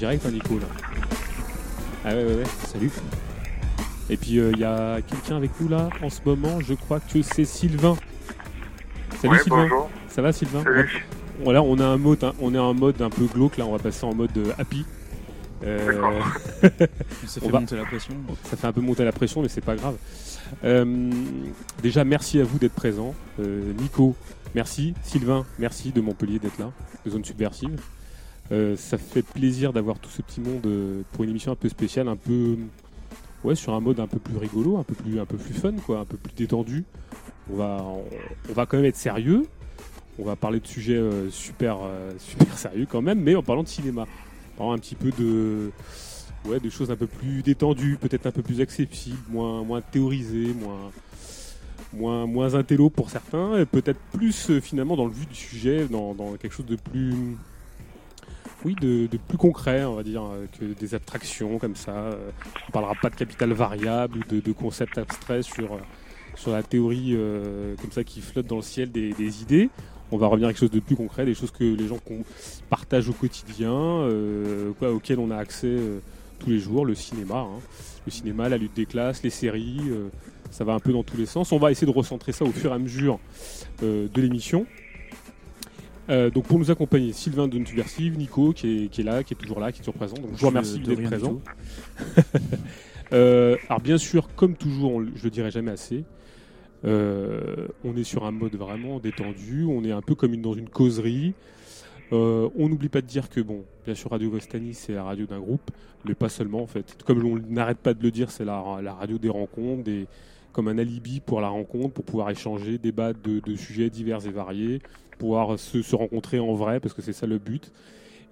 direct, hein, Nico, là. Ah ouais, ouais, ouais, salut. Et puis, il euh, y a quelqu'un avec nous, là, en ce moment, je crois que c'est Sylvain. Salut, Sylvain. Bonjour. Ça va, Sylvain? Salut. Voilà, on a un mode, hein, on est en mode un peu glauque, là, on va passer en mode euh, happy. Euh, Ça fait va- monter la pression. ça fait un peu monter la pression, mais c'est pas grave. Euh, déjà, merci à vous d'être présent. Euh, Nico, merci. Sylvain, merci de Montpellier d'être là, de Zone Subversive. Euh, ça fait plaisir d'avoir tout ce petit monde euh, pour une émission un peu spéciale, un peu ouais, sur un mode un peu plus rigolo, un peu plus, un peu plus fun, quoi, un peu plus détendu. On va, on, va quand même être sérieux. On va parler de sujets euh, super, super sérieux quand même, mais en parlant de cinéma, en parlant un petit peu de, ouais, choses un peu plus détendues, peut-être un peu plus accessibles, moins, moins théorisées, moins, moins, moins intello pour certains, et peut-être plus finalement dans le vue du sujet, dans, dans quelque chose de plus, oui, de, plus concret, on va dire, euh, que des abstractions comme ça. Euh, On parlera pas de capital variable ou de, concepts abstraits sur, euh, la théorie comme ça qui flotte dans le ciel des, idées. On va revenir à quelque chose de plus concret, des choses que les gens qu'on partage au quotidien, auxquelles on a accès tous les jours, le cinéma. hein. Le cinéma, la lutte des classes, les séries, ça va un peu dans tous les sens. On va essayer de recentrer ça au fur et à mesure de l'émission. Euh, donc pour nous accompagner, Sylvain de Subversive, Nico qui est, qui est là, qui est toujours là, qui est toujours présent. Donc je vous remercie d'être du présent. Euh, alors bien sûr, comme toujours, on je le dirai jamais assez, euh, on est sur un mode vraiment détendu, on est un peu comme une- dans une causerie. Euh, on n'oublie pas de dire que, bon, bien sûr, Radio Vostani, c'est la radio d'un groupe, mais pas seulement, en fait. Comme on n'arrête pas de le dire, c'est la, la radio des rencontres, des, comme un alibi pour la rencontre, pour pouvoir échanger, débattre de, de sujets divers et variés, pouvoir se, rencontrer en vrai, parce que c'est ça le but.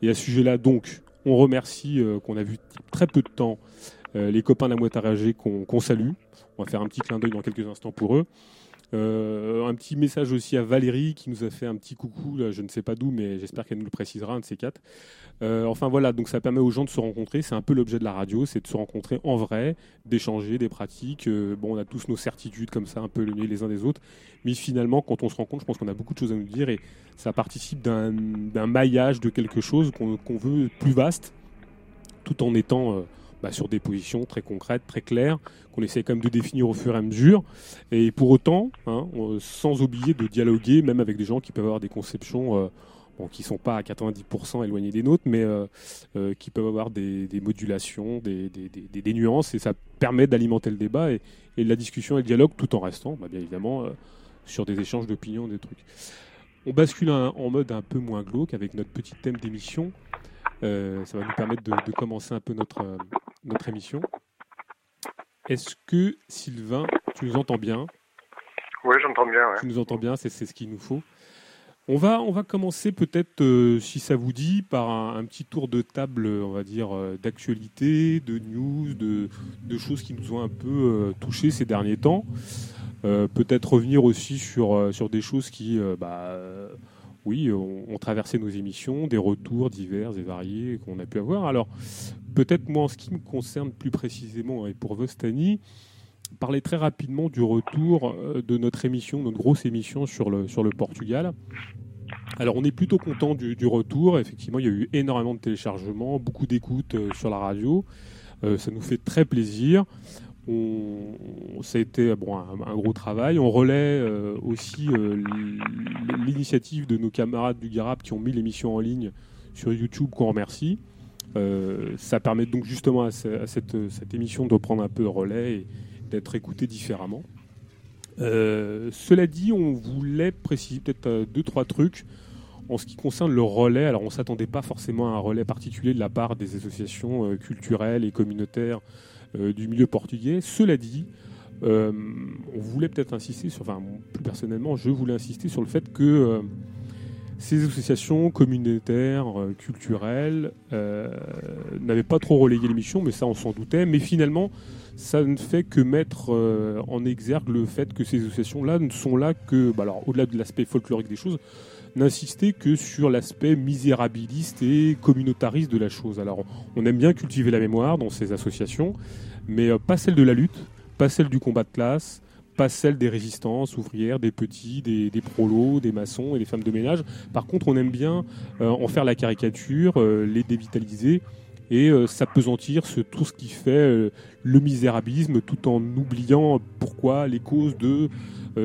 Et à ce sujet-là, donc, on remercie euh, qu'on a vu très peu de temps euh, les copains de la qu'on salue. On va faire un petit clin d'œil dans quelques instants pour eux. Euh, un petit message aussi à Valérie qui nous a fait un petit coucou, je ne sais pas d'où, mais j'espère qu'elle nous le précisera, un de ces quatre. Euh, enfin voilà, donc ça permet aux gens de se rencontrer, c'est un peu l'objet de la radio, c'est de se rencontrer en vrai, d'échanger des pratiques. Euh, bon, on a tous nos certitudes comme ça, un peu éloignés les uns des autres, mais finalement, quand on se rencontre, je pense qu'on a beaucoup de choses à nous dire et ça participe d'un maillage de quelque chose qu'on qu'on veut plus vaste, tout en étant euh, bah, sur des positions très concrètes, très claires, qu'on essaie quand même de définir au fur et à mesure. Et pour autant, hein, sans oublier de dialoguer, même avec des gens qui peuvent avoir des conceptions bon, qui ne sont pas à 90% éloignées des nôtres, mais euh, euh, qui peuvent avoir des, des modulations, des, nuances, et ça permet d'alimenter le débat et, et la discussion et le dialogue, tout en restant, bah, bien évidemment, euh, sur des échanges d'opinions, des trucs. On bascule un- en mode un peu moins glauque avec notre petit thème d'émission. Euh, ça va nous permettre de, de commencer un peu notre, euh, notre émission. Est-ce que, Sylvain, tu nous entends bien? Oui, j'entends bien. Ouais. Tu nous entends bien, c'est ce qu'il nous faut. On va, on commencer peut-être, euh, si ça vous dit, par un, petit tour de table, on va dire, euh, d'actualité, de news, de, de choses qui nous ont un peu euh, touchés ces derniers temps. Euh, peut-être revenir aussi sur, euh, des choses qui, bah, oui, ont, ont traversé nos émissions, des retours divers et variés qu'on a pu avoir. Alors, peut-être moi, en ce qui me concerne plus précisément, et pour Vostani, parler très rapidement du retour euh, de notre émission, notre grosse émission sur le, Portugal. Alors on est plutôt content du, retour. Effectivement, il y a eu énormément de téléchargements, beaucoup d'écoutes euh, sur la radio. Euh, ça nous fait très plaisir. Ça a été bon, un, gros travail. On relaie aussi l'initiative de nos camarades du Garab qui ont mis l'émission en ligne sur YouTube, qu'on remercie. Ça permet donc justement à, ce- à cette, émission de prendre un peu relais d'être écouté différemment. Euh, cela dit, on voulait préciser peut-être euh, deux, trois trucs en ce qui concerne le relais. Alors, on ne s'attendait pas forcément à un relais particulier de la part des associations euh, culturelles et communautaires du milieu portugais. Cela dit, on voulait peut-être insister sur, enfin, plus personnellement, je voulais insister sur le fait que ces associations communautaires, culturelles, n'avaient pas trop relayé l'émission, mais ça, on s'en doutait. Mais finalement, ça ne fait que mettre euh, en exergue le fait que ces associations-là ne sont là que, bah alors au-delà de l'aspect folklorique des choses, n'insister que sur l'aspect misérabiliste et communautariste de la chose. Alors on aime bien cultiver la mémoire dans ces associations, mais euh, pas celle de la lutte, pas celle du combat de classe, pas celle des résistances ouvrières, des petits, des, des, prolos, des maçons et des femmes de ménage. Par contre, on aime bien en faire la caricature, les dévitaliser et s'apesantir sur tout ce qui fait le misérabilisme tout en oubliant pourquoi les causes de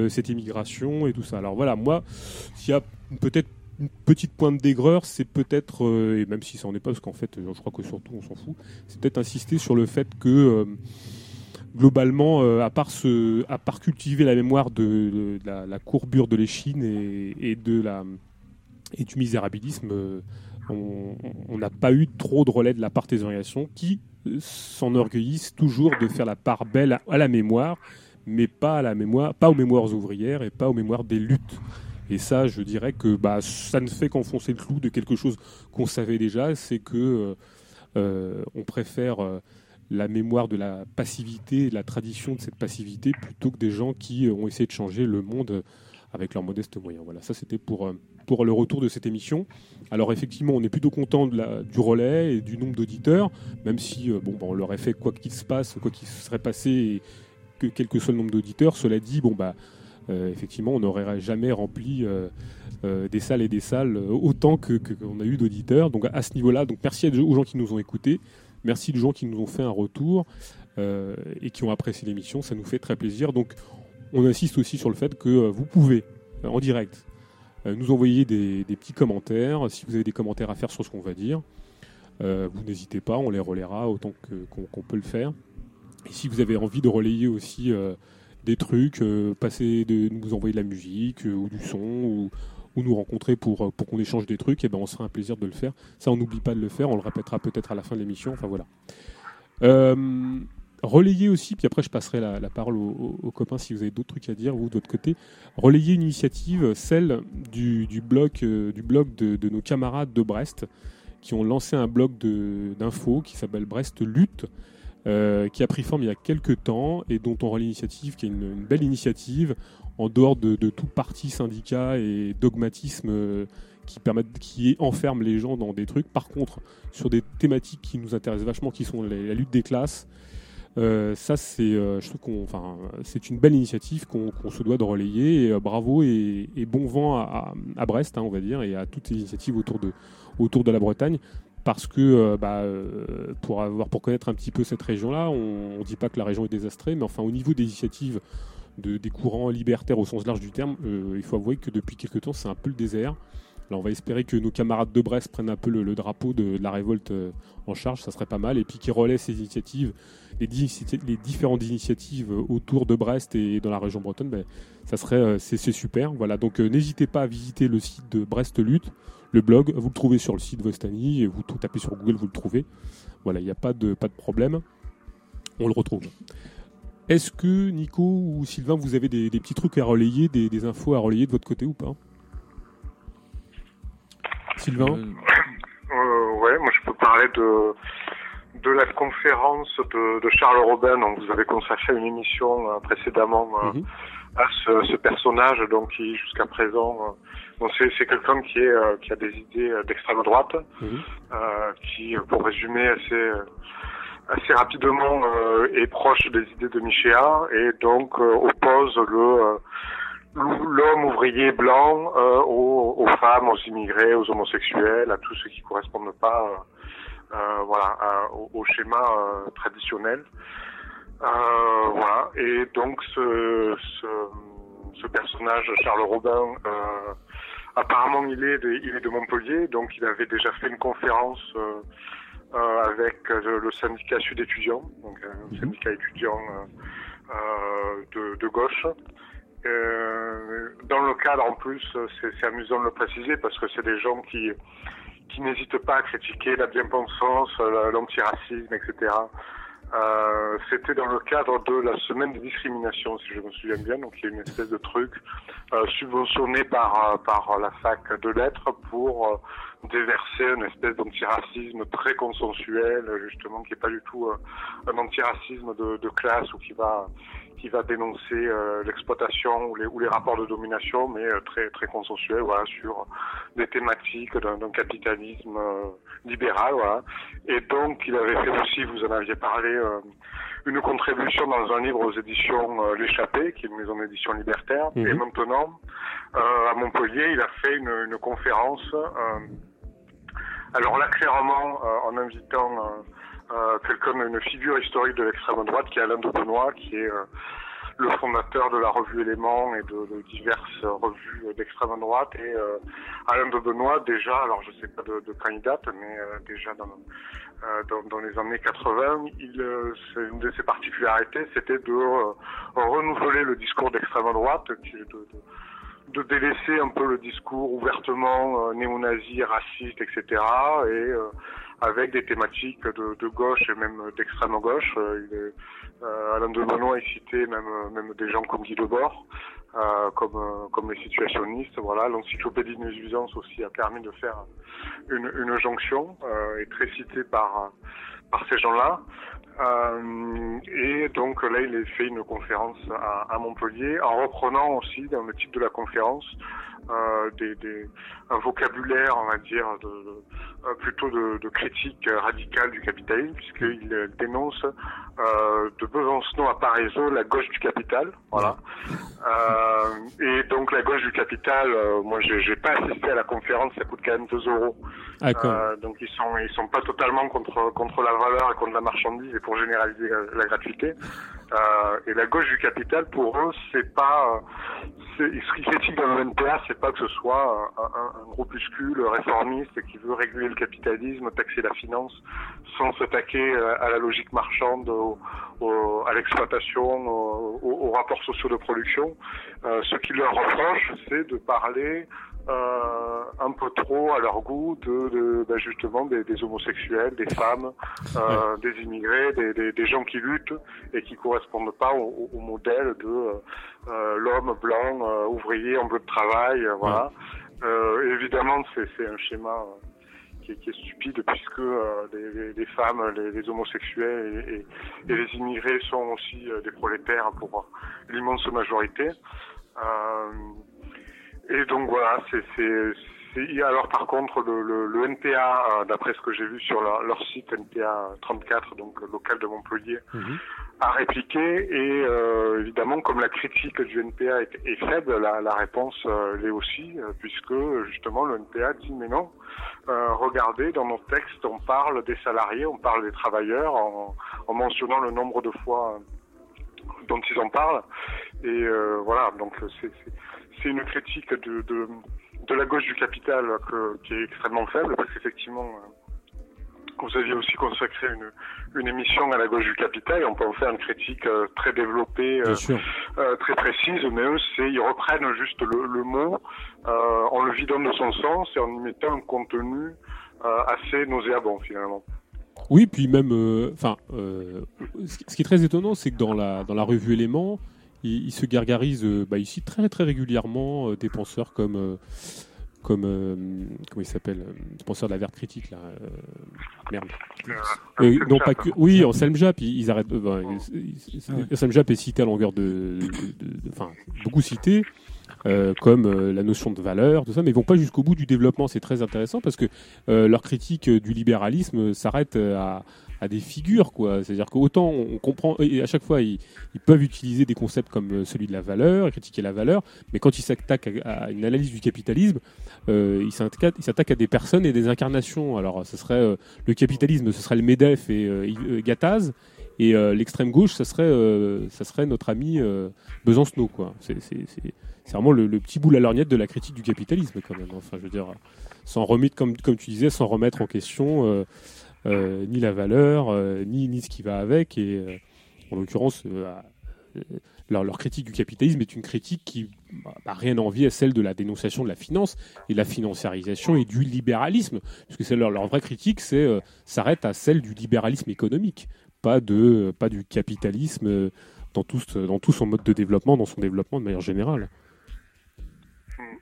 cette immigration et tout ça. Alors voilà, moi, s'il y a peut-être une petite pointe d'aigreur, c'est peut-être, euh, et même si ça n'en est pas, parce qu'en fait, je crois que surtout on s'en fout, c'est peut-être insister sur le fait que euh, globalement, euh, à, part à part cultiver la mémoire de, la, courbure de l'échine et, et du misérabilisme, on n'a pas eu trop de relais de la part des organisations qui s'enorgueillissent toujours de faire la part belle à la mémoire, mais pas à la mémoire, pas aux mémoires ouvrières et pas aux mémoires des luttes. Et ça, je dirais que bah, ça ne fait qu'enfoncer le clou de quelque chose qu'on savait déjà, c'est que euh, euh, on préfère euh, la mémoire de la passivité, la tradition de cette passivité, plutôt que des gens qui ont essayé de changer le monde avec leurs modestes moyens. Voilà, ça c'était pour, pour le retour de cette émission. Alors effectivement, on est plutôt content du relais et du nombre d'auditeurs, même si bon, bah, on leur fait quoi qu'il se passe, quoi qu'il se serait passé, et que quel que soit le nombre d'auditeurs. Cela dit, bon bah euh, effectivement, on n'aurait jamais rempli euh, euh, des salles et des salles autant que qu'on a eu d'auditeurs. Donc à ce niveau-là, donc merci aux gens qui nous ont écoutés, merci aux gens qui nous ont fait un retour et qui ont apprécié l'émission. Ça nous fait très plaisir. Donc on insiste aussi sur le fait que vous pouvez en direct nous envoyer des, petits commentaires. Si vous avez des commentaires à faire sur ce qu'on va dire, vous n'hésitez pas, on les relaiera autant qu'on peut le faire. Et si vous avez envie de relayer aussi des trucs, euh, passer de nous envoyer de la musique euh, ou du son ou, nous rencontrer pour, euh, pour qu'on échange des trucs, et ben on sera un plaisir de le faire. Ça, on n'oublie pas de le faire, on le répétera peut-être à la fin de l'émission. Enfin voilà. Relayer aussi, puis après je passerai la, parole aux, copains si vous avez d'autres trucs à dire, vous de votre côté. Relayer une initiative, celle du, du blog, du blog de, nos camarades de Brest, qui ont lancé un blog d'infos qui s'appelle Brest Lutte, euh, qui a pris forme il y a quelques temps et dont on rend l'initiative, qui est une, belle initiative, en dehors de, tout parti syndicat et dogmatisme euh, qui, permettent, qui enferme les gens dans des trucs. Par contre, sur des thématiques qui nous intéressent vachement, qui sont la lutte des classes, euh, ça, c'est, je trouve c'est une belle initiative qu'on, se doit de relayer. Et, bravo et, bon vent à, Brest, hein, on va dire, et à toutes les initiatives autour de, autour de la Bretagne parce que euh, bah, euh, pour avoir pour connaître un petit peu cette région-là, on ne dit pas que la région est désastrée, mais enfin au niveau des initiatives de, des courants libertaires au sens large du terme, euh, il faut avouer que depuis quelques temps c'est un peu le désert. Alors on va espérer que nos camarades de Brest prennent un peu le, drapeau de, la révolte en charge, ça serait pas mal, et puis qu'ils relaient ces initiatives, les, différentes initiatives autour de Brest et dans la région bretonne, ben, ça serait c'est super. Voilà, donc n'hésitez pas à visiter le site de Brest Lutte le blog, vous le trouvez sur le site Vostani, et vous tapez sur Google, vous le trouvez. Voilà, il n'y a pas de, pas de problème. On le retrouve. Est-ce que Nico ou Sylvain, vous avez des, petits trucs à relayer, des, infos à relayer de votre côté ou pas? Sylvain euh, euh, Ouais, moi je peux parler de, de la conférence de, Charles Robin, dont vous avez consacré une émission euh, précédemment mhm. à ce, personnage, donc qui jusqu'à présent c'est quelqu'un qui est euh, qui a des idées euh, d'extrême droite, euh, qui, pour résumer assez assez rapidement, est proche des idées de Michéa et donc oppose le l'homme ouvrier blanc aux, femmes, aux immigrés, aux homosexuels, à tous ceux qui correspondent pas, voilà, au, schéma traditionnel. voilà. Et donc ce, ce, ce personnage, Charles Robin, Apparemment, il est, de, il est de Montpellier, donc il avait déjà fait une conférence euh, euh, avec euh, le syndicat sud étudiant, donc un mhm. syndicat étudiant de, de, gauche. Dans le cadre, en plus, c'est amusant de le préciser parce que c'est des gens qui qui n'hésitent pas à critiquer la bien-pensance, l'antiracisme, etc. Euh, c'était dans le cadre de la semaine de discrimination, si je me souviens bien. Donc il y a une espèce de truc euh, subventionné par euh, par la fac de lettres pour euh, déverser une espèce d'antiracisme très consensuel, justement, qui est pas du tout un antiracisme de, de classe ou qui va qui va dénoncer euh, l'exploitation ou les, ou les rapports de domination, mais euh, très très consensuel, voilà, sur des thématiques d'un capitalisme euh, libéral, voilà. Et donc, il avait fait aussi, vous en aviez parlé, une contribution dans un livre aux éditions L'échappée, qui est une maison d'édition libertaire. Et mhm. maintenant, à Montpellier, il a fait une, une conférence. Alors là, clairement, en invitant quelqu'un, une figure historique de l'extrême droite, qui est Alain de Benoît, qui est le fondateur de la revue Éléments et de, diverses revues d'extrême droite. Et euh, Alain de Benoît, déjà, alors je sais pas de, de quand il date, mais euh, déjà dans, euh, dans, dans, les années 80, il, euh, une de ses particularités, c'était de renouveler le discours d'extrême droite, est de, de délaisser un peu le discours ouvertement euh, néo-nazi, raciste, etc. Et euh, avec des thématiques de, de gauche et même d'extrême gauche. Euh, euh, Alain de Benoît est cité même, même des gens comme Guy Debord, euh, comme, comme les situationnistes. Voilà, l'encyclopédie de nuisance aussi a permis de faire une, une jonction, est très cité par, par ces gens-là. Euh, et donc là, il a fait une conférence à, à, Montpellier en reprenant aussi dans le titre de la conférence euh, des, des, un vocabulaire, on va dire, de, euh, plutôt de, de, critique radicale du capitalisme, puisqu'il dénonce euh, de Besançon à Parisot la gauche du capital. Voilà. Euh, et donc la gauche du capital, euh, moi j'ai pas assisté à la conférence, ça coûte quand même 2 euros. Euh, donc ils sont ils sont pas totalement contre contre la valeur et contre la marchandise et pour généraliser la, gratuité. Euh, et la gauche du capital, pour eux, c'est pas ce qu'ils critiquent dans le NPA, c'est pas que ce soit un, un, un, groupuscule réformiste qui veut réguler le capitalisme, taxer la finance, sans s'attaquer à la logique marchande, au, à l'exploitation, aux, rapports sociaux de production. Euh, ce qu'ils leur reprochent, c'est de parler euh, un peu trop à leur goût de, de ben justement des, des, homosexuels, des femmes, euh, des immigrés, des, des, des, gens qui luttent et qui correspondent pas au, au modèle de euh, l'homme blanc euh, ouvrier en bleu de travail, voilà. Euh, évidemment, c'est un schéma qui est, qui est, stupide puisque les, les, femmes, les, les homosexuels et, et, et, les immigrés sont aussi des prolétaires pour l'immense majorité. Euh, et donc voilà, c'est alors par contre le, le, le NPA, euh, d'après ce que j'ai vu sur leur, leur, site NPA 34, donc local de Montpellier, mhm. a répliqué et euh, évidemment comme la critique du NPA est, est faible, la, la réponse euh, l'est aussi euh, puisque justement le NPA dit mais non, euh, regardez dans nos textes on parle des salariés, on parle des travailleurs en, en mentionnant le nombre de fois dont ils en parlent et voilà donc c'est c'est une critique de, de, de, la gauche du capital que, qui est extrêmement faible, parce qu'effectivement, euh, vous aviez aussi consacré une, une émission à la gauche du capital, et on peut en faire une critique euh, très développée, euh, très précise, mais eux, c'est ils reprennent juste le, le mot en le vidant de son sens et en y mettant un contenu assez nauséabond finalement. Oui, puis même, enfin, ce qui est très étonnant, c'est que dans la dans la revue Éléments, il, se gargarise euh, bah, ici très très régulièrement euh, des penseurs comme euh, comme comment il s'appelle des penseurs de la verte critique là merde. Non pas que oui Anselm Japp ils, ils arrêtent Anselm Japp est cité à longueur de enfin beaucoup cité euh, comme la notion de valeur, tout ça, mais ils vont pas jusqu'au bout du développement. C'est très intéressant parce que euh, leur critique du libéralisme s'arrête à, à des figures, quoi. C'est-à-dire qu'autant on comprend, et à chaque fois ils, peuvent utiliser des concepts comme euh, celui de la valeur, critiquer la valeur, mais quand ils s'attaquent à, une analyse du capitalisme, euh, ils s'attaquent à des personnes et des incarnations. Alors, ce serait euh, le capitalisme, ce serait le Medef et euh, Gattaz, et euh, l'extrême gauche, ça serait, ça serait notre ami Besancenot, quoi. C'est vraiment le, petit bout à lorgnette de la critique du capitalisme, quand même. Enfin, je veux dire, sans remettre, comme, comme tu disais, sans remettre en question euh, ni la valeur, euh, ni, ni ce qui va avec. Et euh, en l'occurrence, leur, critique du capitalisme est une critique qui n'a rien envie à celle de la dénonciation de la finance et de la financiarisation et du libéralisme, puisque c'est leur, leur vraie critique, c'est s'arrête à celle du libéralisme économique, pas de pas du capitalisme dans tout, dans tout son mode de développement, dans son développement de manière générale.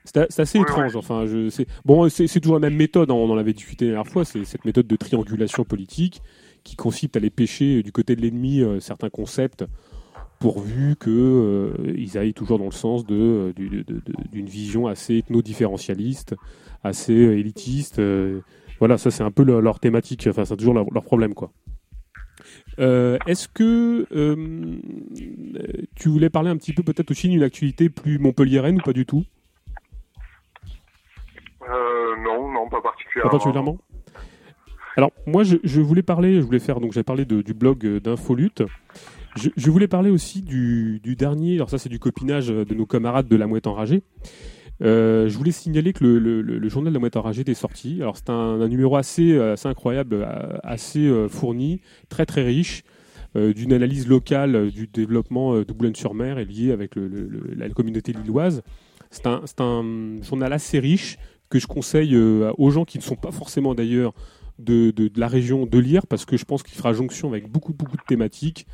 C'est assez étrange. Enfin, je, c'est bon, c'est toujours la même méthode. Hein, on en avait discuté la dernière fois. C'est cette méthode de triangulation politique qui consiste à aller pêcher du côté de l'ennemi euh, certains concepts pourvu que euh, aillent toujours dans le sens de, d'une de, de, vision assez ethno-différentialiste, assez euh, élitiste. voilà, ça c'est un peu leur, leur thématique. Enfin, c'est toujours leur, leur, problème, quoi. Est-ce que tu voulais parler un petit peu peut-être aussi d'une actualité plus montpelliéraine ou pas du tout? Non, non, pas particulièrement. Pas particulièrement? Alors moi je, voulais parler, je voulais faire donc j'ai parlé du blog d'Infolute. Je, voulais parler aussi du, dernier, alors ça c'est du copinage de nos camarades de la Mouette Enragée. Euh, je voulais signaler que le, journal de la Mouette Enragée est sorti. Alors c'est un, numéro assez, assez incroyable, assez euh, fourni, très très riche, euh, d'une analyse locale du développement de Boulogne-sur-Mer et lié avec la communauté lilloise. C'est un, un, journal assez riche que je conseille aux gens qui ne sont pas forcément d'ailleurs de, la région de lire parce que je pense qu'il fera jonction avec beaucoup, beaucoup de thématiques,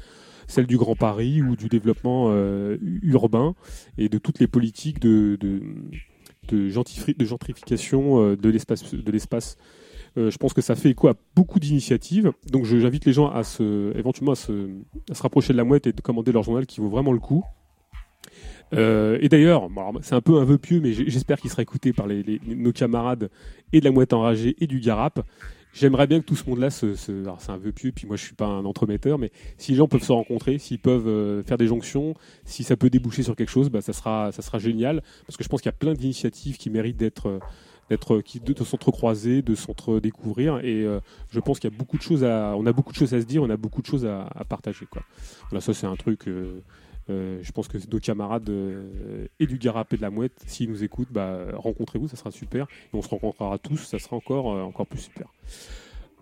celle du Grand Paris ou du développement euh, urbain et de toutes les politiques de, gentrification euh, de l'espace. Euh, je pense que ça fait écho à beaucoup d'initiatives. Donc j'invite les gens à se, éventuellement à se, rapprocher de la mouette et de commander leur journal qui vaut vraiment le coup. et d'ailleurs, c'est un peu un vœu pieux, mais j'espère qu'il sera écouté par nos camarades et de la mouette enragée et du Garap. J'aimerais bien que tout ce monde-là se, Alors, c'est un vœu pieux, puis moi je suis pas un entremetteur, mais si les gens peuvent se rencontrer, s'ils peuvent euh, faire des jonctions, si ça peut déboucher sur quelque chose, bah, ça sera, ça sera génial, parce que je pense qu'il y a plein d'initiatives qui méritent d'être, euh, d'être, qui, de, s'entrecroiser, de s'entre-découvrir, et euh, je pense qu'il y a beaucoup de choses à, on a beaucoup de choses à se dire, on a beaucoup de choses à, à partager, quoi. Voilà, ça c'est un truc. Euh, je pense que nos camarades euh, et du Garap et de la Mouette, s'ils nous écoutent, bah, rencontrez-vous, ça sera super. Et on se rencontrera tous, ça sera encore, euh, encore plus super.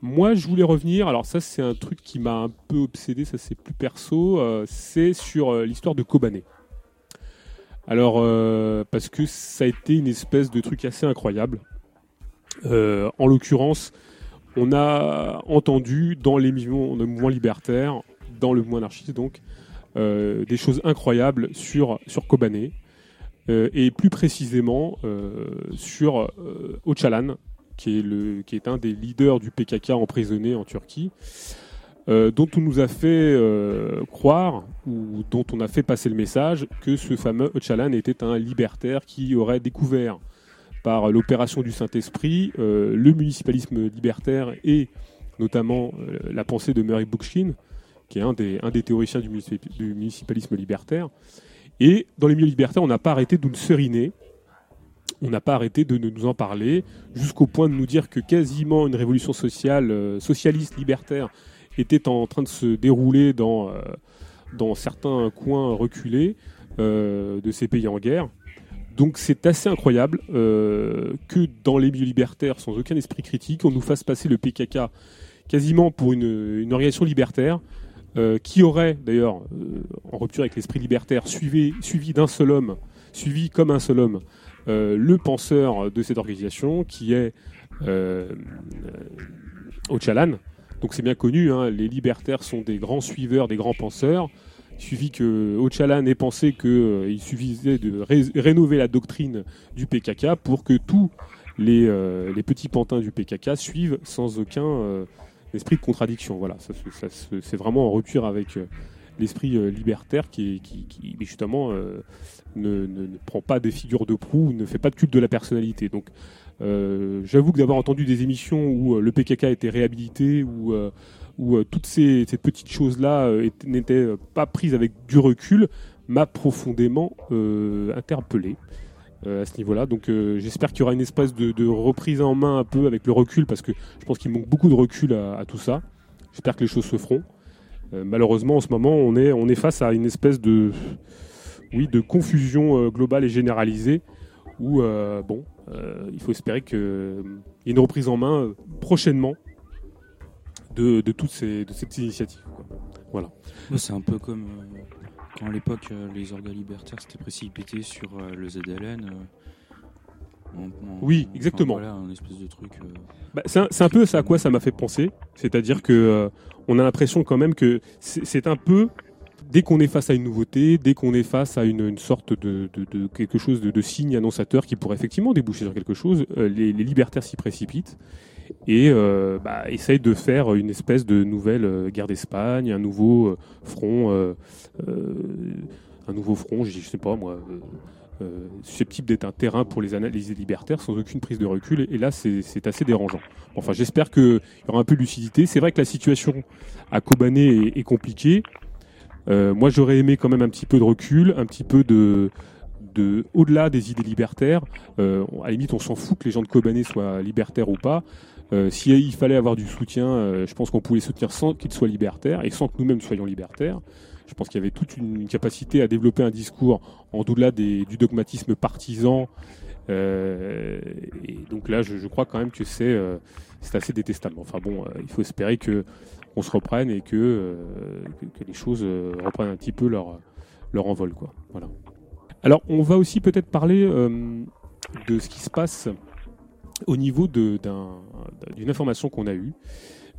Moi, je voulais revenir, alors ça c'est un truc qui m'a un peu obsédé, ça c'est plus perso, c'est sur l'histoire de Kobané. Alors, parce que ça a été une espèce de truc assez incroyable. en l'occurrence, on a entendu dans les mouvements libertaires, dans le mouvement anarchiste donc, euh, des choses incroyables sur, Kobané, euh, et plus précisément euh, sur Öcalan, qui est, le, qui est un des leaders du PKK emprisonné en Turquie, dont on nous a fait croire, ou dont on a fait passer le message, que ce fameux Öcalan était un libertaire qui aurait découvert par l'opération du Saint-Esprit le municipalisme libertaire et notamment la pensée de Murray Bookchin, qui est un des, un des théoriciens du, municipalisme libertaire. Et dans les milieux libertaires, on n'a pas arrêté de nous seriner, on n'a pas arrêté de nous en parler, jusqu'au point de nous dire que quasiment une révolution sociale, euh, socialiste, libertaire, était en train de se dérouler dans, euh, dans certains coins reculés euh, de ces pays en guerre. Donc c'est assez incroyable que dans les milieux libertaires, sans aucun esprit critique, on nous fasse passer le PKK quasiment pour une, une organisation libertaire, euh, qui aurait d'ailleurs, euh, en rupture avec l'esprit libertaire, suivi, suivi d'un seul homme, suivi comme un seul homme, euh, le penseur de cette organisation, qui est Ocalan. Donc c'est bien connu, hein, les libertaires sont des grands suiveurs, des grands penseurs. Il suffit que Ocalan ait pensé qu'il suffisait de rénover la doctrine du PKK pour que tous les, les petits pantins du PKK suivent sans aucun esprit de contradiction. Voilà, c'est vraiment en rupture avec euh, l'esprit euh, libertaire qui, justement euh, ne, prend pas des figures de proue, ne fait pas de culte de la personnalité. Donc j'avoue que d'avoir entendu des émissions où le PKK était réhabilité, où, où toutes ces, petites choses-là n'étaient pas prises avec du recul, m'a profondément interpellé. Euh, à ce niveau-là. Donc euh, j'espère qu'il y aura une espèce de, reprise en main un peu avec le recul, parce que je pense qu'il manque beaucoup de recul à, tout ça. J'espère que les choses se feront. Euh, malheureusement, en ce moment, on est, face à une espèce de, oui, de confusion globale et généralisée, où bon, il faut espérer qu'il y ait une reprise en main prochainement de, toutes ces, ces initiatives. Voilà. C'est un peu comme quand à l'époque euh, les organes libertaires s'étaient précipités sur euh, le ZLN. Euh, oui, exactement. voilà, un espèce de truc. Bah, c'est un, peu ça à quoi ça m'a fait penser. C'est-à-dire que on a l'impression quand même que c'est un peu dès qu'on est face à une nouveauté, dès qu'on est face à une, sorte de, quelque chose de, signe annonçateur qui pourrait effectivement déboucher sur quelque chose, les, les libertaires s'y précipitent et euh, bah, essaye de faire une espèce de nouvelle euh, guerre d'Espagne, un nouveau euh, front, un nouveau front, je sais pas moi, susceptible d'être un terrain pour les analyses libertaires sans aucune prise de recul. Et, là, c'est assez dérangeant. Enfin, j'espère qu'il y aura un peu de lucidité. C'est vrai que la situation à Kobané est, compliquée. moi, j'aurais aimé quand même un petit peu de recul, un petit peu de, de au-delà des idées libertaires. à la limite, on s'en fout que les gens de Kobané soient libertaires ou pas. Euh, S'il fallait avoir du soutien, euh, je pense qu'on pouvait soutenir sans qu'il soit libertaire et sans que nous-mêmes soyons libertaires. Je pense qu'il y avait toute une capacité à développer un discours en au-delà du dogmatisme partisan. Euh, et donc là, je, crois quand même que c'est assez détestable. Enfin bon, il faut espérer que on se reprenne et que, que, les choses reprennent un petit peu leur, leur envol. Quoi. Voilà. Alors, on va aussi peut-être parler de ce qui se passe au niveau d'une information qu'on a eue,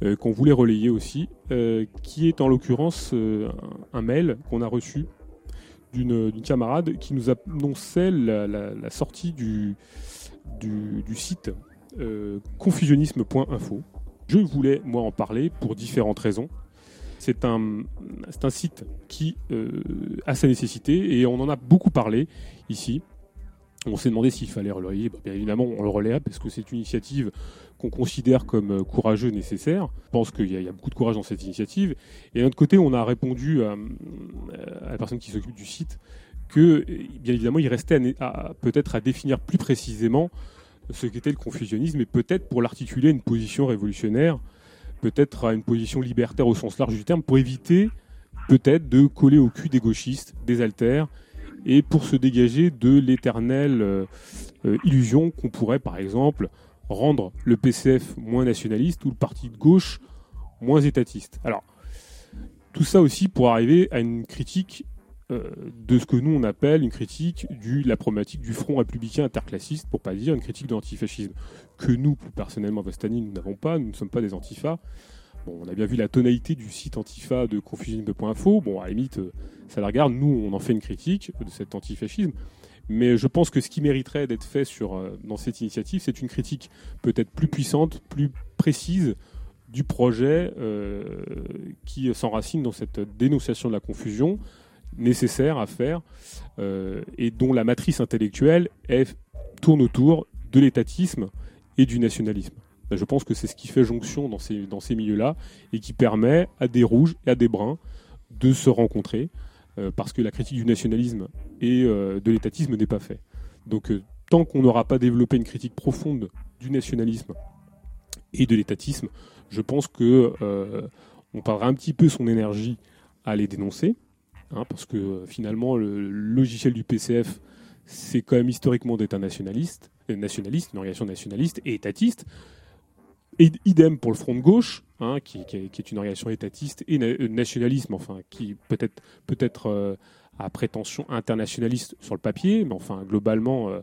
euh, qu'on voulait relayer aussi, euh, qui est en l'occurrence euh, un mail qu'on a reçu d'une camarade qui nous annonçait la, sortie du, site confusionnisme.info. Je voulais, moi, en parler pour différentes raisons. C'est un site qui a sa nécessité et on en a beaucoup parlé ici. On s'est demandé s'il fallait relayer. Bien évidemment, on le relaie parce que c'est une initiative qu'on considère comme euh, courageuse, nécessaire. Je pense qu'il y, a beaucoup de courage dans cette initiative. Et d'un autre côté, on a répondu à, la personne qui s'occupe du site que, bien évidemment, il restait peut-être à définir plus précisément ce qu'était le confusionnisme et peut-être pour l'articuler une position révolutionnaire, peut-être à une position libertaire au sens large du terme, pour éviter peut-être de coller au cul des gauchistes, des altères et pour se dégager de l'éternelle euh, euh, illusion qu'on pourrait, par exemple, rendre le PCF moins nationaliste ou le parti de gauche moins étatiste. Alors, tout ça aussi pour arriver à une critique euh, de ce que nous on appelle une critique de la problématique du front républicain interclassiste, pour pas dire une critique de l'antifascisme, que nous, plus personnellement, Vostani, nous n'avons pas, nous ne sommes pas des antifas, on a bien vu la tonalité du site Antifa de confusion.info. Bon, à la limite, euh, ça la regarde. Nous, on en fait une critique de cet antifascisme. Mais je pense que ce qui mériterait d'être fait euh, dans cette initiative, c'est une critique peut-être plus puissante, plus précise du projet euh, qui s'enracine dans cette dénonciation de la confusion nécessaire à faire et dont la matrice intellectuelle tourne autour de l'étatisme et du nationalisme. Ben, je pense que c'est ce qui fait jonction dans ces, milieux-là et qui permet à des rouges et à des bruns de se rencontrer euh, parce que la critique du nationalisme et euh, de l'étatisme n'est pas faite. Donc euh, tant qu'on n'aura pas développé une critique profonde du nationalisme et de l'étatisme, je pense que on perdra un petit peu son énergie à les dénoncer, hein, parce que finalement le logiciel du PCF c'est quand même historiquement d'être un nationaliste, nationaliste, une organisation nationaliste et étatiste. Et idem pour le Front de gauche, hein, qui, est une organisation étatiste et euh, nationalisme, enfin, qui peut-être peut-être euh, a prétention internationaliste sur le papier, mais enfin, globalement, euh,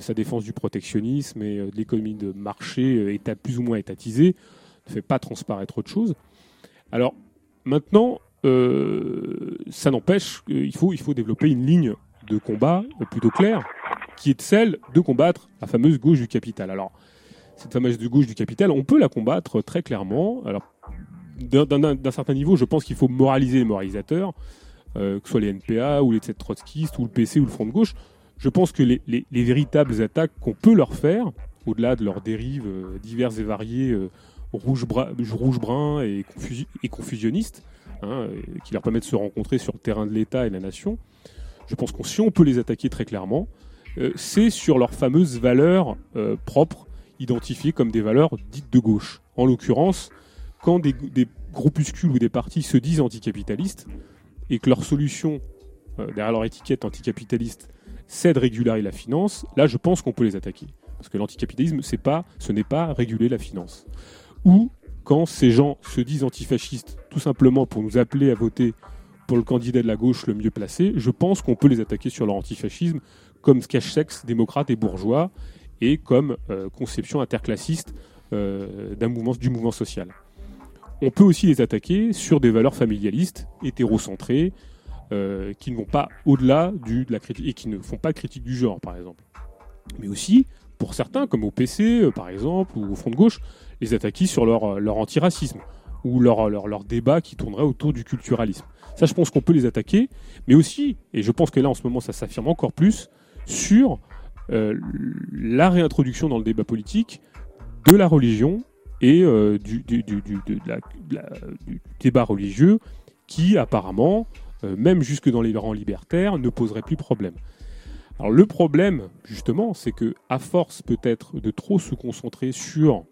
sa défense du protectionnisme et de l'économie de marché état plus ou moins étatisée ne fait pas transparaître autre chose. Alors, maintenant, ça n'empêche qu'il faut, il faut développer une ligne de combat plutôt claire, qui est celle de combattre la fameuse gauche du capital. Alors, cette fameuse gauche du capital, on peut la combattre très clairement. Alors, d'un certain niveau, je pense qu'il faut moraliser les moralisateurs, euh, que ce soit les NPA ou les trotskistes ou le PC ou le Front de gauche. Je pense que les, véritables attaques qu'on peut leur faire, au-delà de leurs dérives euh, diverses et variées, euh, rouge-brun et, confusionnistes, hein, qui leur permettent de se rencontrer sur le terrain de l'État et la nation, je pense que si on peut les attaquer très clairement, c'est sur leurs fameuses valeurs propres identifiées comme des valeurs dites de gauche. En l'occurrence, quand des, groupuscules ou des partis se disent anticapitalistes et que leur solution, euh, derrière leur étiquette anticapitaliste, c'est de réguler la finance, là je pense qu'on peut les attaquer. Parce que l'anticapitalisme, ce n'est pas réguler la finance. Ou quand ces gens se disent antifascistes tout simplement pour nous appeler à voter pour le candidat de la gauche le mieux placé, je pense qu'on peut les attaquer sur leur antifascisme comme cache-sexe démocrate et bourgeois et comme euh, conception interclassiste euh, d'un mouvement, du mouvement social. On peut aussi les attaquer sur des valeurs familialistes, hétérocentrées, euh, qui ne vont pas au-delà de la critique et qui ne font pas critique du genre, par exemple. Mais aussi, pour certains, comme au PC, par exemple, ou au Front de gauche, les attaquer sur leur, leur antiracisme ou leur, leur, leur, débat qui tournerait autour du culturalisme. Ça, je pense qu'on peut les attaquer, mais aussi, et je pense que là, en ce moment, ça s'affirme encore plus, sur la réintroduction dans le débat politique de la religion et du, du, débat religieux qui apparemment, même jusque dans les rangs libertaires, ne poserait plus problème. Alors le problème, justement, c'est que à force peut-être de trop se concentrer sur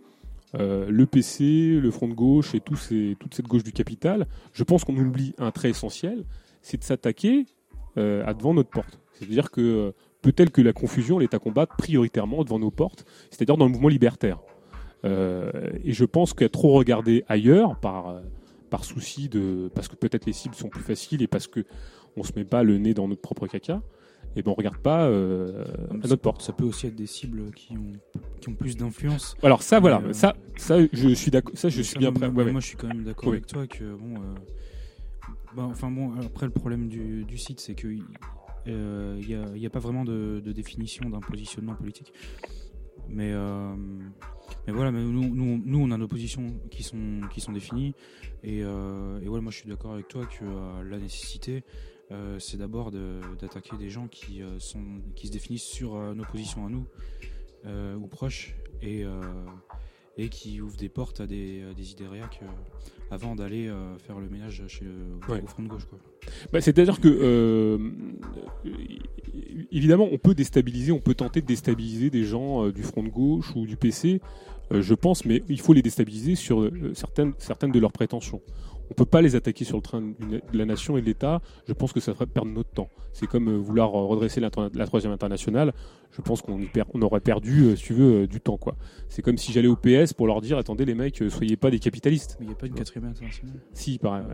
euh, le PC, le front de gauche et toute cette gauche du capital, je pense qu'on oublie un trait essentiel, c'est de s'attaquer euh, à devant notre porte. C'est-à-dire que euh, peut-être que la confusion, elle est à combattre prioritairement devant nos portes, c'est-à-dire dans le mouvement libertaire. et je pense qu'à trop regarder ailleurs, par, par souci de. parce que peut-être les cibles sont plus faciles et parce qu'on ne se met pas le nez dans notre propre caca, et ben on regarde pas euh, à notre porte. Ça peut aussi être des cibles qui ont, qui ont plus d'influence. Alors ça, voilà, euh, ça, ça, je suis d'accord, ça, je suis bien prêt. Moi, je suis quand même d'accord avec toi que bon, euh, bah, enfin bon, après le problème du, du site, c'est que il n'y a, pas vraiment de, définition d'un positionnement politique. Mais, mais voilà, nous, on a nos positions qui sont, qui sont définies. Et, et ouais, moi je suis d'accord avec toi que la nécessité, euh, c'est d'abord d'attaquer des gens qui, euh, sont, qui se définissent sur euh, nos positions à nous ou proches et, et qui ouvrent des portes à des, des idées avant d'aller faire le ménage chez le, au front de gauche. Bah, C'est-à-dire que, évidemment, on peut déstabiliser, on peut tenter de déstabiliser des gens du front de gauche ou du PC, je pense, mais il faut les déstabiliser sur certaines, certaines de leurs prétentions on peut pas les attaquer sur le train de la nation et de l'État. Je pense que ça ferait perdre notre temps. C'est comme euh, vouloir redresser la, troisième internationale. Je pense qu'on on aurait perdu, euh, si tu veux, euh, du temps. quoi. C'est comme si j'allais au PS pour leur dire attendez les mecs, soyez pas des capitalistes. Mais il n'y a pas une quatrième internationale. Si, pareil.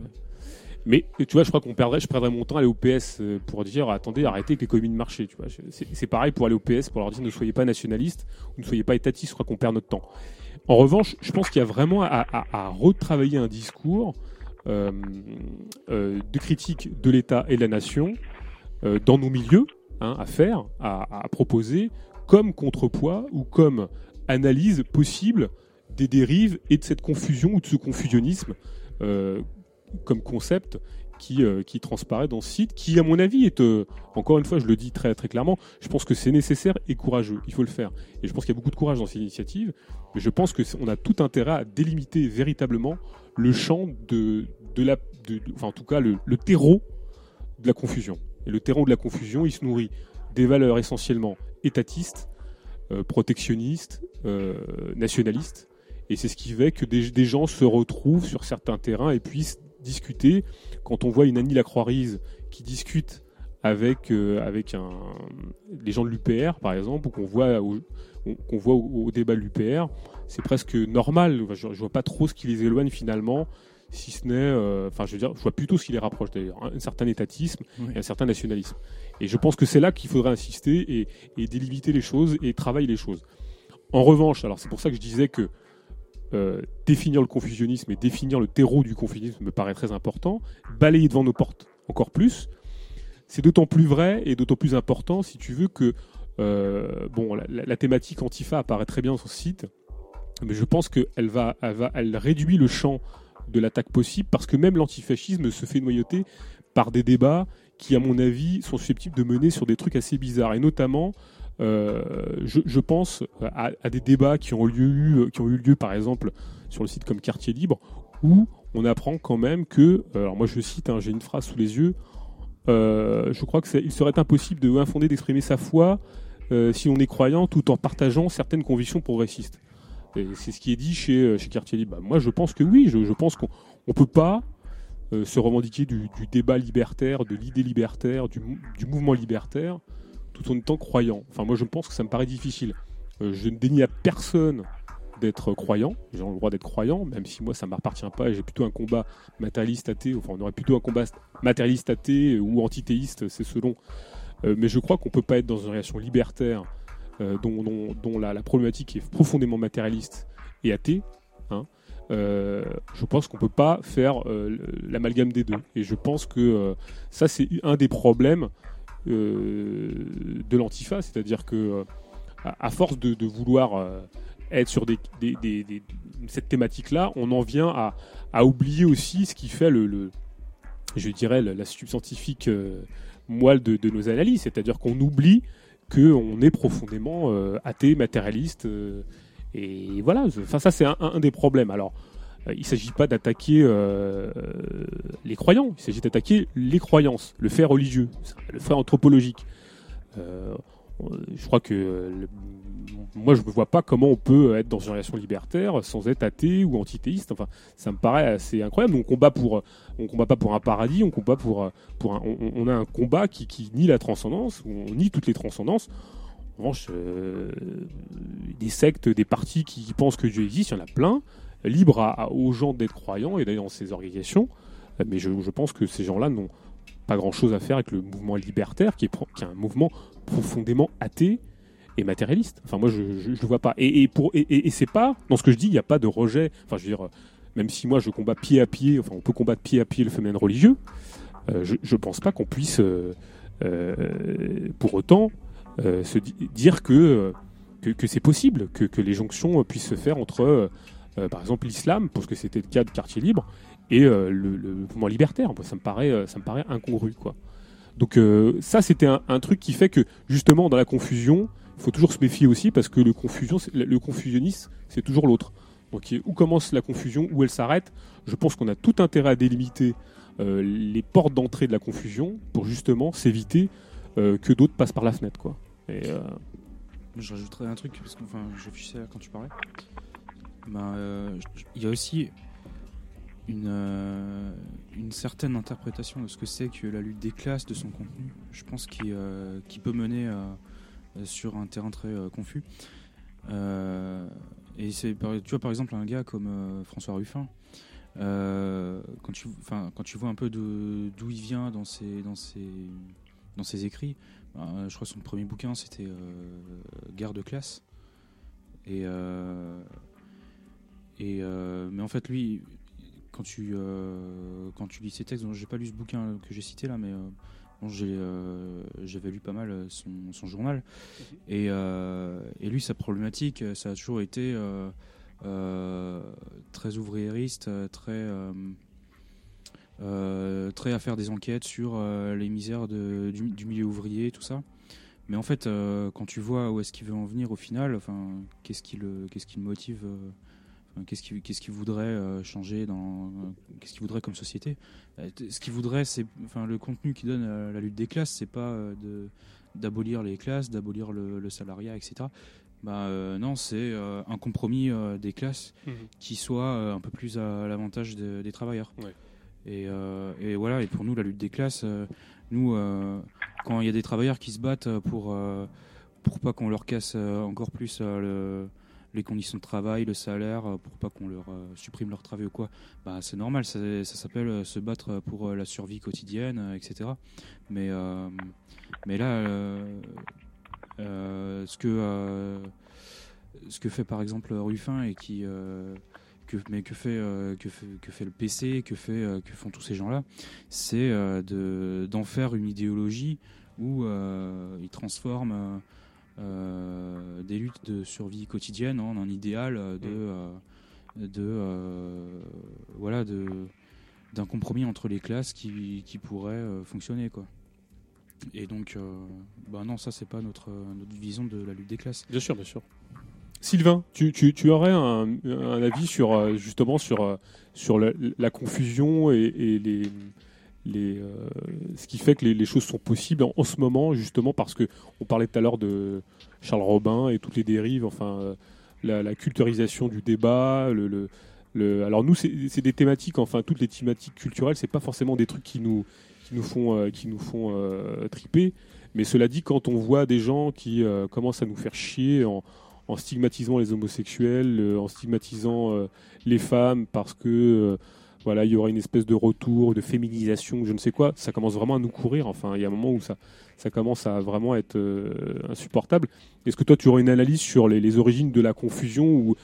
Mais tu vois, je crois qu'on perdrait, je perdrais mon temps à aller au PS pour dire attendez, arrêtez avec l'économie de marché. Tu vois, c'est pareil pour aller au PS pour leur dire ne soyez pas nationalistes ou ne soyez pas étatistes. Je crois qu'on perd notre temps. En revanche, je pense qu'il y a vraiment à, à retravailler un discours euh, euh, de critique de l'État et de la nation euh, dans nos milieux hein, à faire, à, proposer comme contrepoids ou comme analyse possible des dérives et de cette confusion ou de ce confusionnisme comme concept qui, transparaît dans ce site, qui à mon avis est, encore une fois je le dis très, très clairement, je pense que c'est nécessaire et courageux, il faut le faire. Et je pense qu'il y a beaucoup de courage dans cette initiative, mais je pense qu'on a tout intérêt à délimiter véritablement le champ de, de la, enfin en tout cas le, terreau de la confusion. Et le terreau de la confusion, il se nourrit des valeurs essentiellement étatistes, euh, protectionnistes, euh, nationalistes. Et c'est ce qui fait que des, gens se retrouvent sur certains terrains et puissent discuter. Quand on voit une Annie Lacroix-Rise qui discute avec, euh, avec un, les gens de l'UPR, par exemple, ou qu'on voit, qu'on voit au, débat de l'UPR, c'est presque normal. Je, ne vois pas trop ce qui les éloigne finalement si ce n'est, euh, enfin, je veux dire, je vois plutôt ce qui les rapproche d'ailleurs, un certain étatisme et un certain nationalisme. Et je pense que c'est là qu'il faudrait insister et, et, délimiter les choses et travailler les choses. En revanche, alors c'est pour ça que je disais que euh, définir le confusionnisme et définir le terreau du confusionnisme me paraît très important. Balayer devant nos portes encore plus, c'est d'autant plus vrai et d'autant plus important si tu veux que bon, la, thématique Antifa apparaît très bien sur ce site, mais je pense qu'elle va, elle réduit le champ de l'attaque possible parce que même l'antifascisme se fait noyauter par des débats qui, à mon avis, sont susceptibles de mener sur des trucs assez bizarres. Et notamment, euh, je, pense à, des débats qui ont, lieu, qui ont eu lieu, par exemple, sur le site comme Quartier Libre, où on apprend quand même que, euh, alors moi je cite, hein, j'ai une phrase sous les yeux, euh, je crois qu'il serait impossible de d'exprimer sa foi si on est croyant tout en partageant certaines convictions progressistes c'est ce qui est dit chez, euh, chez Cartier Libre. Bah, moi, je pense que oui, je, pense qu'on ne peut pas euh, se revendiquer du, débat libertaire, de l'idée libertaire, du, mouvement libertaire, tout en étant croyant. Enfin, moi, je pense que ça me paraît difficile. Euh, je ne dénie à personne d'être croyant. J'ai le droit d'être croyant, même si moi, ça ne m'appartient pas j'ai plutôt un combat matérialiste athée. Enfin, on aurait plutôt un combat matérialiste athée ou antithéiste, c'est selon. Mais je crois qu'on peut pas être dans une relation libertaire euh, dont, la, problématique est profondément matérialiste et athée, hein, euh, je pense qu'on peut pas faire euh, l'amalgame des deux. Et je pense que ça, c'est un des problèmes de l'antifa, c'est-à-dire que à, force de, vouloir être sur cette thématique-là, on en vient à, oublier aussi ce qui fait le, je dirais, la, subscientifique moelle de, nos analyses, c'est-à-dire qu'on oublie qu'on est profondément athée, matérialiste. et voilà, enfin, ça c'est un, des problèmes. Alors, il ne s'agit pas d'attaquer les croyants, il s'agit d'attaquer les croyances, le fait religieux, le fait anthropologique. je crois que moi je ne vois pas comment on peut être dans une relation libertaire sans être athée ou antithéiste. Enfin, ça me paraît assez incroyable. On combat pour, on combat pas pour un paradis, on combat pour, pour un, on, a un combat qui, nie la transcendance, on nie toutes les transcendances. En revanche, euh, des sectes, des partis qui pensent que Dieu existe, il y en a plein. Libre aux gens d'être croyants et d'aller dans ces organisations. Mais je, pense que ces gens-là n'ont pas grand-chose à faire avec le mouvement libertaire, qui est un mouvement profondément athée et matérialiste. Enfin, moi, je ne le vois pas. Et, et, pour, et, et c'est pas, dans ce que je dis, il n'y a pas de rejet. Enfin, je veux dire, même si moi, je combats pied à pied, enfin, on peut combattre pied à pied le phénomène religieux, euh, je ne pense pas qu'on puisse, euh, euh, pour autant, se dire que, que, que c'est possible, que, que, les jonctions puissent se faire entre, par exemple, l'islam, parce que c'était le cas de Quartier Libre, et le, mouvement libertaire. Ça me paraît, ça me paraît incongru, quoi. Donc ça, c'était un, truc qui fait que, justement, dans la confusion, faut toujours se méfier aussi parce que le, confusion, le confusionnisme, c'est toujours l'autre. Donc où commence la confusion, où elle s'arrête? Je pense qu'on a tout intérêt à délimiter euh, les portes d'entrée de la confusion pour justement s'éviter euh, que d'autres passent par la fenêtre. Quoi. Euh, Je rajouterais un truc, parce que enfin, je réfléchissais quand tu parlais. Ben, il y a aussi une, une certaine interprétation de ce que c'est que la lutte des classes, de son contenu. Je pense qu'il qui peut mener à sur un terrain très euh, confus. Euh, et c'est, tu vois, par exemple, un gars comme François Ruffin, quand, tu, quand tu vois un peu d'où il vient dans ses, dans ses, dans ses écrits, je crois que son premier bouquin c'était Guerre de classe. Et, et mais en fait, lui, quand tu, quand tu lis ses textes, j'ai pas lu ce bouquin que j'ai cité là, mais euh, j'avais lu pas mal euh, son, journal. Mhm. Euh, et, lui, sa problématique, ça a toujours été très ouvriériste, très, très à faire des enquêtes sur les misères du, du, milieu ouvrier, tout ça. Mais en fait, quand tu vois où est-ce qu'il veut en venir au final, enfin, qu'est-ce qui le, qu'est-ce qui le motive Qu'est-ce qu'il qu'est-ce qui voudrait euh, changer dans qu'est-ce qu'il voudrait comme société? Euh, Ce qu'il voudrait, c'est enfin le contenu qui donne euh, la lutte des classes, c'est pas d'abolir les classes, d'abolir le, salariat, etc. Bah non, c'est un compromis des classes mmh. qui soit un peu plus à l'avantage des travailleurs. Et, et, voilà. Et pour nous, la lutte des classes, nous, quand il y a des travailleurs qui se battent pour pour pas qu'on leur casse encore plus le les conditions de travail, le salaire, euh, pour pas qu'on leur euh, supprime leur travail ou quoi, bah, c'est normal, ça, s'appelle euh, se battre pour la survie quotidienne, etc. Mais, mais là, ce, que, ce que fait par exemple Ruffin et qui. que, mais que fait, que que fait le PC, que, fait, que font tous ces gens-là, c'est d'en faire une idéologie où ils transforment des luttes de survie quotidienne en un idéal de, mm. euh, de euh, voilà de d'un compromis entre les classes qui, qui pourrait fonctionner quoi. Et donc, bah non, ça c'est pas notre, notre vision de la lutte des classes. Bien sûr, bien sûr. Sylvain, tu, tu, tu aurais un, un, avis sur justement sur, sur la, confusion et, et les, euh, ce qui fait que les, choses sont possibles en, ce moment, justement parce que on parlait tout à l'heure de Charles Robin et toutes les dérives, enfin euh, la, culturisation du débat. Alors nous, c'est des thématiques, enfin toutes les thématiques culturelles, c'est pas forcément des trucs qui nous, qui nous font, euh, qui nous font triper. Mais cela dit, quand on voit des gens qui commencent à nous faire chier en stigmatisant les homosexuels, en stigmatisant les femmes parce que voilà, il y aura une espèce de retour, de féminisation, je ne sais quoi. Ça commence vraiment à nous courir. Enfin, il y a un moment où ça, ça commence à vraiment être euh, insupportable. Est-ce que toi, tu aurais une analyse sur les, origines de la confusion ou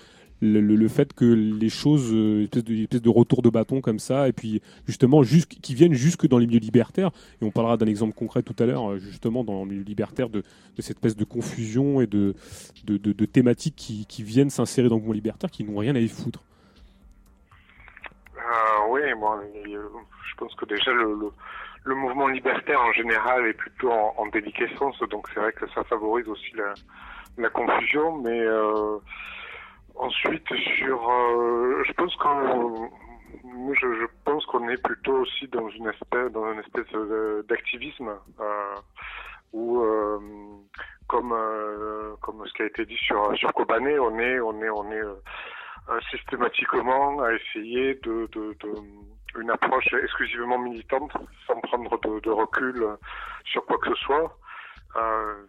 le, fait que les choses, euh, espèce, de, de retour de bâton comme ça, et puis justement, qui viennent jusque dans les milieux libertaires? Et on parlera d'un exemple concret tout à l'heure, justement, dans le milieu libertaire, de, cette espèce de confusion et de, de, thématiques qui, qui viennent s'insérer dans le mouvement libertaire, qui n'ont rien à y foutre. Euh, oui, bon, je pense que déjà le, le mouvement libertaire en général est plutôt en, en déliquescence, donc c'est vrai que ça favorise aussi la, confusion, mais euh, ensuite sur, euh, je pense qu'on je, je, pense qu'on est plutôt aussi dans une espèce dans une espèce d'activisme euh, où euh, comme euh, comme ce qui a été dit sur sur Kobané, on est on est on est euh, systématiquement à essayer de, de, de une approche exclusivement militante, sans prendre de, de, recul sur quoi que ce soit. Euh,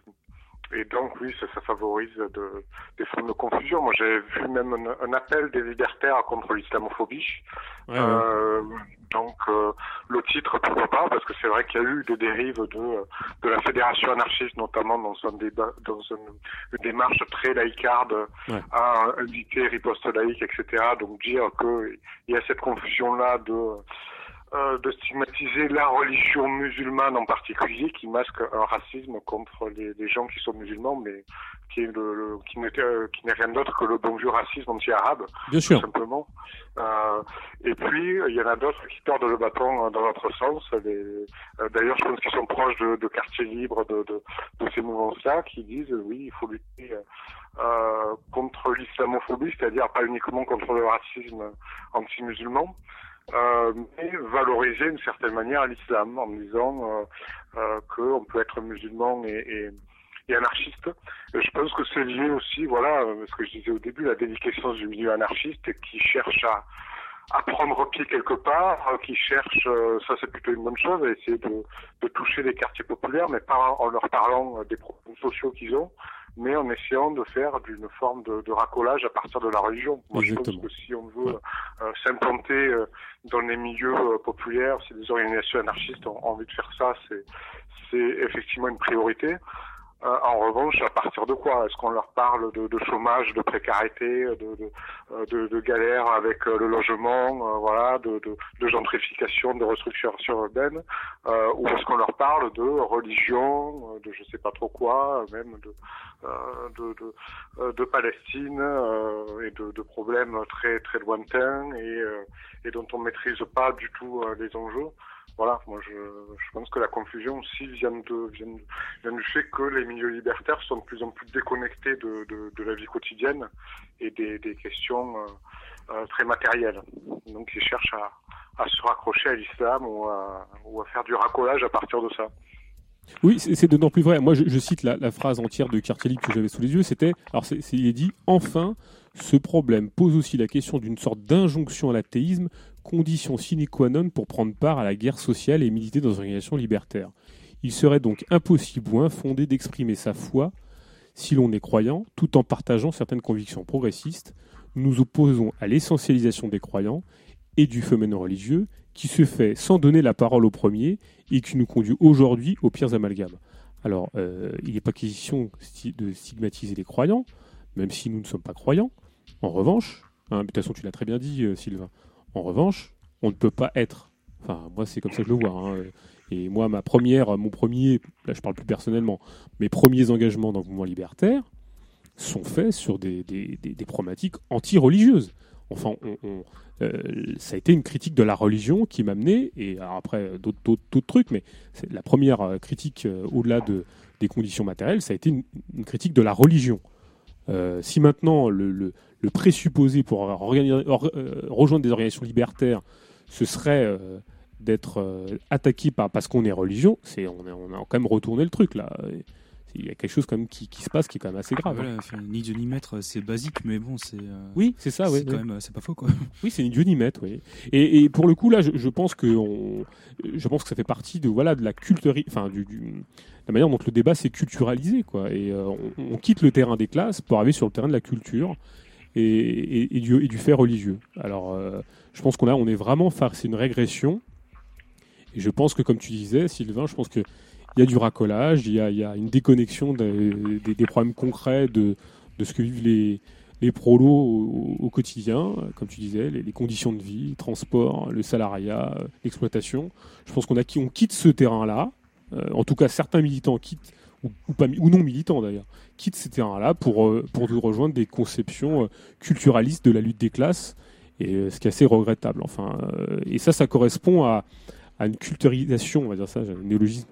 et donc, oui, ça, ça favorise de, des formes de confusion. Moi, j'ai vu même un, un, appel des libertaires contre l'islamophobie. Ouais, euh, ouais. Donc, euh, le titre, pourquoi pas, parce que c'est vrai qu'il y a eu des dérives de, de la fédération anarchiste, notamment dans, un débat, dans une, une démarche très laïcarde ouais. à inviter riposte laïque, etc. Donc, dire qu'il y a cette confusion-là de euh, de stigmatiser la religion musulmane en particulier, qui masque un racisme contre les, les gens qui sont musulmans, mais qui est le, le qui n'est euh, qui n'est rien d'autre que le bon vieux racisme anti-arabe, Bien sûr. tout simplement. Euh, et puis il y en a d'autres qui tordent le bâton dans l'autre sens. Euh, D'ailleurs, je pense qu'ils sont proches de, de quartiers libres, de, de, de ces mouvements-là, qui disent oui, il faut lutter. Euh, contre l'islamophobie, c'est-à-dire pas uniquement contre le racisme anti-musulman, euh, mais valoriser d'une certaine manière l'islam en disant euh, euh, qu'on peut être musulman et, et, et anarchiste. Je pense que c'est lié aussi, voilà, ce que je disais au début, la déliquescence du milieu anarchiste qui cherche à, à prendre pied quelque part, qui cherche, ça c'est plutôt une bonne chose, à essayer de, de toucher les quartiers populaires, mais pas en leur parlant des problèmes sociaux qu'ils ont, mais en essayant de faire d'une forme de, de, racolage à partir de la religion. Moi, Exactement. je pense que si on veut euh, s'implanter euh, dans les milieux euh, populaires, si les organisations anarchistes ont envie de faire ça, c'est effectivement une priorité. Euh, en revanche, à partir de quoi Est-ce qu'on leur parle de, de, chômage, de précarité, de, de, de, de galère avec euh, le logement, euh, voilà, de, gentrification, de restructuration urbaine, euh, ou est-ce qu'on leur parle de religion, de je sais pas trop quoi, même de de, Palestine et de, de, problèmes très très lointains et, et dont on maîtrise pas du tout les enjeux voilà, moi je, pense que la confusion aussi vient du fait que les milieux libertaires sont de plus en plus déconnectés de, la vie quotidienne et des, questions euh, euh, très matérielles. Donc ils cherchent à, se raccrocher à l'islam ou à, faire du racolage à partir de ça. Oui, c'est d'autant plus vrai. Moi, je, cite la, phrase entière de Cartier que j'avais sous les yeux. C'était, alors, il est dit, enfin, ce problème pose aussi la question d'une sorte d'injonction à l'athéisme, condition sine qua non pour prendre part à la guerre sociale et militer dans une organisation libertaire. Il serait donc impossible ou infondé d'exprimer sa foi si l'on est croyant, tout en partageant certaines convictions progressistes. Nous opposons à l'essentialisation des croyants et du phénomène religieux qui se fait sans donner la parole au premier et qui nous conduit aujourd'hui aux pires amalgames. Alors, euh, il n'est pas question de stigmatiser les croyants, même si nous ne sommes pas croyants. En revanche, hein, de toute façon, tu l'as très bien dit, euh, Sylvain, en revanche, on ne peut pas être, enfin, moi, c'est comme ça que je le vois, hein, et moi, ma première, mon premier, là, je parle plus personnellement, mes premiers engagements dans le mouvement libertaire sont faits sur des, problématiques anti-religieuses. Enfin, on, euh, ça a été une critique de la religion qui m'a mené, et après d'autres trucs, mais la première euh, critique euh, au-delà de, des conditions matérielles, ça a été une critique de la religion. Euh, si maintenant le, le, le, présupposé pour organiser, or, euh, rejoindre des organisations libertaires, ce serait euh, d'être attaqué par, parce qu'on est religion, c'est on, on, a quand même retourné le truc là il y a quelque chose quand même qui, qui, se passe qui est quand même assez grave. Voilà, enfin, ni Dieu ni maître, c'est basique, mais bon, c'est. Euh, oui, c'est ça, même, c'est pas faux, quoi. Oui, c'est ni Dieu ni maître, oui. Et, et, pour le coup, là, je, je, pense que on, je pense que ça fait partie de voilà de la culturie, enfin du, du, la manière dont le débat s'est culturalisé, quoi. Et euh, on, quitte le terrain des classes pour arriver sur le terrain de la culture et, du, fait religieux. Alors, euh, je pense qu'on a, on est vraiment face à une régression. Et je pense que, comme tu disais, Sylvain, je pense que il y a du racolage, il y a, une déconnexion des, problèmes concrets de, ce que vivent les, prolos au, quotidien, comme tu disais, les, conditions de vie, transport, le salariat, l'exploitation. Je pense qu'on on quitte ce terrain-là. Euh, en tout cas, certains militants quittent ou, non militants d'ailleurs, quittent ces terrains-là pour, euh, pour rejoindre des conceptions euh, culturalistes de la lutte des classes, et ce qui est assez regrettable. Enfin, et ça, ça correspond à, une culturisation, on va dire ça, un néologisme,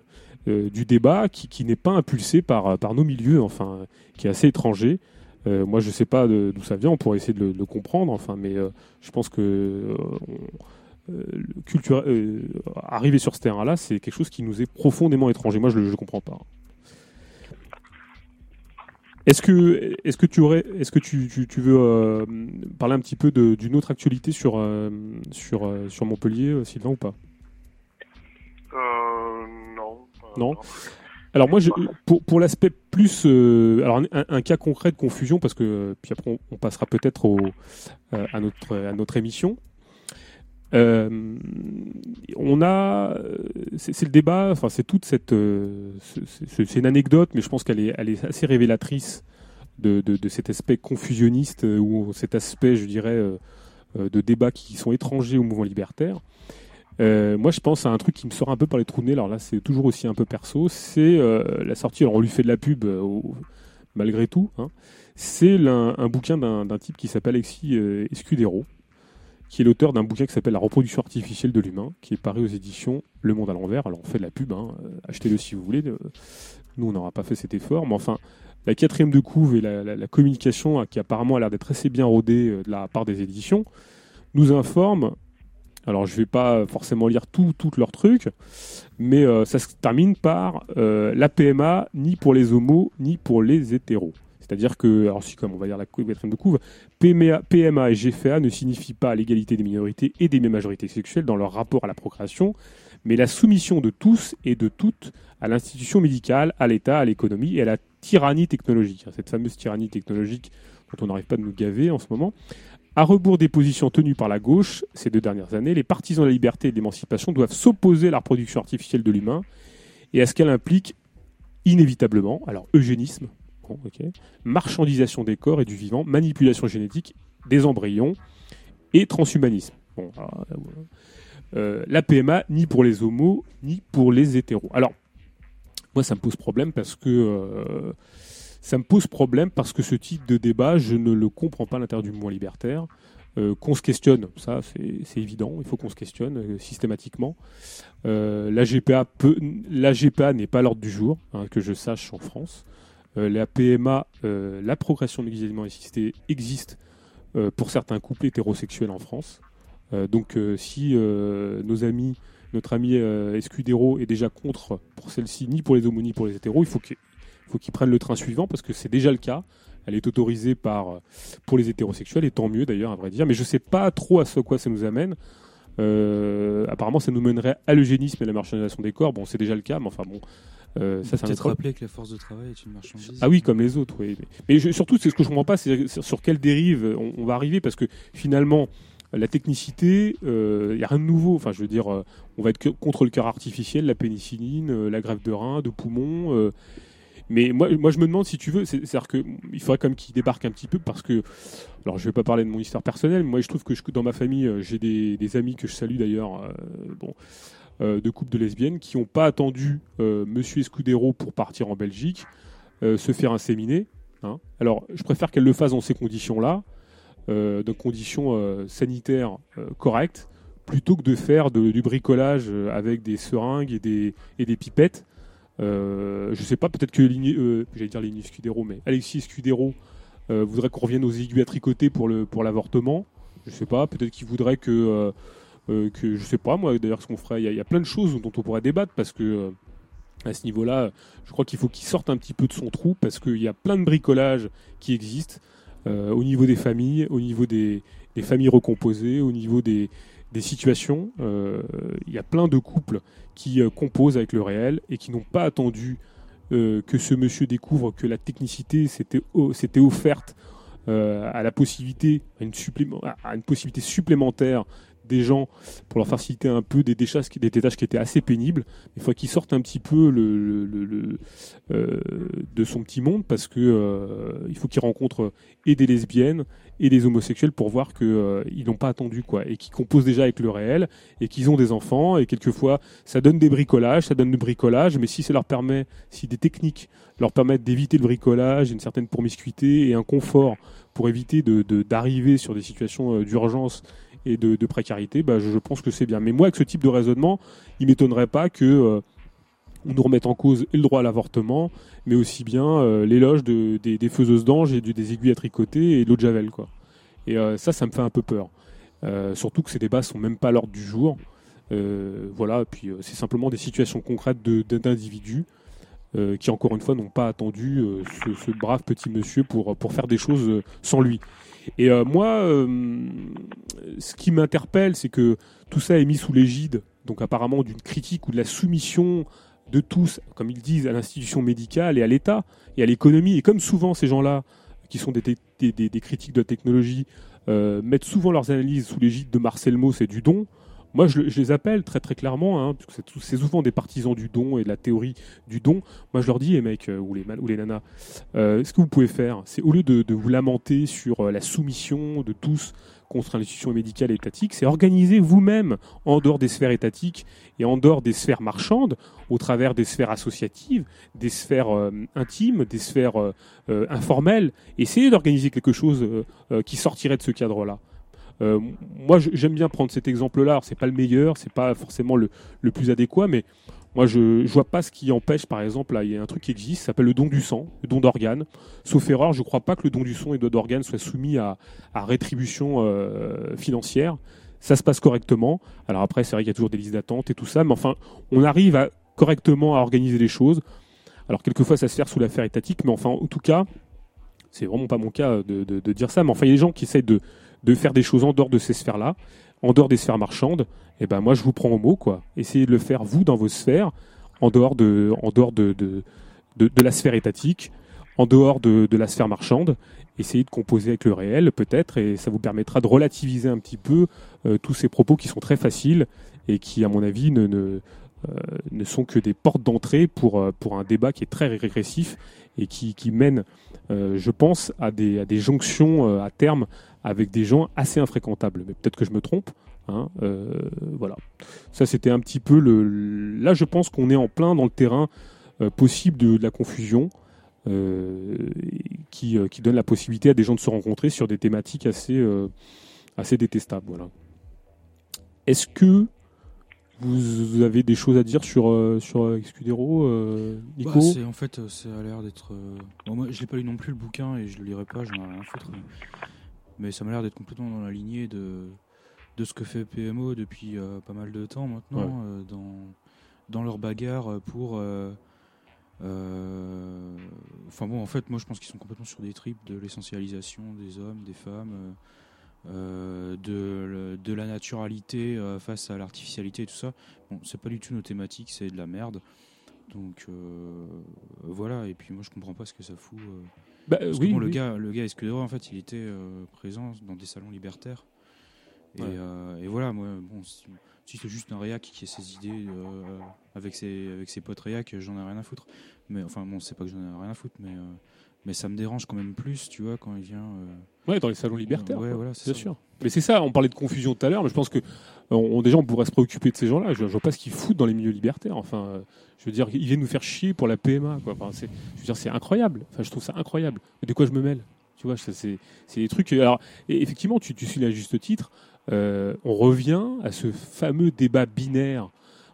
du débat qui, n'est pas impulsé par, par nos milieux, enfin, qui est assez étranger. moi, je ne sais pas d'où ça vient, on pourrait essayer de le, comprendre, enfin, mais je pense que arriver sur ce terrain-là, c'est quelque chose qui nous est profondément étranger. Moi, je ne comprends pas. Est-ce que, est-ce que tu aurais, est-ce que tu, tu, veux euh, parler un petit peu d'une autre actualité sur, euh, sur, euh, sur Montpellier, Sylvain, ou pas? Non. non? Alors moi, je, pour, pour l'aspect plus, alors un, cas concret de confusion, parce que puis après on, passera peut-être à notre à notre émission. Euh, on a, c'est le débat, enfin c'est toute cette, euh, c'est une anecdote, mais je pense qu'elle est, assez révélatrice de, de, cet aspect confusionniste euh, ou cet aspect, je dirais, de débats qui sont étrangers au mouvement libertaire. moi, je pense à un truc qui me sort un peu par les trous de nez. Alors là, c'est toujours aussi un peu perso. C'est la sortie. Alors, on lui fait de la pub malgré tout. Hein. c'est un, un, bouquin d'un type qui s'appelle Alexis Escudero, qui est l'auteur d'un bouquin qui s'appelle La reproduction artificielle de l'humain, qui est paru aux éditions Le Monde à l'envers. Alors on fait de la pub, hein, euh, achetez-le si vous voulez. Euh, nous, on n'aura pas fait cet effort, mais enfin, la quatrième de couve et la, communication, hein, qui apparemment a l'air d'être assez bien rodée euh, de la part des éditions, nous informe. Alors je ne vais pas forcément lire tout, tout leur truc, mais ça se termine par la PMA ni pour les homos ni pour les hétéros. C'est-à-dire que, alors si comme on va dire la quatrième de couve, PMA, et GFA ne signifient pas l'égalité des minorités et des majorités sexuelles dans leur rapport à la procréation, mais la soumission de tous et de toutes à l'institution médicale, à l'État, à l'économie et à la tyrannie technologique. Cette fameuse tyrannie technologique dont on n'arrive pas de nous gaver en ce moment. À rebours des positions tenues par la gauche ces deux dernières années, les partisans de la liberté et de l'émancipation doivent s'opposer à la reproduction artificielle de l'humain et à ce qu'elle implique inévitablement, alors eugénisme, marchandisation des corps et du vivant, manipulation génétique des embryons et transhumanisme. Bon, euh, euh, la PMA, ni pour les homos, ni pour les hétéros. Alors, moi, ça me pose problème parce que euh, ça me pose problème parce que ce type de débat, je ne le comprends pas à l'intérieur du mouvement libertaire. qu'on se questionne, ça c'est évident, il faut qu'on se questionne systématiquement. la GPA, n'est pas l'ordre du jour, hein, que je sache en France. Euh, la PMA, euh, la progression médicalement assisté existe euh, pour certains couples hétérosexuels en France. donc si nos amis, notre ami Escudero est déjà contre pour celle-ci, ni pour les homos ni pour les hétéros, il faut qu'il prenne le train suivant parce que c'est déjà le cas. Elle est autorisée par, pour les hétérosexuels, et tant mieux d'ailleurs, à vrai dire. Mais je ne sais pas trop à ce quoi ça nous amène. apparemment, ça nous mènerait à l'eugénisme et à la marchandisation des corps. Bon, c'est déjà le cas, mais enfin bon, euh, ça, Peut-être rappeler que la force de travail est une marchandise. Ah oui, comme les autres, oui. Mais, surtout, c'est ce que je comprends pas, c'est sur quelle dérive on, va arriver, parce que finalement, la technicité, il euh, n'y a rien de nouveau. Enfin, je veux dire, euh, on va être contre le cœur artificiel, la pénicilline, la grève de rein, de poumon. mais moi, moi, je me demande si tu veux, c'est-à-dire qu'il faudrait quand même qu'il débarque un petit peu parce que, alors je vais pas parler de mon histoire personnelle, mais moi je trouve que je, dans ma famille, j'ai des, des, amis que je salue d'ailleurs. bon, euh, de couples de lesbiennes qui n'ont pas attendu euh, Monsieur Escudero pour partir en Belgique, euh, se faire inséminer. Hein. Alors, je préfère qu'elle le fasse dans ces conditions-là, dans conditions sanitaires correctes, plutôt que de faire du bricolage avec des seringues et des, et des pipettes. je sais pas, peut-être que j'allais dire Ligny Scudero, mais Alexis Scudero voudrait qu'on revienne aux aiguilles à tricoter pour l'avortement. Je sais pas, peut-être qu'il voudrait que euh, que je sais pas moi d'ailleurs ce qu'on ferait. Il y, a plein de choses dont on pourrait débattre parce que euh, à ce niveau-là, je crois qu'il faut qu'il sorte un petit peu de son trou parce qu'il y a plein de bricolages qui existent euh, au niveau des familles, au niveau des, familles recomposées, au niveau des, situations. il y a plein de couples qui composent avec le réel et qui n'ont pas attendu que ce monsieur découvre que la technicité s'était offerte à la possibilité, à une possibilité supplémentaire des gens pour leur faciliter un peu des, tâches, des tâches qui étaient assez pénibles. Il faut qu'ils sortent un petit peu euh, de son petit monde parce que euh, il faut qu'ils rencontrent et des lesbiennes et des homosexuels pour voir qu'ils euh, n'ont pas attendu quoi et qu'ils composent déjà avec le réel et qu'ils ont des enfants et quelquefois ça donne des bricolages, ça donne du bricolage, mais si ça leur permet, si des techniques leur permettent d'éviter le bricolage, une certaine promiscuité et un confort pour éviter d'arriver sur des situations d'urgence et de, précarité, bah, je, pense que c'est bien. Mais moi, avec ce type de raisonnement, il m'étonnerait pas que on nous remette en cause le droit à l'avortement, mais aussi bien l'éloge de, des, faiseuses d'anges et des aiguilles à tricoter et de l'eau de javel. Et ça, ça me fait un peu peur. surtout que ces débats sont même pas à l'ordre du jour. voilà, puis c'est simplement des situations concrètes d'individus euh, qui encore une fois n'ont pas attendu euh, ce, brave petit monsieur pour, pour faire des choses euh, sans lui. Et moi, ce qui m'interpelle, c'est que tout ça est mis sous l'égide, donc apparemment d'une critique ou de la soumission de tous, comme ils disent, à l'institution médicale et à l'État et à l'économie. Et comme souvent ces gens-là, qui sont des, critiques de la technologie, mettent souvent leurs analyses sous l'égide de Marcel Mauss et du don, moi, je, les appelle très très clairement, hein, parce que c'est souvent des partisans du don et de la théorie du don. Moi, je leur dis, les mecs euh, ou, les, ou les nanas, euh, ce que vous pouvez faire, c'est au lieu de, vous lamenter sur euh, la soumission de tous contre l'institution médicale et étatique, c'est organiser vous-même en dehors des sphères étatiques et en dehors des sphères marchandes, au travers des sphères associatives, des sphères intimes, des sphères informelles. Essayez d'organiser quelque chose qui sortirait de ce cadre-là. Euh, moi, j'aime bien prendre cet exemple-là. C'est pas le meilleur, c'est pas forcément le, plus adéquat, mais moi, je, ne vois pas ce qui empêche, par exemple, il y a un truc qui existe, s'appelle le don du sang, le don d'organes. Sauf erreur, je ne crois pas que le don du sang et d'organes soient soumis à, rétribution euh, financière. Ça se passe correctement. Alors après, c'est vrai qu'il y a toujours des listes d'attente et tout ça, mais enfin, on arrive correctement à organiser les choses. Alors quelquefois, ça se fait sous l'affaire étatique, mais enfin, en tout cas, c'est vraiment pas mon cas de, de, dire ça, mais enfin, il y a des gens qui essayent de, de faire des choses en dehors de ces sphères-là, en dehors des sphères marchandes, et eh ben moi je vous prends au mot quoi. Essayez de le faire vous dans vos sphères, en dehors de, en dehors de, la sphère étatique, en dehors de, la sphère marchande. Essayez de composer avec le réel peut-être, et ça vous permettra de relativiser un petit peu euh, tous ces propos qui sont très faciles et qui, à mon avis, ne, ne, euh, sont que des portes d'entrée pour, euh, pour un débat qui est très régressif et qui, qui mène, je pense, à des, à des jonctions à terme avec des gens assez infréquentables. Mais peut-être que je me trompe. Hein, euh, voilà. Ça, c'était un petit peu le. Là, je pense qu'on est en plein dans le terrain euh, possible de, la confusion, euh, qui, donne la possibilité à des gens de se rencontrer sur des thématiques assez, assez détestables. Voilà. Est-ce que vous avez des choses à dire sur sur Excudero, Nico? Bah, En fait, ça a l'air d'être. moi, je l'ai pas lu non plus le bouquin et je le lirai pas. J'en ai rien à foutre. Ça m'a l'air d'être complètement dans la lignée de, de ce que fait PMO depuis euh, pas mal de temps maintenant, euh, dans, dans leur bagarre pour. Euh, enfin bon, en fait, moi je pense qu'ils sont complètement sur des tripes de l'essentialisation des hommes, des femmes, de, de, la naturalité face à l'artificialité et tout ça. Bon, c'est pas du tout nos thématiques, c'est de la merde. Donc voilà, et puis moi je comprends pas ce que ça fout. Bah, oui, le gars, le gars en fait, il était euh, présent dans des salons libertaires. Et, euh, voilà, moi, bon, si, c'est juste un réac qui a ses idées euh, avec ses avec ses potes réac, j'en ai rien à foutre. Mais enfin, bon, c'est pas que j'en ai rien à foutre, mais mais ça me dérange quand même plus, tu vois, quand il vient. Ouais, dans les salons libertaires. Ouais, voilà, c'est sûr. Mais c'est ça, on parlait de confusion tout à l'heure, mais je pense que on, déjà on pourrait se préoccuper de ces gens-là. Je, ne vois pas ce qu'ils foutent dans les milieux libertaires. Enfin, je veux dire, ils viennent nous faire chier pour la PMA. Quoi. Enfin, c'est, je veux dire, c'est incroyable. Enfin, je trouve ça incroyable. de quoi je me mêle? Tu vois, c'est, des trucs. Alors, effectivement, tu, tu suis à juste titre. Euh, on revient à ce fameux débat binaire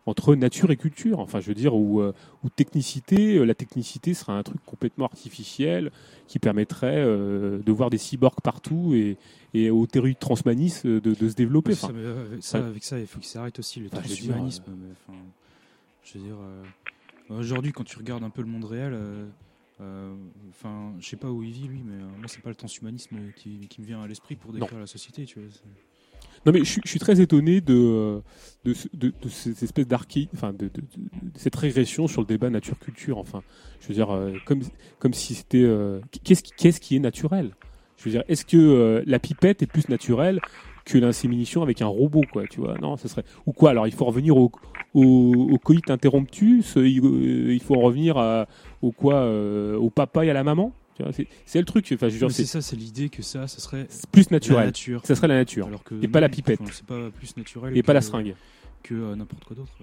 entre nature et culture. Enfin, je veux dire, où, euh, technicité, euh, la technicité sera un truc complètement artificiel qui permettrait de voir des cyborgs partout et, et au théories transhumanisme de, de, se développer. ça, avec, ça, il faut qu'il s'arrête aussi le transhumanisme. Je veux dire, euh, aujourd'hui, quand tu regardes un peu le monde réel, euh, euh, enfin, je sais pas où il vit lui, mais moi, c'est pas le transhumanisme qui, qui me vient à l'esprit pour décrire la société, tu vois. Non, mais je, suis très étonné de, de, de, cette espèce d'archi, enfin, de, cette régression sur le débat nature-culture. Enfin, je veux dire, comme, comme si c'était. qu'est-ce, qui, qu'est-ce qui est naturel? Je veux dire, est-ce que la pipette est plus naturelle que l'insémination avec un robot, quoi, tu vois? Non, ça serait. Ou quoi? Alors, il faut revenir au, au, coït interruptus, il, il, faut en revenir à, au quoi euh, Au papa et à la maman? C'est le truc. Enfin, c'est ça, c'est l'idée que ça, ça serait plus naturel. Ça serait la nature. Alors que et pas la pipette. C'est pas plus naturel. Et pas la seringue. Que euh, n'importe quoi d'autre.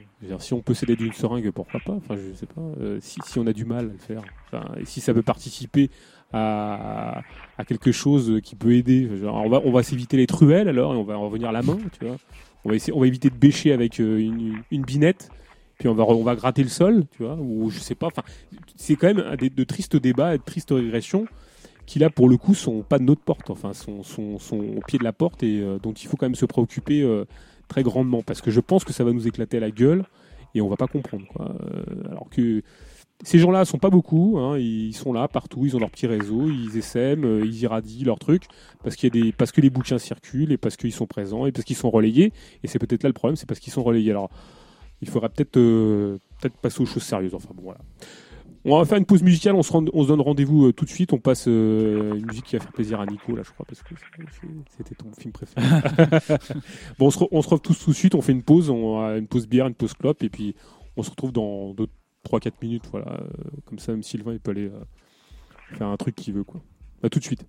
Si on peut s'aider d'une seringue, pourquoi pas? Enfin, je sais pas. Euh, si, si, on a du mal à le faire, enfin, et si ça peut participer à, quelque chose qui peut aider. on va, on va s'éviter les truelles alors et on va revenir à la main, tu vois. On va, essayer, on va éviter de bêcher avec euh, une, une binette puis on va, on va gratter le sol, tu vois, ou je sais pas. Enfin, c'est quand même un des, de tristes débats, de tristes régressions qui là pour le coup sont pas de notre porte, enfin sont, sont, au pied de la porte et euh, dont il faut quand même se préoccuper euh, très grandement parce que je pense que ça va nous éclater à la gueule et on va pas comprendre quoi. Euh, alors que ces gens-là sont pas beaucoup, hein, ils sont là partout, ils ont leur petit réseau, ils essaiment, ils irradient leurs trucs parce qu'il y a des parce que les bouquins circulent et parce qu'ils sont présents et parce qu'ils sont relayés et c'est peut-être là le problème, c'est parce qu'ils sont relayés. Alors il faudra peut-être peut-être passer aux choses sérieuses. Enfin bon voilà. On va faire une pause musicale, on se, on se donne rendez-vous euh, tout de suite. On passe euh, une musique qui va faire plaisir à Nico, là, je crois, parce que c'était ton film préféré. bon, on se, on se retrouve tous tout de suite, on fait une pause, on a une pause bière, une pause clope, et puis on se retrouve dans 3-4 minutes. Voilà. Euh, comme ça, même Sylvain, il peut aller faire un truc qu'il veut. Quoi. À tout de suite.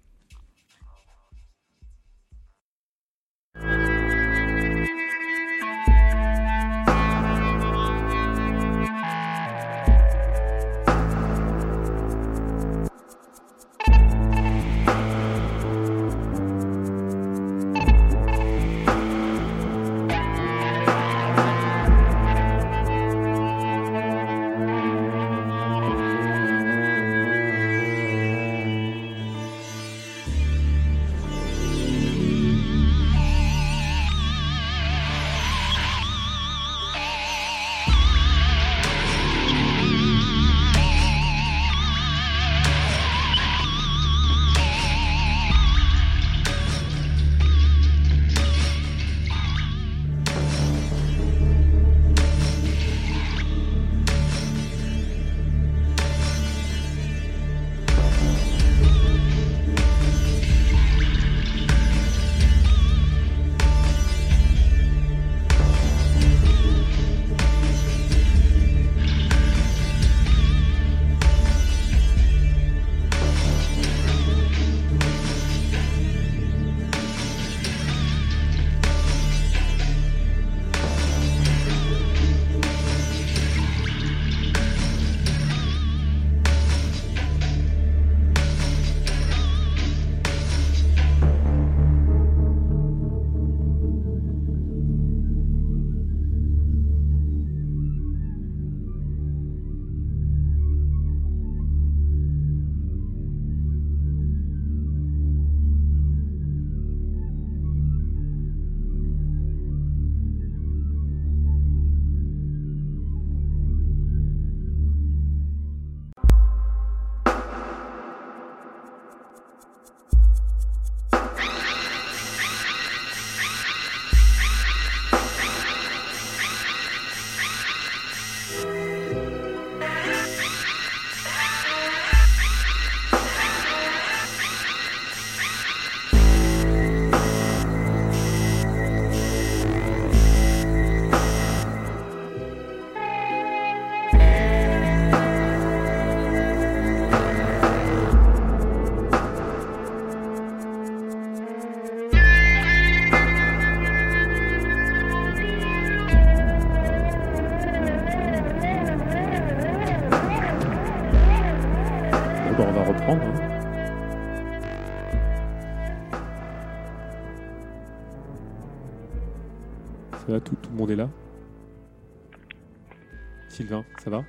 Sylvain, ça va?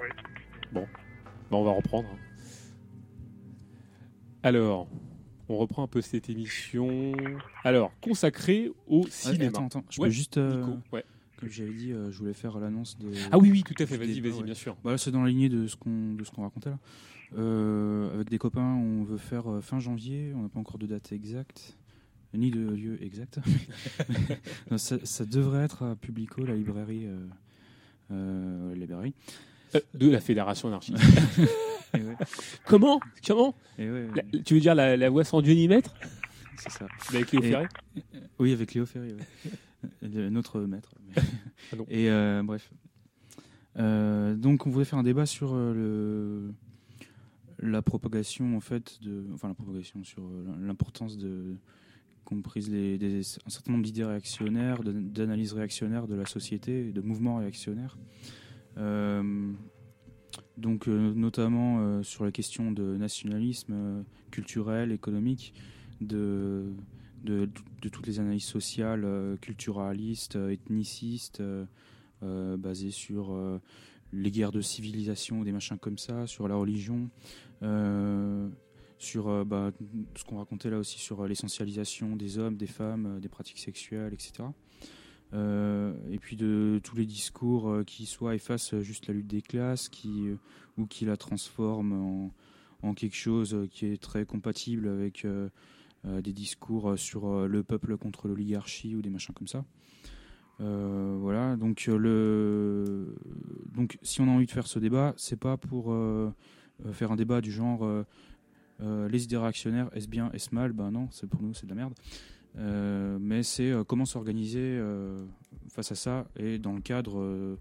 Oui. Bon, ben, on va reprendre. Alors, on reprend un peu cette émission. Alors, consacrée au cinéma. attends, attends, je peux juste. Euh, comme j'avais dit, euh, je voulais faire l'annonce de. Ah oui, oui, tout à fait. Vas-y, vas-y, bien sûr. Bah, c'est dans la lignée de ce qu'on de ce qu'on racontait là. Euh, avec des copains, on veut faire fin janvier. On n'a pas encore de date exacte ni de lieu exact. ça, ça, devrait être à Publico, la librairie euh, librairie. Euh, de la Fédération anarchiste. Comment? Comment? Tu veux dire la, voix sans Dieu ni maître? C'est ça. Avec Léo Ferré? Oui, avec Léo Ferré, notre maître. Ah Et euh, bref. donc on voulait faire un débat sur le, la propagation en fait de, enfin la propagation sur l'importance de comprise les, un certain nombre d'idées réactionnaires, d'analyses réactionnaires de la société, de mouvements réactionnaires. Euh, donc notamment sur la question de nationalisme culturel, économique, de, de, toutes les analyses sociales, culturalistes, ethnicistes, basées sur les guerres de civilisation, des machins comme ça, sur la religion, euh, sur euh, bah, ce qu'on racontait là aussi sur l'essentialisation des hommes, des femmes, euh, des pratiques sexuelles, etc. et puis de tous les discours qui soit effacent juste la lutte des classes, qui ou qui la transforment en, quelque chose qui est très compatible avec des discours sur le peuple contre l'oligarchie ou des machins comme ça. Euh, voilà, donc euh, le donc si on a envie de faire ce débat, c'est pas pour euh, faire un débat du genre les idées réactionnaires, est-ce bien, est-ce mal? Ben non, c'est pour nous c'est de la merde. mais c'est comment s'organiser face à ça et dans le cadre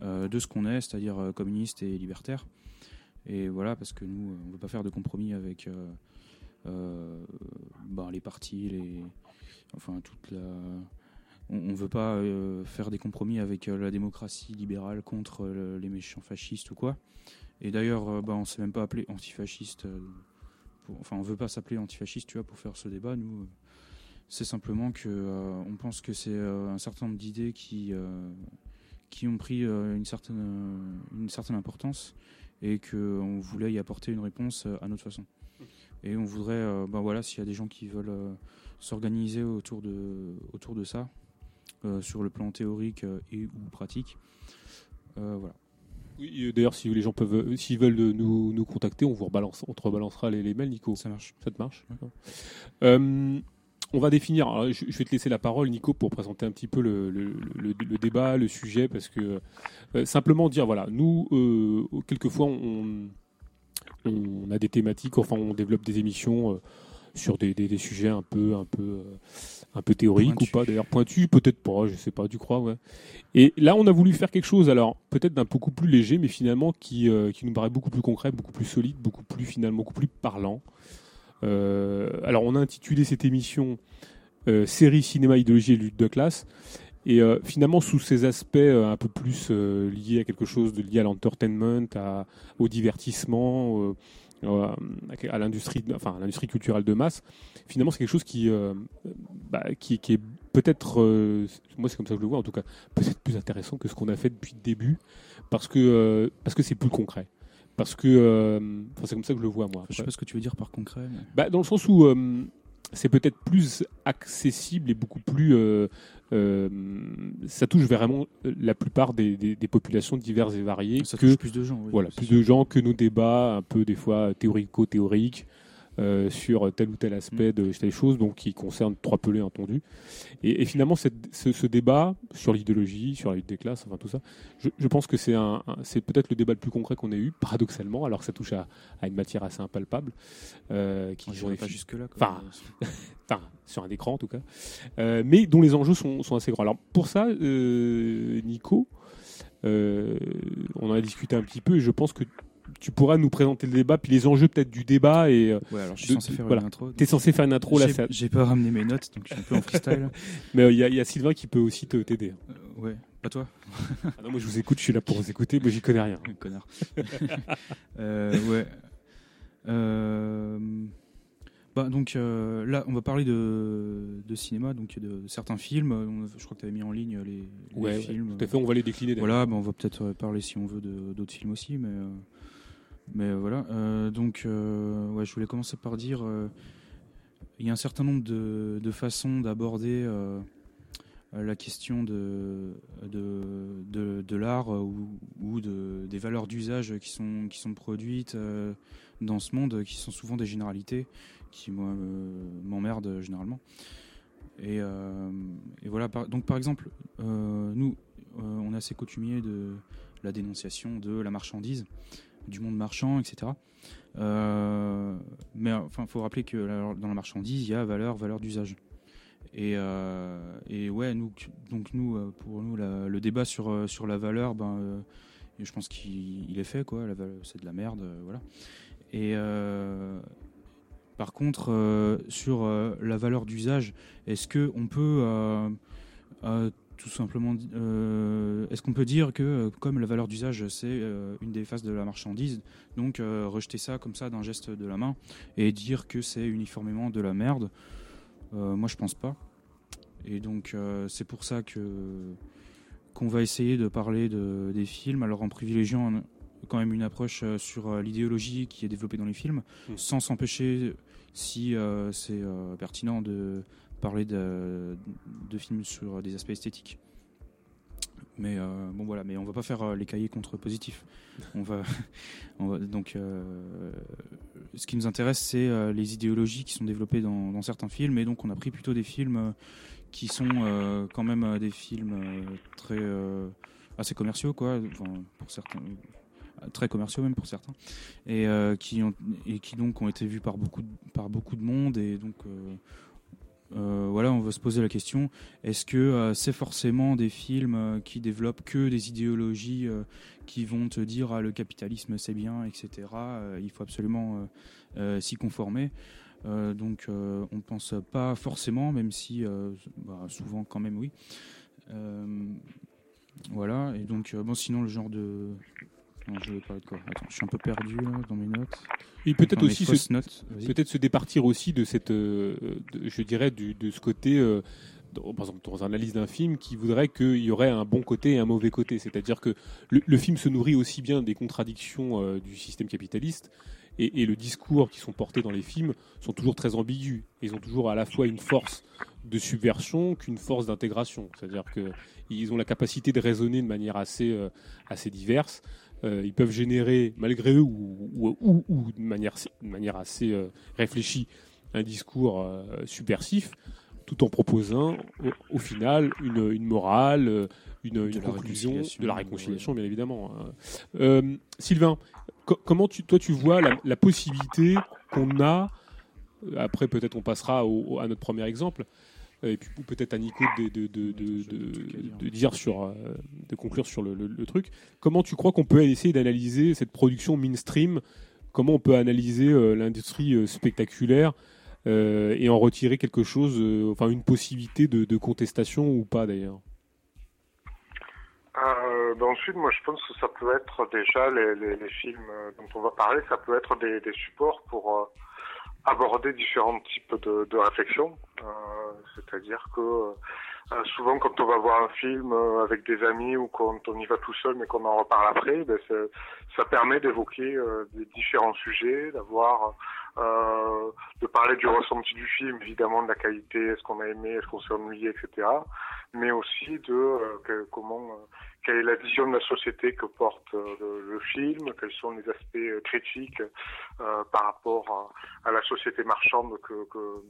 de ce qu'on est, c'est-à-dire communiste et libertaire. Et voilà, parce que nous, on ne veut pas faire de compromis avec ben, les partis, les, enfin toute la on ne veut pas euh, faire des compromis avec euh, la démocratie libérale contre euh, les méchants fascistes ou quoi. Et d'ailleurs, bah, on ne s'est même pas appelé antifasciste. Enfin, on veut pas s'appeler antifasciste, tu vois, pour faire ce débat. Nous, c'est simplement que on pense que c'est un certain nombre d'idées qui ont pris une certaine importance et qu'on voulait y apporter une réponse à notre façon. Et on voudrait, bah voilà, s'il y a des gens qui veulent s'organiser autour de ça, euh, sur le plan théorique euh, et ou pratique. Euh, voilà. Oui, d'ailleurs, si les gens peuvent, s'ils veulent nous, nous, contacter, on vous rebalance, on te rebalancera les, mails, Nico. Ça marche. Ça te marche. on va définir. je, vais te laisser la parole, Nico, pour présenter un petit peu le, le, débat, le sujet, parce que simplement dire, voilà, nous, quelquefois, on, on, a des thématiques, enfin, on développe des émissions sur des, des, sujets un peu, un peu, un peu théoriques ou pas, d'ailleurs pointus, peut-être pas, je sais pas, tu crois, ouais. Et là, on a voulu faire quelque chose, alors peut-être d'un beaucoup plus léger, mais finalement qui, euh, qui nous paraît beaucoup plus concret, beaucoup plus solide, beaucoup plus finalement, beaucoup plus parlant. Euh, alors, on a intitulé cette émission euh, Série cinéma, idéologie et lutte de classe. Et finalement, sous ces aspects un peu plus liés à quelque chose de lié à l'entertainment, au divertissement, euh, à l'industrie, enfin l'industrie culturelle de masse, finalement c'est quelque chose qui, euh, bah, qui, est peut-être, euh, moi c'est comme ça que je le vois en tout cas, peut-être plus intéressant que ce qu'on a fait depuis le début, parce que parce que c'est plus concret. Parce que c'est comme ça que je le vois moi. Je sais pas ce que tu veux dire par concret. Bah, dans le sens où c'est peut-être plus accessible et beaucoup plus. Euh, euh, ça touche vraiment la plupart des, populations diverses et variées. Ça touche plus de gens. voilà, plus de gens que nos débats un peu des fois théorico-théoriques. Euh, sur tel ou tel aspect mm. de telle chose, donc qui concerne trois pelés entendu. Et, finalement, ce, débat sur l'idéologie, sur la lutte des classes, enfin tout ça, je, pense que c'est un, c'est peut-être le débat le plus concret qu'on ait eu, paradoxalement, alors que ça touche à, une matière assez impalpable. Euh, qui oh, pas jusque là. Enfin, sur un écran en tout cas, euh, mais dont les enjeux sont, sont, assez grands. Alors pour ça, euh, Nico, on en a discuté un petit peu, et je pense que tu pourras nous présenter le débat, puis les enjeux peut-être du débat. Et, euh, ouais, alors je suis censé faire une intro. Tu es censé faire une intro là. J'ai pas ramené mes notes, donc je suis un peu en freestyle. Mais il euh, y, a Sylvain qui peut aussi t'aider. Euh, ouais, pas toi. ah non, moi je vous écoute, je suis là pour vous écouter, moi j'y connais rien. Connard. ouais. Bah, donc là, on va parler de, de, cinéma, donc de certains films. Je crois que tu avais mis en ligne les, les films. Tout à fait, on va les décliner. Voilà, bah, on va peut-être parler si on veut d'autres films aussi, mais mais voilà, euh, donc euh, ouais, je voulais commencer par dire, euh, il y a un certain nombre de, de façons d'aborder la question de, de, de, l'art ou, ou de, des valeurs d'usage qui sont, qui sont produites dans ce monde, qui sont souvent des généralités, qui m'emmerdent généralement. Et, et, voilà, donc par exemple, nous, on est assez coutumier de la dénonciation de la marchandise du monde marchand, etc. Euh, mais enfin, faut rappeler que dans la marchandise, il y a valeur, valeur d'usage. Et, euh, ouais, donc nous, euh, pour nous, le débat sur sur la valeur, ben, je pense qu'il est fait, quoi. C'est de la merde, voilà. Et par contre, sur la valeur d'usage, est-ce que on peut tout simplement, est-ce qu'on peut dire que comme la valeur d'usage c'est une des phases de la marchandise, donc rejeter ça comme ça d'un geste de la main et dire que c'est uniformément de la merde, moi je pense pas. Et donc c'est pour ça que qu'on va essayer de parler de, des films, alors en privilégiant quand même une approche euh, sur euh, l'idéologie qui est développée dans les films, hmm. sans s'empêcher, si euh, c'est pertinent, de parler de, films sur des aspects esthétiques. Mais bon voilà, mais on va pas faire les cahiers contre positifs. On va, donc ce qui nous intéresse, c'est les idéologies qui sont développées dans, certains films, et donc on a pris plutôt des films qui sont quand même des films très assez commerciaux quoi, pour certains très commerciaux même pour certains, et, euh, qui, ont, et qui donc ont été vus par beaucoup de, par beaucoup de monde. Et donc, euh, euh, voilà, on va se poser la question est-ce que c'est forcément des films qui développent que des idéologies qui vont te dire ah, le capitalisme c'est bien, etc. il faut absolument s'y conformer. donc on ne pense pas forcément, même si bah, souvent quand même oui. voilà, et donc bon, sinon le genre de, je vais parler de quoi Attends, je suis un peu perdu là, dans mes notes. Et peut-être aussi se, peut-être se départir aussi de cette, euh, je dirais, du, de ce côté, euh, par exemple dans l'analyse d'un film, qui voudrait qu'il y aurait un bon côté et un mauvais côté. C'est-à-dire que le, film se nourrit aussi bien des contradictions euh, du système capitaliste et, et, le discours qui sont portés dans les films sont toujours très ambigus. Ils ont toujours à la fois une force de subversion qu'une force d'intégration. C'est-à-dire qu'ils ont la capacité de raisonner de manière assez, assez diverse. Euh, ils peuvent générer, malgré eux ou, ou, de, manière, de manière assez euh, réfléchie, un discours euh, subversif, tout en proposant au, final une, une morale, une, une conclusion de la réconciliation, bien évidemment. Hein. Sylvain, comment tu, toi tu vois la, la possibilité qu'on a, après peut-être on passera à notre premier exemple, et puis peut-être à Nico de, de, de, de, dire sur, euh, de conclure sur le, le, truc. Comment tu crois qu'on peut essayer d'analyser cette production mainstream? Comment on peut analyser euh, l'industrie spectaculaire et en retirer quelque chose, enfin une possibilité de, contestation ou pas d'ailleurs? Euh, ensuite, moi, je pense que ça peut être déjà les, les, les films dont on va parler, ça peut être des, des supports pour aborder différents types de, de réflexions. Euh, C'est-à-dire que euh, souvent, quand on va voir un film euh, avec des amis ou quand on y va tout seul mais qu'on en reparle après, ben ça permet d'évoquer euh, des différents sujets, d'avoir euh, de parler du ressenti du film, évidemment de la qualité, est-ce qu'on a aimé, est-ce qu'on s'est ennuyé, etc. Mais aussi de euh, comment, quelle est la vision de la société que porte le, film, quels sont les aspects critiques par rapport à, la société marchande que, que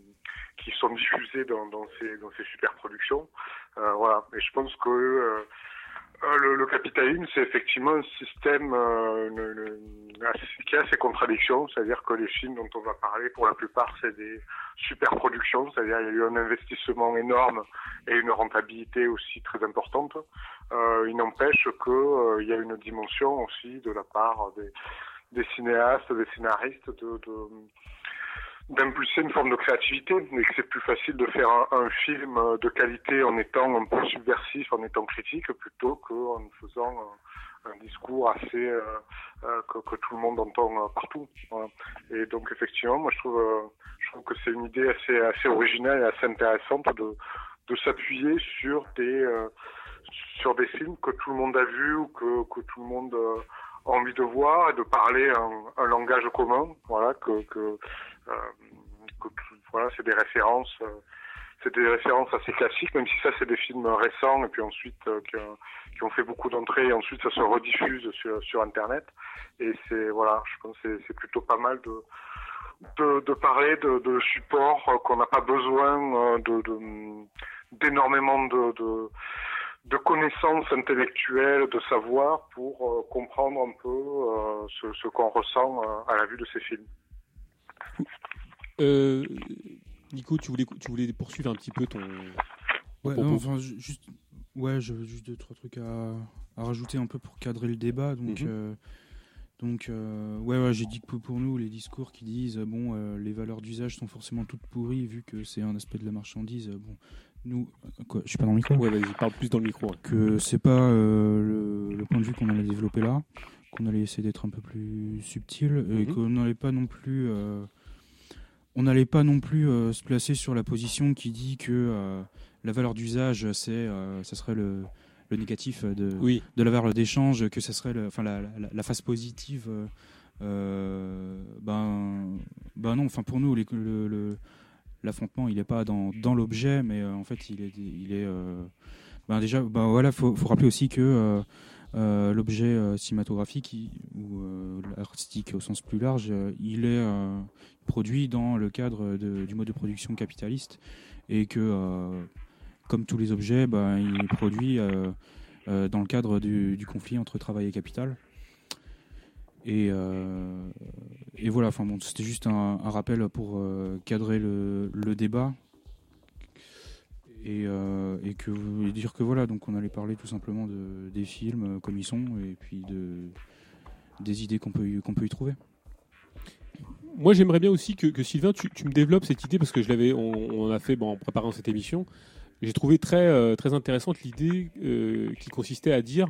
qui sont diffusés dans, dans, ces, dans ces super productions. voilà. Et je pense que euh, le, le, capitalisme, c'est effectivement un système euh, qui a ses contradictions, c'est-à-dire que les films dont on va parler, pour la plupart, c'est des super productions, c'est-à-dire il y a eu un investissement énorme et une rentabilité aussi très importante. Euh, il n'empêche qu'il euh, y a une dimension aussi de la part des, des cinéastes, des scénaristes, de, de d'impulser une forme de créativité, mais c'est plus facile de faire un, film de qualité en étant un peu subversif, en étant critique, plutôt qu'en faisant un, discours assez euh, euh, que, que, tout le monde entend euh, partout. Et donc effectivement, moi je trouve, je trouve que c'est une idée assez assez originale et assez intéressante de de s'appuyer sur des sur des films que tout le monde a vus ou que que tout le monde a envie de voir et de parler un, un langage commun, voilà que que euh, voilà, c'est des références c'est des références assez classiques, même si ça c'est des films récents et puis ensuite euh, qui, ont fait beaucoup d'entrées et ensuite ça se rediffuse sur, sur internet. Et c'est voilà, je pense que c'est plutôt pas mal de de, parler de, de supports qu'on n'a pas besoin de d'énormément de, de, connaissances intellectuelles, de savoir pour comprendre un peu ce, qu'on ressent à la vue de ces films. Euh, Nico, tu voulais, tu voulais poursuivre un petit peu ton. Ouais, enfin, juste, ouais, j'avais juste deux trois trucs à, à, rajouter un peu pour cadrer le débat. Donc, mhm. euh, donc, euh, ouais, ouais j'ai dit que pour nous, les discours qui disent bon, les valeurs d'usage sont forcément toutes pourries vu que c'est un aspect de la marchandise. bon, nous, quoi, je suis pas dans le micro. Ouais, vas-y, parle plus dans le micro. Que c'est pas le, point de vue qu'on allait développer là, qu'on allait essayer d'être un peu plus subtil et mhm. qu'on n'allait pas non plus on n'allait pas non plus euh, se placer sur la position qui dit que euh, la valeur d'usage, c'est, euh, ça serait le, négatif de, de la valeur d'échange, que ça serait enfin, la, la, phase positive. ben, ben non, enfin pour nous, le, l'affrontement, il n'est pas dans, dans l'objet, mais en fait, il est, il est ben déjà, ben voilà, faut, faut rappeler aussi que euh, l'objet euh, cinématographique ou euh, artistique au sens plus large, il est produit dans le cadre du mode de production capitaliste et que, comme tous les objets, bah, il est produit dans le cadre du, conflit entre travail et capital. Et, voilà, bon, c'était juste un, rappel pour cadrer le, débat et, euh, dire que voilà donc on allait parler tout simplement de, des films euh, comme ils sont et puis de des idées qu'on peut y trouver. Moi j'aimerais bien aussi que, Sylvain tu, me développes cette idée parce que je l'avais on, a fait bon, en préparant cette émission j'ai trouvé très euh, très intéressante l'idée qui consistait à dire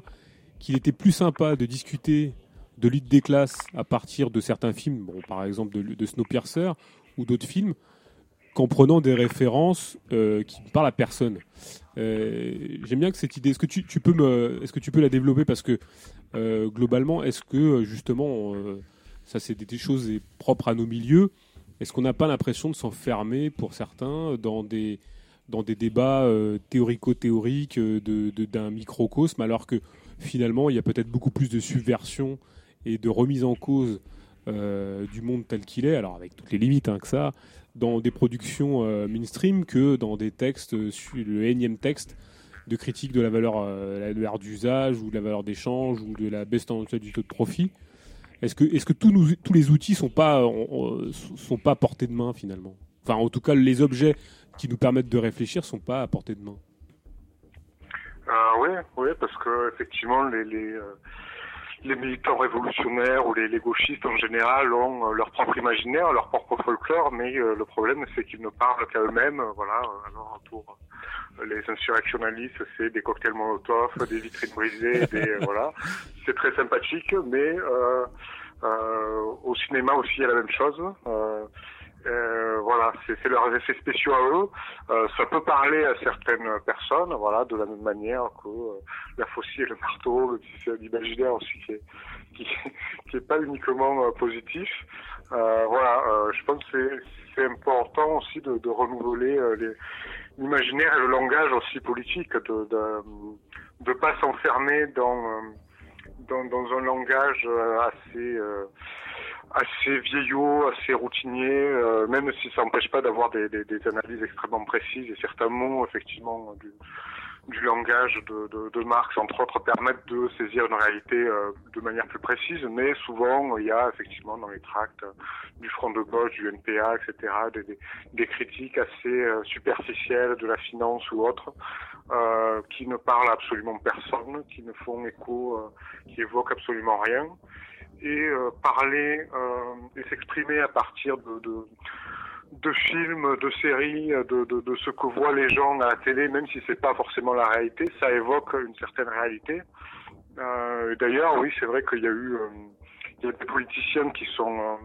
qu'il était plus sympa de discuter de lutte des classes à partir de certains films bon par exemple de, de Snowpiercer ou d'autres films qu'en prenant des références euh, qui ne parlent à personne. Euh, j'aime bien que cette idée. Est-ce que tu, peux est-ce que tu peux la développer? Parce que euh, globalement, est-ce que justement, ça c'est des, choses propres à nos milieux. Est-ce qu'on n'a pas l'impression de s'enfermer pour certains dans des débats théorico-théoriques de, d'un microcosme, alors que finalement, il y a peut-être beaucoup plus de subversion et de remise en cause du monde tel qu'il est, alors avec toutes les limites hein, que ça, dans des productions euh, mainstream que dans des textes, euh, le énième texte de critique de la valeur, euh, d'usage ou de la valeur d'échange ou de la baisse du taux de profit. Est-ce que, tous, les outils sont pas, sont pas à portée de main finalement? Enfin, en tout cas, les objets qui nous permettent de réfléchir sont pas à portée de main. oui, oui, parce que effectivement, les, les les militants révolutionnaires ou les, gauchistes en général ont euh, leur propre imaginaire, leur propre folklore, mais euh, le problème c'est qu'ils ne parlent qu'à eux-mêmes. Voilà. Alors pour euh, les insurrectionnalistes, c'est des cocktails Molotov, des vitrines brisées, des voilà. C'est très sympathique, mais au cinéma aussi il y a la même chose. Euh, voilà, c'est leurs effets spéciaux à eux. Euh, ça peut parler à certaines personnes, voilà, de la même manière que euh, la faucille et le marteau, l'imaginaire aussi qui est, qui, est pas uniquement euh, positif. voilà, je pense que c'est important aussi de, de renouveler l'imaginaire et le langage aussi politique, de de, de pas s'enfermer dans, dans, dans un langage assez assez vieillot, assez routinier, euh, même si ça n'empêche pas d'avoir des, des, des, analyses extrêmement précises et certains mots, effectivement, du, du langage de, de, de, Marx, entre autres, permettent de saisir une réalité euh, de manière plus précise, mais souvent, il y a effectivement dans les tracts du Front de gauche, du NPA, etc., des, des critiques assez euh, superficielles de la finance ou autres, qui ne parlent absolument personne, qui ne font écho, qui évoquent absolument rien et euh, parler euh, et s'exprimer à partir de, de, de, films, de séries, de, de, de, ce que voient les gens à la télé, même si c'est pas forcément la réalité, ça évoque une certaine réalité. Euh, D'ailleurs, oui, c'est vrai qu'il y a eu euh, il y a des politiciens qui sont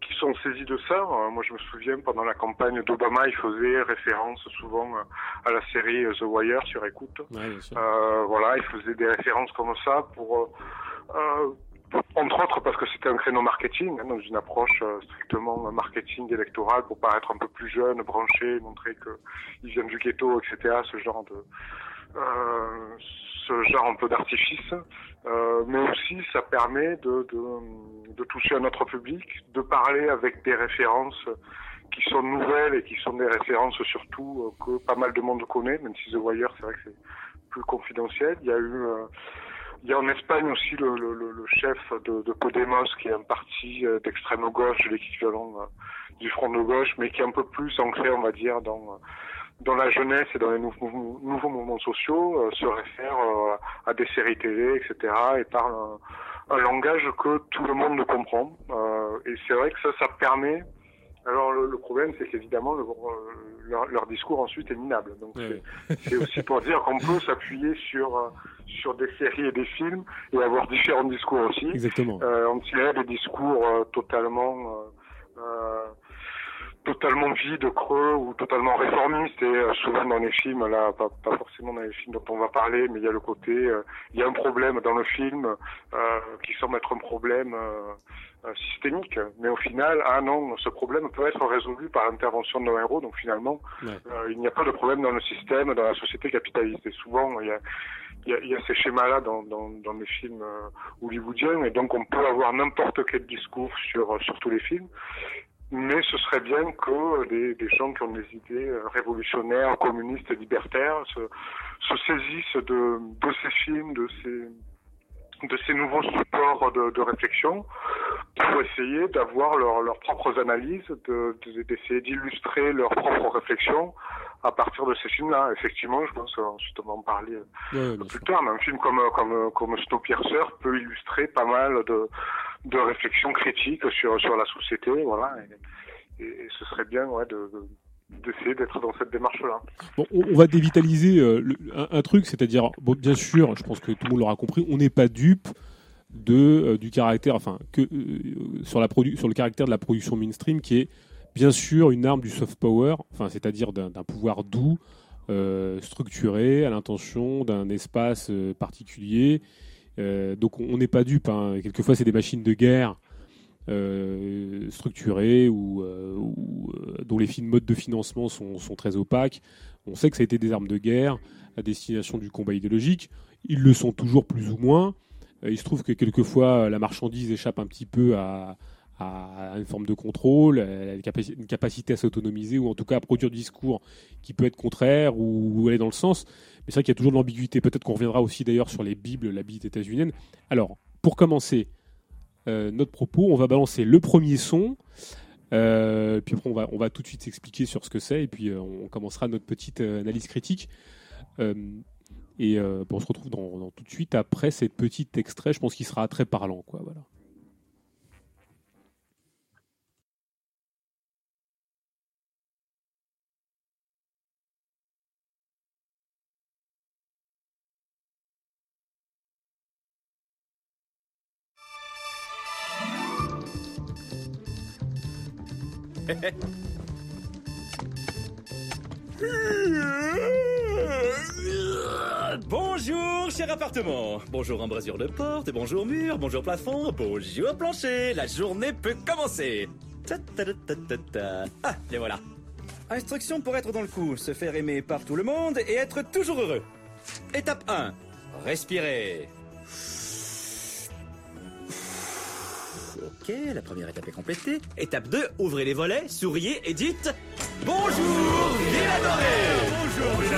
qui sont saisis de ça. moi, je me souviens pendant la campagne d'Obama, il faisait référence souvent à la série The Wire sur écoute. voilà, il faisait des références comme ça pour euh, entre autres parce que c'était un créneau marketing, hein, dans une approche euh, strictement marketing électoral pour paraître un peu plus jeune, branché, montrer qu'ils viennent du ghetto, etc. Ce genre de euh, ce genre un peu d'artifice, euh, mais aussi ça permet de, de, de, toucher un autre public, de parler avec des références qui sont nouvelles et qui sont des références surtout euh, que pas mal de monde connaît, même si The Wire c'est vrai que c'est plus confidentiel. Il y a eu il y a en Espagne aussi le, le, le chef de, de, Podemos, qui est un parti euh, d'extrême gauche, l'équivalent euh, du Front de gauche, mais qui est un peu plus ancré, on va dire, dans, euh, dans la jeunesse et dans les nouveaux, nouveaux mouvements sociaux, se réfère à des séries télé, etc., et parle un, langage que tout le monde ne comprend. et c'est vrai que ça, ça permet Alors le, problème, c'est qu'évidemment, le, leur, leur, discours ensuite est minable. Donc c'est aussi pour dire qu'on peut s'appuyer sur sur des séries et des films et avoir différents discours aussi. Exactement. Euh, on tirait des discours euh, totalement euh, totalement vide, creux ou totalement réformiste. Et euh, souvent dans les films, là, pas, pas, forcément dans les films dont on va parler, mais il y a le côté, euh, il y a un problème dans le film euh, qui semble être un problème systémique. Mais au final, ah non, ce problème peut être résolu par l'intervention de nos héros. Donc finalement, il n'y a pas de problème dans le système, dans la société capitaliste. Et souvent, il y a il y a, il y a ces schémas-là dans, dans, dans les films hollywoodiens, et donc on peut avoir n'importe quel discours sur, sur tous les films. Mais ce serait bien que des, gens qui ont des idées euh, révolutionnaires, communistes, libertaires, se, se saisissent de, ces films, de ces, nouveaux supports de, réflexion, pour essayer d'avoir leur, leurs propres analyses, d'essayer de, d'illustrer leurs propres réflexions à partir de ces films-là. Effectivement, je pense ensuite on va en parler plus tard, mais un film comme, comme, comme Snowpiercer peut illustrer pas mal de, de réflexion critique sur, sur la société, voilà. Et, ce serait bien, ouais, de, d'essayer d'être dans cette démarche-là. Bon, on, va dévitaliser euh, un, truc, c'est-à-dire, bon, bien sûr, je pense que tout le monde l'aura compris, on n'est pas dupe de euh, du caractère, enfin, que euh, sur la sur le caractère de la production mainstream, qui est bien sûr une arme du soft power, enfin, c'est-à-dire d'un pouvoir doux, structuré, à l'intention d'un espace particulier euh, donc on n'est pas dupe. Hein. Quelquefois, c'est des machines de guerre euh, structurées ou, euh, dont les modes de financement sont, très opaques. On sait que ça a été des armes de guerre à destination du combat idéologique. Ils le sont toujours plus ou moins. il se trouve que quelquefois, la marchandise échappe un petit peu à, à une forme de contrôle, une capacité à s'autonomiser ou en tout cas à produire du discours qui peut être contraire ou aller dans le sens. Mais c'est vrai qu'il y a toujours de l'ambiguïté. Peut-être qu'on reviendra aussi d'ailleurs sur les Bibles, la Bible états-unienne. Alors, pour commencer euh, notre propos, on va balancer le premier son. Euh, puis après, on va, on va tout de suite s'expliquer sur ce que c'est. Et puis, euh, on commencera notre petite analyse critique. et on se retrouve dans, tout de suite après cette petite extrait. Je pense qu'il sera très parlant. Quoi, voilà. Bonjour, cher appartement. Bonjour embrasure de porte, bonjour mur, bonjour plafond, bonjour plancher. La journée peut commencer. ah, les voilà. Instruction pour être dans le coup, se faire aimer par tout le monde et être toujours heureux. Étape 1. Respirer. Ok, la première étape est complétée. Étape 2, ouvrez les volets, souriez et dites Bonjour, Ville Bonjour, Ville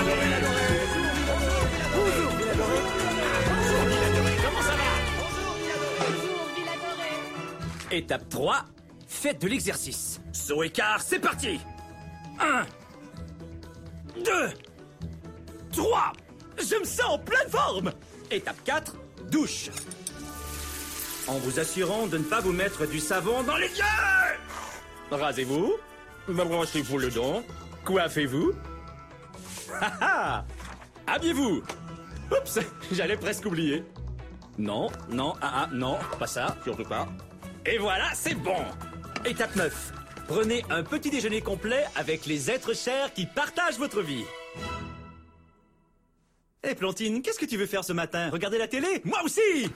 Bonjour, Ville Bonjour, Ville Comment ça va? Bonjour, Ville Bonjour, Étape 3, faites de l'exercice. Saut écart, c'est parti! 1, 2, 3, je me sens en pleine forme! Étape 4, douche en vous assurant de ne pas vous mettre du savon dans les yeux Rasez-vous, branchez-vous le don, coiffez-vous. Haha Habillez-vous Oups, j'allais presque oublier. Non, non, ah ah, non, pas ça, surtout pas. Et voilà, c'est bon Étape 9. Prenez un petit déjeuner complet avec les êtres chers qui partagent votre vie. Hé eh, Plantine, qu'est-ce que tu veux faire ce matin? Regarder la télé? Moi aussi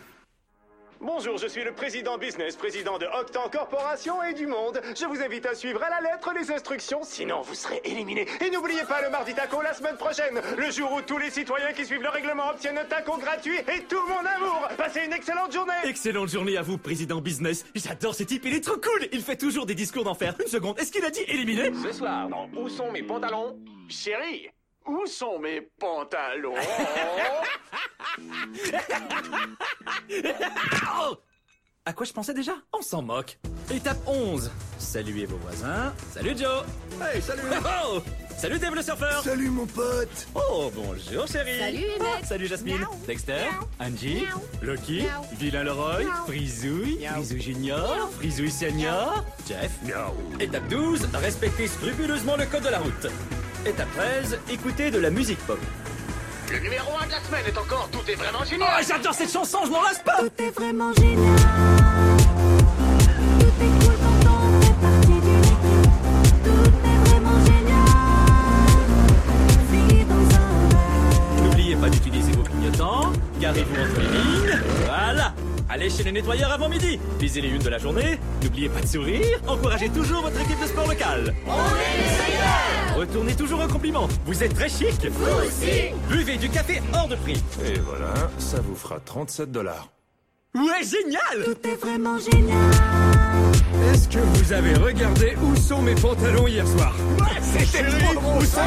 Bonjour, je suis le président business, président de Octan Corporation et du monde. Je vous invite à suivre à la lettre les instructions, sinon vous serez éliminé. Et n'oubliez pas le mardi taco la semaine prochaine, le jour où tous les citoyens qui suivent le règlement obtiennent un taco gratuit et tout mon amour. Passez une excellente journée. Excellente journée à vous, président business. J'adore ce type, il est trop cool. Il fait toujours des discours d'enfer. Une seconde, est-ce qu'il a dit éliminé Ce soir, dans Où sont mes pantalons? Chérie, où sont mes pantalons? À quoi je pensais déjà? On s'en moque. Étape 11. Saluez vos voisins. Salut Joe Hey, salut oh Salut Dave le surfeur Salut mon pote Oh, bonjour chérie Salut, Emmett. Salut Jasmine Miaou. Dexter Miaou. Angie Miaou. Lucky Miaou. Vilain Leroy. Frisouille. Frisouille Junior. Frisouille Senior Jeff Étape 12, respectez scrupuleusement le code de la route. Étape 13, écoutez de la musique pop. Le numéro 1 de la semaine est encore Tout est vraiment Oh, génial j'adore cette chanson, je m'en lasse pas Tout est vraiment génial. Tout est cool quand on fait partie d'une équipe. Tout est vraiment génial. Vivre dans un. N'oubliez pas d'utiliser vos clignotants, garez-vous entre les lignes, Allez chez le nettoyeur avant midi, lisez les unes de la journée, n'oubliez pas de sourire, encouragez toujours votre équipe de sport locale. On est les meilleurs. Retournez toujours un compliment, vous êtes très chic. Vous aussi. Buvez du café hors de prix. Et voilà, ça vous fera 37 dollars. Ouais, génial. Tout est vraiment génial. Est-ce que vous avez regardé où sont mes pantalons hier soir C'était trop Où sont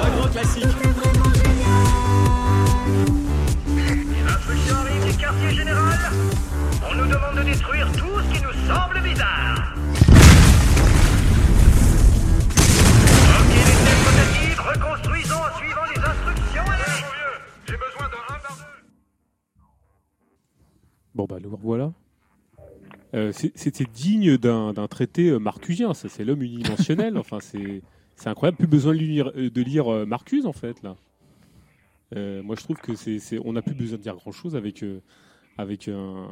Un grand classique. Tout est vraiment génial. Quartier général. On nous demande de détruire tout ce qui nous semble bizarre. Ok, les rotatives, reconstruisons en suivant les instructions. Allez J'ai besoin d'un 1 par 2. Bon, bah, le voilà. Euh, c'est- C'était digne d'un traité euh, marcusien, ça c'est l'homme unidimensionnel. enfin, c'est c'est incroyable. Plus besoin de lire, euh, de lire euh, Marcuse en fait là. Euh, moi, je trouve que c'est c'est- on n'a plus besoin de dire grand chose avec euh, avec un,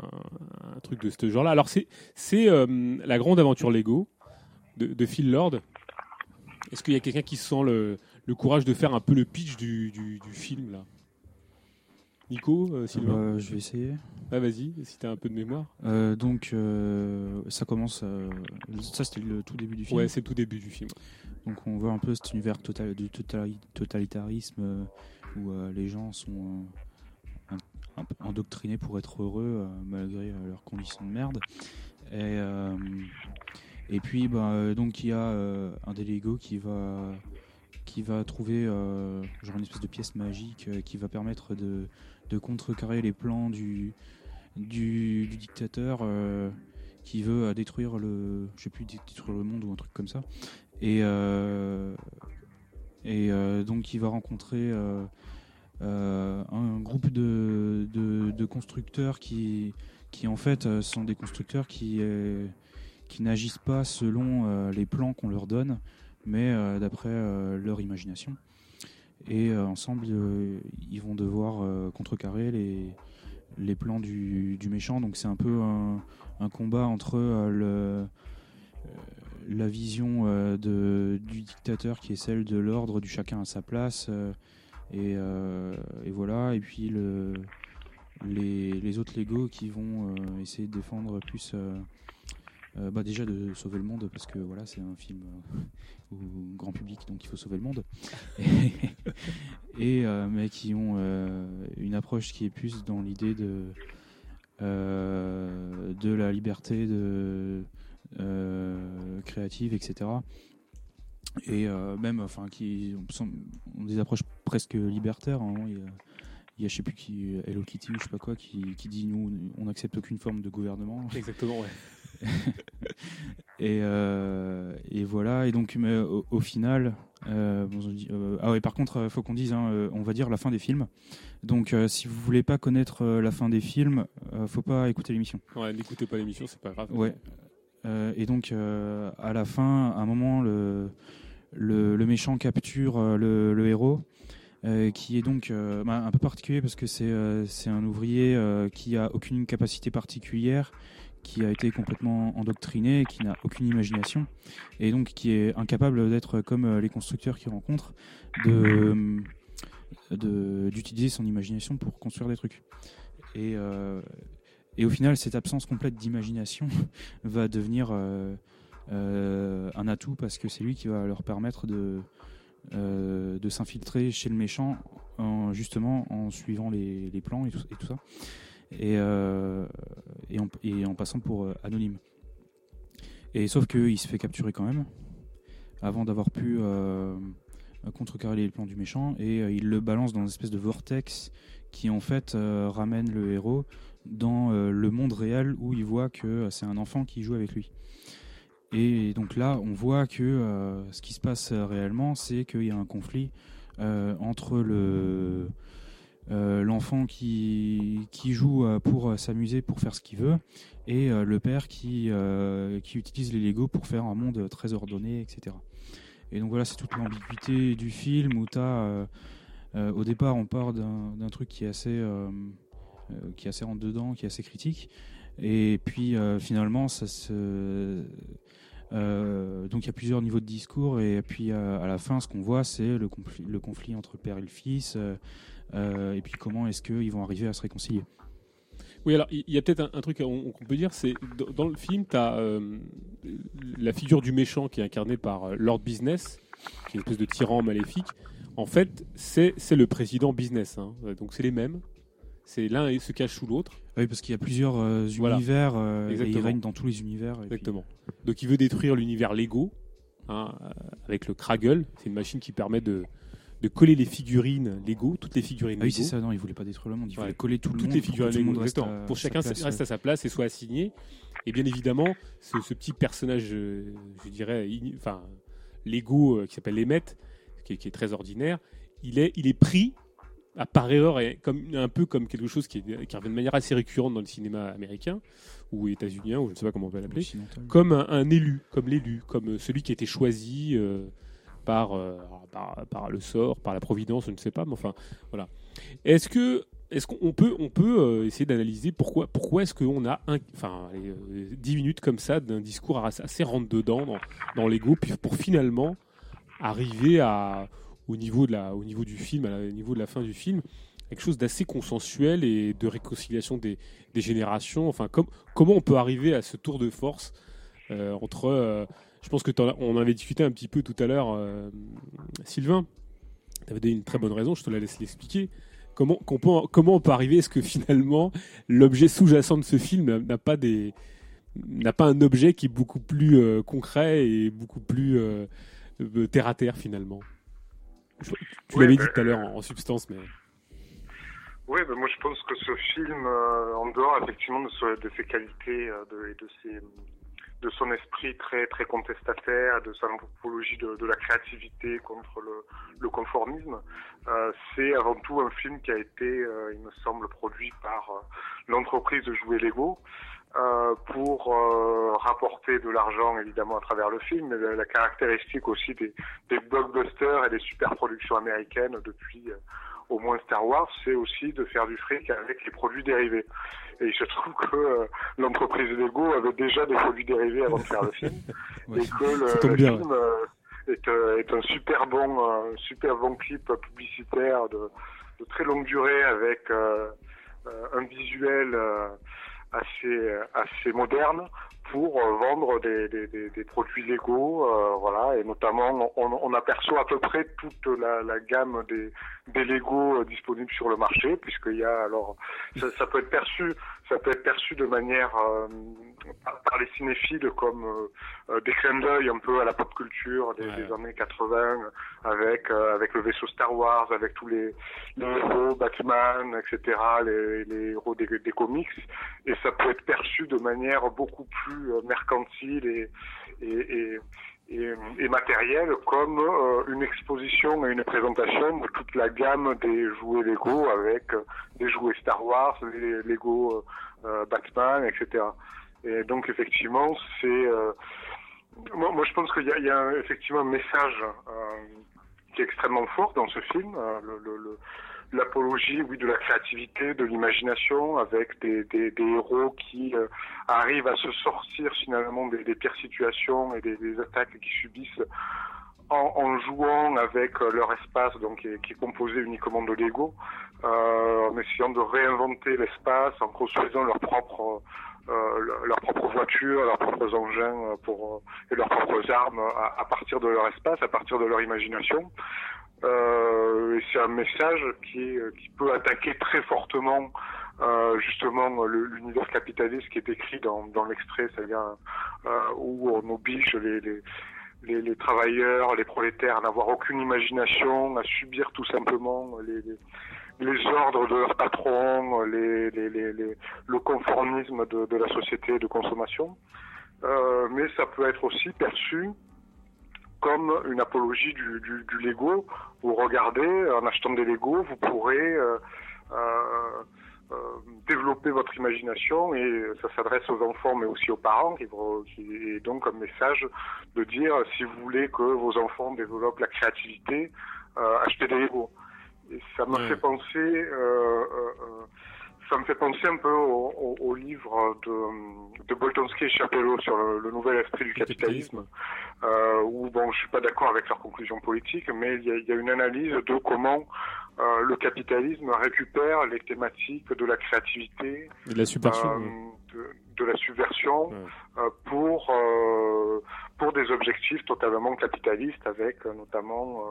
un truc de ce genre-là. Alors c'est c'est euh, la grande aventure Lego de, de Phil Lord. Est-ce qu'il y a quelqu'un qui sent le, le courage de faire un peu le pitch du, du, du film là? Nico, euh, Sylvain? Euh, je vais essayer. Ah, vas-y, si t'as un peu de mémoire. Euh, donc, euh, ça commence. ça, c'était le tout début du film. Ouais, c'est le tout début du film. Donc, on voit un peu cet univers total, du totali- totalitarisme où les gens sont un- peu endoctrinés pour être heureux euh, malgré euh, leurs conditions de merde. Et, euh, et puis, bah, donc, il y a un des Lego qui va qui va trouver genre une espèce de pièce magique qui va permettre de, de contrecarrer les plans du, du, dictateur qui veut détruire le plus détruire le monde ou un truc comme ça et et donc il va rencontrer un groupe de, de, constructeurs qui qui en fait euh, sont des constructeurs qui euh, qui n'agissent pas selon euh, les plans qu'on leur donne mais euh, d'après euh, leur imagination. Et euh, ensemble euh, ils vont devoir euh, contrecarrer les les plans du, du méchant. Donc c'est un peu un, combat entre euh, euh, la vision euh, de, du dictateur qui est celle de l'ordre du chacun à sa place euh, et, euh, et voilà. Et puis le, les, autres Lego qui vont euh, essayer de défendre plus euh, bah déjà de sauver le monde parce que voilà c'est un film grand public donc il faut sauver le monde. Et, mais qui ont une approche qui est plus dans l'idée de de la liberté de créative etc et même enfin qui ont des approches presque libertaires hein. il y a, il y a je sais plus qui Hello Kitty ou je sais pas quoi qui, qui dit nous on n'accepte aucune forme de gouvernement Exactement, ouais. et, euh, et voilà. Et donc, mais au, au final, euh, bon, on dit- euh, ah ouais. Par contre, il faut qu'on dise, hein, on va dire la fin des films. Donc, si vous voulez pas connaître la fin des films, faut pas écouter l'émission. Ouais, n'écoutez pas l'émission, c'est pas grave. Ouais. Et donc, à la fin, à un moment, le, le, méchant capture euh, le, héros, euh, qui est donc euh, bah, un peu particulier parce que c'est un ouvrier qui a aucune capacité particulière, qui a été complètement endoctriné, qui n'a aucune imagination, et donc qui est incapable d'être comme les constructeurs qu'il rencontre, de de- d'utiliser son imagination pour construire des trucs. Et, au final, cette absence complète d'imagination va devenir un atout parce que c'est lui qui va leur permettre de, euh, de s'infiltrer chez le méchant en, justement en suivant les, plans et tout, ça. Et, euh, en, passant pour euh, anonyme. Et sauf qu'il se fait capturer quand même avant d'avoir pu euh, contrecarrer les plans du méchant et euh, il le balance dans une espèce de vortex qui en fait euh, ramène le héros dans euh, le monde réel où il voit que euh, c'est un enfant qui joue avec lui. Et donc là, on voit que euh, ce qui se passe euh, réellement, c'est qu'il y a un conflit euh, entre le l'enfant qui, qui joue pour s'amuser, pour faire ce qu'il veut, et le père qui, qui utilise les Lego pour faire un monde très ordonné, etc. Et donc voilà, c'est toute l'ambiguïté du film où as, au départ, on part d'un truc qui est assez, qui est assez rentre dedans, qui est assez critique, et puis finalement, ça se euh, donc il y a plusieurs niveaux de discours et puis euh, à la fin ce qu'on voit c'est le conflit, entre le père et le fils euh, et puis comment est-ce qu'ils vont arriver à se réconcilier. Oui, alors il y a peut-être un, truc qu'on peut dire, c'est dans, le film, tu as la figure du méchant qui est incarnée par Lord Business, qui est une espèce de tyran maléfique. En fait, c'est le président Business, hein. donc c'est les mêmes. C'est l'un et se cache sous l'autre. Oui, parce qu'il y a plusieurs euh, Voilà. univers euh, et il règne dans tous les univers. et puis- Exactement. Donc il veut détruire l'univers Lego hein, euh, avec le Kraggle. C'est une machine qui permet de, de coller les figurines Lego, toutes les figurines Ah oui, c'est ça, non, il voulait pas détruire le monde, il Ouais. voulait coller tout le toutes monde. les figurines Lego, monde reste à- pour chacun place, reste à sa place et soit assigné. Et bien évidemment, ce, ce petit personnage, euh, je dirais, enfin, Lego euh, qui s'appelle Emmett, qui est, qui est très ordinaire, il est, il est pris à par erreur et comme un peu comme quelque chose qui, est, qui revient de manière assez récurrente dans le cinéma américain ou états-unien ou je ne sais pas comment on peut l'appeler comme un, un élu, comme l'élu, comme celui qui a été choisi euh, par, euh, par, par le sort, par la providence, je ne sais pas, mais enfin, voilà. Est-ce que est-ce qu'on peut, on peut euh, essayer d'analyser pourquoi, pourquoi est-ce qu'on a un, enfin, allez, euh, 10 minutes comme ça d'un discours assez, rentre-dedans dans, dans l'ego, pour finalement arriver à, au, niveau de la, au niveau du film, au niveau de la fin du film, quelque chose d'assez consensuel et de réconciliation des, des générations. Enfin, com- comment on peut arriver à ce tour de force euh, entre. euh, je pense que as- on avait discuté un petit peu tout à l'heure, euh, Sylvain. Tu avais donné une très bonne raison, je te la laisse l'expliquer. Comment, qu'on peut- comment on peut arriver Est-ce que finalement l'objet sous-jacent de ce film n'a- pas des n'a pas un objet qui est beaucoup plus concret et beaucoup plus terre à terre finalement? Tu l'avais ben, dit tout à l'heure en, en substance, mais Oui, ben moi je pense que ce film, euh, en dehors effectivement de, ce- de ses qualités euh, de, et de, ses, de son esprit très très contestataire, de sa anthropologie de, de la créativité contre le, le conformisme, euh, c'est avant tout un film qui a été, il me semble, produit par l'entreprise de jouets Lego. Euh, pour euh, rapporter de l'argent évidemment à travers le film, mais la, la caractéristique aussi des, des blockbusters et des super productions américaines depuis euh, au moins Star Wars, c'est aussi de faire du fric avec les produits dérivés. Et il se trouve que euh, l'entreprise Lego avait déjà des produits dérivés avant de faire le film, Ouais. et que le, le film euh, est, euh, est un super bon, euh, super bon clip publicitaire de, de très longue durée avec euh, euh, un visuel euh, assez assez moderne pour euh, vendre des, des, des, des produits Lego, euh, voilà, et notamment on, on aperçoit à peu près toute la, la gamme des, des Lego euh, disponibles sur le marché, puisqu'il y a alors ça, ça peut être perçu, ça peut être perçu de manière euh, par les cinéphiles comme euh, euh, des clins d'œil un peu à la pop culture des, Ouais. des années 80, avec euh, avec le vaisseau Star Wars, avec tous les, les héros Batman, etc., les, les héros des, des comics, et ça peut être perçu de manière beaucoup plus euh, mercantile et matérielle comme euh, une exposition et une présentation de toute la gamme des jouets Lego avec euh, des jouets Star Wars, les Lego Batman, etc. Et donc effectivement, c'est moi, je pense qu'il y a, effectivement un message qui est extrêmement fort dans ce film, le, le- l'apologie, oui, de la créativité, de l'imagination, avec des, des, des héros qui euh, arrivent à se sortir finalement des, des pires situations et des, attaques qu'ils subissent en, en jouant avec euh, leur espace, donc qui est, qui est composé uniquement de Lego, euh, en essayant de réinventer l'espace, en construisant leur propre euh, leur- leurs propres voitures, leurs propres engins euh, pour euh, et leurs propres armes à, à partir de leur espace, à partir de leur imagination. Euh, c'est un message qui, est- qui peut attaquer très fortement euh, justement l'univers capitaliste qui est écrit dans, dans l'extrait, c'est-à-dire euh, où on oblige les, les, les, travailleurs, les prolétaires à n'avoir aucune imagination, à subir tout simplement les, les, ordres de les, les, les- le conformisme de, de la société de consommation. euh, mais ça peut être aussi perçu comme une apologie du, du, du Lego. Vous regardez, en achetant des Lego, vous pourrez euh, euh, euh, développer votre imagination et ça s'adresse aux enfants mais aussi aux parents qui, qui est donc un message de dire si vous voulez que vos enfants développent la créativité, euh, achetez des Lego. Et ça Ouais. fait penser, ça me fait penser un peu au, au- au livre de, de Boltanski et Chapello sur le, le nouvel esprit du capitalisme, euh, où bon, je suis pas d'accord avec leurs conclusions politiques, mais il y a, il y a une analyse de comment euh, le capitalisme récupère les thématiques de la créativité, Et de la subversion. euh. De, de la subversion Ouais. euh, pour euh, pour des objectifs totalement capitalistes avec euh, notamment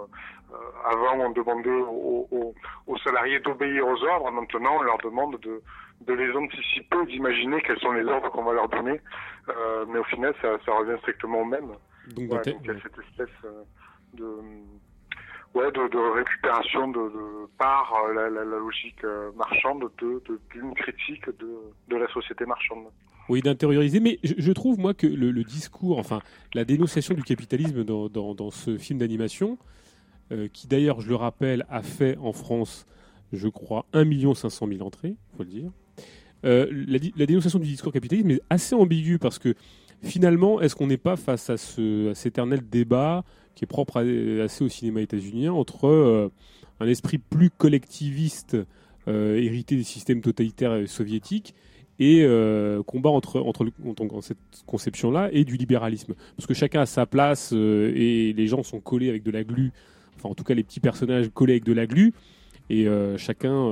avant on demandait aux, aux- aux salariés d'obéir aux ordres. Maintenant on leur demande de de les anticiper d'imaginer quels sont les ordres qu'on va leur donner. Euh, mais au final ça, ça revient strictement au même. Donc, Ouais, d'inté- donc il y a cette espèce de ouais de, récupération de, par euh, la, logique euh, marchande de de- d'une critique de la société marchande Oui, d'intérioriser. Mais je, trouve, moi, que le, discours, enfin, la dénonciation du capitalisme dans, dans, ce film d'animation, euh, qui d'ailleurs, je le rappelle, a fait en France, je crois, 1 500 000 entrées, faut le dire. La, dénonciation du discours capitalisme est assez ambiguë parce que finalement, est-ce qu'on n'est pas face à, ce, à cet éternel débat qui est propre assez au cinéma états-unien entre euh, un esprit plus collectiviste euh, hérité des systèmes totalitaires euh, soviétiques et euh, combat entre, entre, entre- cette conception-là et du libéralisme. Parce que chacun a sa place et les gens sont collés avec de la glu, enfin en tout cas les petits personnages collés avec de la glu, et chacun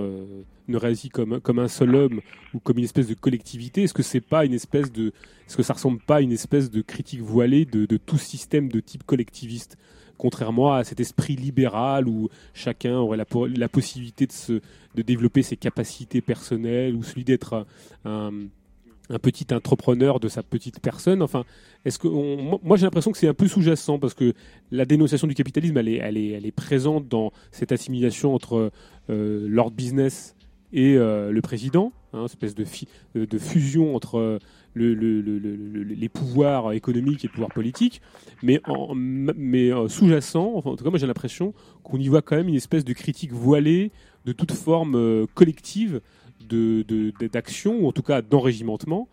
ne réagit comme, comme un seul homme ou comme une espèce de collectivité. Est-ce que c'est pas une espèce de, est-ce que ça ressemble pas à une espèce de critique voilée de, tout système de type collectiviste? Contrairement à cet esprit libéral où chacun aurait la, po- la possibilité de, se, de développer ses capacités personnelles ou celui d'être un, petit entrepreneur de sa petite personne. Enfin, est-ce que moi- j'ai l'impression que c'est un peu sous-jacent parce que la dénonciation du capitalisme, elle est, elle est, présente dans cette assimilation entre euh, Lord Business et euh, le président, hein, espèce de, fi- de fusion entre euh, le- le- le- le- le- les pouvoirs économiques et le pouvoir politique, mais, en- euh, sous-jacent, en tout cas moi j'ai l'impression qu'on y voit quand même une espèce de critique voilée de toute forme euh, collective d'action, ou en tout cas d'enrégimentement,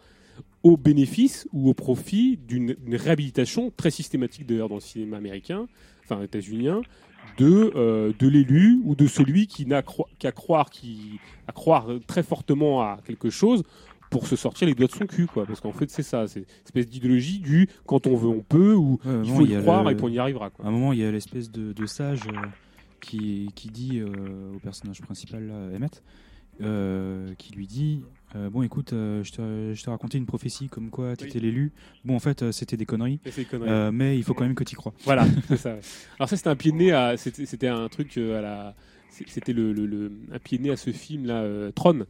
au bénéfice ou au profit d'une réhabilitation très systématique d'ailleurs dans le cinéma américain, enfin états-unien, de, euh, de l'élu ou de celui qui n'a qu'à croire, qui, à croire très fortement à quelque chose pour se sortir les doigts de son cul, quoi. Parce qu'en fait, c'est ça, c'est une espèce d'idéologie du quand on veut, on peut, ou Ouais, il faut y croire le- et puis on y arrivera, quoi. À un moment, il y a l'espèce de, de sage euh, qui, qui dit euh, au personnage principal, là, Emmett, euh, qui lui dit euh, Bon, écoute, euh, je te- je raconté une prophétie comme quoi tu étais l'élu. Bon, en fait, euh, c'était des conneries, mais il faut quand même que tu y crois. Voilà, c'est ça. ouais. Alors ça, c'était un pied de nez à, c'était, un truc à la, c'était le, le- le- un pied de nez à ce film là, euh, Tron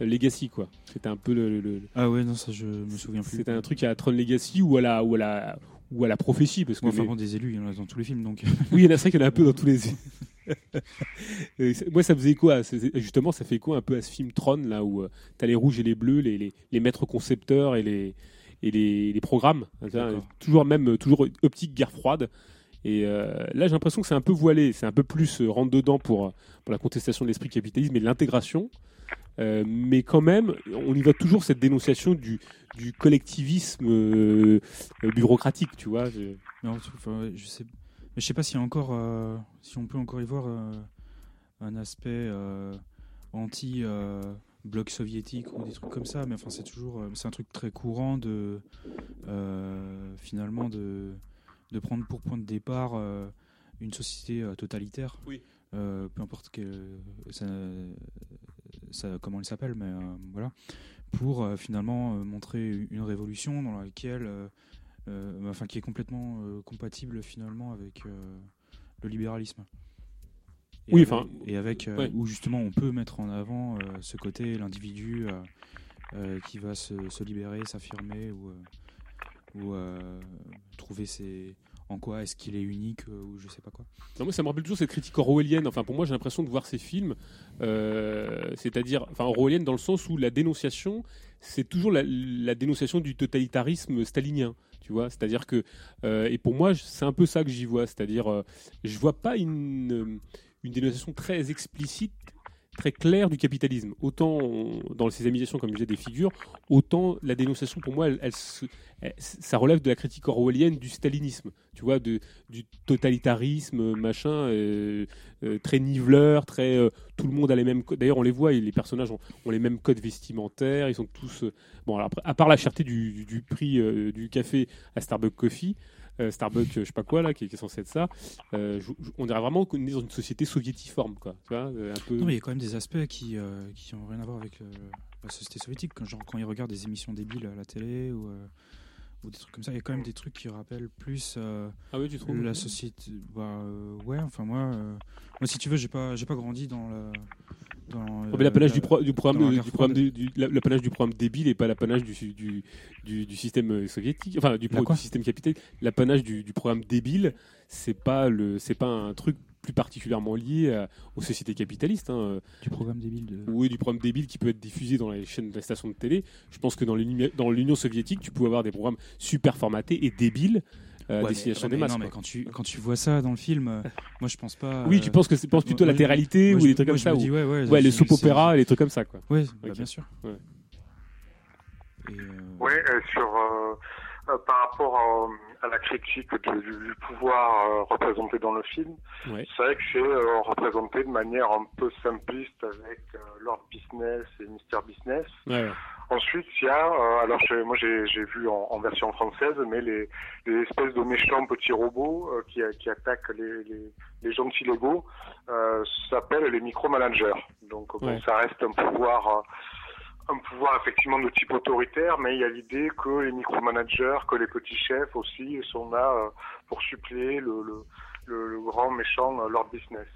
Legacy quoi. C'était un peu le, le- le- Ah ouais, non, ça, je me souviens plus. c'était un truc à Tron Legacy ou à la, ou à la, ou à la prophétie parce que Bon, enfin, mais- bon, des élus, il y en a dans tous les films, donc. oui, il y en a c'est vrai qu'il y en a un peu dans tous les. Moi, ça faisait quoi? Justement, ça fait quoi un peu à ce film Tron là où tu as les rouges et les bleus, les, les, les maîtres concepteurs et les et les, les programmes? Toujours même toujours optique guerre froide. Et euh, là, j'ai l'impression que c'est un peu voilé, c'est un peu plus euh, rentre dedans pour pour la contestation de l'esprit capitalisme et de l'intégration. Euh, mais quand même, on y voit toujours cette dénonciation du, du collectivisme euh, euh, bureaucratique, tu vois. je- Non, enfin, je sais, mais je sais pas a encore, euh, si on peut encore y voir euh, un aspect euh, anti bloc soviétique ou des trucs comme ça. Mais enfin, c'est toujours, c'est un truc très courant de finalement de de prendre pour point de départ une société totalitaire. Oui. Peu importe que ça, ça- comment elle s'appelle, mais voilà, pour finalement montrer une révolution dans laquelle enfin qui est complètement euh, compatible finalement avec euh, le libéralisme. Et Oui, enfin, et avec euh, ouais. où justement on peut mettre en avant euh, ce côté l'individu euh, euh, qui va se, se libérer, s'affirmer ou, euh, ou euh, trouver ses en quoi est-ce qu'il est unique euh, ou je sais pas quoi. Non, moi, ça me rappelle toujours cette critique orwellienne. Enfin, pour moi, j'ai l'impression de voir ces films, euh, c'est-à-dire, enfin, orwellienne dans le sens où la dénonciation, c'est toujours la, la dénonciation du totalitarisme stalinien. Tu vois, c'est-à-dire que, euh, et pour moi, c'est un peu ça que j'y vois. C'est-à-dire, euh, je vois pas une, euh, une dénonciation très explicite, très claire du capitalisme. Autant dans ces amusations, comme je disais, des figures, autant la dénonciation, pour moi, ça relève de la critique orwellienne du stalinisme. Tu vois, du totalitarisme, machin, euh, euh, très niveleur, très. euh, tout le monde a les mêmes codes. D'ailleurs, on les voit, les personnages ont, les mêmes codes vestimentaires, ils sont tous. bon, alors à part la cherté du, prix du café à Starbucks Coffee. Euh, Starbucks, je sais pas quoi là, qui, qui est censé être ça. euh, je- je- on dirait vraiment qu'on est dans une société soviétiforme, quoi. Tu vois, euh, un peu. Non, mais il y a quand même des aspects qui, qui ont rien à voir avec la société soviétique. Quand, genre, quand ils regardent des émissions débiles à la télé ou, ou des trucs comme ça, il y a quand même des trucs qui rappellent plus euh, Ah oui, tu trouves? la société. Bah, euh, ouais, enfin, moi, euh, moi, si tu veux, j'ai pas, j'ai pas grandi dans la. Dans, Oh, mais l'apanage euh, du, pro- du programme, du programme froide. du, du- la- l'apanage du programme débile et pas l'apanage du, système euh, soviétique, enfin du, pro- système capitaliste. L'apanage du, programme débile, c'est pas le, c'est pas un truc plus particulièrement lié à- aux sociétés capitalistes. Hein. Du programme débile de. Oui, du programme débile qui peut être diffusé dans les chaînes de la station de télé. Je pense que dans l'Union soviétique, tu pouvais avoir des programmes super formatés et débiles euh, à Ouais, destination des mais masses. Non, mais quoi. quand tu, quand tu vois ça dans le film, euh, moi je pense pas. Oui, euh, tu penses que c'est penses plutôt à la moi, télé-réalité moi, ou des trucs moi, comme ça dis, ouais, ouais, Ouais, les soap opéra, les trucs comme ça, quoi. Ouais, bah, bien sûr. Ouais. Et, euh, Ouais, euh, sur euh, euh, par rapport à, à la critique de- du, du pouvoir euh, représenté dans le film, Ouais. c'est vrai que c'est euh, représenté de manière un peu simpliste avec euh, Lord Business et Mr Business. Ensuite, il y a, euh, alors je- moi j'ai vu en, en version française, mais les, les espèces de méchants petits robots euh, qui, qui attaquent les, les, les gentils Lego euh, s'appellent les micromanagers. Donc bon, ça reste un pouvoir, euh, un pouvoir effectivement de type autoritaire, mais il y a l'idée que les micromanagers, que les petits chefs aussi sont là euh, pour suppléer le, le, le, le grand méchant euh, Lord Business.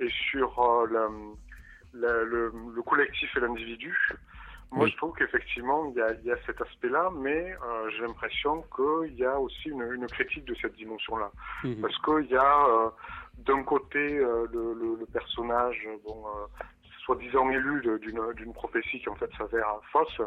Et sur euh, la- la- le, le collectif et l'individu, moi, Oui. je trouve qu'effectivement, il y a, il y a cet aspect-là, mais euh, j'ai l'impression qu'il y a aussi une, une critique de cette dimension-là. Mhm. Parce qu'il y a, euh, d'un côté, euh, le, le- le personnage, bon, euh, soi-disant élu d'une prophétie qui en fait s'avère fausse,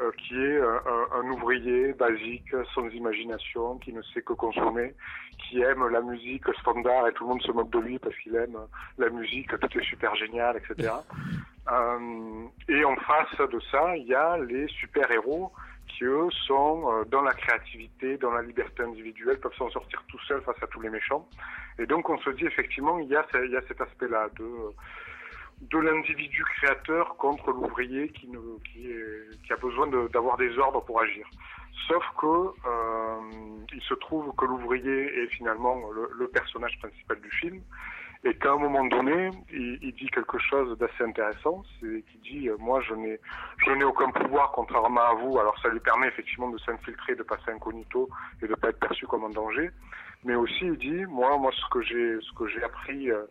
euh, qui est euh, un, ouvrier basique, sans imagination, qui ne sait que consommer, qui aime la musique standard et tout le monde se moque de lui parce qu'il aime la musique, tout est super génial, etc. Euh, et en face de ça, il y a les super-héros qui, eux, sont dans la créativité, dans la liberté individuelle, peuvent s'en sortir tout seuls face à tous les méchants. Et donc, on se dit, effectivement, il y a, il y a cet aspect-là de, de l'individu créateur contre l'ouvrier qui, qui, qui a besoin d'avoir des ordres pour agir. Sauf que euh, il se trouve que l'ouvrier est finalement le, le personnage principal du film et qu'à un moment donné, il, il dit quelque chose d'assez intéressant, c'est qu'il dit euh, moi je n'ai je n'ai aucun pouvoir contrairement à vous. Alors ça lui permet effectivement de s'infiltrer, de passer incognito et de pas être perçu comme un danger. Mais aussi il dit moi moi ce que j'ai ce que j'ai appris euh,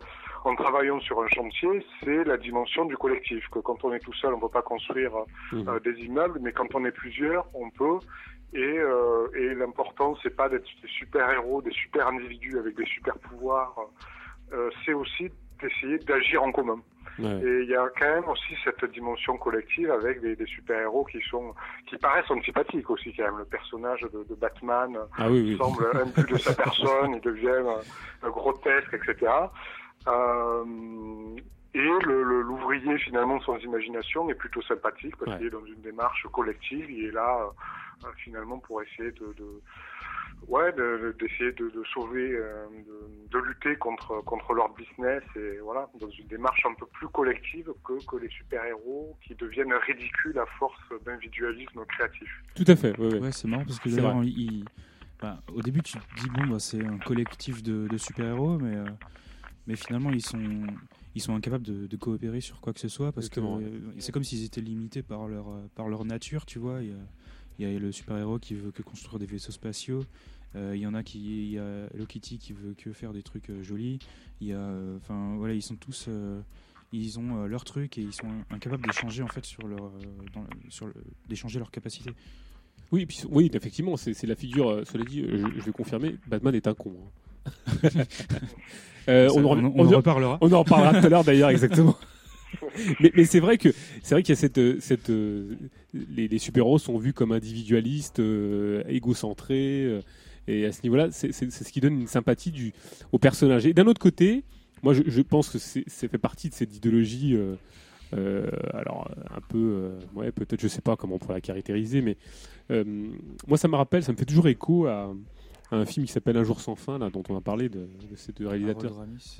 en travaillant sur un chantier, c'est la dimension du collectif. Que quand on est tout seul, on ne peut pas construire Mhm. euh, des immeubles, mais quand on est plusieurs, on peut. Et, euh, et l'important, c'est pas d'être des super héros, des super individus avec des super pouvoirs. Euh, c'est aussi d'essayer d'agir en commun. Ouais. Et il y a quand même aussi cette dimension collective avec des, des super-héros qui sont qui paraissent antipathiques aussi quand même. Le personnage de, de Batman Ah oui, oui. semble imbu de sa personne, il devient euh, grotesque, etc. Euh, et l'ouvrier finalement sans imagination est plutôt sympathique parce Ouais. qu'il est dans une démarche collective, il est là euh, euh, finalement pour essayer de, de ouais de- de- d'essayer de, de sauver, euh, de, de lutter contre contre leur business et voilà dans une démarche un peu plus collective que que les super héros qui deviennent ridicules à force d'individualisme créatif. Tout à fait. ouais, ouais. Ouais, c'est marrant parce que d'ailleurs, il- bah, au début, tu te dis, bon, bah, c'est un collectif de, de super-héros, mais, euh, mais finalement, ils sont, ils sont incapables de, de coopérer sur quoi que ce soit parce que Exactement, euh, c'est comme s'ils étaient limités par leur, euh, par leur nature, tu vois. Il y a, il y a le super-héros qui veut que construire des vaisseaux spatiaux. Euh, il y en a qui, il y a Hello Kitty qui veut que faire des trucs euh, jolis. Il y a, enfin voilà, ils sont tous, ils ont euh, leur truc et ils sont incapables d'échanger en fait sur leur, euh, dans le- sur le- d'échanger leurs capacités. Oui, puis, oui, effectivement, c'est c'est la figure. euh, Cela dit, je, je vais confirmer, Batman est un con. hein. Euh, Ça, on, en- on, en- on- on en reparlera. on en reparlera tout à l'heure d'ailleurs, exactement. mais mais c'est vrai que c'est vrai qu'il y a cette euh, cette les, les super-héros sont vus comme individualistes, euh, égocentrés, euh, et à ce niveau-là, c'est ce qui donne une sympathie du au personnage. Et d'un autre côté, moi je, je pense que ça fait partie de cette idéologie. euh, euh, alors un peu, euh, ouais, peut-être, je sais pas comment on pourrait la caractériser, mais euh, moi ça me rappelle, ça me fait toujours écho à un film qui s'appelle Un jour sans fin, là, dont on a parlé de, de ces deux réalisateurs.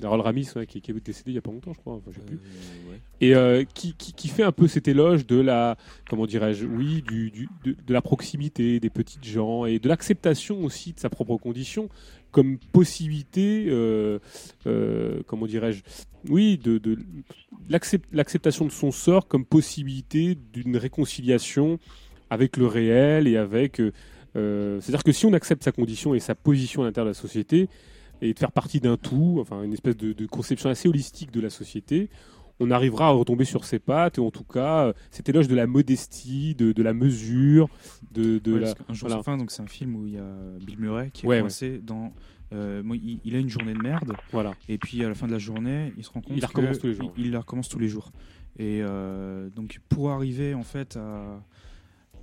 Harold Ramis. Ramis, ouais, qui, qui est décédé il y a pas longtemps, je crois. Enfin, je sais plus. Euh, ouais. Et euh, qui, qui, qui fait un peu cet éloge de la, comment dirais-je, oui, du, du- de, de la proximité des petites gens et de l'acceptation aussi de sa propre condition comme possibilité, euh, comment dirais-je, oui, de, de l'accept- l'acceptation de son sort comme possibilité d'une réconciliation avec le réel et avec. Euh, C'est-à-dire que si on accepte sa condition et sa position à l'intérieur de la société et de faire partie d'un tout, enfin une espèce de, de conception assez holistique de la société, on arrivera à retomber sur ses pattes, et en tout cas, euh, cet éloge de la modestie, de, de la mesure, de, de Ouais, la. qu'un jour voilà. sans fin, donc c'est un film où il y a Bill Murray qui est Ouais, coincé dans. euh, il, il a une journée de merde, Voilà. et puis à la fin de la journée, il se rend compte Il la recommence que tous les jours. Il, il la recommence tous les jours. Et euh, donc pour arriver en fait à,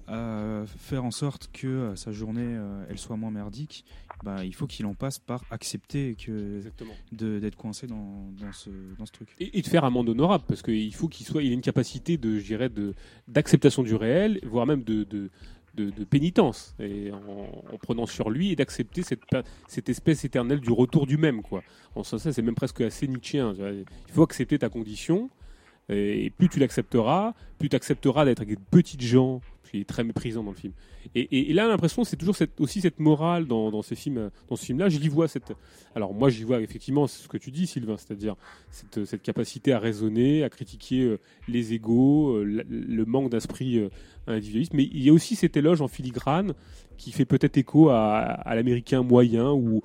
à faire en sorte que euh, sa journée euh, elle soit moins merdique, bah, il faut qu'il en passe par accepter que d'être coincé dans, dans ce, dans ce truc. Et, et de faire amende honorable, parce qu'il faut qu'il soit, il ait une capacité de, je dirais, de d'acceptation du réel, voire même de, de, de, de pénitence, et en, en prenant sur lui et d'accepter cette, cette espèce éternelle du retour du même, quoi. En ce sens, c'est même presque assez nietzschéen. Il faut accepter ta condition, et plus tu l'accepteras, plus tu accepteras d'être avec des petites gens. Qu'il est très méprisant dans le film. Et, et- et là, l'impression, c'est toujours aussi cette morale dans, dans ces films, dans ce film-là. Je l'y vois cette. Alors moi, j'y vois effectivement ce que tu dis, Sylvain, c'est-à-dire cette, capacité à raisonner, à critiquer euh, les égaux, euh, le manque d'esprit euh, individualiste. Mais il y a aussi cet éloge en filigrane qui fait peut-être écho à, l'américain moyen ou,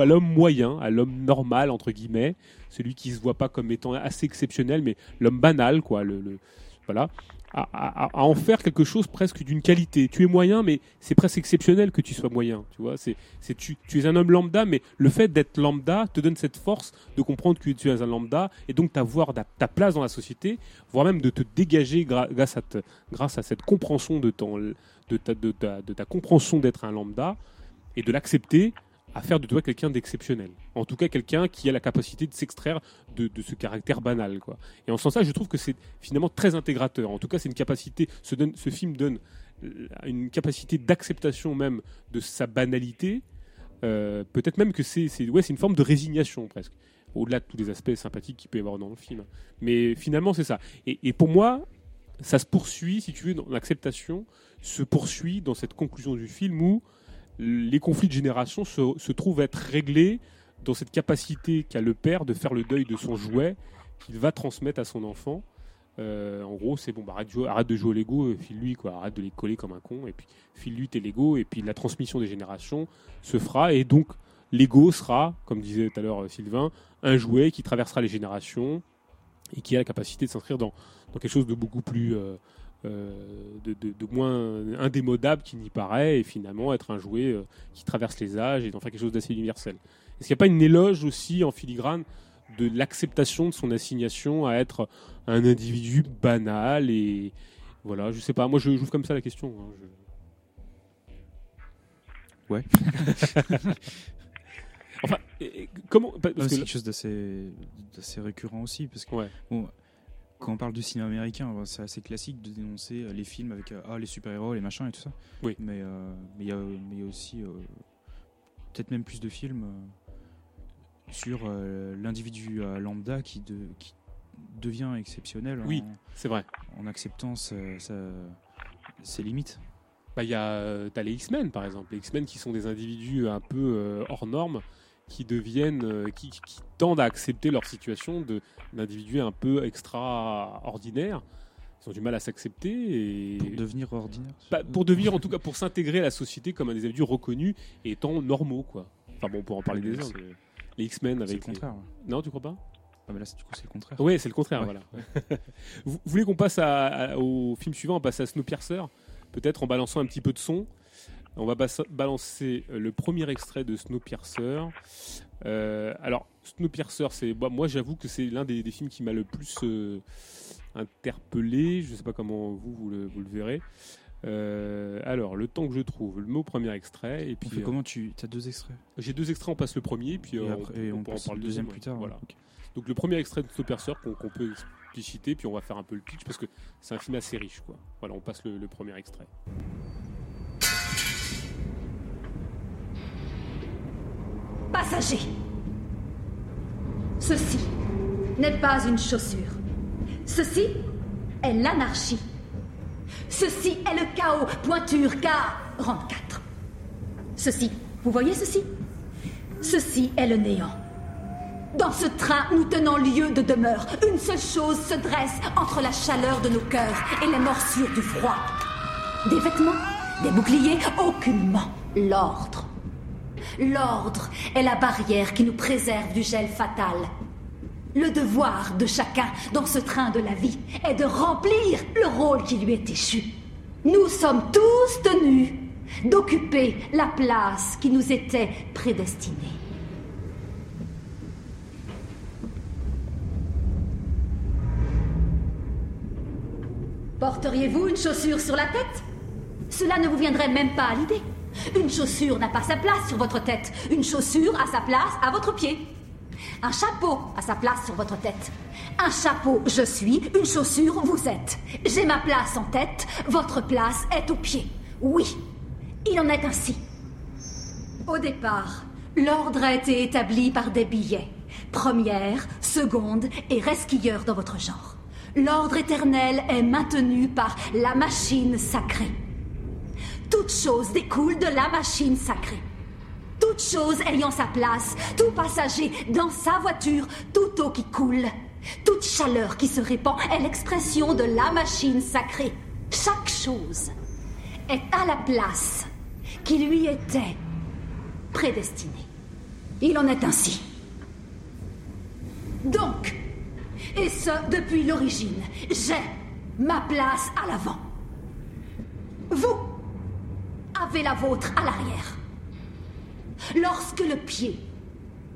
à l'homme moyen, à l'homme normal entre guillemets, celui qui se voit pas comme étant assez exceptionnel, mais l'homme banal, quoi. Le- voilà. À, à- à en faire quelque chose presque d'une qualité. Tu es moyen, mais c'est presque exceptionnel que tu sois moyen. Tu vois, c'est, c'est tu, tu es un homme lambda, mais le fait d'être lambda te donne cette force de comprendre que tu es un lambda et donc d'avoir ta, place dans la société, voire même de te dégager grâce, à grâce à cette compréhension de, ton, de, ta, de, ta, de ta compréhension d'être un lambda et de l'accepter à faire de toi quelqu'un d'exceptionnel. En tout cas, quelqu'un qui a la capacité de s'extraire de, ce caractère banal. Quoi. Et en ce sens-là, je trouve que c'est finalement très intégrateur. En tout cas, c'est une capacité, ce, film donne euh, une capacité d'acceptation même de sa banalité. Euh, Peut-être même que c'est ouais, une forme de résignation presque, au-delà de tous les aspects sympathiques qu'il peut y avoir dans le film. Mais finalement, c'est ça. Et, et pour moi, ça se poursuit, si tu veux, dans l'acceptation, se poursuit dans cette conclusion du film où les conflits de génération se, trouvent être réglés dans cette capacité qu'a le père de faire le deuil de son jouet qu'il va transmettre à son enfant. Euh, en gros, c'est bon, bah, arrête, de jouer, au Lego, euh, file-lui, quoi, arrête de les coller comme un con, et puis file-lui tes Lego, et puis la transmission des générations se fera, et donc Lego sera, comme disait tout à l'heure euh, Sylvain, un jouet qui traversera les générations et qui a la capacité de s'inscrire dans, quelque chose de beaucoup plus. De, de- de moins indémodable qu'il n'y paraît et finalement être un jouet euh, qui traverse les âges et d'en faire quelque chose d'assez universel. Est-ce qu'il n'y a pas une éloge aussi en filigrane de l'acceptation de son assignation à être un individu banal et voilà, je sais pas, moi je j'ouvre comme ça la question. hein, je- Ouais. enfin, comment parce que c'est quelque chose d'assez d'assez récurrent aussi parce que Ouais. bon, quand on parle du cinéma américain, c'est assez classique de dénoncer euh, les films avec euh, ah, les super-héros, les machins et tout ça. Oui. Mais euh, mais il y, a- mais il y a aussi euh, peut-être même plus de films euh, sur l'individu lambda qui, de, qui devient exceptionnel Oui. en, c'est vrai. en acceptant sa- sa- ses limites. Bah, il y a t'as les X-Men par exemple, les X-Men qui sont des individus un peu hors normes, qui deviennent, euh, qui, qui tendent à accepter leur situation d'individus un peu extraordinaires. Ils ont du mal à s'accepter et Pour devenir ordinaire. Bah, pour devenir en tout cas pour s'intégrer à la société comme un des individus reconnus et étant normaux quoi. Enfin bon, on peut en parler des heures. Les X-Men C'est le avec les- contraire. Non, tu crois pas? Ah, mais là, du coup, c'est le contraire. Oui, c'est le contraire. Ouais. Voilà. vous, vous voulez qu'on passe à- à- au film suivant, on passe à Snowpiercer? Peut-être en balançant un petit peu de son. On va balancer euh, le premier extrait de Snowpiercer. Euh, alors, Snowpiercer, c'est bah, moi j'avoue que c'est l'un des, des films qui m'a le plus euh, interpellé. Je ne sais pas comment vous, vous, le, vous le verrez. Euh, alors, le temps que je trouve le mot premier extrait. Et On puis, fait comment tu as deux extraits? j'ai deux extraits, on passe le premier, puis et, après, on, et on on, pourra en passe parler le deuxième plus tard. Voilà. Donc le premier extrait de Snowpiercer qu'on peut expliciter, puis on va faire un peu le pitch parce que c'est un film assez riche, quoi. Voilà, on passe le, le premier extrait. Passagers, ceci n'est pas une chaussure. Ceci est l'anarchie. Ceci est le chaos, pointure K44. Ceci, vous voyez ceci? Ceci est le néant. Dans ce train, nous tenons lieu de demeure. Une seule chose se dresse entre la chaleur de nos cœurs et les morsures du froid. Des vêtements, des boucliers, aucunement l'ordre. L'ordre est la barrière qui nous préserve du gel fatal. Le devoir de chacun dans ce train de la vie est de remplir le rôle qui lui est échu. Nous sommes tous tenus d'occuper la place qui nous était prédestinée. Porteriez-vous une chaussure sur la tête? Cela ne vous viendrait même pas à l'idée. Une chaussure n'a pas sa place sur votre tête. Une chaussure a sa place à votre pied. Un chapeau a sa place sur votre tête. Un chapeau, je suis. Une chaussure, vous êtes. J'ai ma place en tête. Votre place est au pied. Oui, il en est ainsi. Au départ, l'ordre a été établi par des billets. Première, seconde et resquilleur dans votre genre. L'ordre éternel est maintenu par la machine sacrée. Toute chose découle de la machine sacrée. Toute chose ayant sa place, tout passager dans sa voiture, toute eau qui coule, toute chaleur qui se répand est l'expression de la machine sacrée. Chaque chose est à la place qui lui était prédestinée. Il en est ainsi. Donc, et ce depuis l'origine, j'ai ma place à l'avant. Vous avez la vôtre à l'arrière. Lorsque le pied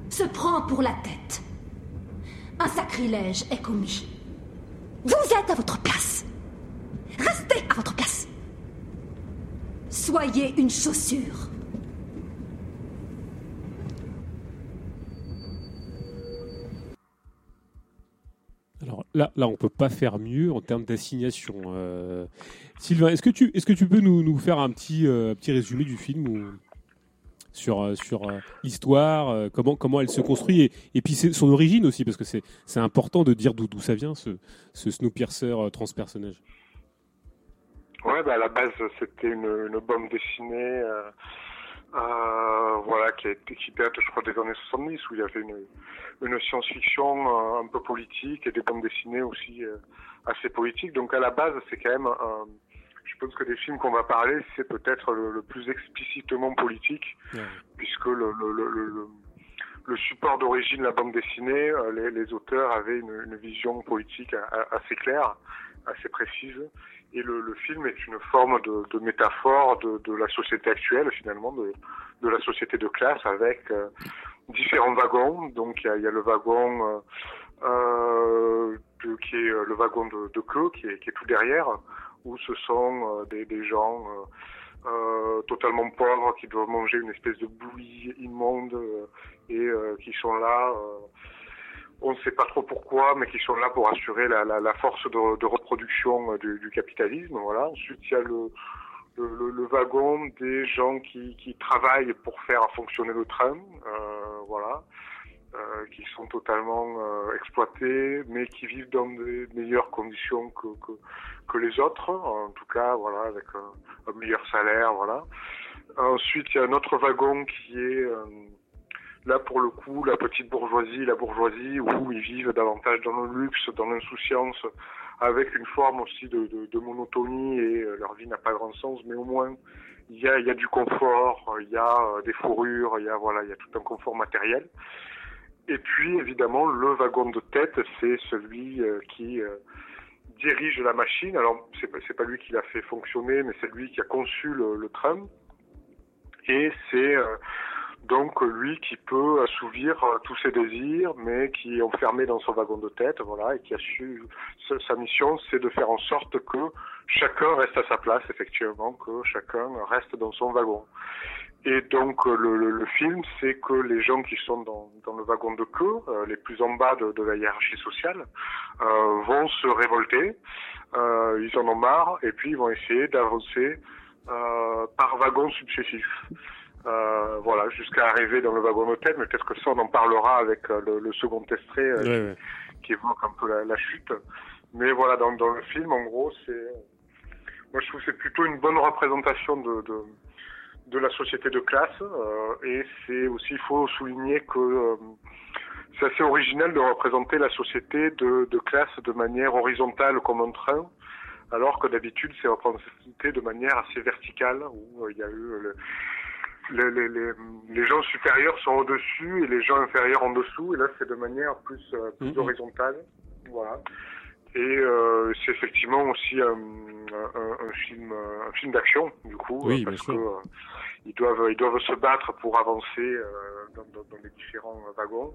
se prend pour la tête, un sacrilège est commis. Vous êtes à votre place. Restez à votre place. Soyez une chaussure. Alors là, là, on peut pas faire mieux en termes d'assignation. Euh, Sylvain, est-ce que tu, est-ce que tu peux nous, nous faire un petit, euh, petit résumé du film sur euh, sur euh, l'histoire, euh, comment comment elle se construit et, et puis son origine aussi parce que c'est c'est important de dire d'où ça vient ce ce Snowpiercer euh, transpersonnage. Ouais, bah à la base, c'était une, une bande dessinée, voilà, qui, été, qui date, je crois, des années 70, où il y avait une, une science-fiction un peu politique et des bandes dessinées aussi assez politiques. Donc à la base, c'est quand même, un, je pense que des films qu'on va parler, c'est peut-être le, le plus explicitement politique, Ouais. puisque le, support d'origine, la bande dessinée, euh, les, les auteurs avaient une, une vision politique assez claire, assez précise. Et le, film est une forme de, de métaphore de, de la société actuelle, finalement, de, de la société de classe, avec euh, différents wagons. Donc il y a, il y a le wagon euh, euh, de- qui est le wagon de, de queue, qui est, qui est tout derrière, où ce sont euh, des, des gens euh, euh, totalement pauvres qui doivent manger une espèce de bouillie immonde et qui sont là. on ne sait pas trop pourquoi, mais qui sont là pour assurer la, la, la force de, de reproduction du, du capitalisme. Voilà. Ensuite, il y a le, le, le- le wagon des gens qui, qui travaillent pour faire fonctionner le train, euh, voilà, euh, qui sont totalement euh, exploités, mais qui vivent dans des meilleures conditions que, que, que les autres, en tout cas, voilà, avec un, meilleur salaire, voilà. Ensuite, il y a un autre wagon qui est euh, là pour le coup la petite bourgeoisie, la bourgeoisie où ils vivent davantage dans le luxe, dans l'insouciance, avec une forme aussi de, de, de monotonie et euh, leur vie n'a pas grand sens, mais au moins il y a, il y a du confort, il y a euh, des fourrures, il y a voilà, il y a tout un confort matériel. Et puis évidemment le wagon de tête, c'est celui euh, qui euh, dirige la machine. Alors, c'est pas, pas lui qui l'a fait fonctionner, mais c'est lui qui a conçu le, le train. Et c'est euh, donc lui qui peut assouvir tous ses désirs, mais qui est enfermé dans son wagon de tête, voilà, et qui a su. Sa mission, c'est de faire en sorte que chacun reste à sa place, effectivement, que chacun reste dans son wagon. Et donc euh, le, le- le film, c'est que les gens qui sont dans, dans le wagon de queue, euh, les plus en bas de, de la hiérarchie sociale, euh, vont se révolter. Euh, ils en ont marre et puis ils vont essayer d'avancer euh, par wagon successif. Euh, voilà, jusqu'à arriver dans le wagon tête, mais peut-être que ça on en parlera avec le, le second extrait qui évoque un peu la, la chute. Mais voilà, dans, dans le film, en gros, c'est, moi je trouve que c'est plutôt une bonne représentation de, de, de la société de classe. euh, et c'est aussi, il faut souligner que euh, c'est assez original de représenter la société de, de classe de manière horizontale comme un train, alors que d'habitude c'est représenté de manière assez verticale, où euh, il y a eu le- les, les, les, les gens supérieurs sont au-dessus et les gens inférieurs en dessous, et là c'est de manière plus, plus Mhm. horizontale. Voilà. Et euh, c'est effectivement aussi un, un, un film, un film d'action du coup, Oui, euh, parce que euh, ils doivent, ils doivent se battre pour avancer euh, dans, dans, dans les différents wagons.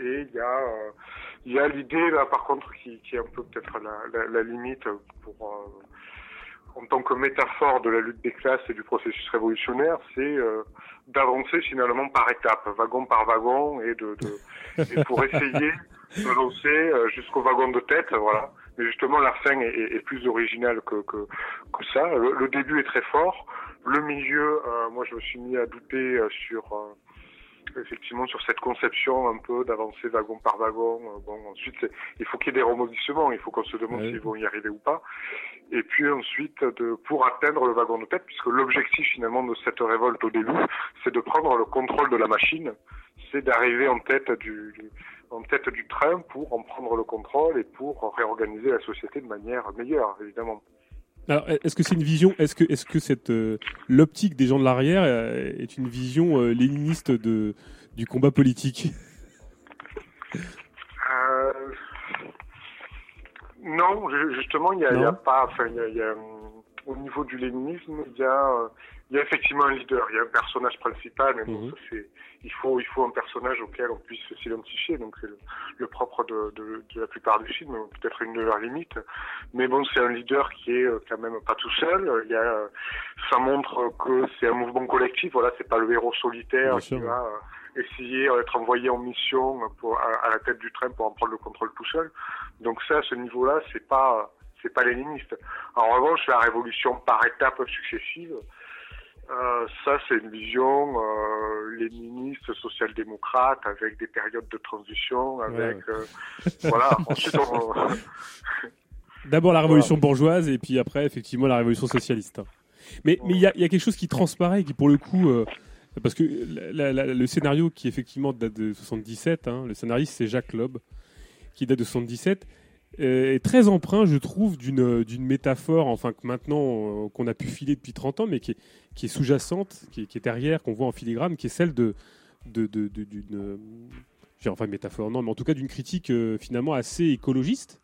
Et il y a, euh, il y a l'idée là, par contre, qui, qui est un peu peut-être la, la, la limite pour, euh, en tant que métaphore de la lutte des classes et du processus révolutionnaire, c'est euh, d'avancer finalement par étapes, wagon par wagon, et de, de et pour essayer d'avancer euh, jusqu'au wagon de tête, voilà. Mais justement, la fin est, est- est plus originale que, que, que ça. Le, le début est très fort. Le milieu, euh, moi, je me suis mis à douter euh, sur euh, effectivement sur cette conception un peu d'avancer wagon par wagon. Euh, Bon, ensuite, il faut qu'il y ait des rebondissements. Il faut qu'on se demande s'ils vont y arriver ou pas. Et puis ensuite, de, pour atteindre le wagon de tête, puisque l'objectif finalement de cette révolte au début, c'est de prendre le contrôle de la machine, c'est d'arriver en tête du, du- en tête du train pour en prendre le contrôle et pour réorganiser la société de manière meilleure, évidemment. Alors, est-ce que c'est une vision Est-ce que, est-ce que cette euh, l'optique des gens de l'arrière euh, est une vision euh, léniniste de du combat politique? Euh, non, ju- justement, il y a, pas. Enfin, y a, il y a, au niveau du léninisme, il y a, il y a effectivement un leader. Il y a un personnage principal, mais bon, Mhm. ça, il faut, il faut un personnage auquel on puisse s'identifier. Donc c'est le, le propre de, de, de la plupart des films, peut-être une de leurs limites. Mais bon, c'est un leader qui est euh, quand même pas tout seul. Il y a, euh, ça montre que c'est un mouvement collectif. Voilà, c'est pas le héros solitaire Bien qui sûr. va euh, essayer d'être envoyé en mission pour, à, à la tête du train pour en prendre le contrôle tout seul. Donc ça, à ce niveau-là, c'est pas c'est pas léniniste. En revanche, la révolution par étapes successives, euh, ça c'est une vision euh, léniniste, social-démocrate, avec des périodes de transition, avec ouais. euh, voilà. Ensuite, on, D'abord la révolution bourgeoise et puis après effectivement la révolution socialiste. Mais mais il y a, il y a quelque chose qui transparaît qui pour le coup euh, parce que la- la- le scénario qui effectivement date de 77, hein, le scénariste c'est Jacques Loeb qui date de 77 euh, est très emprunt je trouve d'une d'une métaphore enfin que maintenant euh, qu'on a pu filer depuis 30 ans mais qui est, qui est sous-jacente qui est, qui derrière qu'on voit en filigrane qui est celle de de de- d'une euh, enfin métaphore non mais en tout cas d'une critique euh, finalement assez écologiste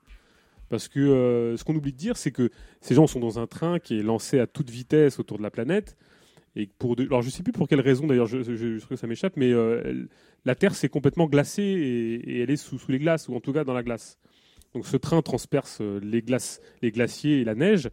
parce que euh, ce qu'on oublie de dire, c'est que ces gens sont dans un train qui est lancé à toute vitesse autour de la planète. Et pour alors je sais plus pour quelle raison d'ailleurs, je, je, trouve que ça m'échappe, mais euh, la Terre s'est complètement glacée et, et elle est sous, sous les glaces ou en tout cas dans la glace. Donc ce train transperce euh, les glaces, les glaciers et la neige.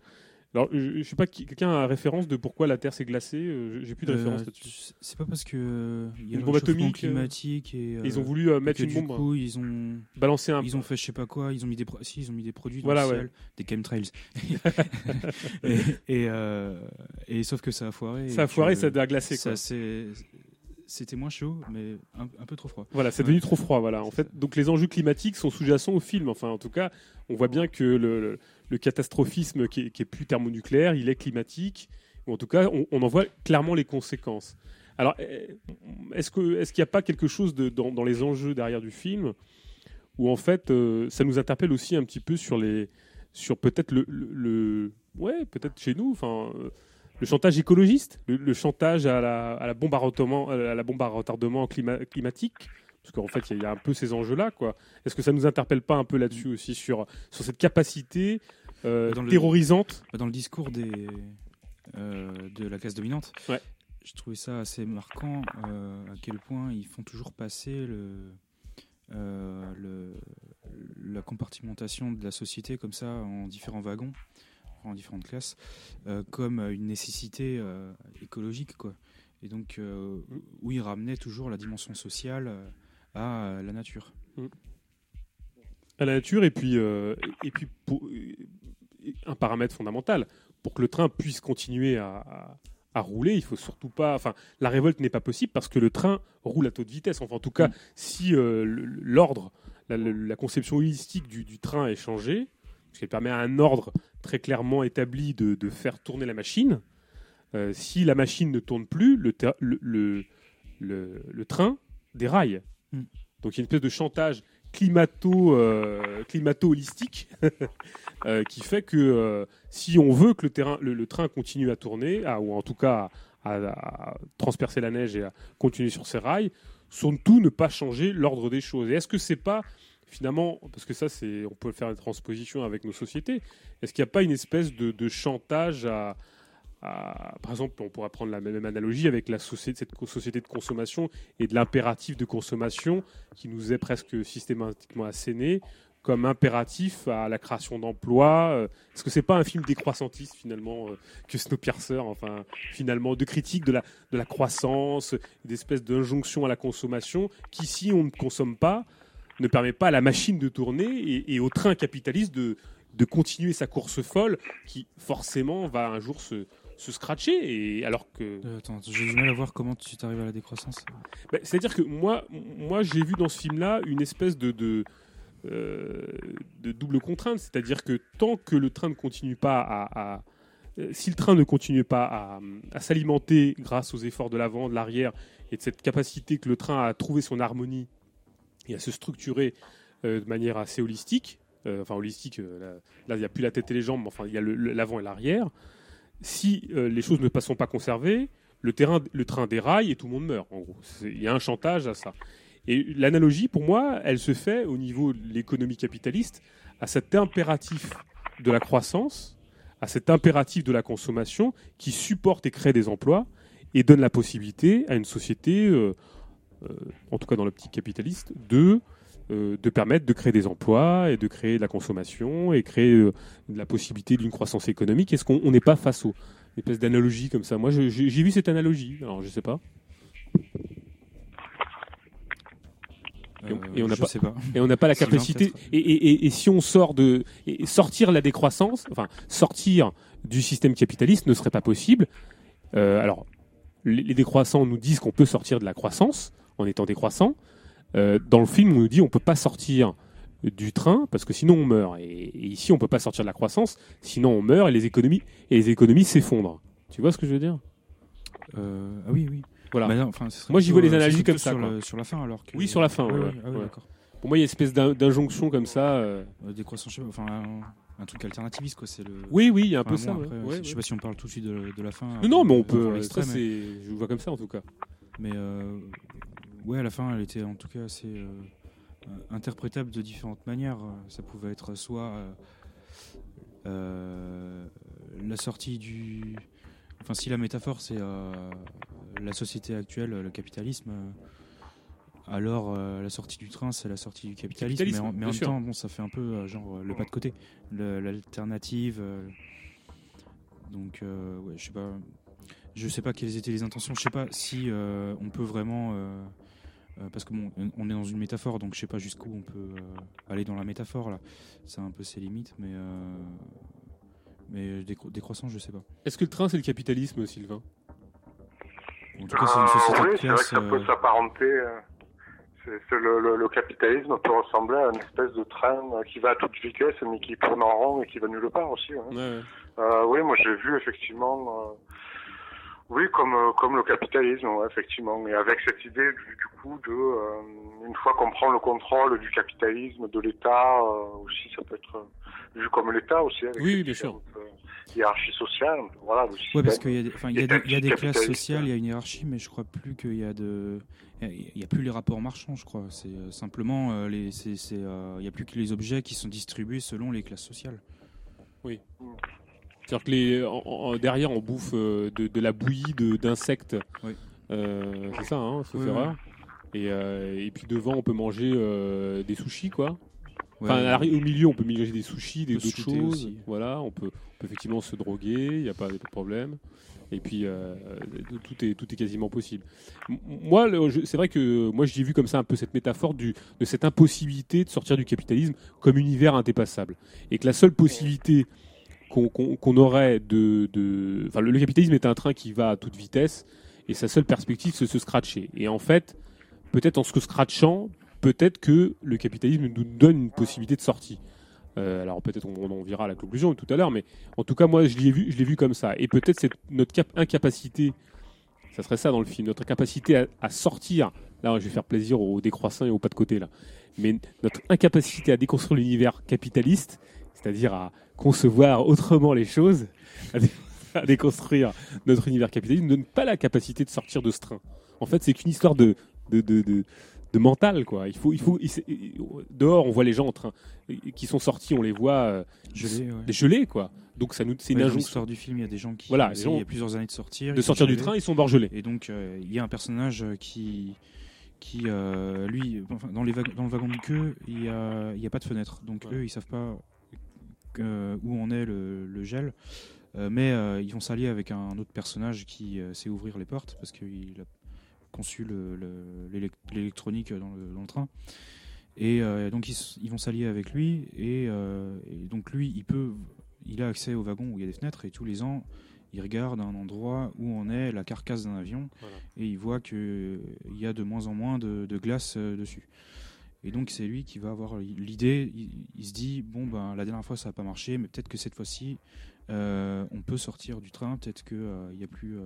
Alors je, je sais pas quelqu'un a référence de pourquoi la Terre s'est glacée. euh, J'ai plus de Euh, référence là-dessus. C'est pas parce que euh, y a Une bombe atomique, climatique et Ils ont voulu et mettre une du bombe, coup ils ont balancer un. ils ont fait je sais pas quoi, ils ont mis des pro- si ils ont mis des produits dans Voilà, le ouais. ciel, des chemtrails. et et, et sauf que ça a foiré. Ça a foiré, ça a glacé. ça Quoi. c'est- C'était moins chaud, mais un, un peu trop froid. Voilà, c'est devenu trop froid. Voilà. En fait, donc les enjeux climatiques sont sous-jacents au film. Enfin, en tout cas, on voit bien que le, le- le catastrophisme qui est, qui est plus thermonucléaire, il est climatique. Ou en tout cas, on, on en voit clairement les conséquences. Alors, euh, est-ce que est-ce qu'il n'y a pas quelque chose de, dans, dans les enjeux derrière du film où en fait, euh, ça nous interpelle aussi un petit peu sur les sur peut-être le, le, le- ouais peut-être chez nous, enfin. euh, le chantage écologiste, le, le chantage à la, à la bombe à retardement, à la bombe à retardement clima- climatique, Parce qu'en fait, il y, a- il y a un peu ces enjeux-là, quoi. Est-ce que ça nous interpelle pas un peu là-dessus aussi sur, sur cette capacité euh, Dans le- terrorisante? Dans le discours des, euh, de la classe dominante, Ouais. je trouvais ça assez marquant euh, à quel point ils font toujours passer le, euh, le, la compartimentation de la société comme ça en différents wagons, en différentes classes, euh, comme une nécessité euh, écologique. Quoi. Et donc, euh, où ils ramenaient toujours la dimension sociale euh, à euh, la nature. à la nature et puis, euh, et puis pour- un paramètre fondamental pour que le train puisse continuer à, à- à rouler, il faut surtout pas. Enfin, la révolte n'est pas possible parce que le train roule à taux de vitesse. Enfin, en tout cas, si euh, le- l'ordre, la, la- la conception holistique du, du train est changée, parce qu'elle permet à un ordre très clairement établi de, de faire tourner la machine. euh, si la machine ne tourne plus, le, ter- le, le, le- le train déraille. Mm. Donc il y a une espèce de chantage climato, euh, climato-holistique euh, qui fait que euh, si on veut que le, terrain, le, le train continue à tourner, à- ou en tout cas à, à- à transpercer la neige et à continuer sur ses rails, surtout ne pas changer l'ordre des choses. Et est-ce que c'est pas finalement, parce que ça, c'est, on peut faire une transposition avec nos sociétés, est-ce qu'il n'y a pas une espèce de, chantage à, par exemple, on pourrait prendre la même analogie avec la société, cette société de consommation et de l'impératif de consommation qui nous est presque systématiquement asséné comme impératif à la création d'emplois. euh, Est-ce que c'est pas un film décroissantiste finalement euh, que Snowpiercer, enfin finalement de critique de la de la croissance, d'espèce d'injonction à la consommation qui, si on ne consomme pas, ne permet pas à la machine de tourner et, et au train capitaliste de de continuer sa course folle qui forcément va un jour se se scratcher et alors que Euh, attends, j'ai du mal à voir comment tu t'arrives à la décroissance. bah, C'est-à-dire que moi, moi j'ai vu dans ce film-là une espèce de, de, euh, de double contrainte. C'est-à-dire que tant que le train ne continue pas à. à- euh, si le train ne continue pas à, à s'alimenter grâce aux efforts de l'avant, de l'arrière, et de cette capacité que le train a à trouver son harmonie et à se structurer euh, de manière assez holistique, euh, enfin holistique, euh, là, il n'y a plus la tête et les jambes, mais enfin il y a l'avant et l'arrière, si les choses ne sont pas conservées, le, terrain, le train déraille et tout le monde meurt, en gros. Il y a un chantage à ça. Et l'analogie, pour moi, elle se fait au niveau de l'économie capitaliste, à cet impératif de la croissance, à cet impératif de la consommation qui supporte et crée des emplois et donne la possibilité à une société, en tout cas dans l'optique capitaliste, de, euh, de permettre de créer des emplois et de créer de la consommation et créer euh, de la possibilité d'une croissance économique. Est-ce qu'on on n'est pas face aux espèce d'analogie comme ça? Moi, j'ai vu cette analogie. Alors, je sais pas. Et on- Euh, et on n'a je pas- sais pas. Et on n'a pas la capacité. Et, et- et- et si on sort de sortir la décroissance, enfin sortir du système capitaliste ne serait pas possible. Euh, alors, les, les décroissants nous disent qu'on peut sortir de la croissance en étant décroissant. Euh, dans le film, on nous dit on peut pas sortir du train parce que sinon on meurt. Et, et ici, on peut pas sortir de la croissance, sinon on meurt et les économies et les économies s'effondrent. Tu vois ce que je veux dire? Euh, ah oui, oui. Voilà. Bah non, enfin, Moi, j'y vois les euh, analogies comme ça. Sur, le- sur la fin, alors que. Oui, sur la fin. Ouais, ah oui, ouais. d'accord. Pour moi, il y a une espèce d'in- d'injonction comme ça. euh, décroissance, je sais pas, enfin, un, truc alternativiste, quoi. C'est le. Oui, oui, il y a un Enfin, peu bon, ça. après, ouais, je sais pas si on parle tout de suite de, de la fin. Non, non, mais on peut. Ça, c'est. Je vois comme ça en tout cas. Mais ouais, à la fin, elle était en tout cas assez euh, euh, interprétable de différentes manières. Ça pouvait être soit euh, la sortie du. Enfin, si la métaphore c'est la société actuelle, le capitalisme, alors la sortie du train c'est la sortie du capitalisme. Capitalisme, mais en, mais bien en même temps, bon, ça fait un peu genre le pas de côté, l'alternative. donc, ouais, je sais pas. Je sais pas quelles étaient les intentions. Je sais pas si euh, on peut vraiment, euh, euh, parce que bon, on est dans une métaphore, donc je sais pas jusqu'où on peut euh, aller dans la métaphore là. C'est un peu ses limites, mais euh, mais décro- décroissant, je sais pas. Est-ce que le train, c'est le capitalisme, Sylvain? En tout cas, c'est une société Euh, oui, de c'est vrai que classe. ça peut s'apparenter. le, le- le capitalisme peut ressembler à une espèce de train qui va à toute vitesse, mais qui tourne en rond et qui va nulle part aussi. hein. Ouais, ouais. Euh, oui, moi j'ai vu effectivement Oui, comme euh, comme le capitalisme, ouais, effectivement, et avec cette idée du, du coup de euh, une fois qu'on prend le contrôle du capitalisme, de l'État euh, aussi, ça peut être vu comme l'État aussi. Avec Oui, oui, bien sûr. hiérarchie sociale, voilà. système parce qu'il y a, des- y a des, il y a des classes sociales, il y a une hiérarchie, mais je crois plus qu'il y a de, il y a plus les rapports marchands, je crois. C'est simplement euh, les, c'est, c'est, euh, il y a plus que les objets qui sont distribués selon les classes sociales. Oui. C'est-à-dire que les, en- en- derrière, on bouffe euh, de, de la bouillie d'insectes. Oui. Euh, c'est ça, hein, sauf Oui, erreur. Et, euh, et puis devant, on peut manger euh, des sushis, quoi. Ouais, Enfin, au milieu, on peut manger des sushis, des shooter choses. aussi. Voilà, on peut, on peut effectivement se droguer, il n'y a pas, de problème. Et puis, tout, est, tout est quasiment possible. Moi, c'est vrai que moi, j'ai vu comme ça un peu cette métaphore du, de cette impossibilité de sortir du capitalisme comme univers indépassable. Et que la seule possibilité qu'on aurait de... enfin, le, capitalisme est un train qui va à toute vitesse et sa seule perspective, c'est se scratcher. Et en fait, peut-être en se scratchant, peut-être que le capitalisme nous donne une possibilité de sortie. Euh, alors peut-être on, en verra la conclusion tout à l'heure, mais en tout cas moi je l'ai vu, vu comme ça. Et peut-être notre cap- incapacité, ça serait ça dans le film, notre incapacité à sortir. Là je vais faire plaisir aux décroissants et aux pas de côté là, mais notre incapacité à déconstruire l'univers capitaliste, c'est-à-dire à concevoir autrement les choses, à, dé- à déconstruire notre univers capitaliste, ne donne pas la capacité de sortir de ce train. En fait c'est qu'une histoire de, de, de, de de mental quoi. Il faut, il faut, il- c'est- dehors on voit les gens en train, qui sont sortis, on les voit euh, Gelés, ouais. gelés quoi. Donc ça nous, c'est une Ouais, dans injonction l'histoire du film, il y a des gens qui Voilà, gens- il y a plusieurs années de sortir, de sortir du train, ils sont morts gelés. Et donc euh, il y a un personnage euh, qui qui euh, lui enfin, dans les dans le wagon de queue, il y a il y a pas de fenêtre. Donc eux ils savent pas où on est le, le gel. Euh, mais euh, ils vont s'allier avec un autre personnage qui euh, sait ouvrir les portes parce qu'il a conçu le- le- l'élec- l'électronique dans le, dans le train. Et euh, donc ils, vont s'allier avec lui et, euh, et donc lui il peut il a accès au wagon où il y a des fenêtres et tous les ans il regarde un endroit où on est la carcasse d'un avion Voilà. et il voit que il y a de moins en moins de, de glace euh, dessus. Et donc c'est lui qui va avoir l'idée. Il, se dit bon ben la dernière fois ça n'a pas marché, mais peut-être que cette fois-ci euh, on peut sortir du train. Peut-être que euh, il n'y a plus euh,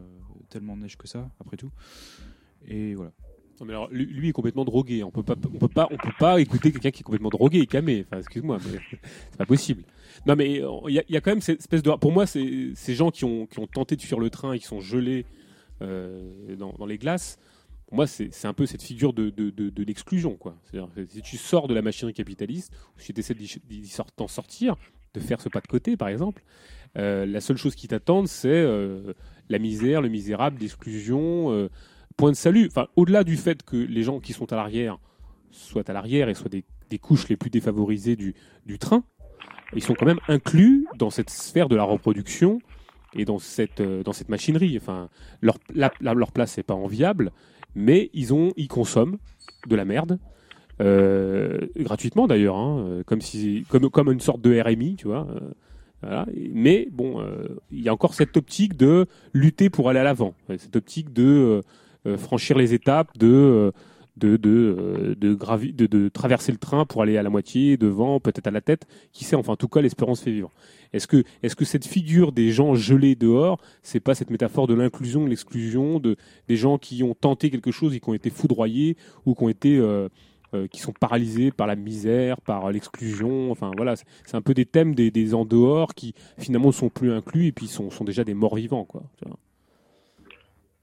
tellement de neige que ça après tout. Et voilà. Non, mais alors, lui, est complètement drogué. On peut pas, on peut pas, on peut pas écouter quelqu'un qui est complètement drogué et camé. Enfin, excuse-moi, mais c'est pas possible. Non, mais euh, il y, a- quand même cette espèce de. Pour moi, c'est ces gens qui ont, tenté de fuir le train et qui sont gelés euh, dans les glaces. Pour moi, c'est un peu cette figure de, de, de, l'exclusion, si tu sors de la machinerie capitaliste, si tu essaies d'en sortir, de faire ce pas de côté, par exemple, euh, la seule chose qui t'attend, c'est euh, la misère, le misérable, l'exclusion. euh, point de salut. Enfin, au-delà du fait que les gens qui sont à l'arrière soient à l'arrière et soient des, des couches les plus défavorisées du, du train, ils sont quand même inclus dans cette sphère de la reproduction et dans cette, dans cette machinerie. Enfin, leur, leur place n'est pas enviable, mais ils, ont, ils consomment de la merde. euh, gratuitement d'ailleurs, hein, euh, comme, une sorte de RMI, tu vois. euh, Mais bon, il y a encore cette optique de lutter pour aller à l'avant, cette optique de franchir les étapes, de traverser le train pour aller à la moitié, devant, peut-être à la tête. Qui sait, enfin, en tout cas, l'espérance fait vivre. Est-ce que, est-ce que cette figure des gens gelés dehors, c'est pas cette métaphore de l'inclusion, de l'exclusion, de, des gens qui ont tenté quelque chose et qui ont été foudroyés ou qui ont été. euh, euh, qui sont paralysés par la misère, par l'exclusion? Enfin voilà, c'est un peu des thèmes des, des en dehors qui finalement sont plus inclus et puis sont, sont déjà des morts vivants quoi.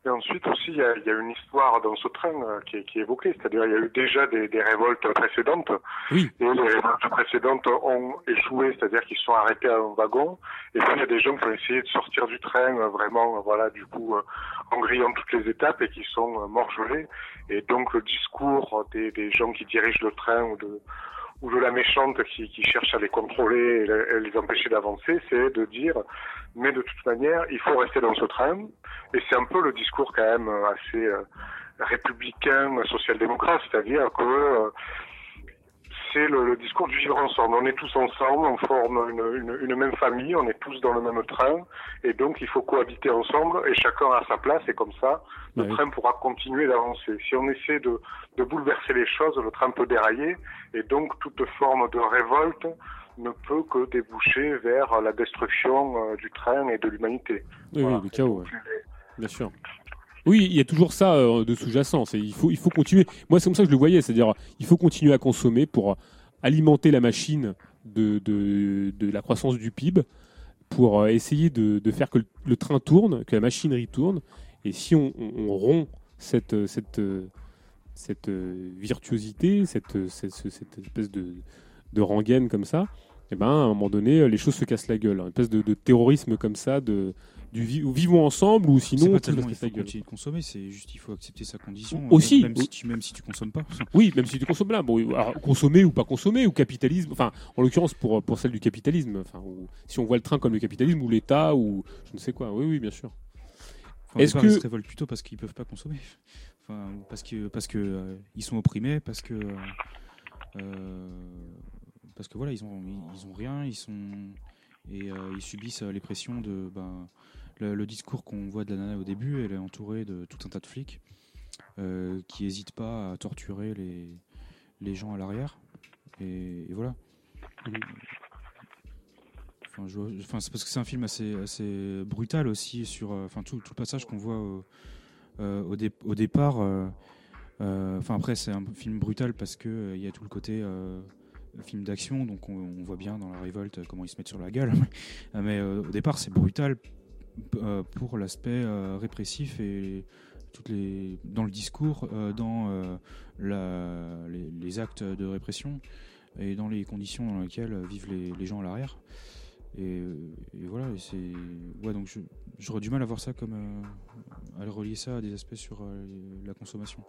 Et ensuite aussi, il y a, il y a une histoire dans ce train euh, qui, est, qui est évoquée, c'est-à-dire il y a eu déjà des, des révoltes précédentes, Oui. et les révoltes précédentes ont échoué, c'est-à-dire qu'ils sont arrêtés à un wagon, et puis il y a des gens qui ont essayé de sortir du train, euh, vraiment, euh, voilà, du coup, euh, en grillant toutes les étapes et qui sont euh, morts gelés. Et donc le discours des, des gens qui dirigent le train ou de ou de la méchante qui, qui cherche à les contrôler et, le- et les empêcher d'avancer, c'est de dire mais de toute manière il faut rester dans ce train. Et c'est un peu le discours quand même assez euh, républicain, social-démocrate, c'est-à-dire que euh, c'est le, le discours du vivre ensemble. On est tous ensemble, on forme une, une, une même famille, on est tous dans le même train, et donc il faut cohabiter ensemble, et chacun a sa place, et comme ça, le train pourra continuer d'avancer. Si on essaie de, de bouleverser les choses, le train peut dérailler, et donc toute forme de révolte ne peut que déboucher vers la destruction euh, du train et de l'humanité. Oui, Voilà. oui, le chaos. ouais. Bien sûr. Oui, il y a toujours ça euh, de sous-jacent. Il faut, il faut continuer. Moi, c'est comme ça que je le voyais. C'est-à-dire, il faut continuer à consommer pour alimenter la machine de, de, la croissance du PIB, pour euh, essayer de, faire que le, train tourne, que la machinerie tourne. Et si on, rompt cette, euh, cette, cette virtuosité, cette, cette, ce- cette espèce de, de rengaine comme ça, et ben, à un moment donné, les choses se cassent la gueule. Une espèce de terrorisme comme ça, de, du vi- vivons ensemble ou sinon pas tellement il faut continuer de consommer, c'est juste il faut accepter sa condition. Aussi. même si tu même si tu consommes pas. Oui, même si tu consommes là, bon, alors, consommer ou pas consommer, ou capitalisme, enfin, en l'occurrence pour, pour celle du capitalisme, enfin, ou- si on voit le train comme le capitalisme ou l'État ou je ne sais quoi, oui, oui, bien sûr. Enfin, Est-ce que- ils se révoltent plutôt parce qu'ils peuvent pas consommer, enfin parce que parce que euh, ils sont opprimés, parce que euh, euh, parce que voilà ils ont ils, ils ont rien, ils sont et euh, ils subissent euh, les pressions de ben le, discours qu'on voit de la nana au début, elle est entourée de tout un tas de flics euh, qui hésitent pas à torturer les les gens à l'arrière et, voilà. Enfin, c'est parce que c'est un film assez, assez brutal aussi sur, euh, enfin tout, tout le passage qu'on voit au, euh, au, dé- au départ. euh, euh, Enfin après c'est un film brutal parce que euh, il y a tout le côté euh, film d'action, donc on, voit bien dans la révolte euh, comment ils se mettent sur la gueule. Mais euh, au départ c'est brutal euh, pour l'aspect euh, répressif et toutes les dans le discours, euh, dans euh, les, actes de répression et dans les conditions dans lesquelles euh, vivent les, les gens à l'arrière. Et, euh, voilà, c'est ouais donc j'aurais du mal à voir ça comme euh, à relier ça à des aspects sur euh, la consommation.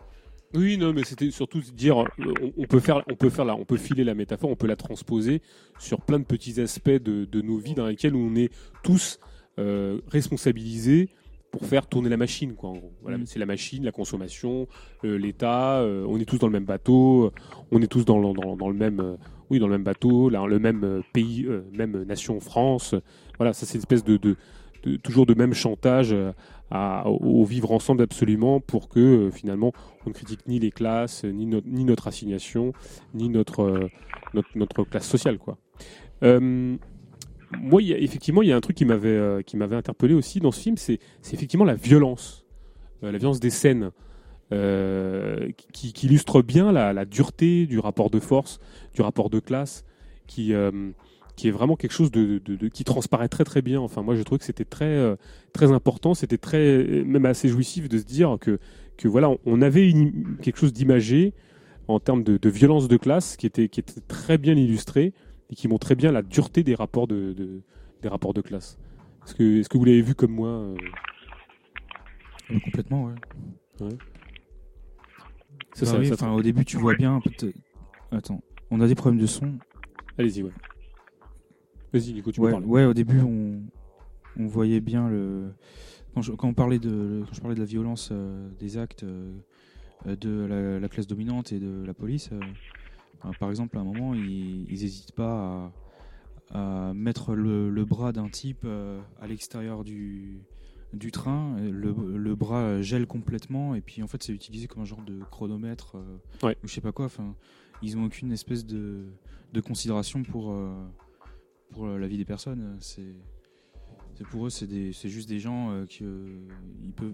Oui, non, mais c'était surtout dire, euh, on, on peut faire, on peut faire là, on peut filer la métaphore, on peut la transposer sur plein de petits aspects de, de nos vies dans lesquels on est tous euh, responsabilisés pour faire tourner la machine, quoi. En gros. Voilà, Mm. c'est la machine, la consommation, euh, l'État. euh, on est tous dans le même bateau, euh, on est tous dans, le- dans, dans le même, euh, oui, dans le même bateau, là, le même pays, même nation, France. Voilà, ça c'est une espèce de, de, de- toujours de même chantage à, au, au vivre ensemble absolument pour que finalement on ne critique ni les classes, ni, no- ni notre assignation, ni notre, notre, notre classe sociale. Quoi. Moi, y a- effectivement, il y a un truc qui m'avait euh, qui m'avait interpellé aussi dans ce film, c'est effectivement la violence, Euh, la violence des scènes, euh, qui, qui illustre bien la, la dureté du rapport de force, du rapport de classe, qui euh, qui est vraiment quelque chose de, de- de- qui transparaît très très bien. Enfin, moi, je trouve que c'était très très important, c'était très même assez jouissif de se dire que que voilà, on avait une- quelque chose d'imagé en termes de, de violence de classe qui était qui était très bien illustré et qui montrait bien la dureté des rapports de, de- des rapports de classe. Est-ce que est-ce que vous l'avez vu comme moi euh Euh, complètement, ouais. Ouais. C'est Bah ça, oui, ça- enfin, au début, tu vois bien. peut-être- Attends, on a des problèmes de son. Allez-y, ouais. Vas-y, Nico, tu ouais, peux parler. ouais, au début, on, on voyait bien le. Quand, je, quand on parlait de, quand je parlais de la violence euh, des actes euh, euh, de la, la classe dominante et de la police, euh, euh, par exemple, à un moment, ils n'hésitent pas à, à mettre le, le bras d'un type euh, à l'extérieur du, du train. Le, le bras gèle complètement, et puis en fait, c'est utilisé comme un genre de chronomètre euh, Ouais. ou je sais pas quoi. Enfin, ils ont aucune espèce de, de considération pour. euh, pour la vie des personnes. C'est, pour eux, c'est, juste des gens euh, qui ils peuvent,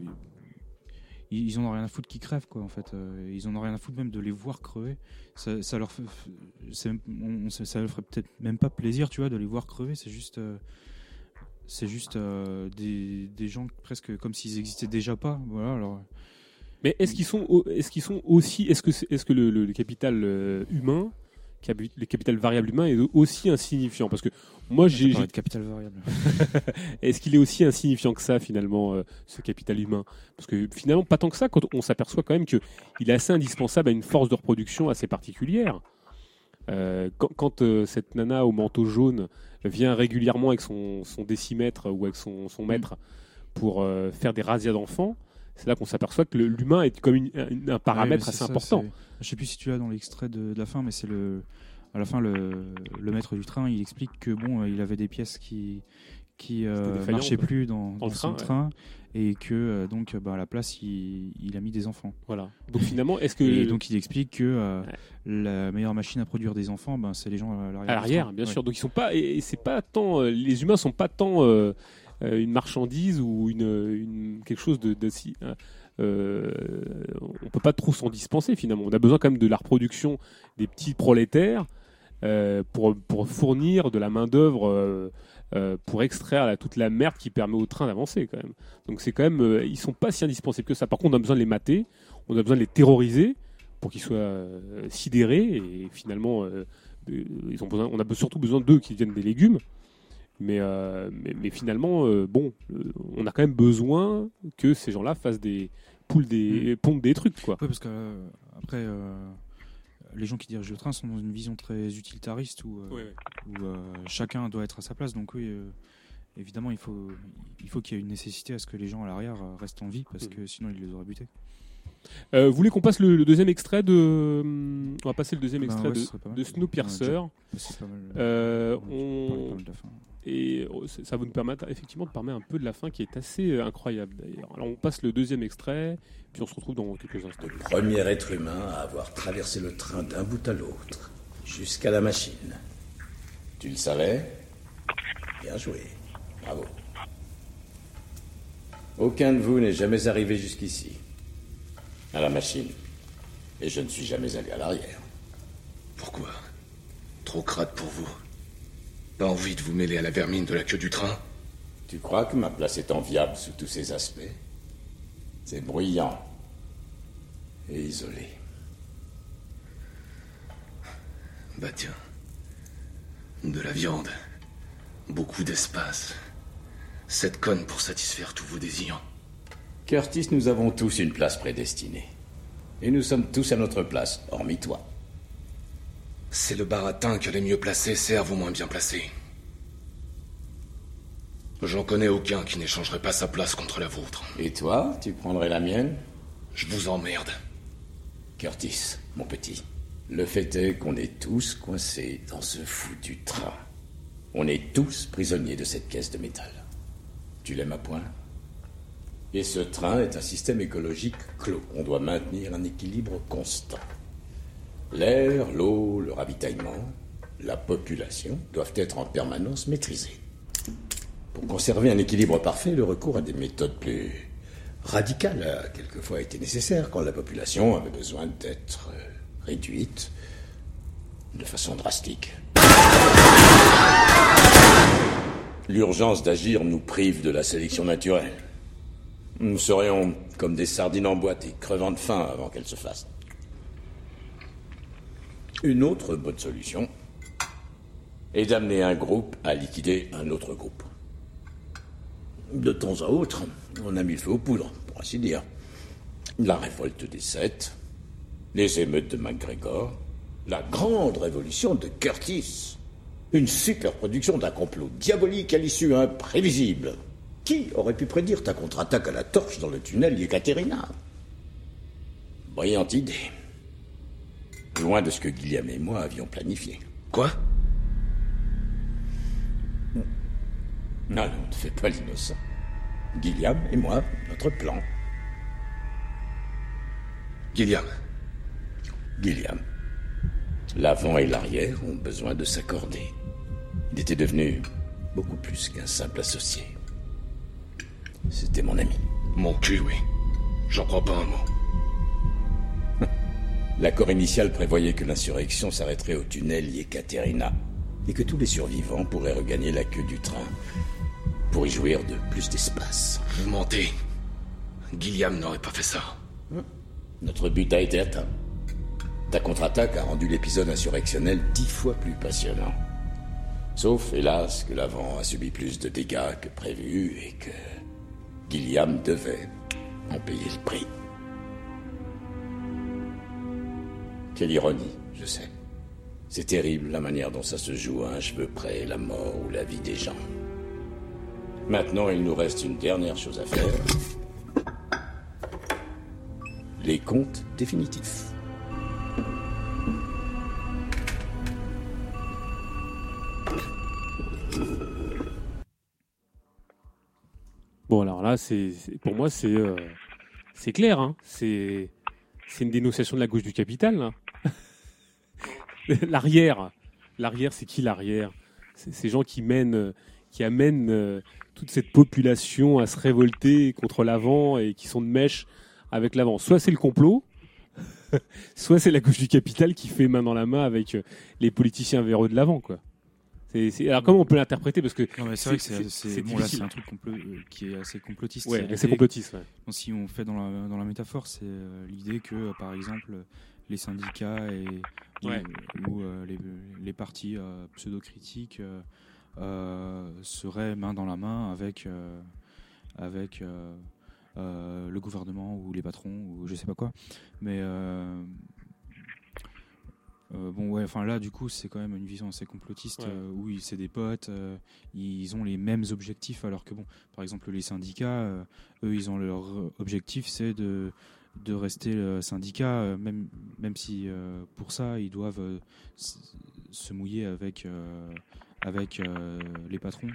ils, en ont rien à foutre qu'ils crèvent quoi. En fait, Euh, ils en ont rien à foutre même de les voir crever. Ça, ça leur, ça leur ferait peut-être même pas plaisir, tu vois, de les voir crever. C'est juste, euh, c'est juste euh, des, des gens presque comme s'ils existaient déjà pas. Voilà. Alors, Mais est-ce qu'ils sont, est-ce qu'ils sont aussi, est-ce que, est-ce que le, capital humain, le capital variable humain est aussi insignifiant Parce que moi, j'ai de capital variable. est-ce qu'il est aussi insignifiant que ça finalement, euh, ce capital humain? Parce que finalement, pas tant que ça, quand on s'aperçoit quand même que il est assez indispensable à une force de reproduction assez particulière. Euh, quand quand, euh, cette nana au manteau jaune vient régulièrement avec son, son décimètre ou avec son, son mètre pour euh, faire des razzias d'enfants, c'est là qu'on s'aperçoit que l'humain est comme une- un, un paramètre Ouais, assez ça, important. Je sais plus si tu l'as dans l'extrait de, de la fin, mais c'est le. À la fin, le, le maître du train, il explique que bon, euh, il avait des pièces qui qui euh, marchaient plus dans, Dans le son train, train et que euh, donc bah, à la place, il, il a mis des enfants. Voilà. Donc finalement, est-ce que Et donc il explique que euh, la meilleure machine à produire des enfants, ben, c'est les gens à l'arrière. à l'arrière, train. bien sûr. Donc ils sont pas et et c'est pas tant les humains sont pas tant une marchandise ou une, quelque chose de, de si. euh, on peut pas trop s'en dispenser finalement. On a besoin quand même de la reproduction des petits prolétaires euh, pour, pour fournir de la main d'œuvre euh, euh, pour extraire toute la merde qui permet au train d'avancer quand même. Donc c'est quand même, euh, ils sont pas si indispensables que ça. Par contre, on a besoin de les mater, on a besoin de les terroriser pour qu'ils soient euh, sidérés et finalement, euh, euh, ils ont besoin, on a surtout besoin d'eux qui viennent des légumes. Mais, euh, mais, mais finalement, euh, bon, euh, on a quand même besoin que ces gens-là fassent des poulent des pondent des trucs quoi. Oui, parce que après, les gens qui dirigent le train sont dans une vision très utilitariste où, chacun doit être à sa place. Donc oui, évidemment, il faut, il faut qu'il y ait une nécessité à ce que les gens à l'arrière restent en vie, parce que sinon ils les auraient butés. Euh, vous voulez qu'on passe le, le deuxième extrait de. On va passer le deuxième Ben extrait ouais, de, de Snowpiercer. Euh, On Et oh, ça va nous permettre effectivement de parler un peu de la fin qui est assez euh, incroyable d'ailleurs. Alors on passe le deuxième extrait, puis on se retrouve dans quelques instants. Premier être humain à avoir traversé le train d'un bout à l'autre, jusqu'à la machine. Tu le savais? Bien joué. Bravo. Aucun de vous n'est jamais arrivé jusqu'ici. À la machine. Et je ne suis jamais allé à l'arrière. Pourquoi? Trop crade pour vous. Pas envie de vous mêler à la vermine de la queue du train Tu crois que ma place est enviable sous tous ses aspects C'est bruyant. Et isolé. Bah tiens. De la viande. Beaucoup d'espace. Cette conne pour satisfaire tous vos désirs. Curtis, nous avons tous une place prédestinée. Et nous sommes tous à notre place, hormis toi. C'est le baratin que les mieux placés servent aux moins bien placés. J'en connais aucun qui n'échangerait pas sa place contre la vôtre. Et toi, tu prendrais la mienne? Je vous emmerde. Curtis, mon petit, le fait est qu'on est tous coincés dans ce foutu train. On est tous prisonniers de cette caisse de métal. Tu l'aimes à point? Et ce train est un système écologique clos. On doit maintenir un équilibre constant. L'air, l'eau, le ravitaillement, la population doivent être en permanence maîtrisés. Pour conserver un équilibre parfait, le recours à des méthodes plus radicales a quelquefois été nécessaire quand la population avait besoin d'être euh, réduite de façon drastique. L'urgence d'agir nous prive de la sélection naturelle. Nous serions comme des sardines emboîtées, crevant de faim avant qu'elles se fassent. Une autre bonne solution est d'amener un groupe à liquider un autre groupe. De temps à autre, on a mis le feu aux poudres, pour ainsi dire. La révolte des Sept, les émeutes de MacGregor, la grande révolution de Curtis, une superproduction d'un complot diabolique à l'issue imprévisible. Qui aurait pu prédire ta contre-attaque à la torche dans le tunnel Yekaterina? Brillante idée. Loin de ce que Guillaume et moi avions planifié. Quoi? Non, non, ne fais pas l'innocent. Guillaume et moi, notre plan. Gilliam, Guillaume. L'avant et l'arrière ont besoin de s'accorder. Il était devenu beaucoup plus qu'un simple associé. C'était mon ami. mon cul, oui. J'en crois pas un mot. L'accord initial prévoyait que l'insurrection s'arrêterait au tunnel Yekaterina et que tous les survivants pourraient regagner la queue du train pour y jouir de plus d'espace. Vous mentez. Gilliam n'aurait pas fait ça. Notre but a été atteint. Ta contre-attaque a rendu l'épisode insurrectionnel dix fois plus passionnant. Sauf, hélas, que l'avant a subi plus de dégâts que prévu et que Guillaume devait en payer le prix. Quelle ironie, je sais. C'est terrible la manière dont ça se joue à un cheveu près, la mort ou la vie des gens. Maintenant, il nous reste une dernière chose à faire. Les comptes définitifs. Bon, alors là, c'est pour moi, c'est euh, c'est clair. Hein. C'est c'est une dénonciation de la gauche du capital. là. l'arrière, l'arrière, c'est qui l'arrière? C'est ces gens qui mènent, qui amènent euh, toute cette population à se révolter contre l'avant et qui sont de mèche avec l'avant. Soit c'est le complot, soit c'est la gauche du capital qui fait main dans la main avec euh, les politiciens véreux de l'avant, quoi. Alors comment on peut l'interpréter? Parce que c'est vrai que c'est- bon, un truc euh, qui est assez complotiste. Ouais, C'est complotiste, ouais. Si on fait dans la, dans la métaphore, c'est euh, l'idée que, par exemple, les syndicats et, Ouais. euh, les, les partis euh, pseudo-critiques euh, seraient main dans la main avec, avec le gouvernement ou les patrons ou je sais pas quoi. Mais euh, bon, ouais, enfin là, du coup, c'est quand même une vision assez complotiste Ouais. euh, où c'est des potes, euh, ils ont les mêmes objectifs, alors que bon, par exemple, les syndicats, eux, ils ont leur objectif, c'est de de rester euh, syndicat, euh, même même si euh, pour ça, ils doivent se mouiller avec avec les patrons.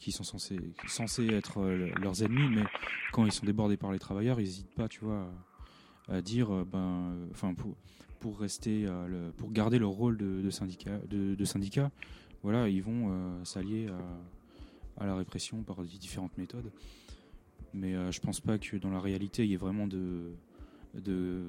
qui sont censés, censés être leurs ennemis, mais quand ils sont débordés par les travailleurs, ils n'hésitent pas, tu vois, à, dire, ben, enfin, pour, pour rester, pour garder leur rôle de, syndicat, de, syndicat, voilà, ils vont s'allier à, la répression par di- différentes méthodes. Mais euh, je pense pas que dans la réalité, il y ait vraiment de, de,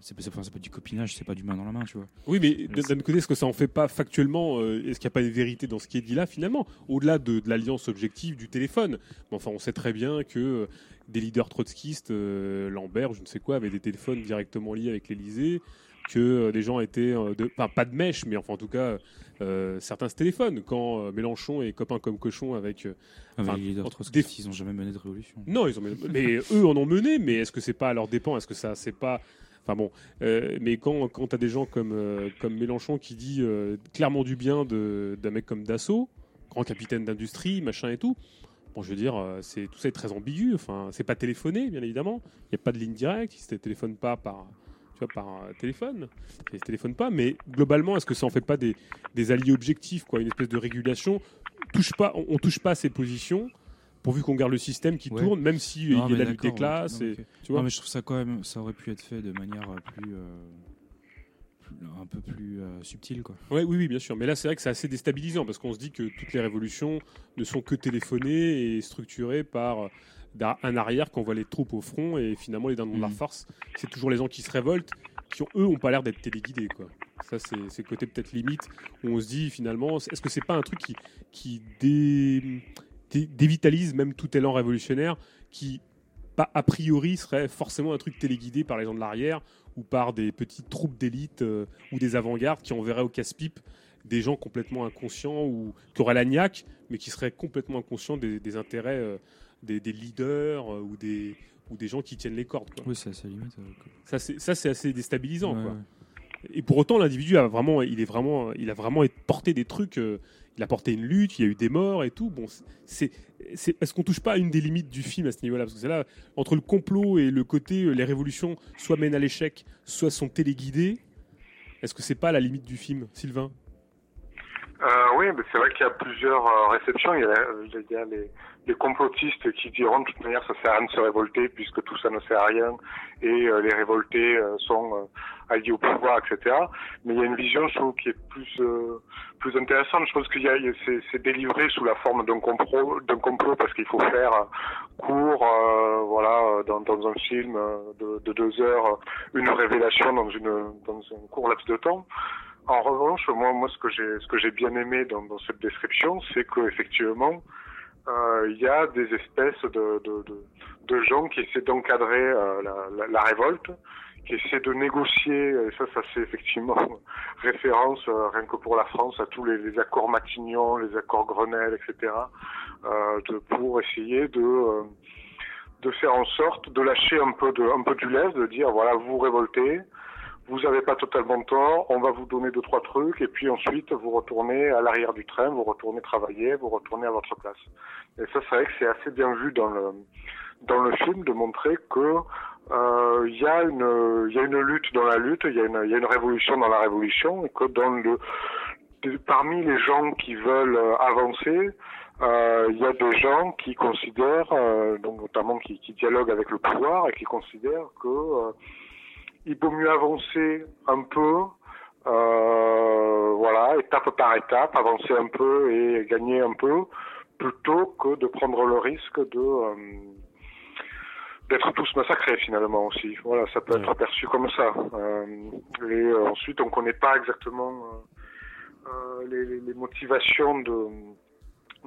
c'est pas, pas- du copinage, c'est pas du main dans la main, tu vois. Oui, mais d'un côté, est-ce que ça en fait pas factuellement euh, Est-ce qu'il n'y a pas de vérité dans ce qui est dit là, finalement? Au-delà de, de l'alliance objective du téléphone. Mais enfin, on sait très bien que euh, des leaders trotskistes, euh, Lambert, je ne sais quoi, avaient des téléphones directement liés avec l'Elysée, que euh, des gens étaient, euh, de, enfin, pas de mèche, mais enfin, en tout cas, euh, certains se téléphonent. Quand Mélenchon est copain comme cochon avec. Ah, enfin, les entre- ils ont jamais mené de révolution. non, ils ont mené- mais eux en ont mené, mais est-ce que c'est pas à leur dépens? Est-ce que ça, c'est pas. Enfin bon, euh, mais quand, quand tu as des gens comme, euh, comme Mélenchon qui dit clairement du bien de- d'un mec comme Dassault, grand capitaine d'industrie, machin et tout, bon, je veux dire, c'est, tout ça est très ambigu. Enfin, c'est pas téléphoné, bien évidemment. Il n'y a pas de ligne directe, ils ne se téléphonent pas par, tu vois, par euh, téléphone. Ils téléphonent pas, mais globalement, est-ce que ça en fait pas des, des alliés objectifs, quoi, une espèce de régulation? Touche pas, on, on touche pas à ces positions pourvu qu'on garde le système qui Ouais. tourne, même si Non, il y a la lutte des classes. et, Non, tu vois Non, mais je trouve ça quand même, ça aurait pu être fait de manière euh, plus, euh, un peu plus euh, subtile, quoi. Ouais, oui, oui, bien sûr. Mais là, c'est vrai que c'est assez déstabilisant parce qu'on se dit que toutes les révolutions ne sont que téléphonées et structurées par euh, un arrière qu'on voit les troupes au front et finalement les dindons de la Mhm. farce, c'est toujours les gens qui se révoltent, qui ont, eux ont pas l'air d'être téléguidés, quoi. Ça, c'est c'est le côté peut-être limite où on se dit finalement, est-ce que c'est pas un truc qui, qui dé- dé- dévitalise même tout élan révolutionnaire qui, pas a priori, serait forcément un truc téléguidé par les gens de l'arrière ou par des petites troupes d'élite euh, ou des avant-gardes qui enverraient au casse-pipe des gens complètement inconscients ou qui auraient la niaque, mais qui seraient complètement inconscients des, des intérêts euh, des, des leaders euh, ou, des, ou des gens qui tiennent les cordes. Quoi. Oui, c'est assez limite. euh, quoi. Ça, c'est assez déstabilisant. Ouais, quoi. ouais. Et pour autant, l'individu a vraiment, il est vraiment, il a vraiment porté des trucs. euh, il a porté une lutte, il y a eu des morts et tout. Bon, c'est, est-ce qu'on touche pas à une des limites du film à ce niveau-là? Parce que c'est là, entre le complot et le côté, euh, les révolutions soit mènent à l'échec, soit sont téléguidées. Est-ce que c'est pas la limite du film, Sylvain? Euh, oui, mais c'est vrai qu'il y a plusieurs euh, réceptions. Il y a, y a les, les complotistes qui diront de toute manière ça sert à rien de se révolter puisque tout ça ne sert à rien et euh, les révoltés euh, sont euh, alliés au pouvoir, etc. Mais il y a une vision, je trouve, qui est plus euh, plus intéressante. Je pense qu'il y a, c'est, délivré sous la forme d'un complot, d'un complot parce qu'il faut faire court, voilà, dans, dans un film de, de deux heures, une révélation dans une dans un court laps de temps. En revanche, moi, moi, ce que j'ai, ce que j'ai bien aimé dans, dans cette description, c'est que effectivement, il y a des espèces de, de, de, de gens qui essaient d'encadrer euh, la, la, la révolte, qui essaient de négocier, et ça, ça fait effectivement référence, euh, rien que pour la France, à tous les, les accords Matignon, les accords Grenelle, etc., euh, de, pour essayer de, euh, de faire en sorte de lâcher un peu, de, un peu du lest, de dire, voilà, vous révoltez, vous n'avez pas totalement tort, on va vous donner deux, trois trucs, et puis ensuite, vous retournez à l'arrière du train, vous retournez travailler, vous retournez à votre place. Et ça, c'est vrai que c'est assez bien vu dans le, dans le film de montrer que euh, il y a une, y a une lutte dans la lutte, il y a une, y a une révolution dans la révolution, et que dans le, parmi les gens qui veulent avancer, euh, il y a des gens qui considèrent, euh, donc notamment qui, qui dialoguent avec le pouvoir et qui considèrent que euh, il vaut mieux avancer un peu, euh, voilà, étape par étape, avancer un peu et gagner un peu, plutôt que de prendre le risque de euh, d'être tous massacrés finalement aussi. Voilà, ça peut être perçu comme ça. Euh, et euh, ensuite, on connaît pas exactement les motivations de,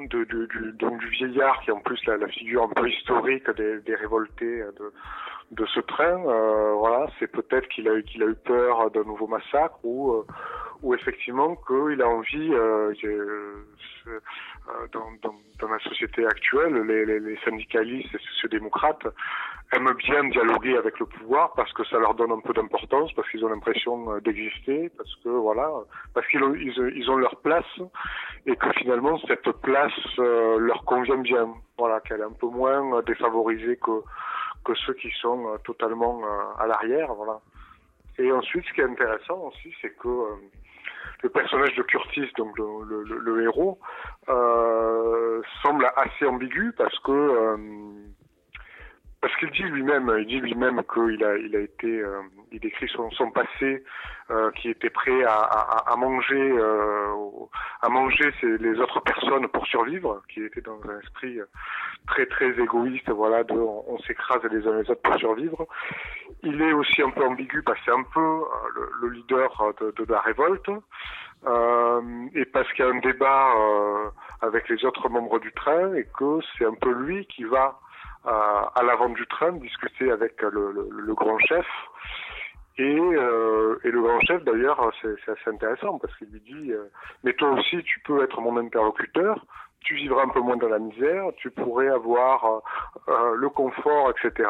de- du, donc du vieillard qui est en plus la, la figure un peu historique des, des révoltés euh, de, de ce train. Euh, voilà, c'est peut-être qu'il a eu qu'il a eu peur d'un nouveau massacre ou euh, ou effectivement qu'il a envie euh, euh, dans, dans, dans la société actuelle, les, les, les syndicalistes et sociodémocrates aiment bien dialoguer avec le pouvoir parce que ça leur donne un peu d'importance, parce qu'ils ont l'impression euh, d'exister, parce que voilà, parce qu'ils ont, ils, ils ont leur place et que finalement cette place euh, leur convient bien. Voilà, qu'elle est un peu moins euh, défavorisée que que ceux qui sont euh, totalement euh, à l'arrière. Voilà. Et ensuite, ce qui est intéressant aussi, c'est que euh, le personnage de Curtis, donc le, le- le héros, euh, semble assez ambigu parce que euh, parce qu'il dit lui-même, il dit lui-même qu'il a, il a été, euh, il décrit son, son passé, euh, qui était prêt à, à, à manger, euh, à manger les autres personnes pour survivre, qui était dans un esprit très très égoïste, voilà, de on, s'écrase les uns les autres pour survivre. Il est aussi un peu ambigu parce que c'est un peu euh, le, le leader de, de la révolte, euh, et parce qu'il y a un débat euh, avec les autres membres du train et que c'est un peu lui qui va à l'avant du train discuter avec le, le, le grand chef. Et, euh, et le grand chef, d'ailleurs, c'est assez intéressant parce qu'il lui dit euh, Mais toi aussi, tu peux être mon interlocuteur, tu vivras un peu moins dans la misère, tu pourrais avoir euh, euh, le confort, etc.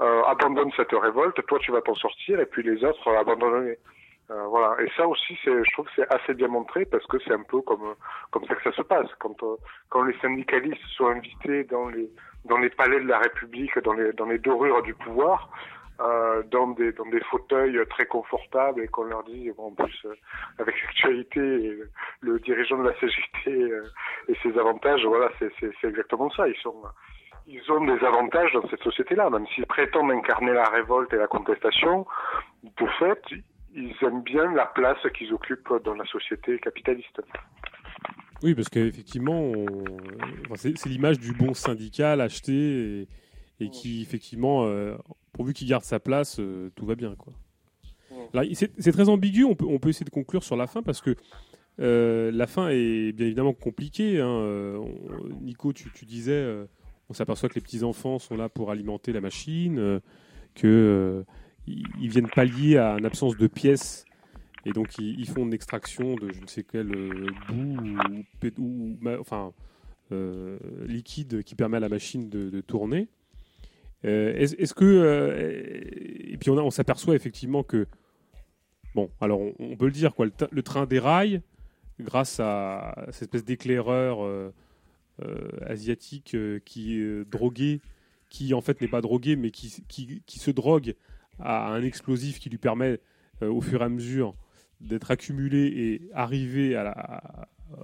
Euh, abandonne cette révolte, toi tu vas t'en sortir, et puis les autres abandonner. Euh, voilà. Et ça aussi, je trouve que c'est assez bien montré parce que c'est un peu comme comme ça que ça se passe. Quand euh, quand les syndicalistes sont invités dans les dans les palais de la République, dans les dans les dorures du pouvoir, euh, dans des dans des fauteuils très confortables et qu'on leur dit bon, en plus euh, avec l'actualité et le dirigeant de la CGT euh, et ses avantages, voilà, c'est c'est c'est exactement ça. Ils sont ils ont des avantages dans cette société-là, même s'ils prétendent incarner la révolte et la contestation. De fait, ils aiment bien la place qu'ils occupent dans la société capitaliste. Oui, parce qu'effectivement, on- enfin, c'est l'image du bon syndical acheté et, et qui, effectivement, euh, pourvu qu'il garde sa place, euh, tout va bien. Quoi. C'est très ambigu, on peut, on peut essayer de conclure sur la fin parce que euh, la fin est bien évidemment compliquée. hein. On- Nico, tu, tu disais, on s'aperçoit que les petits-enfants sont là pour alimenter la machine, que ils viennent pallier à une absence de pièces et donc ils, font une extraction de je ne sais quel euh, bout ou, enfin euh, liquide qui permet à la machine de, tourner. Euh, Est-ce que euh, et puis on, on s'aperçoit effectivement que bon alors on, peut le dire quoi le, le train déraille grâce à cette espèce d'éclaireur asiatique qui est drogué qui en fait n'est pas drogué mais qui, qui, qui se drogue à un explosif qui lui permet euh, au fur et à mesure d'être accumulé et arriver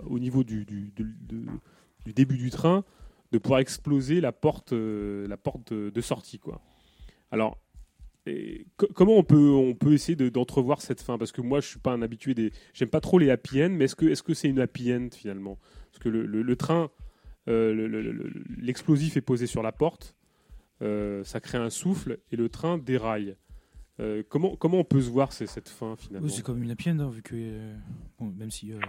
au niveau du, début du train, de pouvoir exploser la porte, euh, la porte de, sortie. Alors, comment on peut, on peut essayer de- d'entrevoir cette fin? Parce que moi, je suis pas un habitué des. J'aime pas trop les happy end, mais est-ce que c'est une happy end finalement? Parce que le, train, euh, le- le- le- l'explosif est posé sur la porte, ça crée un souffle et le train déraille. Euh, comment, comment on peut se voir cette fin finalement c'est comme une happy end, hein, vu que euh, bon, même si euh,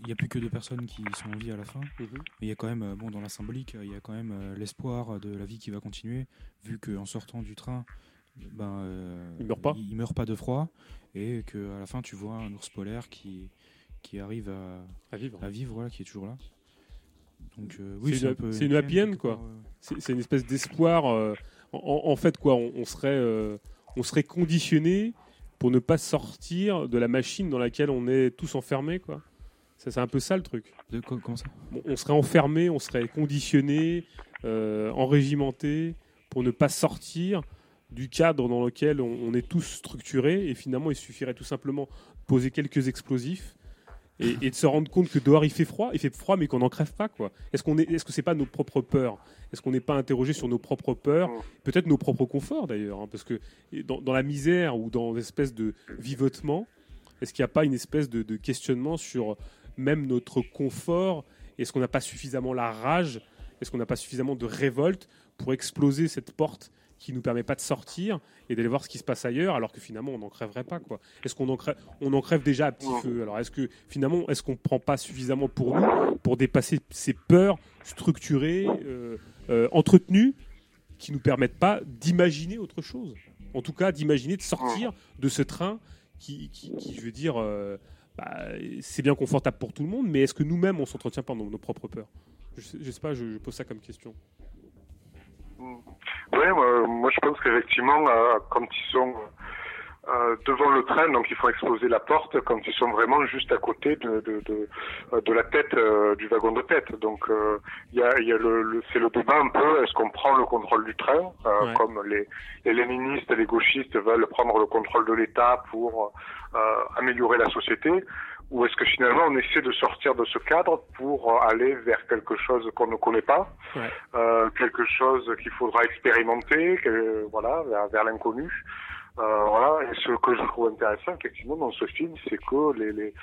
il n'y a plus que deux personnes qui sont en vie à la fin, Mhm. mais il y a quand même, euh, bon, dans la symbolique, il y a quand même euh, l'espoir de la vie qui va continuer, vu qu'en sortant du train, ben, euh, Il meurt pas. il, il meurt pas de froid, et qu'à la fin tu vois un ours polaire qui qui arrive à, à vivre, à vivre, voilà, qui est toujours là. Donc euh, oui, c'est un une, peu c'est une happy end, quelque quoi. C'est une espèce d'espoir. euh, en, en fait, quoi, on, on serait, euh, on serait conditionné pour ne pas sortir de la machine dans laquelle on est tous enfermés, quoi. Ça, c'est un peu ça le truc. De, co- comment ça? Bon, on serait enfermé, on serait conditionné, euh, enrégimenté pour ne pas sortir du cadre dans lequel on, on est tous structurés. Et finalement, il suffirait tout simplement de poser quelques explosifs et, et de se rendre compte que dehors il fait froid, il fait froid, mais qu'on n'en crève pas, quoi. Est-ce qu'on est, est-ce que c'est pas nos propres peurs? Est-ce qu'on n'est pas interrogé sur nos propres peurs, peut-être nos propres conforts d'ailleurs, hein, parce que dans, dans la misère ou dans l'espèce de vivotement, Est-ce qu'il n'y a pas une espèce de, de questionnement sur même notre confort? Est-ce qu'on n'a pas suffisamment la rage? Est-ce qu'on n'a pas suffisamment de révolte pour exploser cette porte qui nous permet pas de sortir et d'aller voir ce qui se passe ailleurs alors que finalement on n'en crèverait pas quoi. Est-ce qu'on en crève on en crève déjà à petit feu? Alors est-ce que finalement est-ce qu'on prend pas suffisamment pour nous pour dépasser ces peurs structurées euh, euh, entretenues qui nous permettent pas d'imaginer autre chose? En tout cas d'imaginer de sortir de ce train qui, qui, qui, je veux dire euh, bah, c'est bien confortable pour tout le monde mais est-ce que nous-mêmes on s'entretient pas dans nos propres peurs? Je sais, je sais pas, je, je pose ça comme question. Oui, moi, moi, je pense qu'effectivement, euh, quand ils sont euh, devant le train, donc il faut exploser la porte quand ils sont vraiment juste à côté de, de, de, de la tête euh, du wagon de tête. Donc euh, il y a, y a le, le c'est le débat un peu est-ce qu'on prend le contrôle du train, euh, Ouais. comme les, les léninistes et les gauchistes veulent prendre le contrôle de l'État pour euh, améliorer la société, ou est-ce que finalement on essaie de sortir de ce cadre pour euh, aller vers quelque chose qu'on ne connaît pas, Ouais. euh, quelque chose qu'il faudra expérimenter, que, voilà, vers, vers l'inconnu. Euh, voilà, et ce que je trouve intéressant effectivement dans ce film, c'est que les les,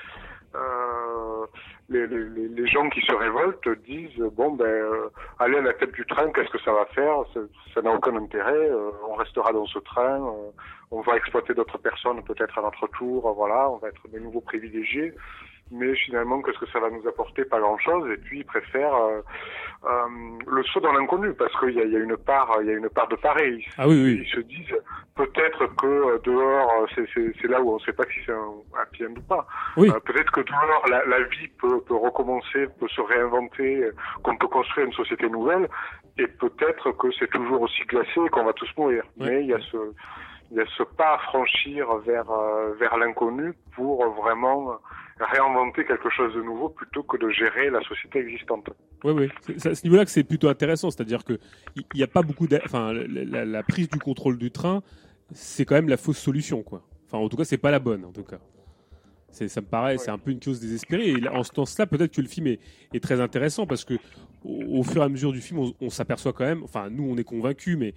euh, les, les, les- gens qui se révoltent disent bon ben euh, aller à la tête du train, qu'est-ce que ça va faire? Ça- n'a aucun intérêt. euh, on restera dans ce train. euh, on va exploiter d'autres personnes peut-être à notre tour. voilà, on va être des nouveaux privilégiés. Mais finalement, qu'est-ce que ça va nous apporter? Pas grand-chose. Et puis, ils préfèrent euh, euh, le saut dans l'inconnu parce qu'il y y a une part, il y a une part de pareil. Ah oui, oui. Ils se disent peut-être que euh, dehors, euh, c'est- là où on ne sait pas si c'est un happy end ou pas. Oui. Euh, peut-être que dehors, la, la vie peut, peut recommencer, peut se réinventer, qu'on peut construire une société nouvelle. Et peut-être que c'est toujours aussi glacé et qu'on va tous mourir. Mais il y a ce il y a ce pas à franchir vers vers l'inconnu pour vraiment réinventer quelque chose de nouveau plutôt que de gérer la société existante. Oui, oui. C'est à ce niveau-là que c'est plutôt intéressant. C'est-à-dire qu'il n'y a pas beaucoup. d'a- Enfin, la, prise du contrôle du train, c'est quand même la fausse solution, quoi. Enfin, en tout cas, c'est pas la bonne, en tout cas. Ça me paraît, c'est un peu une chose désespérée. Et là, en ce sens-là, peut-être que le film est, est très intéressant parce que au, au fur et à mesure du film, on, on s'aperçoit quand même. Enfin, nous, on est convaincus, mais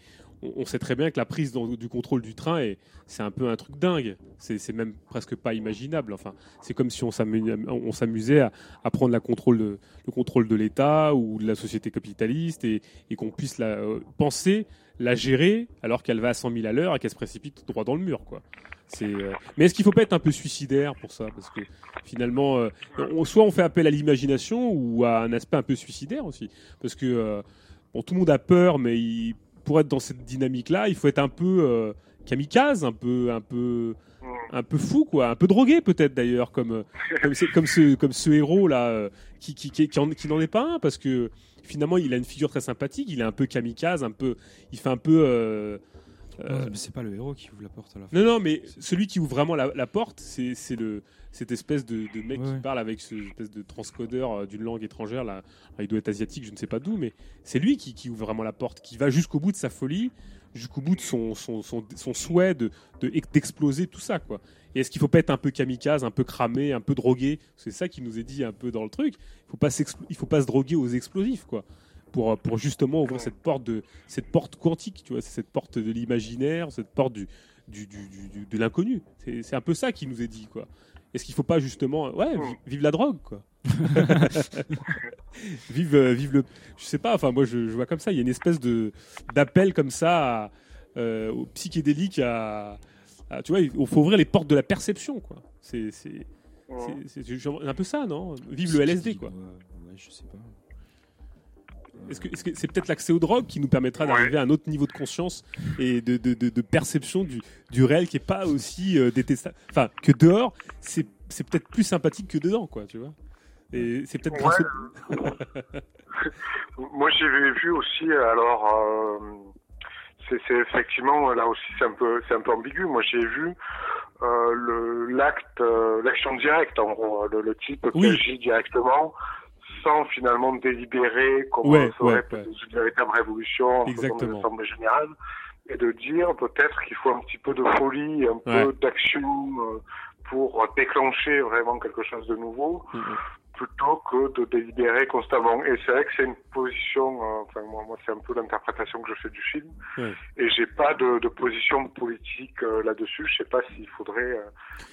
on, sait très bien que la prise du contrôle du train, est, c'est un peu un truc dingue. C'est, même presque pas imaginable. Enfin, c'est comme si on s'amusait, à, prendre le contrôle de l'État ou de la société capitaliste et, qu'on puisse la, euh, penser la gérer alors qu'elle va à 100 000 à l'heure et qu'elle se précipite droit dans le mur, euh, Mais est-ce qu'il faut pas être un peu suicidaire pour ça? Parce que finalement, euh, on- soit on fait appel à l'imagination ou à un aspect un peu suicidaire aussi. Parce que tout le monde a peur, mais il- pour être dans cette dynamique-là, il faut être un peu euh, kamikaze, un peu, un peu, un peu fou, quoi, un peu drogué peut-être d'ailleurs, comme euh, comme, ce comme ce héros là, euh, qui qui qui, qui n'en est pas un, parce que finalement il a une figure très sympathique, il est un peu kamikaze, un peu, il fait un peu. Euh, Ouais, mais c'est pas le héros qui ouvre la porte à la fin. non, non, mais celui qui ouvre vraiment la, la porte, c'est cette espèce de, de mec Ouais, qui ouais. parle avec ce espèce de transcodeur euh, d'une langue étrangère. Là, Alors, il doit être asiatique, je ne sais pas d'où, mais c'est lui qui, qui ouvre vraiment la porte, qui va jusqu'au bout de sa folie, jusqu'au bout de son, son, son, son souhait de de- d'exploser tout ça, quoi. Et est-ce qu'il faut pas être un peu kamikaze, un peu cramé, un peu drogué? C'est ça qui nous est dit un peu dans le truc. Il faut pas s'explo- il faut pas se droguer aux explosifs, quoi. Pour, pour justement ouvrir cette porte de cette porte quantique, tu vois, c'est cette porte de l'imaginaire, cette porte du, du, du- du- du- de l'inconnu. C'est c'est un peu ça qui nous est dit, quoi. Est-ce qu'il faut pas justement, ouais, vi- vive la drogue, quoi. vive, euh, vive le, je sais pas. Enfin, moi, je, je vois comme ça. Il y a une espèce de d'appel comme ça à, euh, au psychédélique, à, à- tu vois, il faut ouvrir les portes de la perception, quoi. C'est un peu ça, non? Vive le LSD, quoi. Ouais, je sais pas. Est-ce que c'est peut-être l'accès aux drogues qui nous permettra d'arriver à un autre niveau de conscience et de, de, de, de perception du, du réel qui est pas aussi euh, détestable? Enfin, que dehors, c'est peut-être plus sympathique que dedans, quoi, tu vois. Et c'est peut-être grâce au- Moi, j'ai vu aussi, alors, euh, c'est effectivement, là aussi, c'est un peu, c'est un peu ambigu. Moi, j'ai vu euh, le l'acte, euh, l'action directe, en gros, le, le type qui Oui. agit directement, sans finalement délibérer comment Ouais, ça aurait ouais, ouais. une véritable révolution, en faisant des Exactement. assemblées générales, et de dire peut-être qu'il faut un petit peu de folie, un peu d'action euh, pour déclencher vraiment quelque chose de nouveau. Mm, plutôt que de délibérer constamment. Et c'est vrai que c'est une position, euh, enfin moi, moi c'est un peu l'interprétation que je fais du film, Ouais. et j'ai pas de, de position politique euh, là-dessus. Je sais pas s'il faudrait euh,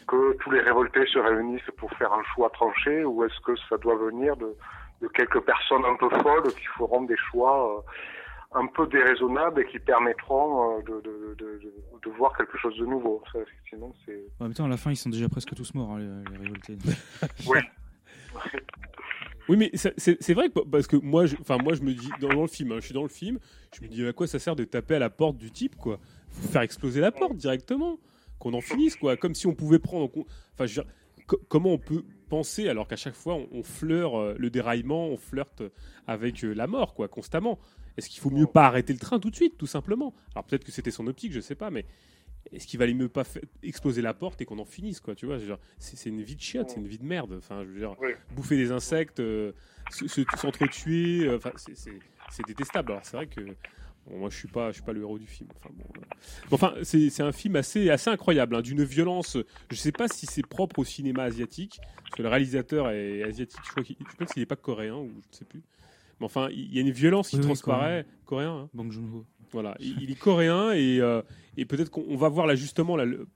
que tous les révoltés se réunissent pour faire un choix tranché, ou est-ce que ça doit venir de, de quelques personnes un peu folles qui feront des choix euh, un peu déraisonnables et qui permettront euh, de, de, de, de, de voir quelque chose de nouveau. Ça, effectivement, c'est En même temps, à la fin, ils sont déjà presque tous morts, hein, les, les révoltés. oui. Oui, mais c'est c'est vrai que parce que moi, je, enfin moi, je me dis dans, dans le film, hein, je suis dans le film, je me dis à quoi ça sert de taper à la porte du type, quoi? Faut faire exploser la porte directement, qu'on en finisse, quoi. Comme si on pouvait prendre, en compte- enfin, je veux dire, comment on peut penser alors qu'à chaque fois on, on fleure euh, le déraillement, on flirte avec euh, la mort, quoi, constamment. Est-ce qu'il faut mieux pas arrêter le train tout de suite, tout simplement? Alors peut-être que c'était son optique, je sais pas, mais est-ce qu'il valait mieux pas exploser la porte et qu'on en finisse, quoi Tu vois, c'est une vie de chiotte, c'est une vie de merde. Enfin, je veux dire, Oui. bouffer des insectes, euh, se- se- s'entretuer, euh, enfin, c'est détestable. Alors c'est vrai que bon, moi je suis pas, je suis pas le héros du film. Enfin, bon, euh. enfin, c'est un film assez, assez incroyable, hein, d'une violence. Je sais pas si c'est propre au cinéma asiatique, parce que le réalisateur est asiatique. Je crois qu'il, je pense qu'il est pas coréen ou je ne sais plus. Mais enfin, il y a une violence qui Oui, oui, transparaît. coréen. hein. Bang Joon-ho. Voilà, il, il est coréen et, euh, et peut-être qu'on on va voir là justement, là, le-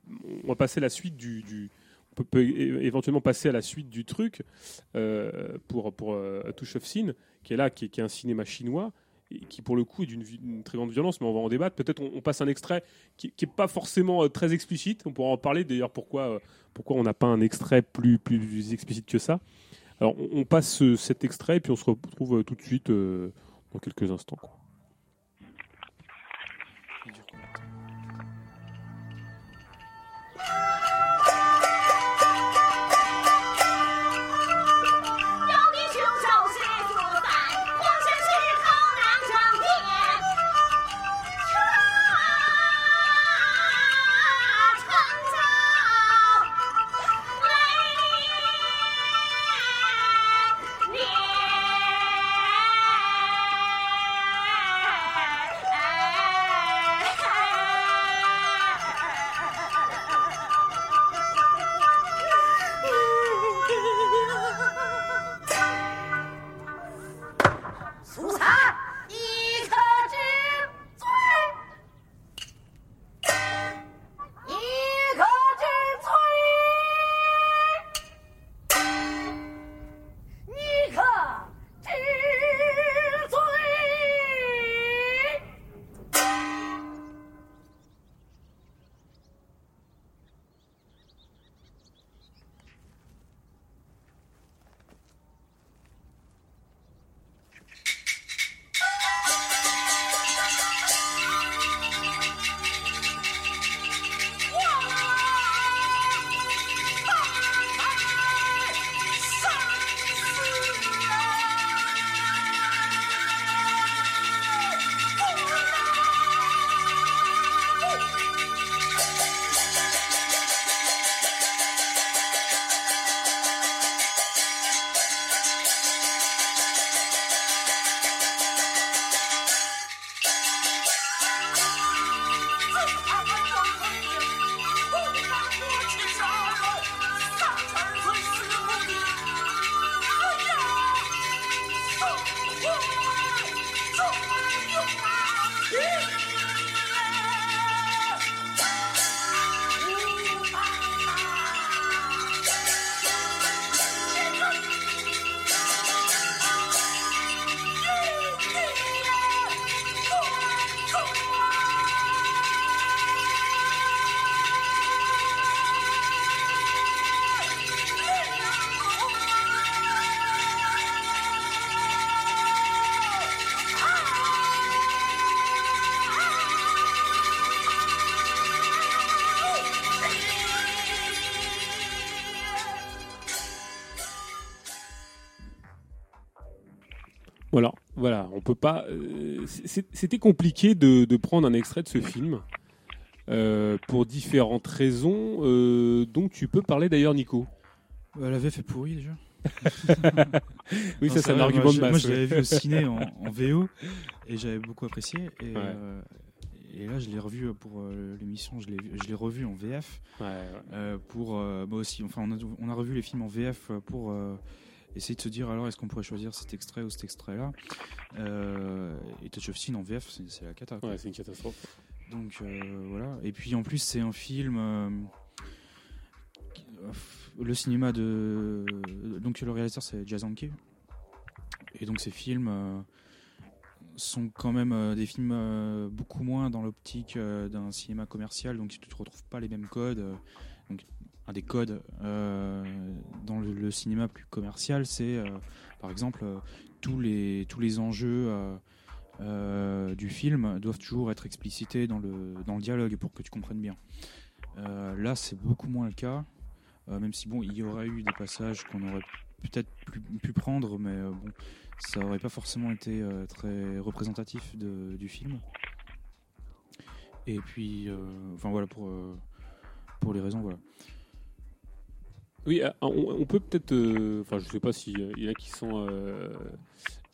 on va passer la suite du, du- on peut, peut éventuellement passer à la suite du truc euh, pour pour euh, Touch of Sin, qui est là, qui est, qui est un cinéma chinois qui pour le coup est d'une très grande violence, mais on va en débattre. Peut-être on, passe un extrait qui, qui est pas forcément euh, très explicite. On pourra en parler d'ailleurs. Pourquoi euh, pourquoi on n'a pas un extrait plus plus explicite que ça? Alors on, passe euh, cet extrait et puis on se retrouve tout de suite dans quelques instants. Peut pas. euh, C'était compliqué de, de prendre un extrait de ce film euh, pour différentes raisons. euh, donc tu peux parler d'ailleurs, Nico. Euh, la VF est pourrie déjà. Oui, ça, c'est un argument moi, de base, Moi, je l'avais vu au ciné en, en VO et j'avais beaucoup apprécié. Et, Ouais. et là, je l'ai revu pour l'émission, je l'ai revu en VF. Ouais, ouais. pour moi aussi. Enfin, on a, on a revu les films en VF pour essayer de se dire alors est-ce qu'on pourrait choisir cet extrait ou cet extrait-là? Euh, et Touch of Sin en VF, c'est la cata. quoi. Ouais, c'est une catastrophe. Donc euh, voilà. Et puis en plus, c'est un film. euh, le cinéma de. Donc le réalisateur, c'est Jazz Anke. Et donc ces films sont quand même euh, des films euh, beaucoup moins dans l'optique euh, d'un cinéma commercial. Donc tu ne retrouves pas les mêmes codes. Un des codes euh, dans le, cinéma plus commercial, c'est euh, par exemple euh, tous les tous les enjeux. du film doivent toujours être explicités dans le, dans le dialogue pour que tu comprennes bien. Là, c'est beaucoup moins le cas, même si bon, il y aurait eu des passages qu'on aurait peut-être pu, prendre, mais bon, ça aurait pas forcément été très représentatif du film. Et puis, enfin voilà pour pour les raisons voilà. Oui, euh, on, on peut peut-être. euh, Enfin, je sais pas s'il y en a qui sont euh,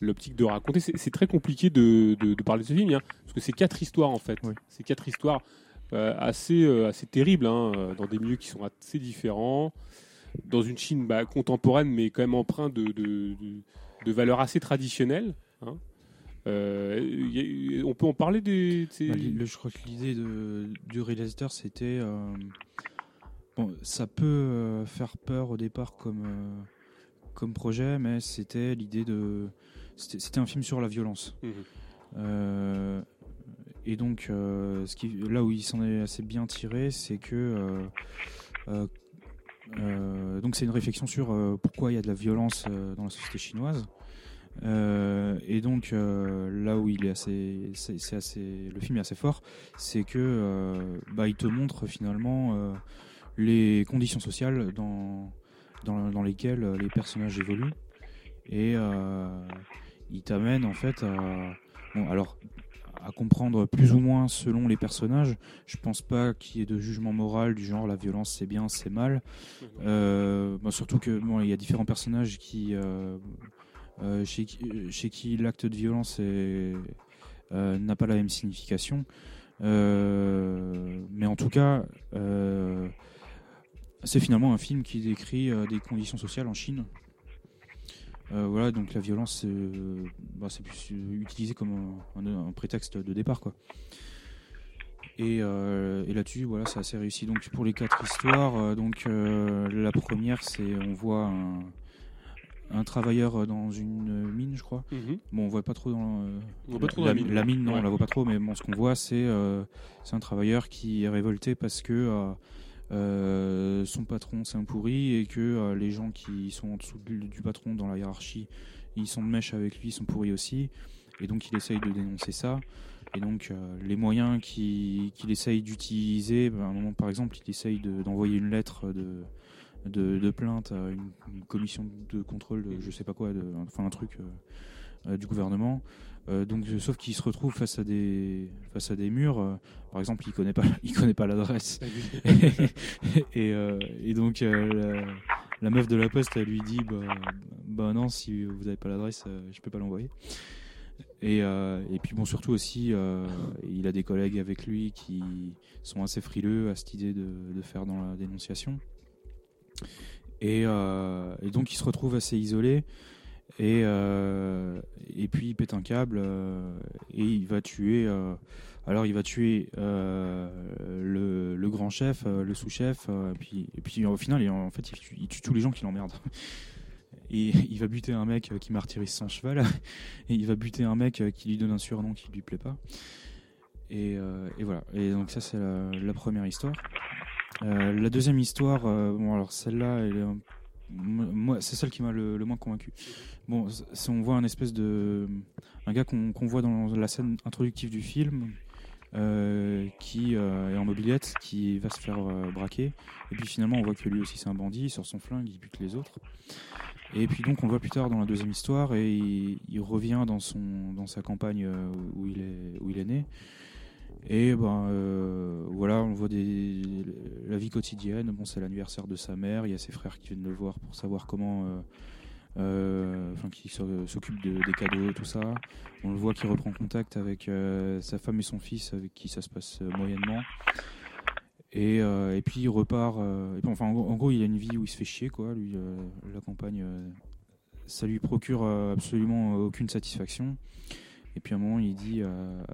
l'optique de raconter. C'est très compliqué de, de- de parler de ce film, hein, parce que c'est quatre histoires en fait. C'est quatre histoires euh, assez, euh, assez terribles, hein, euh, dans des milieux qui sont assez différents, dans une Chine bah, contemporaine, mais quand même empreinte de, de, de- de valeurs assez traditionnelles. hein. Euh, a- on peut en parler des. Bah, le- je crois que l'idée du réalisateur, c'était. Bon, ça peut euh, faire peur au départ comme, euh, comme projet, mais c'était l'idée de. C'était un film sur la violence. Mhm. Euh, et donc, euh, ce qui, là où il s'en est assez bien tiré, c'est que. euh, donc, c'est une réflexion sur pourquoi il y a de la violence dans la société chinoise. Euh, et donc euh, là où il est assez, c'est assez, le film est assez fort, c'est que euh, bah, il te montre finalement les conditions sociales dans, dans, dans lesquelles euh, les personnages évoluent et euh, il t'amène en fait à, bon, alors à comprendre plus ou moins selon les personnages. Je pense pas qu'il y ait de jugement moral du genre la violence c'est bien, c'est mal. Euh, bah, surtout que bon, il y a différents personnages qui euh, euh, chez, qui, chez qui l'acte de violence n'a pas la même signification. Mais en tout cas, c'est finalement un film qui décrit euh, des conditions sociales en Chine. Euh, voilà, donc la violence, c'est euh, bah, c'est plus utilisé comme un, un- un prétexte de départ, quoi. Et, et là-dessus, voilà, c'est assez réussi. Donc pour les quatre histoires, donc la première, c'est on voit un, un travailleur dans une mine, je crois. Mhm. Bon, on voit pas trop dans euh, On voit pas trop dans la mine, la mine, non, Ouais. on la voit pas trop, mais bon, ce qu'on voit, c'est euh, c'est un travailleur qui est révolté parce que euh, euh, son patron c'est un pourri et que euh, les gens qui sont en dessous du, patron dans la hiérarchie, ils sont de mèche avec lui, ils sont pourris aussi, et donc il essaye de dénoncer ça. Et donc euh, les moyens qu'il essaye d'utiliser, ben, à un moment par exemple, il essaye de- d'envoyer une lettre de, plainte à une, une commission de contrôle, de, je sais pas quoi, enfin un truc du gouvernement. Euh, donc, euh, sauf qu'il se retrouve face à des face à des murs. euh, par exemple, il connaît pas il connaît pas l'adresse. et, euh, et donc la, la meuf de la poste, elle lui dit bah, bah non, si vous avez pas l'adresse, je peux pas l'envoyer. Et, et puis bon, surtout aussi, il a des collègues avec lui qui sont assez frileux à cette idée de, de faire dans la dénonciation. Et, et donc il se retrouve assez isolé. Et, euh, et puis il pète un câble euh, et il va tuer. euh, alors il va tuer le, le grand chef, le sous-chef, et puis, et puis au final, il, en fait, il tue, tous les gens qui l'emmerdent. Et il va buter un mec qui martyrise son cheval, et il va buter un mec qui lui donne un surnom qui lui plaît pas. Et, et voilà. Et donc ça c'est la, première histoire. La deuxième histoire, bon alors celle-là, elle est un- moi c'est celle qui m'a le, moins convaincu. Bon, on voit un espèce de un gars qu'on qu'on voit dans la scène introductive du film. euh, qui euh, est en mobilette, qui va se faire euh, braquer, et puis finalement on voit que lui aussi c'est un bandit, il sort son flingue, il bute les autres. Et puis donc on le voit plus tard dans la deuxième histoire et il, il revient dans son dans sa campagne où il est où il est né. Et ben euh, voilà, on voit la vie quotidienne. Bon, c'est l'anniversaire de sa mère. Il y a ses frères qui viennent le voir pour savoir comment, euh, euh, enfin, qui s'o- s'occupent de- des cadeaux, tout ça. On le voit qui reprend contact avec sa femme et son fils, avec qui ça se passe moyennement. Et, et puis il repart. et enfin, en, en gros, il a une vie où il se fait chier, quoi. Lui, la campagne, ça lui procure absolument aucune satisfaction. Et puis à un moment, il dit à,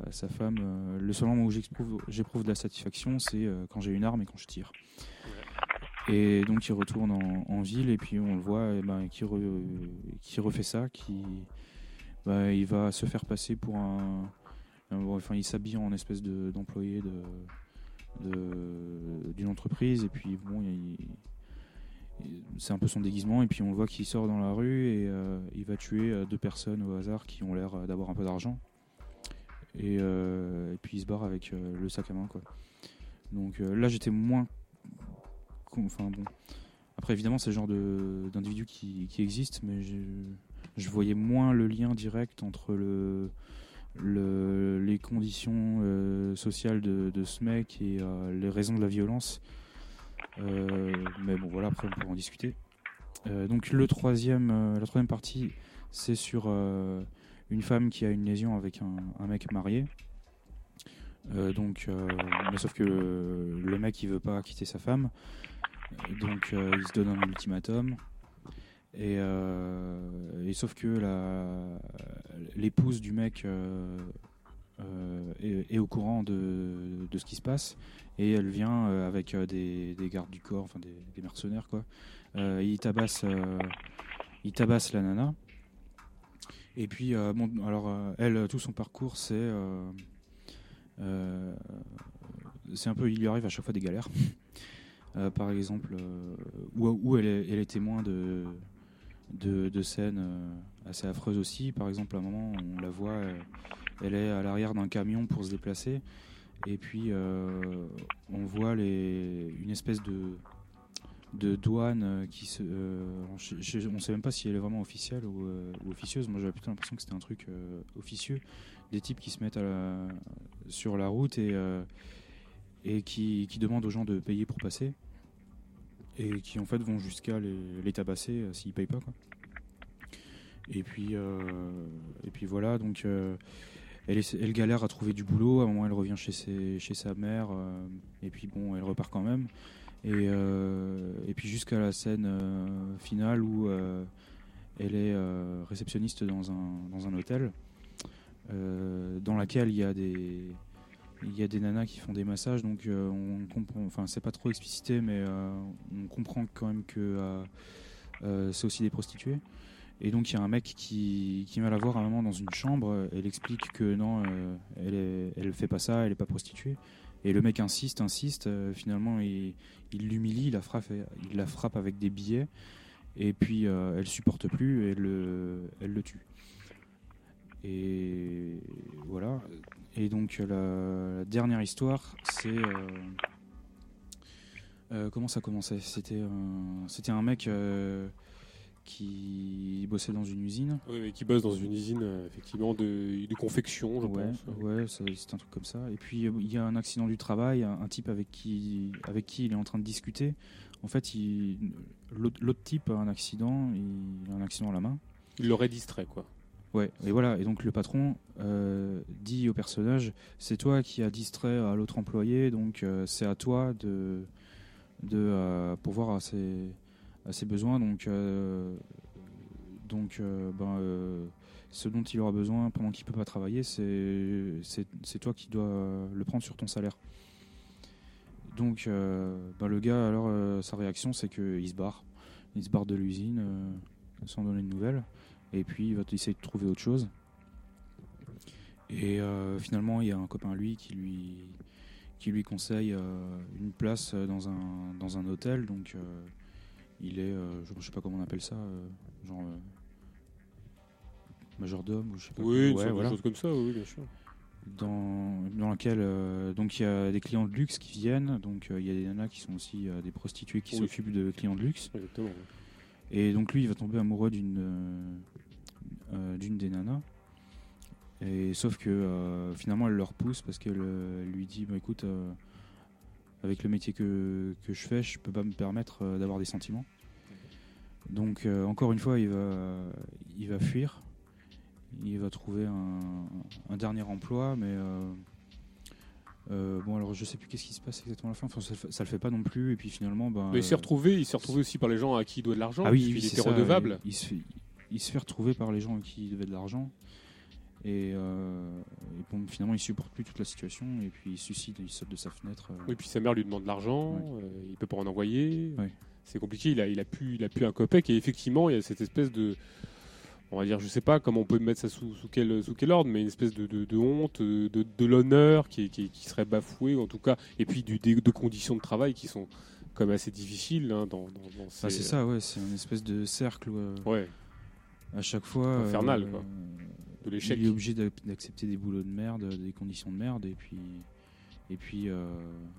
à sa femme euh, Le seul moment où j'éprouve de la satisfaction, c'est euh, quand j'ai une arme et quand je tire. Et donc il retourne en, en ville et puis on le voit eh ben, qui, re- qui refait ça, qui bah, il va se faire passer pour un, un- enfin il s'habille en espèce de- d'employé de de- d'une entreprise et puis bon il- c'est un peu son déguisement et puis on le voit qu'il sort dans la rue et euh, il va tuer euh, deux personnes au hasard qui ont l'air euh, d'avoir un peu d'argent et, puis il se barre avec le sac à main quoi donc là j'étais moins enfin bon après évidemment c'est le genre d'individu qui, qui existe mais je, je voyais moins le lien direct entre le le- les conditions sociales de, ce mec et les raisons de la violence. Euh, mais bon, voilà, après on pourra en discuter. Euh, donc le troisième, euh, la troisième partie, c'est sur une femme qui a une lésion avec un, mec marié. Donc, mais sauf que le, mec il veut pas quitter sa femme, donc il se donne un ultimatum. Et, et sauf que l'épouse du mec est, est au courant de, de ce qui se passe et elle vient euh, avec euh, des, des gardes du corps, enfin des, mercenaires quoi. Euh, il tabasse, il tabasse la nana. Et puis bon, alors elle, tout son parcours c'est c'est un peu, il lui arrive à chaque fois des galères. Par exemple, où, elle, est, elle témoin de, de, de scènes assez affreuses aussi. Par exemple, à un moment, on la voit, elle est à l'arrière d'un camion pour se déplacer. Et puis, euh, on voit les, une espèce de, de douane euh, qui se. euh, on ne sait même pas si elle est vraiment officielle ou, officieuse. Moi, j'avais plutôt l'impression que c'était un truc officieux. Des types qui se mettent sur la route et, et qui, qui demandent aux gens de payer pour passer. Et qui, en fait, vont jusqu'à les, tabasser euh, s'ils payent pas. Quoi. Et puis, et puis voilà, donc elle, galère à trouver du boulot. À un moment, elle revient chez, sa mère. euh, et puis bon, elle repart quand même. Et, euh, puis jusqu'à la scène euh, finale où elle est réceptionniste dans un, hôtel, dans laquelle il y a des nanas qui font des massages, donc on comprend. Enfin, c'est pas trop explicité, mais on comprend quand même que c'est aussi des prostituées. Et donc il y a un mec qui, qui vient la voir à un moment dans une chambre. Elle explique que non, euh, elle, est, elle fait pas ça, elle est pas prostituée. Et le mec insiste, insiste. euh, finalement, il il l'humilie, il la frappe, avec des billets. Et puis euh, elle supporte plus, et elle, le- elle le tue. Et voilà. Et donc la, dernière histoire, c'est euh, euh, comment ça commençait? C'était un, mec euh, qui bossait dans une usine. Oui, mais qui bosse dans une usine, euh, effectivement, de, de confection, je ouais, pense. Ouais, c'est un truc comme ça. Et puis euh, il y a un accident du travail, un, un type avec qui, avec qui il est en train de discuter. En fait, l'autre type a un accident, il a un accident à la main. Il l'aurait distrait, quoi. Ouais, et voilà. Et donc le patron euh, dit au personnage, c'est toi qui as distrait à l'autre employé, donc euh, c'est à toi de, de euh, pourvoir à ses, ses besoins. Donc, euh, donc euh, ben, euh, ce dont il aura besoin pendant qu'il peut pas travailler, c'est toi qui dois le prendre sur ton salaire. Donc ben, le gars, alors sa réaction, c'est qu'il se barre. Il se barre de l'usine sans donner de nouvelles. Et puis il va essayer de trouver autre chose. Et finalement, il y a un copain lui qui lui, qui lui conseille une place dans un, dans un hôtel. Donc il est, euh, je ne sais pas comment on appelle ça, euh, genre euh, majordome ou je sais pas. Oui, Ouais, voilà. chose comme ça, oui, bien sûr. Dans, dans laquelle euh, donc il y a des clients de luxe qui viennent. Donc euh, il y a des nanas qui sont aussi euh, des prostituées qui Oui. s'occupent de clients de luxe. Exactement. Et donc lui, il va tomber amoureux d'une d'une des nanas. Et sauf que finalement, elle le repousse parce qu'elle lui dit bah, écoute, euh, avec le métier que, que je fais, je peux pas me permettre euh, d'avoir des sentiments. Donc euh, encore une fois, il va il va fuir. Il va trouver un, un dernier emploi, mais euh, euh, bon alors je sais plus qu'est-ce qui se passe exactement à la fin. Enfin, ça, le fait- ça le fait pas non plus. Et puis finalement, ben, Mais il s'est retrouvé, il s'est retrouvé aussi par les gens à qui il doit de l'argent. ah oui, oui, c'est était ça, redevable. Il, il se fait, il se fait retrouver par les gens à qui il devait de l'argent. Et, euh, et bon, finalement, il supporte plus toute la situation et puis il suicide, il saute de sa fenêtre. euh. Oui, puis sa mère lui demande de l'argent, Ouais. euh, il peut pas en envoyer. Ouais. C'est compliqué, il a, il, a plus, il a plus un copec. Et effectivement, il y a cette espèce de. On va dire, je sais pas comment on peut mettre ça sous, sous, quel, sous quel ordre, mais une espèce de, de, de honte, de, de l'honneur qui, qui, serait bafoué, en tout cas. Et puis du, des, de conditions de travail qui sont quand même assez difficiles hein, dans, dans, dans ces- c'est ça, ouais, c'est une espèce de cercle. euh, Ouais. À chaque fois. Infernal, euh, quoi. De l'échec. Il est obligé d'ac- d'accepter des boulots de merde, des conditions de merde, et puis. Et puis, euh,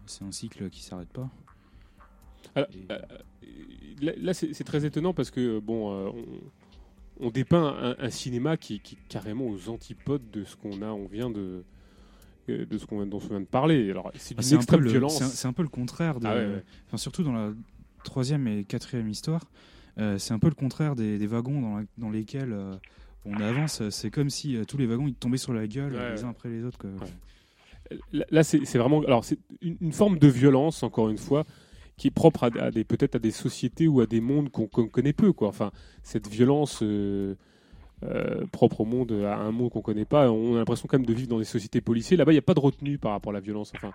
c'est un cycle qui s'arrête pas. Alors, euh, là, là, c'est très étonnant parce que bon, euh, on, on dépeint un, un cinéma qui, qui est carrément aux antipodes de ce qu'on a, on vient de euh, de ce qu'on dont on vient de parler. Alors, c'est d'une c'est un peu extrême le- violence. C'est un, c'est un peu le contraire de. Ah ouais, ouais. Enfin, surtout dans la troisième et quatrième histoire, euh, c'est un peu le contraire des, des wagons dans, la- dans lesquels euh, on avance. C'est comme si euh, tous les wagons ils tombaient sur la gueule Ouais, les uns après les autres. quoi. Là, là, c'est vraiment, alors c'est une, une forme de violence encore une fois qui est propre à, à des peut-être à des sociétés ou à des mondes qu'on connaît peu quoi. Enfin, cette violence. euh, euh, propre au monde, à un monde qu'on connaît pas. On a l'impression quand même de vivre dans des sociétés policiers. Là-bas, il n'y a pas de retenue par rapport à la violence. Enfin,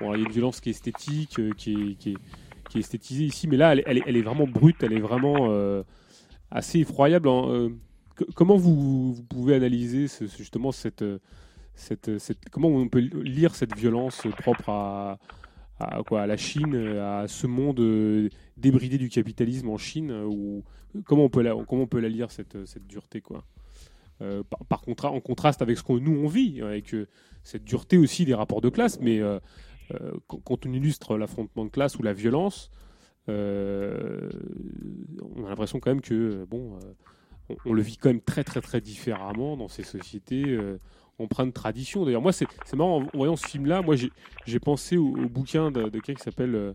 bon, il y a une violence qui est esthétique, euh, qui est, qui est, qui est esthétisée ici, mais là, elle, est- elle est, elle est vraiment brute, elle est vraiment euh, assez effroyable. hein. Euh, comment vous, pouvez analyser justement cette, euh, cette, comment on peut lire cette violence propre à, quoi, à la Chine, à ce monde euh, débridé du capitalisme en Chine, euh, ou comment on peut la, comment on peut la lire cette, cette dureté quoi? Euh, par, en contraste avec ce que nous on vit, avec euh, cette dureté aussi des rapports de classe, mais euh, euh, quand, on illustre l'affrontement de classe ou la violence, euh, on a l'impression quand même que euh, bon, euh, on, le vit quand même très très très différemment dans ces sociétés euh, empreintes de tradition. D'ailleurs, moi c'est marrant en voyant ce film-là, moi j'ai pensé au, bouquin de, quelqu'un qui s'appelle euh,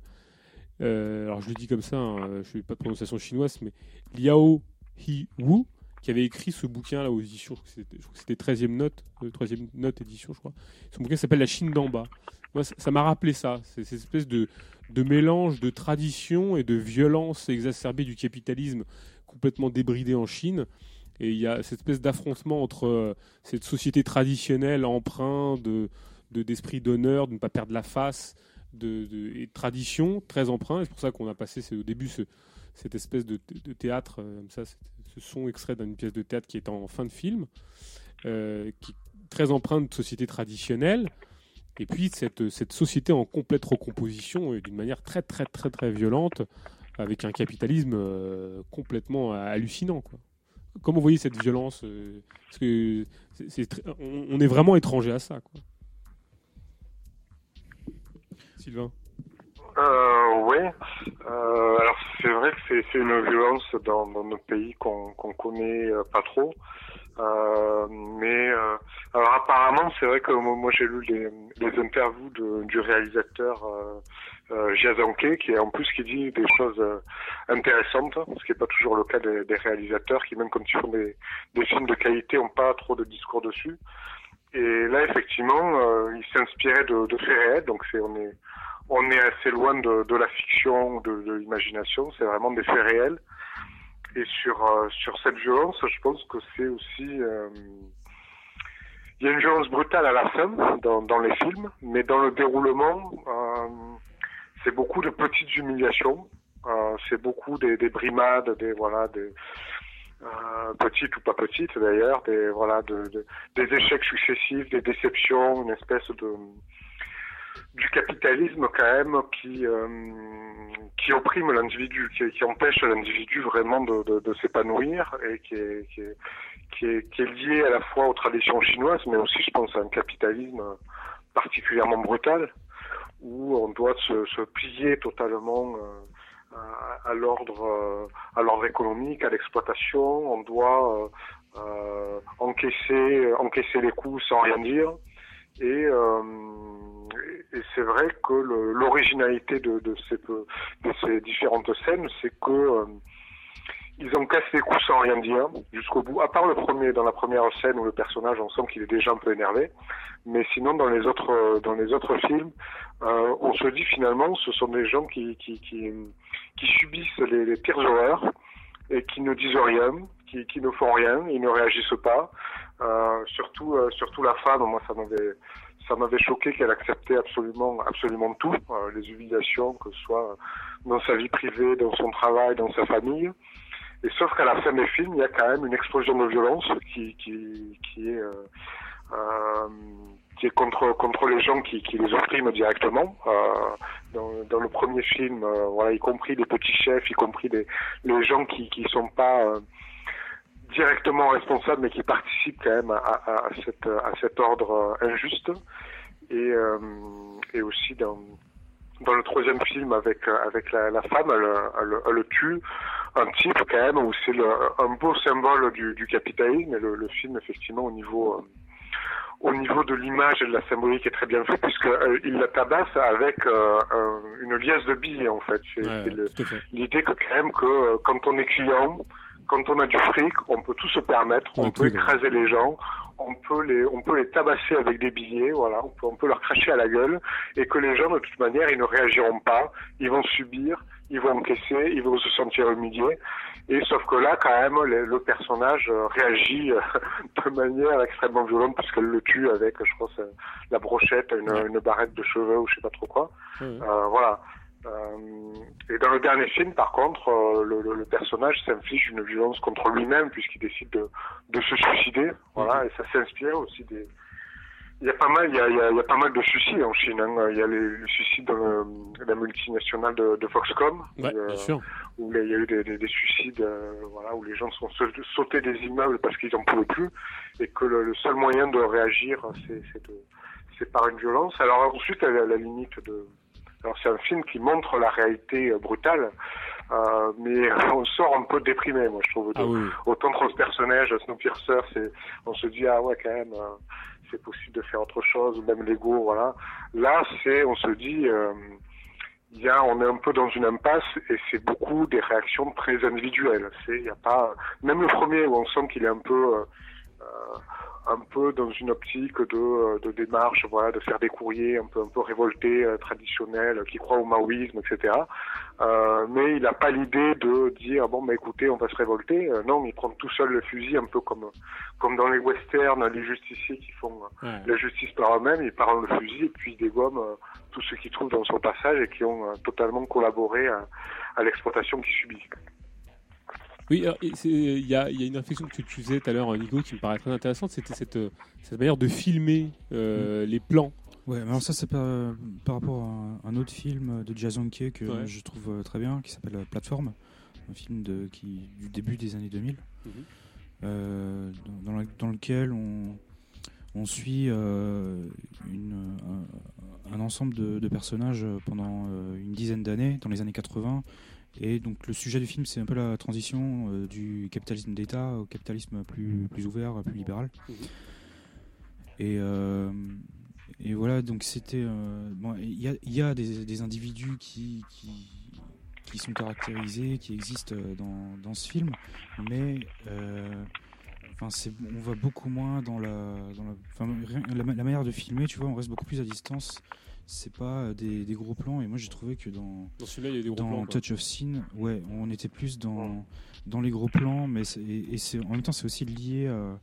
euh, alors je le dis comme ça, hein, je ne fais pas de prononciation chinoise, mais Liao Hi Wu, qui avait écrit ce bouquin là aux éditions, je crois que c'était- je crois que c'était 13e note, euh, 13e note édition, je crois. Son bouquin s'appelle La Chine d'en bas. Moi, ça ça m'a rappelé ça, c'est cette espèce de, de mélange de tradition et de violence exacerbée du capitalisme complètement débridé en Chine. Et il y a cette espèce d'affrontement entre euh, cette société traditionnelle empreinte de de- d'esprit d'honneur, de ne pas perdre la face, de, et de tradition très empreint. Et C'est pour ça qu'on a passé au début ce, cette espèce de, théâtre, euh, comme ça, ce son extrait d'une pièce de théâtre qui est en fin de film, euh, très empreinte de société traditionnelle. Et puis cette, cette société en complète recomposition et d'une manière très très très très violente, avec un capitalisme euh, complètement hallucinant. Quoi. Comment vous voyez cette violence euh, on, est vraiment étranger à ça. Sylvain Euh, oui. Alors c'est vrai que c'est une violence dans, dans notre pays qu'on qu'on connaît pas trop. Mais alors apparemment c'est vrai que moi, j'ai lu les, interviews du réalisateur euh, Jia Zhangke, qui est en plus qui dit des choses euh, intéressantes, ce qui n'est pas toujours le cas des, des réalisateurs qui même quand ils font des, des films de qualité ont pas trop de discours dessus. Et là effectivement euh, il s'inspirait de, de faits réels, donc c'est on est on est assez loin de, de la fiction, de, de l'imagination, c'est vraiment des faits réels. Et sur euh, sur cette violence, je pense que c'est aussi euh, il y a une violence brutale à la fin dans, dans les films, mais dans le déroulement, euh, c'est beaucoup de petites humiliations, euh, c'est beaucoup des, des brimades, des voilà des euh, petites ou pas petites d'ailleurs, des voilà de, de- des échecs successifs, des déceptions, une espèce de du capitalisme quand même qui euh, qui opprime l'individu, qui, empêche l'individu vraiment de, s'épanouir et qui, est, qui, est, qui est lié à la fois aux traditions chinoises, mais aussi, je pense, à un capitalisme particulièrement brutal où on doit se, plier totalement euh, à, l'ordre euh, à l'ordre économique, à l'exploitation. On doit euh, euh, encaisser encaisser les coups sans rien dire. Et, c'est vrai que l'originalité de, ces, de ces différentes scènes, c'est que ils encaissent les coups sans rien dire jusqu'au bout. À part le premier, dans la première scène où le personnage, on sent qu'il est déjà un peu énervé, mais sinon dans les autres euh, dans les autres films, euh, on se dit finalement, ce sont des gens qui qui qui, qui subissent les, les pires horreurs et qui ne disent rien, qui, qui ne font rien, ils ne réagissent pas. Euh, surtout, euh, surtout la femme, moi ça m'avait, ça m'avait choqué qu'elle acceptait absolument, absolument tout, euh, les humiliations, que ce soit dans sa vie privée, dans son travail, dans sa famille. Et sauf qu'à la fin des films, il y a quand même une explosion de violence qui, qui, qui est, euh, euh, qui est contre, contre les gens qui, qui les oppriment directement. Euh, dans, dans le premier film, euh, voilà, y compris les petits chefs, y compris les, les gens qui, qui sont pas euh, directement responsables, mais qui participent quand même à, à, à cette, à cet ordre euh, injuste. Et, et aussi dans, dans le troisième film avec euh, avec la, la femme, elle, elle, elle le tue un type quand même où c'est un beau symbole du, du capitalisme. Et le, le film effectivement au niveau euh, au niveau de l'image et de la symbolique est très bien fait puisque euh, il la tabasse avec euh, un- une liasse de billets en fait. C'est Ouais, l'idée que quand même que euh, quand on est client, quand on a du fric, on peut tout se permettre, on Ouais, peut écraser les gens, on peut les, on peut les tabasser avec des billets, voilà, on peut, on peut leur cracher à la gueule, et que les gens de toute manière ils ne réagiront pas, ils vont subir, ils vont encaisser, ils vont se sentir humiliés, et sauf que là quand même le, le personnage euh, réagit euh, de manière extrêmement violente puisqu'elle le tue avec, je pense, la brochette, une, une barrette de cheveux ou je sais pas trop quoi. Ouais. Euh, voilà. Euh, et dans le dernier film, par contre, euh, le, le- le personnage s'inflige une violence contre lui-même puisqu'il décide de, de se suicider. Voilà, et ça s'inspire aussi des. Il y a pas mal, il y a, il y a- il y a pas mal de suicides en Chine. hein. Il y a les, les suicides de le- la multinationale de, de Foxconn, Ouais, euh, bien sûr. où il y a eu des, des- des suicides, euh, voilà, où les gens sont sau- sautés des immeubles parce qu'ils en pouvaient plus, et que le, le seul moyen de réagir, c'est c'est de- c'est par une violence. Alors ensuite, à la, la limite de, alors c'est un film qui montre la réalité euh, brutale, euh, mais on sort un peu déprimé, moi je trouve. Ah oui. Autant que le personnage, Snowpiercer, c'est, on se dit ah ouais quand même, euh, c'est possible de faire autre chose, même Lego, voilà. Là, c'est, on se dit, euh, y a, on est un peu dans une impasse et c'est beaucoup des réactions très individuelles. C'est, il y a pas, même le premier où on sent qu'il est un peu, euh, un peu dans une optique de, euh, de démarche, voilà, de faire des courriers un peu, un peu révoltés, euh, traditionnels, qui croient au maoïsme, etc. Euh, mais il n'a pas l'idée de dire bon, bah écoutez, on va se révolter. Euh, non, il prend tout seul le fusil, un peu comme, comme dans les westerns, les justiciers qui font euh, Ouais. la justice par eux-mêmes. Il prend le fusil et puis il dégomme euh, tous ceux qui trouvent dans son passage et qui ont euh, totalement collaboré à, à l'exploitation qu'il subit. Oui, il y a, y a une réflexion que tu, tu faisais tout à l'heure, Nico, qui me paraît très intéressante. C'était cette, euh, cette manière de filmer euh, les plans. Ouais, mais alors ça c'est par, par rapport à un, autre film de Jason Kay que Ouais. je trouve euh, très bien, qui s'appelle euh, Plateforme, un film de, qui, du début des années 2000, Mhm. euh, dans, dans le- dans lequel on, on suit euh, une, un, un ensemble de, de personnages pendant euh, une dizaine d'années, dans les années 80. Et donc le sujet du film, c'est un peu la transition euh, du capitalisme d'État au capitalisme plus, plus ouvert, plus libéral. Mhm. Et, euh, et voilà, donc c'était. euh, bon, Il y a, y a des, des individus qui, qui, qui sont caractérisés, qui existent dans, dans ce film, mais enfin, on va beaucoup moins dans la. Dans la, la manière de filmer, tu vois, on reste beaucoup plus à distance. C'est pas euh, des, des gros plans, et moi j'ai trouvé que dans, Dans celui-là, il y a des gros dans plans. quoi. Touch of Scene, ouais, on était plus dans, dans les gros plans, mais et, en même temps c'est aussi lié à-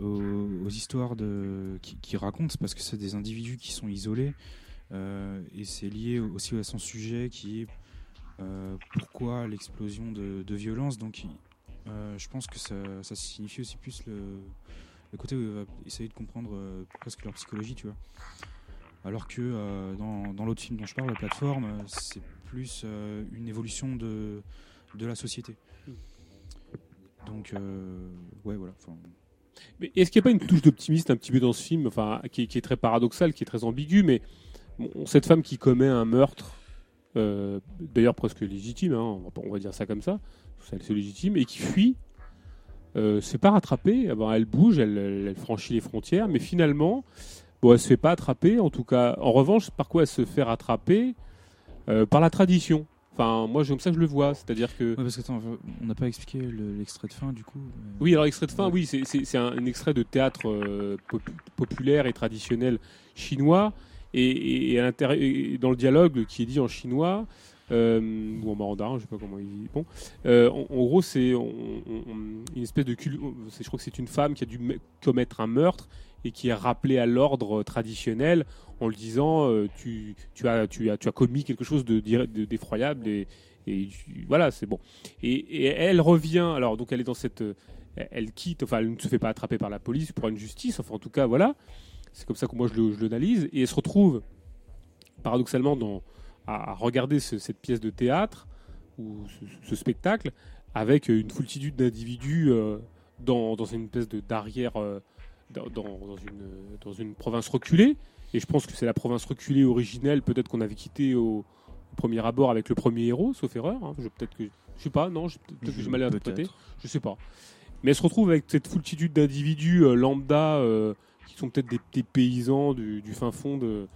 aux, aux histoires de qui, qui racontent parce que c'est des individus qui sont isolés euh, et c'est lié aussi à son sujet qui est euh, pourquoi l'explosion de, de violence. Donc euh, je pense que ça, ça signifie aussi plus le, le côté où il va essayer de comprendre euh, presque leur psychologie, tu vois. Alors que euh, dans, dans l'autre film dont je parle, la plateforme, euh, c'est plus euh, une évolution de, de la société. Donc, euh, ouais, voilà. Enfin, Mais est-ce qu'il n'y a pas une touche d'optimiste un petit peu dans ce film, enfin, qui, est- qui est très paradoxale, qui est très ambiguë, mais bon, cette femme qui commet un meurtre, euh, d'ailleurs presque légitime, hein, on, va, pas- on va dire ça comme ça, c'est légitime, et qui fuit, euh, c'est pas rattrapée. Ah ben, elle bouge, elle franchit les frontières, mais finalement, bon, elle se fait pas attraper. En tout cas, en revanche, par quoi elle se fait rattraper Euh, Par la tradition. Enfin, moi, comme ça, je le vois. C'est-à-dire que ouais, parce que attends, on n'a pas expliqué le- l'extrait de fin du coup. oui, alors extrait de fin, Ouais. oui, c'est- un, un extrait de théâtre euh, popu- populaire et traditionnel chinois. Et, et- et à et dans le dialogue qui est dit en chinois, euh, ou en mandarin, je sais pas comment il dit. Bon, euh, en, en gros, c'est une espèce de cul- je crois que c'est une femme qui a dû me- commettre un meurtre et qui est rappelée à l'ordre traditionnel en lui disant euh, tu, as commis quelque chose de d'irré- de- d'effroyable et, voilà c'est bon. Et, elle revient alors donc elle est dans cette euh, elle- quitte enfin elle ne se fait pas attraper par la police pour une justice enfin en tout cas voilà. C'est comme ça que moi je le- l'analyse. Et elle se retrouve paradoxalement à, regarder ce- cette pièce de théâtre ou ce, spectacle avec une foultitude d'individus euh, dans, une espèce de d'arrière euh, dans, une, dans une province reculée et je pense que c'est la province reculée originelle peut-être qu'on avait quitté au, au premier abord avec le premier héros sauf erreur hein. je peut-être que je sais pas non je- peut-être que j'ai mal interprété je sais pas mais elle se retrouve avec cette foultitude d'individus euh, lambda euh, qui sont peut-être des, des paysans du, du fin fond de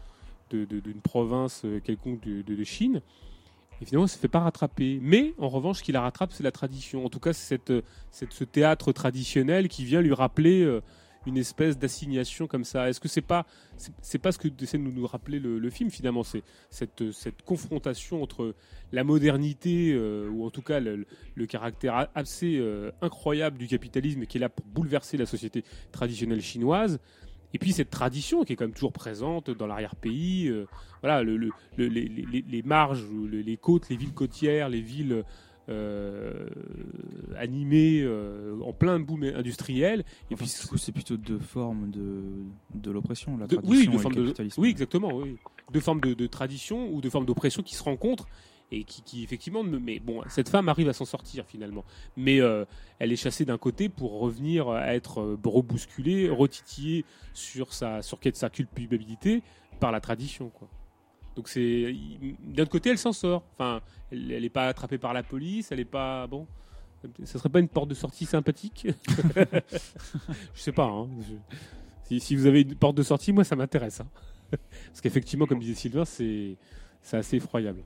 d'une province euh, quelconque de, de- de Chine. Et finalement, elle ne se fait pas rattraper. Mais en revanche, ce qui la rattrape, c'est la tradition. En tout cas, c'est cette, cette- ce théâtre traditionnel qui vient lui rappeler euh, une espèce d'assignation comme ça. Est-ce que c'est pas c'est, pas ce que essaie de nous, rappeler le, film finalement C'est cette, cette confrontation entre la modernité euh, ou en tout cas le, caractère assez euh, incroyable du capitalisme qui est là pour bouleverser la société traditionnelle chinoise et puis cette tradition qui est quand même toujours présente dans l'arrière-pays, euh, voilà, le- le- le- les, marges, les côtes, les villes côtières, les villes euh, animées euh, en plein boom industriel. Et Enfin, puis du coup, c'est plutôt deux formes de, de l'oppression, la de- tradition oui, et le de, capitalisme. oui, exactement, oui. Deux formes de, de tradition ou deux formes d'oppression qui se rencontrent et qui, qui, effectivement, mais bon, cette femme arrive à s'en sortir finalement, mais euh, elle est chassée d'un côté pour revenir à être euh, rebousculée, retitillée sur sa sur quête sa culpabilité par la tradition, quoi. Donc c'est d'un autre côté, elle s'en sort. Enfin, elle n'est pas attrapée par la police, elle n'est pas bon. Ça serait pas une porte de sortie sympathique? Je sais pas. hein. Je- Si, si vous avez une porte de sortie, moi ça m'intéresse. hein. Parce qu'effectivement, comme disait Sylvain, c'est c'est assez effroyable.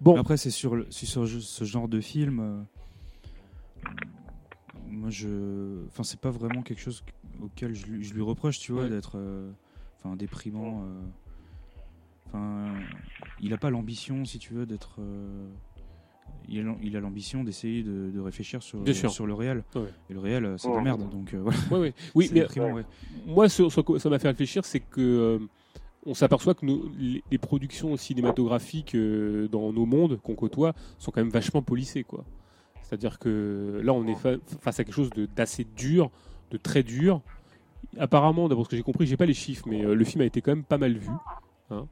Bon, Après, c'est sur, le- c'est sur ce genre de film. euh, moi, je. Enfin, c'est pas vraiment quelque chose auquel je, lui- je lui reproche, tu vois, Ouais. d'être. euh, Enfin, déprimant. euh, Enfin, il a pas l'ambition, si tu veux, d'être. euh, Il a l'ambition d'essayer de, de réfléchir sur, le réel. Ouais. Et le réel, euh, c'est de la merde. Donc, euh, voilà. Ouais, ouais. Oui, mais ouais. moi, ce, ce que ça m'a fait réfléchir, c'est que euh, on s'aperçoit que nos- les, productions cinématographiques euh, dans nos mondes qu'on côtoie sont quand même vachement polissées, quoi. C'est-à-dire que là, on est fa- face à quelque chose de- d'assez dur, de très dur. Apparemment, d'après ce que j'ai compris, j'ai pas les chiffres, mais euh, le film a été quand même pas mal vu. hein.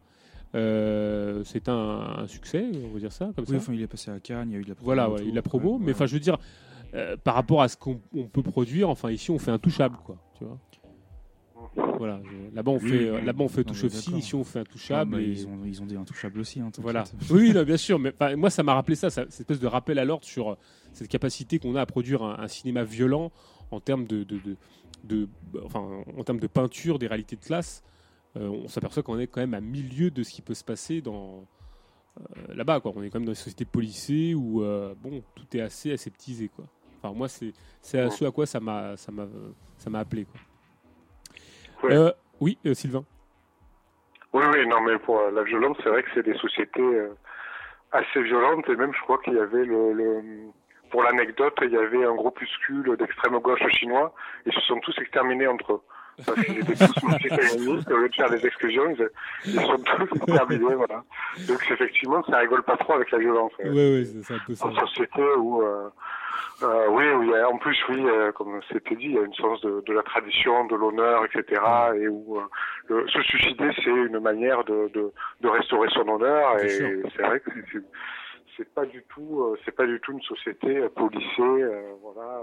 Euh, c'est un, un succès, on va dire ça, comme Oui, ça. enfin, il est passé à Cannes, il y a eu de la promo. Voilà, il la promo, Ouais, mais ouais. enfin, je veux dire, euh, par rapport à ce qu'on on peut produire, enfin, ici, on fait un touchable, quoi. Tu vois. Voilà. Là-bas, on Oui, fait, oui. là-bas, on fait Non, touch mais of scene, d'accord. ici, on fait un Ah, touchable. et- ils, ont, ils ont des intouchables aussi. Hein, Voilà. Oui, non, bien sûr, mais moi, ça m'a rappelé ça, ça, cette espèce de rappel à l'ordre sur euh, cette capacité qu'on a à produire un, un cinéma violent en termes de, de, de- de- enfin, en termes de peinture des réalités de classe. Euh, on s'aperçoit qu'on est quand même à milieu de ce qui peut se passer dans euh, là-bas, quoi. On est quand même dans une société policée où euh, bon, tout est assez aseptisé, quoi. Enfin, moi, c'est c'est à ce à quoi ça m'a ça m'a ça m'a appelé, quoi. Ouais. Euh, oui, Sylvain. Oui, oui, non, mais pour la violence, c'est vrai que c'est des sociétés assez violentes, et même je crois qu'il y avait le, le pour l'anecdote, il y avait un groupuscule d'extrême gauche chinois, et ils se sont tous exterminés entre eux. Parce qu'ils étaient tous marxistes-léninistes, au lieu de faire des exclusions, ils, ils sont tous exterminés, voilà. Donc effectivement, ça rigole pas trop avec la violence. Euh, ouais, c'est un peu ça. En société où, euh, euh, oui, où il y a, en plus, oui, euh, comme c'était dit, il y a une sens de, de la tradition, de l'honneur, etc. Et où euh, le- se suicider, c'est une manière de, de, de restaurer son honneur. Et c'est vrai que c'est- c'est pas du tout, euh, c'est pas du tout une société euh, policée. euh, voilà,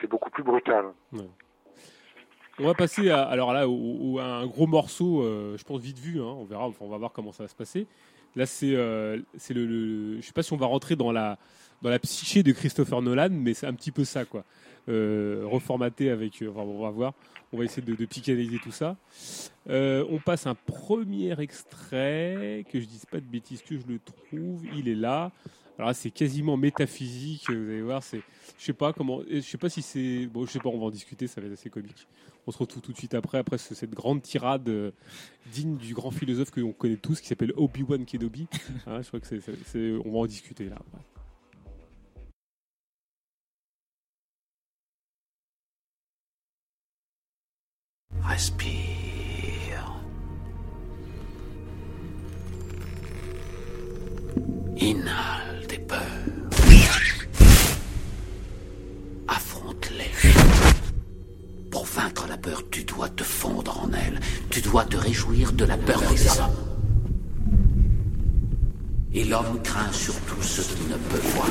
c'est beaucoup plus brutal. On va passer à, alors là, un gros morceau, euh, je pense vite vu, hein, on verra, on va voir comment ça va se passer. Là, c'est euh, c'est le, le- Je sais pas si on va rentrer dans la, dans la psyché de Christopher Nolan, mais c'est un petit peu ça, quoi. Euh, reformaté avec. enfin, on va voir. On va essayer de, de psychanalyser tout ça. On passe un premier extrait, que je dise pas de bêtises, que je le trouve. Il est là. Alors c'est quasiment métaphysique. Vous allez voir, c'est. Je sais pas comment. Je sais pas si c'est. Bon, je sais pas. On va en discuter. Ça va être assez comique. On se retrouve tout, de suite après, après cette grande tirade euh, digne du grand philosophe que l'on connaît tous, qui s'appelle Obi-Wan Kenobi. Hein, je crois que c'est, on va en discuter là. Respire. Vaincre la peur, tu dois te fondre en elle. Tu dois te réjouir de la peur des hommes. Et l'homme craint surtout ce qu'il ne peut voir.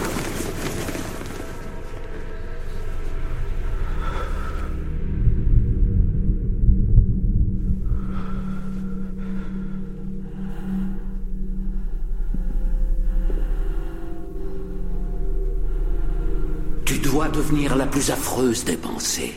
Tu dois devenir la plus affreuse des pensées.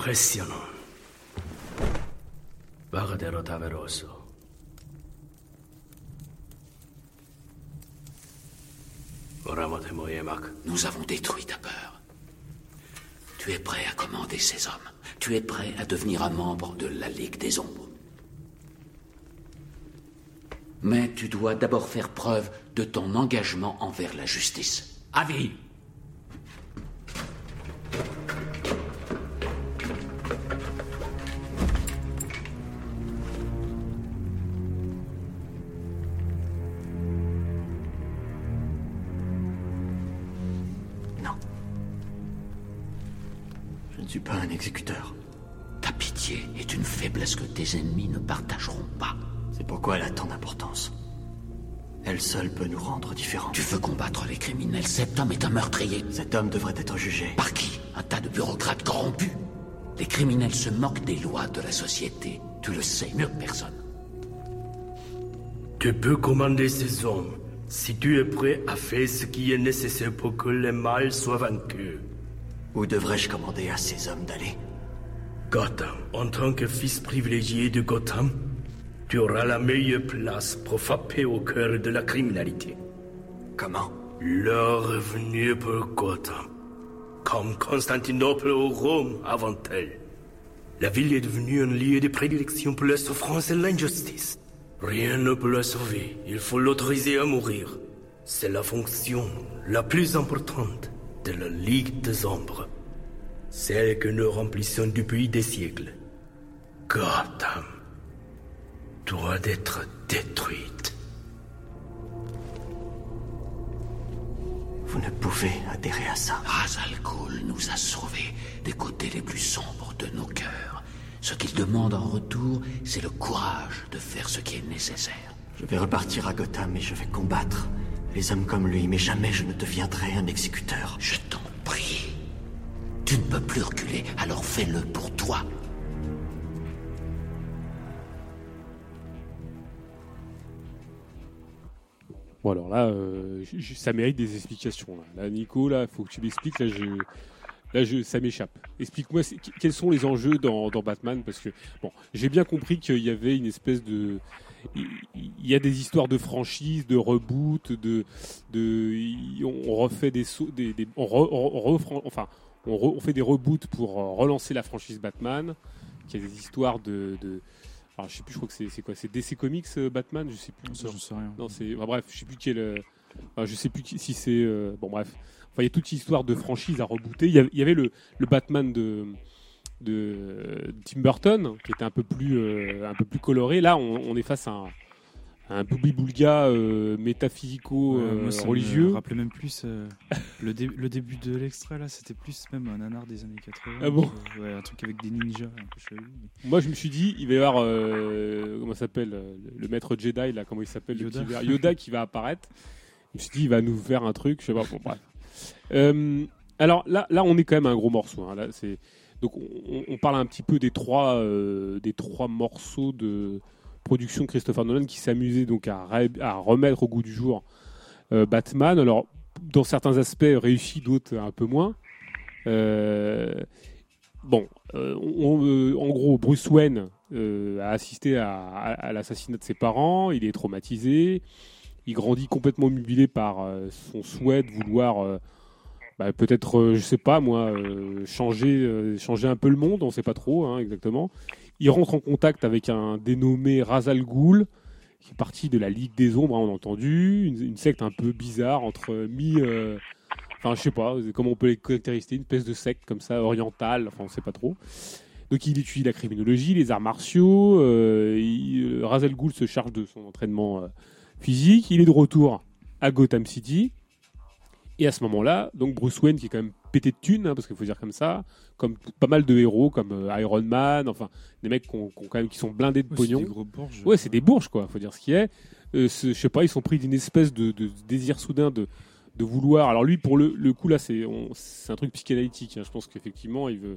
Impressionnant. Taveroso. Nous avons détruit ta peur. Tu es prêt à commander ces hommes. Tu es prêt à devenir un membre de la Ligue des Ombres. Mais tu dois d'abord faire preuve de ton engagement envers la justice. Avis exécuteur. Ta pitié est une faiblesse que tes ennemis ne partageront pas. C'est pourquoi elle a tant d'importance. Elle seule peut nous rendre différents. Tu veux combattre les criminels? Cet homme est un meurtrier. Cet homme devrait être jugé. Par qui? Un tas de bureaucrates corrompus. Les criminels se moquent des lois de la société. Tu le sais mieux que personne. Tu peux commander ces hommes si tu es prêt à faire ce qui est nécessaire pour que le mal soit vaincu. Où devrais-je commander à ces hommes d'aller Gotham, en tant que fils privilégié de Gotham, tu auras la meilleure place pour frapper au cœur de la criminalité. Comment Leur revenu pour Gotham, comme Constantinople ou Rome avant elle. La ville est devenue un lieu de prédilection pour la souffrance et l'injustice. Rien ne peut la sauver, il faut l'autoriser à mourir. C'est la fonction la plus importante de la Ligue des Ombres. Celle que nous remplissons depuis des siècles. Gotham doit être détruite. Vous ne pouvez adhérer à ça. Ra's al Ghul nous a sauvés des côtés les plus sombres de nos cœurs. Ce qu'il demande en retour, c'est le courage de faire ce qui est nécessaire. Je vais repartir à Gotham et je vais combattre les hommes comme lui, mais jamais je ne deviendrai un exécuteur. Je t'en Tu ne peux plus reculer, alors fais-le pour toi. Bon alors là, euh, ça mérite des explications. Là, Là, Nico, là, faut que tu m'expliques. Là, je, là, je, ça m'échappe. Explique-moi quels sont les enjeux dans, dans Batman, parce que bon, j'ai bien compris qu'il y avait une espèce de, il il y a des histoires de franchise, de reboot, de, de, il- on refait des, sauts- des, des- on, re- on enfin, on, re- on fait des reboots pour euh, relancer la franchise Batman. Qu'il y a des histoires de, de alors, je sais plus, je crois que c'est quoi C'est DC Comics euh, Batman Je sais plus. Ça, j'en sais rien. Non, c'est. bref, je sais plus quel. enfin, je sais plus qui- si c'est. euh, bon, bref. Enfin, il y a toute une histoire de franchise à rebooter. Il y avait, il y avait le, le Batman de de Tim Burton qui était un peu plus euh, un peu plus coloré. Là, on, on est face à un, à un boubli-boulga euh, métaphysico Ouais, euh, me rappelait même plus euh, le, dé- le début de l'extrait là, c'était plus même un nanar des années 80. Ah bon euh, Ouais, un truc avec des ninjas un peu chelou. mais- Moi, je me suis dit, il va y avoir euh, comment s'appelle euh, le maître Jedi là, comment il s'appelle le Yoda. Yoda qui va apparaître. Je me suis dit, il va nous faire un truc, je sais pas. Bon, bref. Euh, alors là, là, on est quand même à un gros morceau. hein. Là, c'est donc on, parle un petit peu des trois euh, des trois morceaux de production de Christopher Nolan qui s'amusait donc à, remettre au goût du jour euh, Batman. Alors dans certains aspects réussis, d'autres un peu moins. Euh, Bon, on- en gros, Bruce Wayne a assisté à, l'assassinat de ses parents, il est traumatisé, il grandit complètement mubilé par son souhait de vouloir bah, peut-être, euh, je sais pas moi, euh, changer, euh, changer un peu le monde, on sait pas trop hein, exactement. Il rentre en contact avec un dénommé Razal Ghul, qui est parti de la Ligue des Ombres, hein, on a entendu, une, secte un peu bizarre entre mi... Enfin, je sais pas comment on peut les caractériser, une espèce de secte comme ça, orientale, enfin, on sait pas trop. Donc, il étudie la criminologie, les arts martiaux. Euh, Ghul se charge de son entraînement physique. Il est de retour à Gotham City. Et à ce moment-là, donc Bruce Wayne, qui est quand même pété de thunes, hein, parce qu'il faut dire comme ça, comme pas mal de héros, comme euh, Iron Man, enfin, des mecs qui, quand même, sont blindés de Ouais, c'est pognon. des gros bourges. Ouais, c'est des bourges, quoi, faut dire ce qui est. Euh, je sais pas, ils sont pris d'une espèce de, de désir soudain de, de vouloir. Alors lui, pour le, le coup, là, c'est un truc psychanalytique. hein. Je pense qu'effectivement, il veut,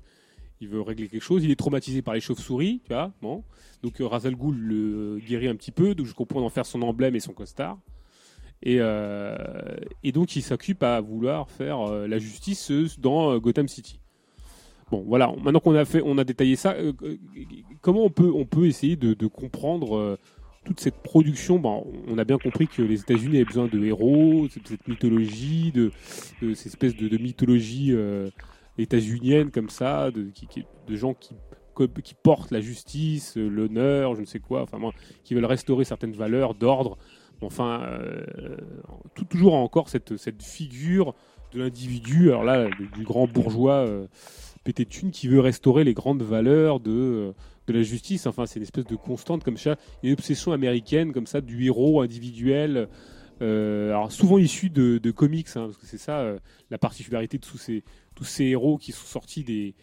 il veut régler quelque chose. Il est traumatisé par les chauves-souris, tu vois. Bon. Donc euh, Ra's al Ghul le guérit un petit peu, donc je comprends d'en faire son emblème et son costard. Et, euh, et donc il s'occupe à vouloir faire euh, la justice euh, dans Gotham City. Bon, voilà. Maintenant qu'on a fait, on a détaillé ça. comment on peut, on peut essayer de, de comprendre toute cette production? Bon, on a bien compris que les États-Unis avaient besoin de héros, cette, cette mythologie, de, de cette espèce de, de mythologie états-unienne comme ça, de, de gens qui, portent la justice, l'honneur, je ne sais quoi, enfin qui veulent restaurer certaines valeurs d'ordre. Enfin, euh, tout- toujours encore cette, figure de l'individu, alors là, du, grand bourgeois euh, pété de thunes qui veut restaurer les grandes valeurs de, euh, de la justice. Enfin, c'est une espèce de constante comme ça, une obsession américaine comme ça du héros individuel. souvent issu de, comics, hein, parce que c'est ça la particularité de tous ces héros qui sont sortis des,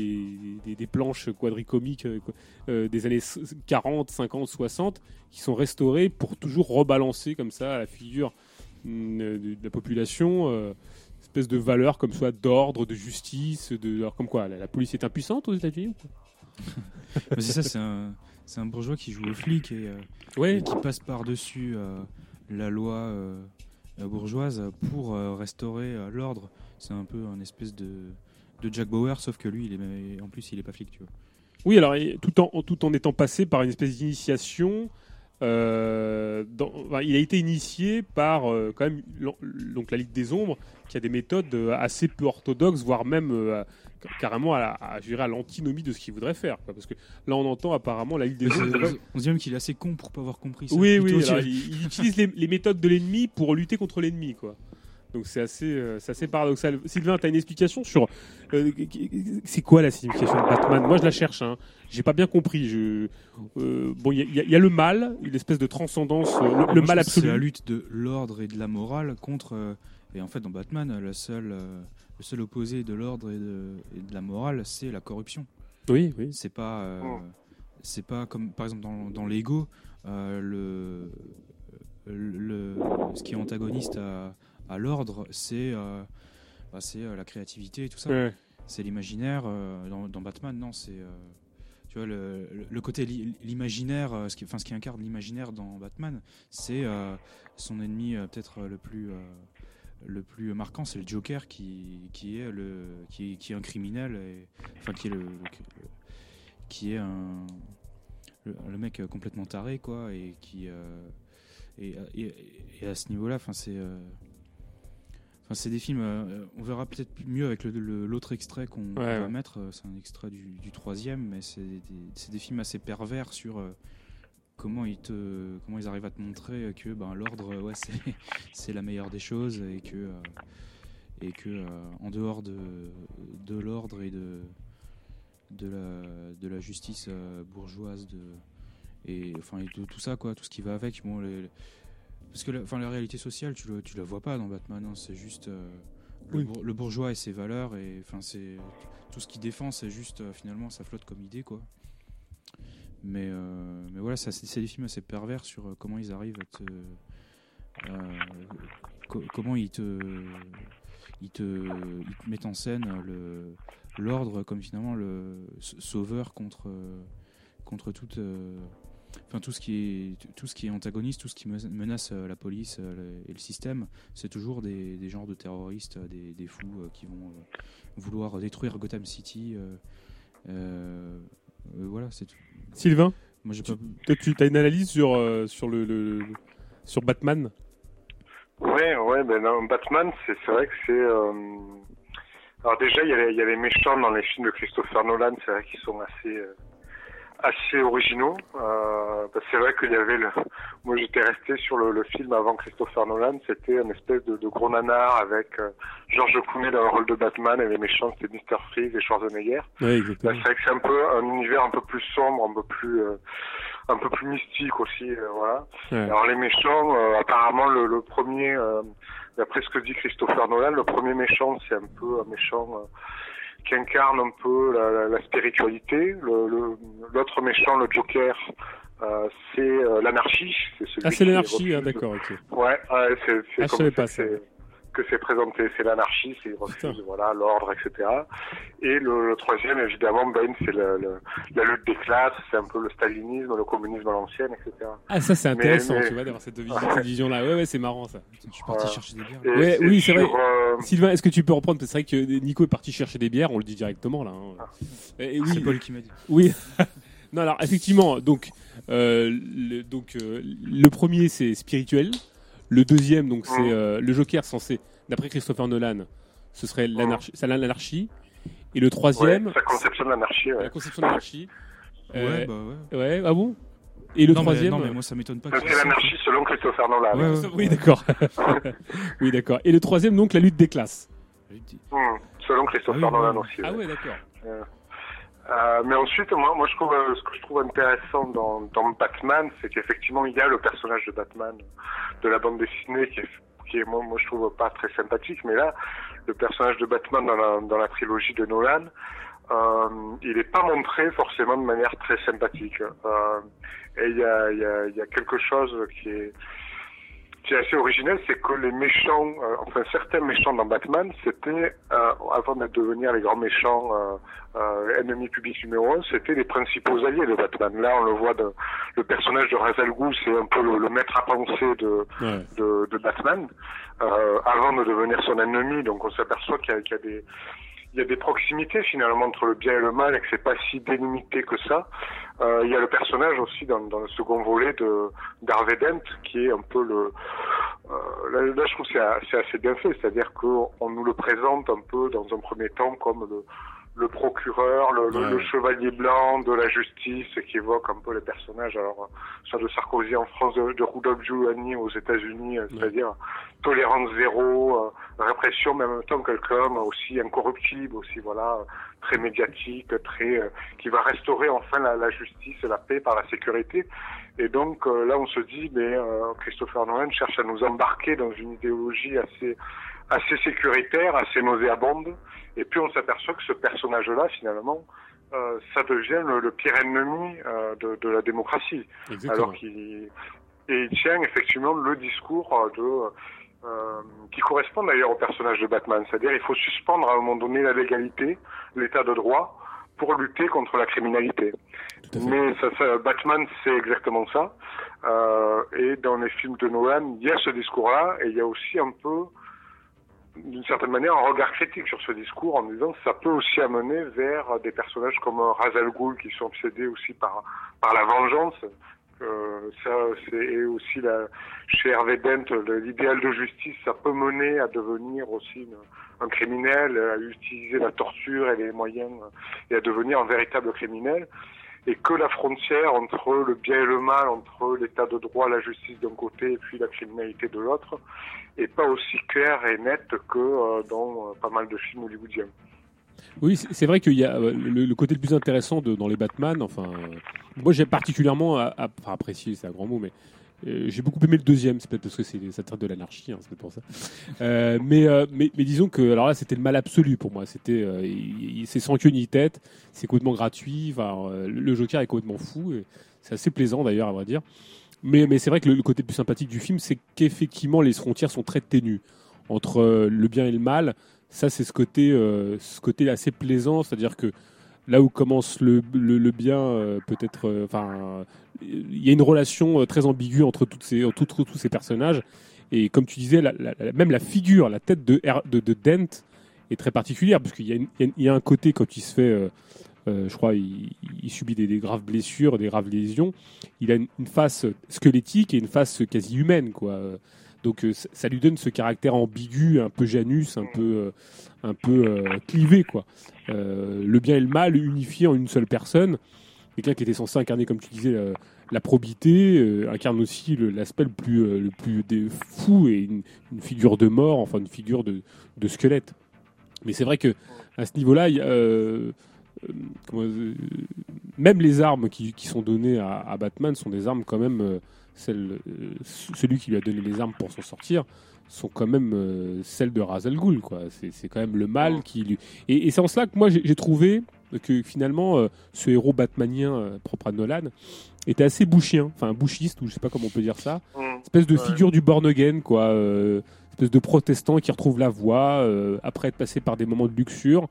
des, des- des planches quadricomiques euh, euh, des années 40, 50, 60, qui sont restaurés pour toujours rebalancer comme ça la figure mm, de, de la population, euh, espèce de valeur comme soit d'ordre, de justice, de alors, comme quoi la, la police est impuissante aux États-Unis ou quoi? Mais c'est ça, c'est un, c'est un bourgeois qui joue au flic et, euh, Ouais. et qui passe par-dessus euh, la loi euh, euh, bourgeoise pour euh, restaurer euh, l'ordre. C'est un peu un espèce de, de Jack Bauer, sauf que lui, il est, en plus, il est pas flic, tu vois. Oui, alors tout en, tout en étant passé par une espèce d'initiation, euh, dans- enfin, il a été initié par euh, quand même donc la Ligue des Ombres, qui a des méthodes euh, assez peu orthodoxes, voire même euh, carrément à, la- à, je dirais, à l'antinomie de ce qu'il voudrait faire. quoi. parce que là, on entend apparemment la Ligue des Ombres. On se dit même qu'il est assez con pour pas avoir compris ça. Oui, oui, alors, il, il utilise les, les méthodes de l'ennemi pour lutter contre l'ennemi, quoi. Donc c'est assez, euh, c'est assez paradoxal. Sylvain, tu as une explication sur euh, c'est quoi la signification de Batman? Moi, je la cherche. Hein. J'ai pas bien compris. Je, euh, bon, il y, a- y y le mal, une espèce de transcendance, euh, le, Moi, mal que C'est absolu. la lutte de l'ordre et de la morale contre. euh, et en fait, dans Batman, le seul, euh, le seul opposé de l'ordre et de, et de la morale, c'est la corruption. Oui, oui. C'est pas, euh, c'est pas comme par exemple dans, dans Lego, euh, le, le, ce qui est antagoniste à, à l'ordre, c'est, euh, bah, c'est euh, la créativité et tout ça. Ouais. c'est l'imaginaire. euh, dans, dans Batman, non, c'est. euh, tu vois, le, le- le côté li- l'imaginaire, euh, ce qui, enfin, ce qui incarne l'imaginaire dans Batman, c'est euh, son ennemi euh, peut-être le plus. euh, le plus marquant, c'est le Joker qui, qui est le qui est, qui est un criminel, et, enfin qui est le, le- qui est un le, le mec euh, complètement taré quoi, et qui euh, et, et- et à ce niveau-là, enfin c'est euh, Enfin, c'est des films. euh, on verra peut-être mieux avec l'autre extrait qu'on Ouais, va ouais. mettre. euh, C'est un extrait du, du troisième, mais c'est des, films assez pervers sur euh, comment ils te, comment ils arrivent à te montrer que ben l'ordre, ouais, c'est la meilleure des choses et que euh, et que en dehors de de l'ordre et de de la de la justice bourgeoise de et enfin et de tout ça quoi, tout ce qui va avec. Bon, les- les- parce que la, enfin, la réalité sociale, tu, le, tu la vois pas dans Batman, hein, c'est juste euh, le, Oui. bour- le bourgeois et ses valeurs, et enfin, c'est tout ce qu'il défend, c'est juste euh, finalement ça flotte comme idée, quoi. Mais, euh, mais voilà, c'est des films assez pervers sur comment ils arrivent à te. co- comment ils te, ils, te, ils te mettent en scène l'ordre comme finalement le sauveur contre, contre toute. Enfin, tout ce qui est tout ce qui est antagoniste, tout ce qui me- menace euh, la police euh, le- et le système, c'est toujours des, des genres de terroristes, euh, des, des fous euh, qui vont euh, vouloir détruire Gotham City. euh, euh, euh, voilà, c'est tout. Sylvain Moi, j'ai tu, pas. toi, tu as une analyse sur, euh, sur, le, le- le- sur Batman? Ouais, ouais, ben Batman, c'est c'est vrai que c'est. euh, Alors déjà, il y, a les, il y a les méchants dans les films de Christopher Nolan, c'est vrai qu'ils sont assez euh, assez originaux. Euh, c'est vrai qu'il y avait le. Moi, j'étais resté sur le, le film avant Christopher Nolan, c'était une espèce de, de gros nanar avec euh, George Clooney dans le rôle de Batman et les méchants c'était Mr Freeze et Schwarzenegger. Là, exactement. c'est vrai que c'est un peu un univers un peu plus sombre, un peu plus euh, un peu plus mystique aussi, euh, voilà. Ouais. Alors les méchants, euh, apparemment le, le premier, euh, d'après ce que dit Christopher Nolan, le premier méchant c'est un peu un méchant euh, qui incarne un peu la, la- la spiritualité. Le- le- L'autre méchant, le Joker, euh, c'est euh, l'anarchie. Ah, c'est l'anarchie, ah, d'accord, ok. Ouais, ouais, c'est Ah, pas ça. C'est- que c'est présenté, c'est l'anarchie, c'est refuse voilà l'ordre, etc. Et le, le troisième, évidemment, Ben, c'est le, le- la lutte des classes, c'est un peu le stalinisme, le communisme à l'ancienne, etc. Ah, ça c'est intéressant, mais- tu vois, d'avoir cette vision- cette vision-là. Ouais, ouais, c'est marrant ça. Je suis parti chercher des bières. Et- Ouais, et oui, c'est vrai. euh, Sylvain, est-ce que tu peux reprendre Parce que c'est vrai que Nico est parti chercher des bières, on le dit directement là. hein. Et oui, C'est Paul qui m'a dit. Oui. non, alors effectivement, donc, euh, le, donc euh, le premier c'est spirituel. Le deuxième, donc c'est euh, le Joker censé, d'après Christopher Nolan, ce serait l'anarchie. Et le troisième, ouais, sa conception de l'anarchie, ouais. la conception de l'anarchie. Ouais, Euh, bah ouais. ouais, ah bon? Et le Non, mais- troisième non, mais moi, ça m'étonne pas C'est l'anarchie selon Christopher Nolan. Ouais, ouais. Oui, d'accord. oui, d'accord. Et le troisième, donc la lutte des classes. Hmm, selon Christopher Ah oui, Nolan ouais. aussi. Ah ouais. ouais, d'accord. Euh, mais ensuite, moi, moi, je trouve, euh, ce que je trouve intéressant dans, dans Batman, c'est qu'effectivement, il y a le personnage de Batman de la bande dessinée qui est, qui est moi, moi, je trouve pas très sympathique, mais là, le personnage de Batman dans la, dans la trilogie de Nolan, euh, il n'est pas montré forcément de manière très sympathique. Euh, et il y a, y, a, y a quelque chose qui est qui est assez original, c'est que les méchants, euh, enfin certains méchants dans Batman, c'était, euh, avant de devenir les grands méchants euh, euh, ennemis publics numéro un, c'était les principaux alliés de Batman. Là, on le voit, de, le personnage de Ra's al Ghul, c'est un peu le, le maître à penser de, Ouais. de, de Batman, euh, avant de devenir son ennemi. Donc on s'aperçoit qu'il y, a- qu'il y a des il y a des proximités finalement entre le bien et le mal et que c'est pas si délimité que ça. Euh, il y a le personnage aussi dans, le second volet de d'Harvey Dent qui est un peu le euh, là, là, je trouve c'est assez bien fait, c'est-à-dire qu'on nous le présente un peu dans un premier temps comme le le procureur, le, Ouais. le chevalier blanc de la justice, qui évoque un peu les personnages, alors euh, soit de Sarkozy en France, de, de Rudolph Giuliani aux États-Unis, euh, c'est-à-dire tolérance zéro, euh, répression, mais en même temps quelqu'un aussi incorruptible, aussi voilà, euh, très médiatique, très euh, qui va restaurer enfin la, la justice et la paix par la sécurité. Et donc euh, là, on se dit, mais euh, Christopher Nolan cherche à nous embarquer dans une idéologie assez assez sécuritaire, assez nauséabonde. Et puis on s'aperçoit que ce personnage-là, finalement, euh, ça devient le, le pire ennemi euh, de, de la démocratie. Exactement. Alors qu'il et il tient effectivement le discours euh, de euh, qui correspondent d'ailleurs au personnage de Batman. C'est-à-dire il faut suspendre à un moment donné la légalité, l'état de droit, pour lutter contre la criminalité. Mais ça, ça, Batman, c'est exactement ça. Euh, et dans les films de Nolan, il y a ce discours-là, et il y a aussi un peu, d'une certaine manière, un regard critique sur ce discours en disant que ça peut aussi amener vers des personnages comme Ra's al Ghul qui sont obsédés aussi par par la vengeance. Euh, ça, c'est aussi la, chez Hervé Dent, l'idéal de justice, ça peut mener à devenir aussi un criminel, à utiliser la torture et les moyens, et à devenir un véritable criminel. Et que la frontière entre le bien et le mal, entre l'état de droit, la justice d'un côté et puis la criminalité de l'autre, est pas aussi claire et nette que euh, dans euh, pas mal de films hollywoodiens. Oui, c'est vrai qu'il y a euh, le, côté le plus intéressant dans les Batman. Enfin, moi j'ai particulièrement apprécié, c'est un grand mot, mais euh, j'ai beaucoup aimé le deuxième. C'est peut-être parce que c'est ça traite de l'anarchie, hein, c'est pour ça. Euh, mais, euh, mais disons que alors là c'était le mal absolu pour moi. C'était c'est sans queue ni tête, c'est complètement gratuit. Le Joker est complètement fou. C'est assez plaisant d'ailleurs à vrai dire. Mais, c'est vrai que le, côté plus sympathique du film, c'est qu'effectivement les frontières sont très ténues entre le bien et le mal. Ça, c'est ce côté, ce côté assez plaisant, c'est-à-dire que là où commence le, le, bien, euh, peut-être, euh, enfin, il y a une relation euh, très ambiguë entre toutes ces, entre tous tous ces personnages. Et comme tu disais, même la figure, la tête de, de, de Dent est très particulière, parce qu'il y, y y a un côté quand il se fait, je crois, il, subit des, graves blessures, des graves lésions. Il a une, face squelettique et une face quasi humaine, quoi. Donc ça lui donne ce caractère ambigu, un peu Janus, un peu, un peu clivé, quoi. Euh, le bien et le mal unifiés en une seule personne. Quelqu'un qui était censé incarner, comme tu disais, la, la probité, euh, incarne aussi l'aspect le plus, euh, le plus dé- fou et une, figure de mort, enfin une figure de, squelette. Mais c'est vrai que à ce niveau-là, euh, euh, euh, même les armes qui, sont données à, Batman sont des armes quand même, euh, euh, celui qui lui a donné les armes pour s'en sortir sont quand même euh, celles de Ra's al Ghul, quoi. C'est, c'est quand même le mal qui lui... Et, et c'est en cela que moi j'ai, j'ai trouvé que finalement euh, ce héros batmanien euh, propre à Nolan était assez bouchien, enfin bouchiste ou je sais pas comment on peut dire ça, Mm. espèce de Ouais. figure du born again, quoi, espèce de protestant qui retrouve la voie après être passé par des moments de luxure,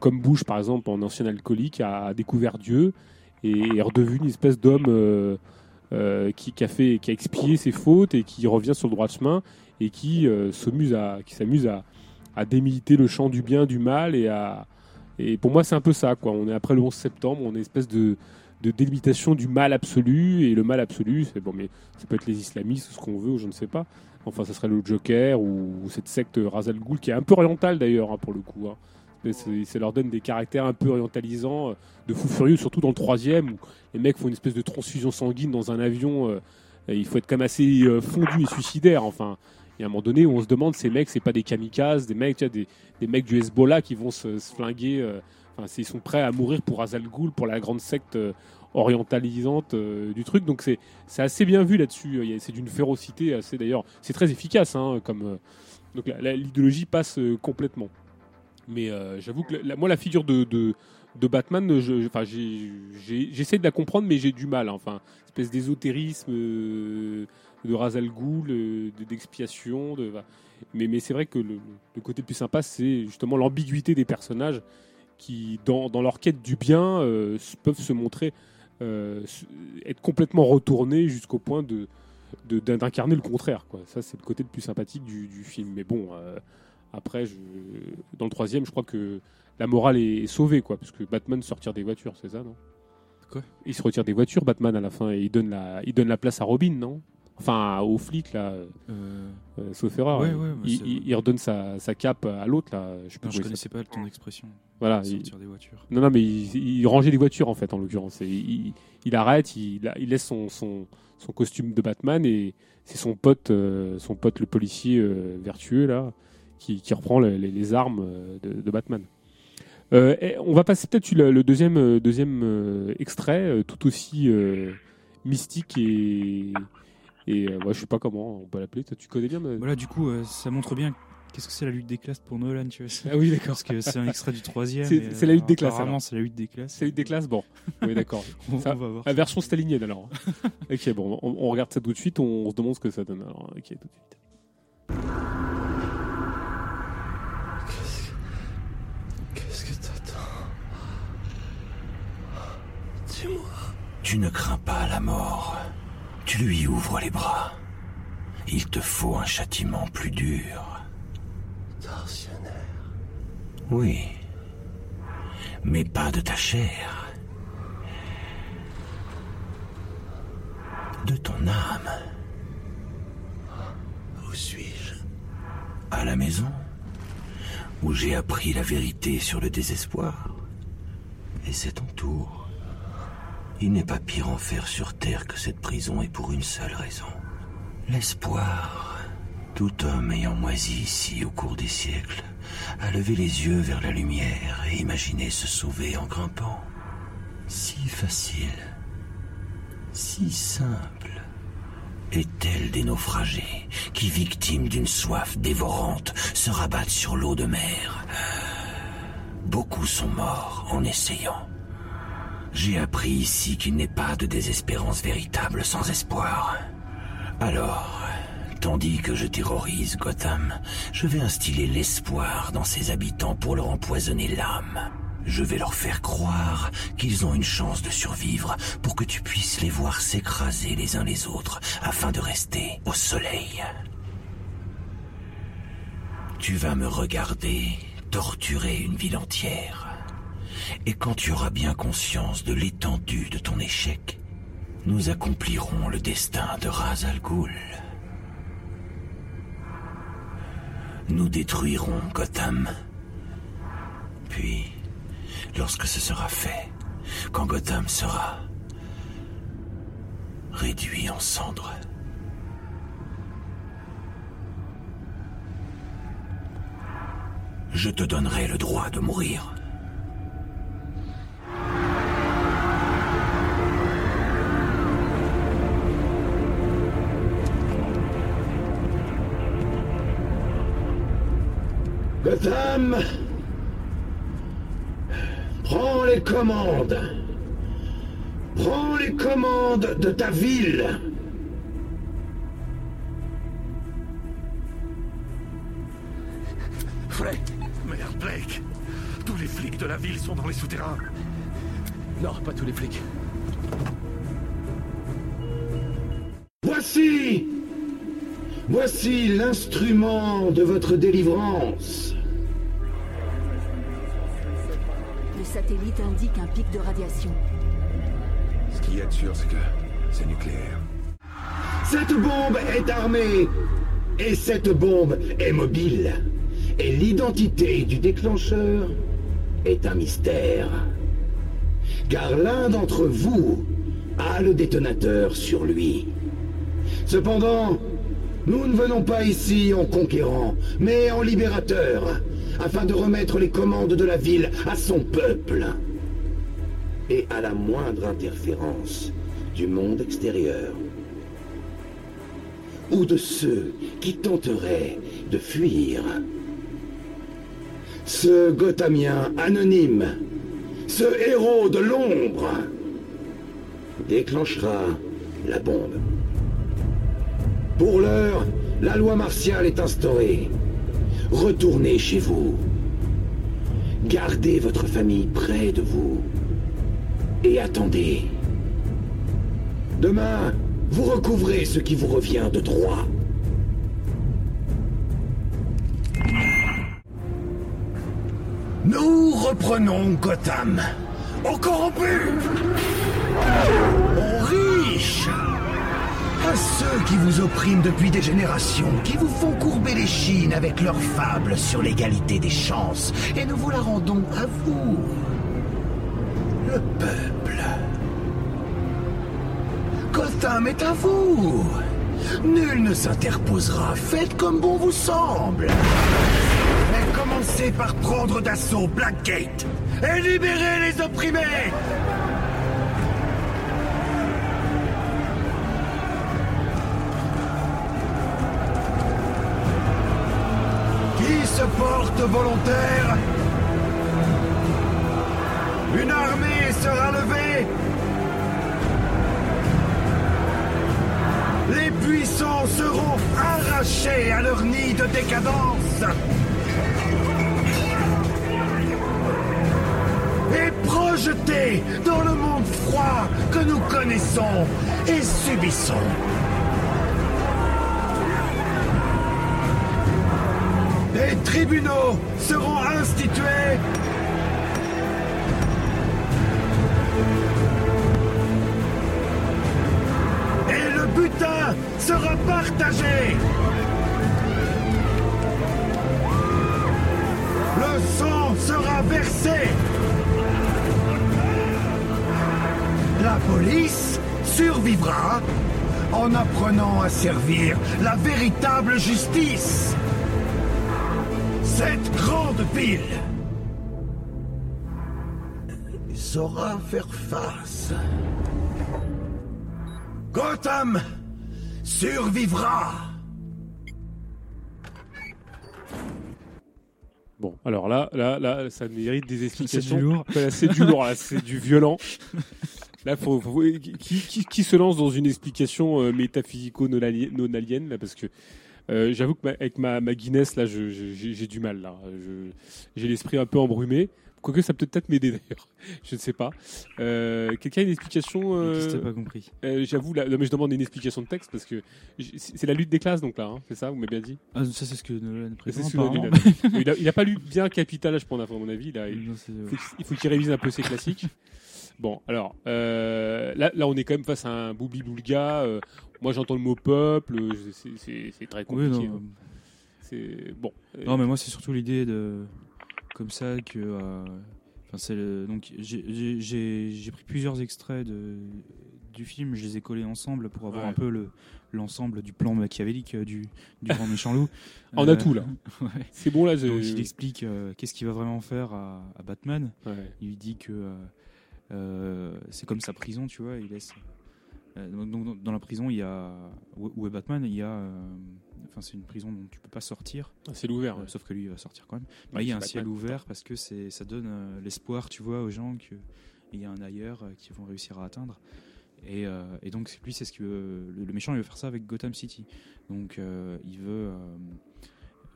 comme Bush par exemple, en ancien alcoolique, a, a découvert Dieu et est redevenu une espèce d'homme euh, qui, qui a fait, qui a expié ses fautes et qui revient sur le droit chemin et qui euh, s'amuse à, démiliter le champ du bien, du mal et pour moi c'est un peu ça quoi. On est après le 11 septembre, on est une espèce de délimitation du mal absolu et le mal absolu c'est bon mais ça peut être les islamistes ce qu'on veut ou je ne sais pas enfin ça serait le Joker ou, cette secte Ra's al Ghul qui est un peu orientale d'ailleurs hein, pour le coup hein. Ça leur donne des caractères un peu orientalisants euh, de fous furieux surtout dans le troisième où les mecs font une espèce de transfusion sanguine dans un avion euh, il faut être quand même assez euh, fondu et suicidaire enfin y a un moment donné où on se demande ces mecs c'est pas des kamikazes des mecs des, mecs du Hezbollah qui vont se, flinguer euh, Enfin, ils sont prêts à mourir pour Azal Ghul, pour la grande secte euh, orientalisante euh, du truc. Donc c'est assez bien vu là-dessus. C'est d'une férocité assez d'ailleurs. C'est très efficace hein, comme. donc l'idéologie passe complètement. Mais j'avoue que moi la figure de, Batman, j'essaie de la comprendre, mais j'ai du mal. hein. Enfin, espèce d'ésotérisme de Ra's al Ghul, euh, de- d'expiation. De, mais mais c'est vrai que le, le côté le plus sympa, c'est justement l'ambiguïté des personnages qui, dans, dans leur quête du bien, euh, peuvent se montrer euh, être complètement retournés jusqu'au point de de- d'in- d'incarner le contraire. Quoi. Ça, c'est le côté le plus sympathique du, du film. Mais bon, euh, après, je, dans le troisième, je crois que la morale est, sauvée, quoi, parce que Batman se retire des voitures, c'est ça, non? Quoi? Il se retire des voitures, Batman, à la fin, et il donne la, il donne la place à Robin, non? Enfin, aux flics, là. euh, euh, sauf erreur. ouais, il- ouais, mais il, c'est- il- il redonne sa, sa cape à l'autre, là. Je, il connaissais pas ton expression. voilà, il- des voitures. Non, non, mais il, rangeait des voitures en fait, en l'occurrence. Il, arrête, il, laisse son, son, son costume de Batman et c'est son pote, euh, son pote le policier euh, vertueux là, qui, qui reprend le- les, les armes de, de Batman. Euh, on va passer peut-être le, le deuxième, euh, deuxième euh, extrait, tout aussi mystique et, et euh, bah, je sais pas comment on peut l'appeler. Tu connais bien. Mais... Voilà, du coup, euh, ça montre bien Qu'est-ce que c'est la lutte des classes pour Nolan, tu vois Ah oui, d'accord. Parce que c'est un extrait du troisième. C'est la lutte euh, des classes. Apparemment, c'est la lutte des classes. C'est la lutte des classes, bon. Oui, d'accord. on, va voir. La version stalinienne, alors. ok, bon, on, regarde ça tout de suite, on, se demande ce que ça donne. Alors, ok, tout de suite. Qu'est-ce que t'attends Dis-moi. Tu ne crains pas la mort. Tu lui ouvres les bras. Il te faut un châtiment plus dur. Tortionnaire. Oui. Mais pas de ta chair. De ton âme. Où suis-je? À la maison, où j'ai appris la vérité sur le désespoir. Et c'est ton tour. Il n'est pas pire enfer sur terre que cette prison et pour une seule raison. L'espoir. Tout homme ayant moisi ici au cours des siècles a levé les yeux vers la lumière et imaginé se sauver en grimpant. Si facile. Si simple. Est-elle des naufragés qui, victimes d'une soif dévorante, se rabattent sur l'eau de mer Beaucoup sont morts en essayant. J'ai appris ici qu'il n'est pas de désespérance véritable sans espoir. Alors, tandis que je terrorise Gotham, je vais instiller l'espoir dans ses habitants pour leur empoisonner l'âme. Je vais leur faire croire qu'ils ont une chance de survivre pour que tu puisses les voir s'écraser les uns les autres afin de rester au soleil. Tu vas me regarder torturer une ville entière. Et quand tu auras bien conscience de l'étendue de ton échec, nous accomplirons le destin de Raz Al Ghul. Nous détruirons Gotham. Puis, lorsque ce sera fait, quand Gotham sera réduit en cendres, je te donnerai le droit de mourir. Gotham Prends les commandes Prends les commandes de ta ville Fred Merde, Blake Tous les flics de la ville sont dans les souterrains. Non, pas tous les flics. Voici Voici l'instrument de votre délivrance. Satellite indique un pic de radiation. Ce qui est sûr, c'est que c'est nucléaire. Cette bombe est armée et cette bombe est mobile. Et l'identité du déclencheur est un mystère. Car l'un d'entre vous a le détonateur sur lui. Cependant, nous ne venons pas ici en conquérant, mais en libérateur, afin de remettre les commandes de la ville à son peuple. Et à la moindre interférence du monde extérieur, ou de ceux qui tenteraient de fuir, ce Gothamien anonyme, ce héros de l'ombre, déclenchera la bombe. Pour l'heure, la loi martiale est instaurée. Retournez chez vous. Gardez votre famille près de vous. Et attendez. Demain, vous recouvrez ce qui vous revient de droit. Nous reprenons Gotham. Aux corrompus Aux riches À ceux qui vous oppriment depuis des générations, qui vous font courber les chines avec leurs fables sur l'égalité des chances, et nous vous la rendons à vous. Le peuple. Gotham est à vous. Nul ne s'interposera. Faites comme bon vous semble. Mais commencez par prendre d'assaut Blackgate et libérer les opprimés. Une armée sera levée. Les puissants seront arrachés à leur nid de décadence. Et projetés dans le monde froid que nous connaissons et subissons. Tribunaux seront institués et le butin sera partagé. Le sang sera versé. La police survivra en apprenant à servir la véritable justice. Cette grande ville saura faire face. Gotham survivra. Bon, alors là, là, là, ça mérite des explications. du lourd. Là, C'est du lourd, là, c'est du violent. Là, faut, faut- qui, qui, qui se lance dans une explication euh, métaphysico-nonalienne, là, parce que euh, j'avoue que ma- avec ma, ma Guinness, là, j'ai du mal, là. J'ai l'esprit un peu embrumé. Quoique ça peut peut-être m'aider d'ailleurs, je ne sais pas. Euh, Quelqu'un a une explication euh, pas compris euh, J'avoue, là, mais je demande une explication de texte parce que c'est la lutte des classes, donc là, hein, c'est ça, vous m'avez bien dit? Ah, ça, c'est ce que Nolan ce dit. il, a, il a pas lu bien Capital, je pense, à mon avis. Là, il Non, faut qu'il- il faut qu'il révise un peu ses classiques. Bon, alors, euh, là, là, on est quand même face à un Boubi Boulga. euh, moi, j'entends le mot peuple. euh, c'est- très Oui, compliqué. non, hein. C'est bon. euh, Non, mais moi, c'est surtout l'idée de. Comme ça que. euh, Enfin, c'est le- donc j'ai- pris plusieurs extraits de, du film, je les ai collés ensemble pour avoir Ouais. un peu le l'ensemble du plan machiavélique euh, du, du grand méchant loup. On a tout, là. ouais. C'est bon, là, Donc, il explique euh, qu'est-ce qu'il va vraiment faire à, à Batman. Ouais. Il lui dit que euh, euh, c'est comme sa prison, tu vois. Il laisse. Euh, donc, dans la prison, il y a où est Batman Il y a, euh, enfin, c'est une prison dont tu peux pas sortir. Un ciel ouvert, Euh, ouais. sauf que lui il va sortir quand même. Mais il y a un ciel ouvert parce que c'est, ça donne l'espoir, tu vois, aux gens que il y a un ailleurs qu'ils vont réussir à atteindre. Et, euh, et donc lui, c'est ce que le, le méchant, il veut faire ça avec Gotham City. Donc euh, il veut, euh,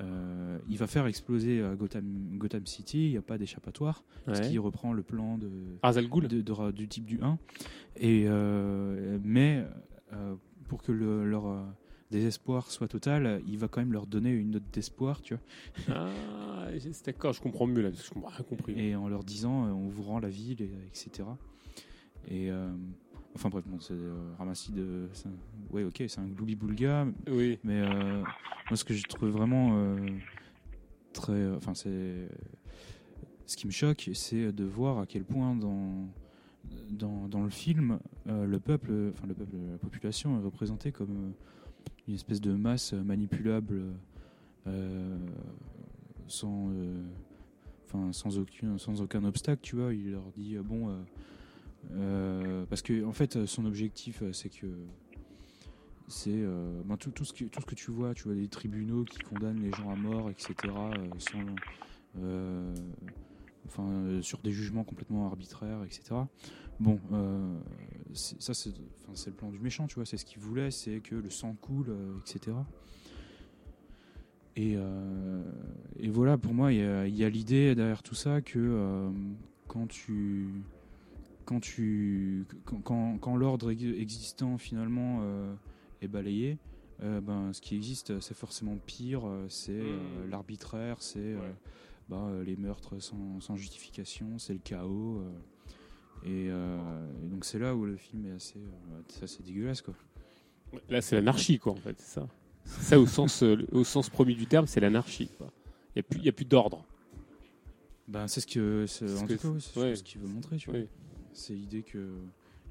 euh, il va faire exploser euh, Gotham, Gotham City. Il n'y a pas d'échappatoire, Ouais. qu'il reprend le plan de, du type du 1. Et euh, mais euh, pour que le- leur désespoir soit total, il va quand même leur donner une note d'espoir, tu vois. Ah, c'est d'accord, je comprends mieux là, parce que je comprends rien compris. Et en leur disant, on vous rend la ville, et- etc. Et enfin bref, bon, c'est euh, ramassis de. un- Ouais, ok, c'est un gloubi boulga. Oui. Mais euh, moi, ce que j'ai trouvé vraiment euh, très. Enfin, c'est. Ce qui me choque, c'est de voir à quel point dans. Dans, dans le film, le peuple, enfin le peuple, la population est représentée comme une espèce de masse manipulable euh, sans, euh, sans aucun, sans aucun obstacle, tu vois. Il leur dit euh, bon, parce que en fait, son objectif, euh, c'est que c'est euh, ben, tout, ce que tout ce que tu vois, tu vois des tribunaux qui condamnent les gens à mort, etc. euh, euh, enfin euh, sur des jugements complètement arbitraires, etc. Bon, euh, ça c'est, le plan du méchant, tu vois. C'est ce qu'il voulait, c'est que le sang coule, euh, etc. Et, euh, et voilà, pour moi, il y a, l'idée derrière tout ça que euh, quand tu quand tu quand, quand, quand l'ordre ex- existant finalement euh, est balayé, euh, ben ce qui existe c'est forcément pire, euh, c'est euh, l'arbitraire, c'est euh, ben, les meurtres sans, sans justification, c'est le chaos. euh, et, euh, et donc c'est là où le film est assez, euh, c'est assez dégueulasse quoi. Là, c'est l'anarchie, quoi, en fait, c'est ça. Ça au sens, au sens premier du terme, c'est l'anarchie. quoi. Il n'y a plus, il y a plus d'ordre. Ben, c'est ce que, c'est, ce en que tout cas, oui, c'est ouais. ce qu'il veut montrer. Tu vois. Oui. C'est l'idée que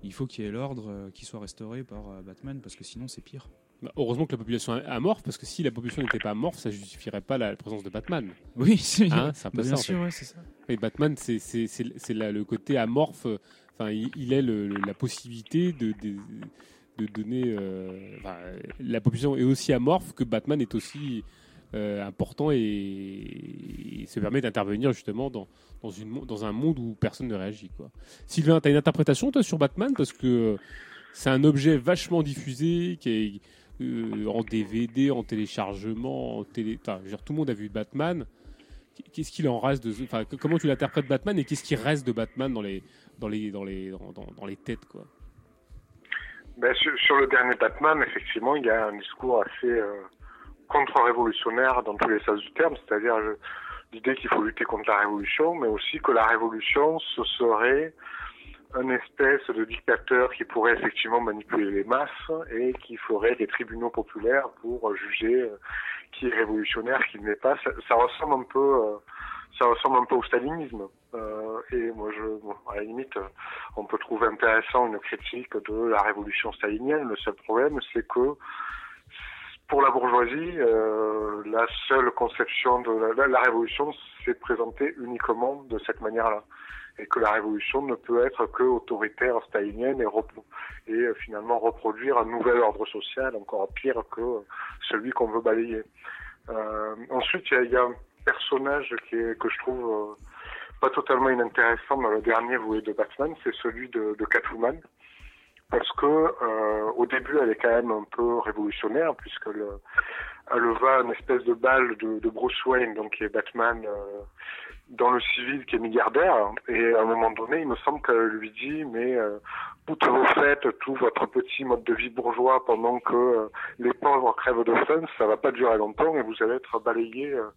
il faut qu'il y ait l'ordre euh, qui soit restauré par euh, Batman parce que sinon c'est pire. Bah, heureusement que la population est amorphe, parce que si la population n'était pas amorphe, ça justifierait pas la présence de Batman. Oui, c'est- Hein, un peu bah, bien ça. en sûr, fait. ouais, c'est ça. Et Batman, c'est le côté amorphe. Enfin, il, il est le- la possibilité de, de, de donner. euh, la population est aussi amorphe que Batman est aussi euh, important et, se permet d'intervenir justement dans, dans, un monde où personne ne réagit. Quoi. Sylvain, tu as une interprétation toi sur Batman? Parce que c'est un objet vachement diffusé qui est euh, en DVD, en téléchargement, en télé. Tout le monde a vu Batman. qu'est-ce qu'il en reste comment tu l'interprètes Batman et qu'est-ce qui reste de Batman dans les, dans les, dans les, dans, les têtes, quoi? Ben, sur, sur le dernier Batman, effectivement, il y a un discours assez euh, contre-révolutionnaire dans tous les sens du terme, c'est-à-dire euh, l'idée qu'il faut lutter contre la révolution, mais aussi que la révolution, ce serait un espèce de dictateur qui pourrait effectivement manipuler les masses et qui ferait des tribunaux populaires pour juger euh, qui est révolutionnaire, qui ne l'est pas. Ça, ça ressemble un peu, euh, ça ressemble un peu au stalinisme. Euh, et moi, je, bon, à la limite, on peut trouver intéressant une critique de la révolution stalinienne. Le seul problème, c'est que pour la bourgeoisie, euh, la seule conception de la, la- révolution s'est présentée uniquement de cette manière-là. Et que la révolution ne peut être que autoritaire stalinienne et, repro- et euh, finalement reproduire un nouvel ordre social encore pire que celui qu'on veut balayer. Euh, ensuite, il y y a un personnage qui est, que je trouve euh, pas totalement inintéressant dans le dernier volet de Batman, c'est celui de, de Catwoman parce que euh, au début elle est quand même un peu révolutionnaire puisque le, elle va une espèce de balle de, de Bruce Wayne donc qui est Batman euh, dans le civil qui est milliardaire et à un moment donné il me semble qu'elle lui dit mais euh, toutes vos fêtes tout votre petit mode de vie bourgeois pendant que euh, les pauvres crèvent de faim ça va pas durer longtemps et vous allez être balayé euh,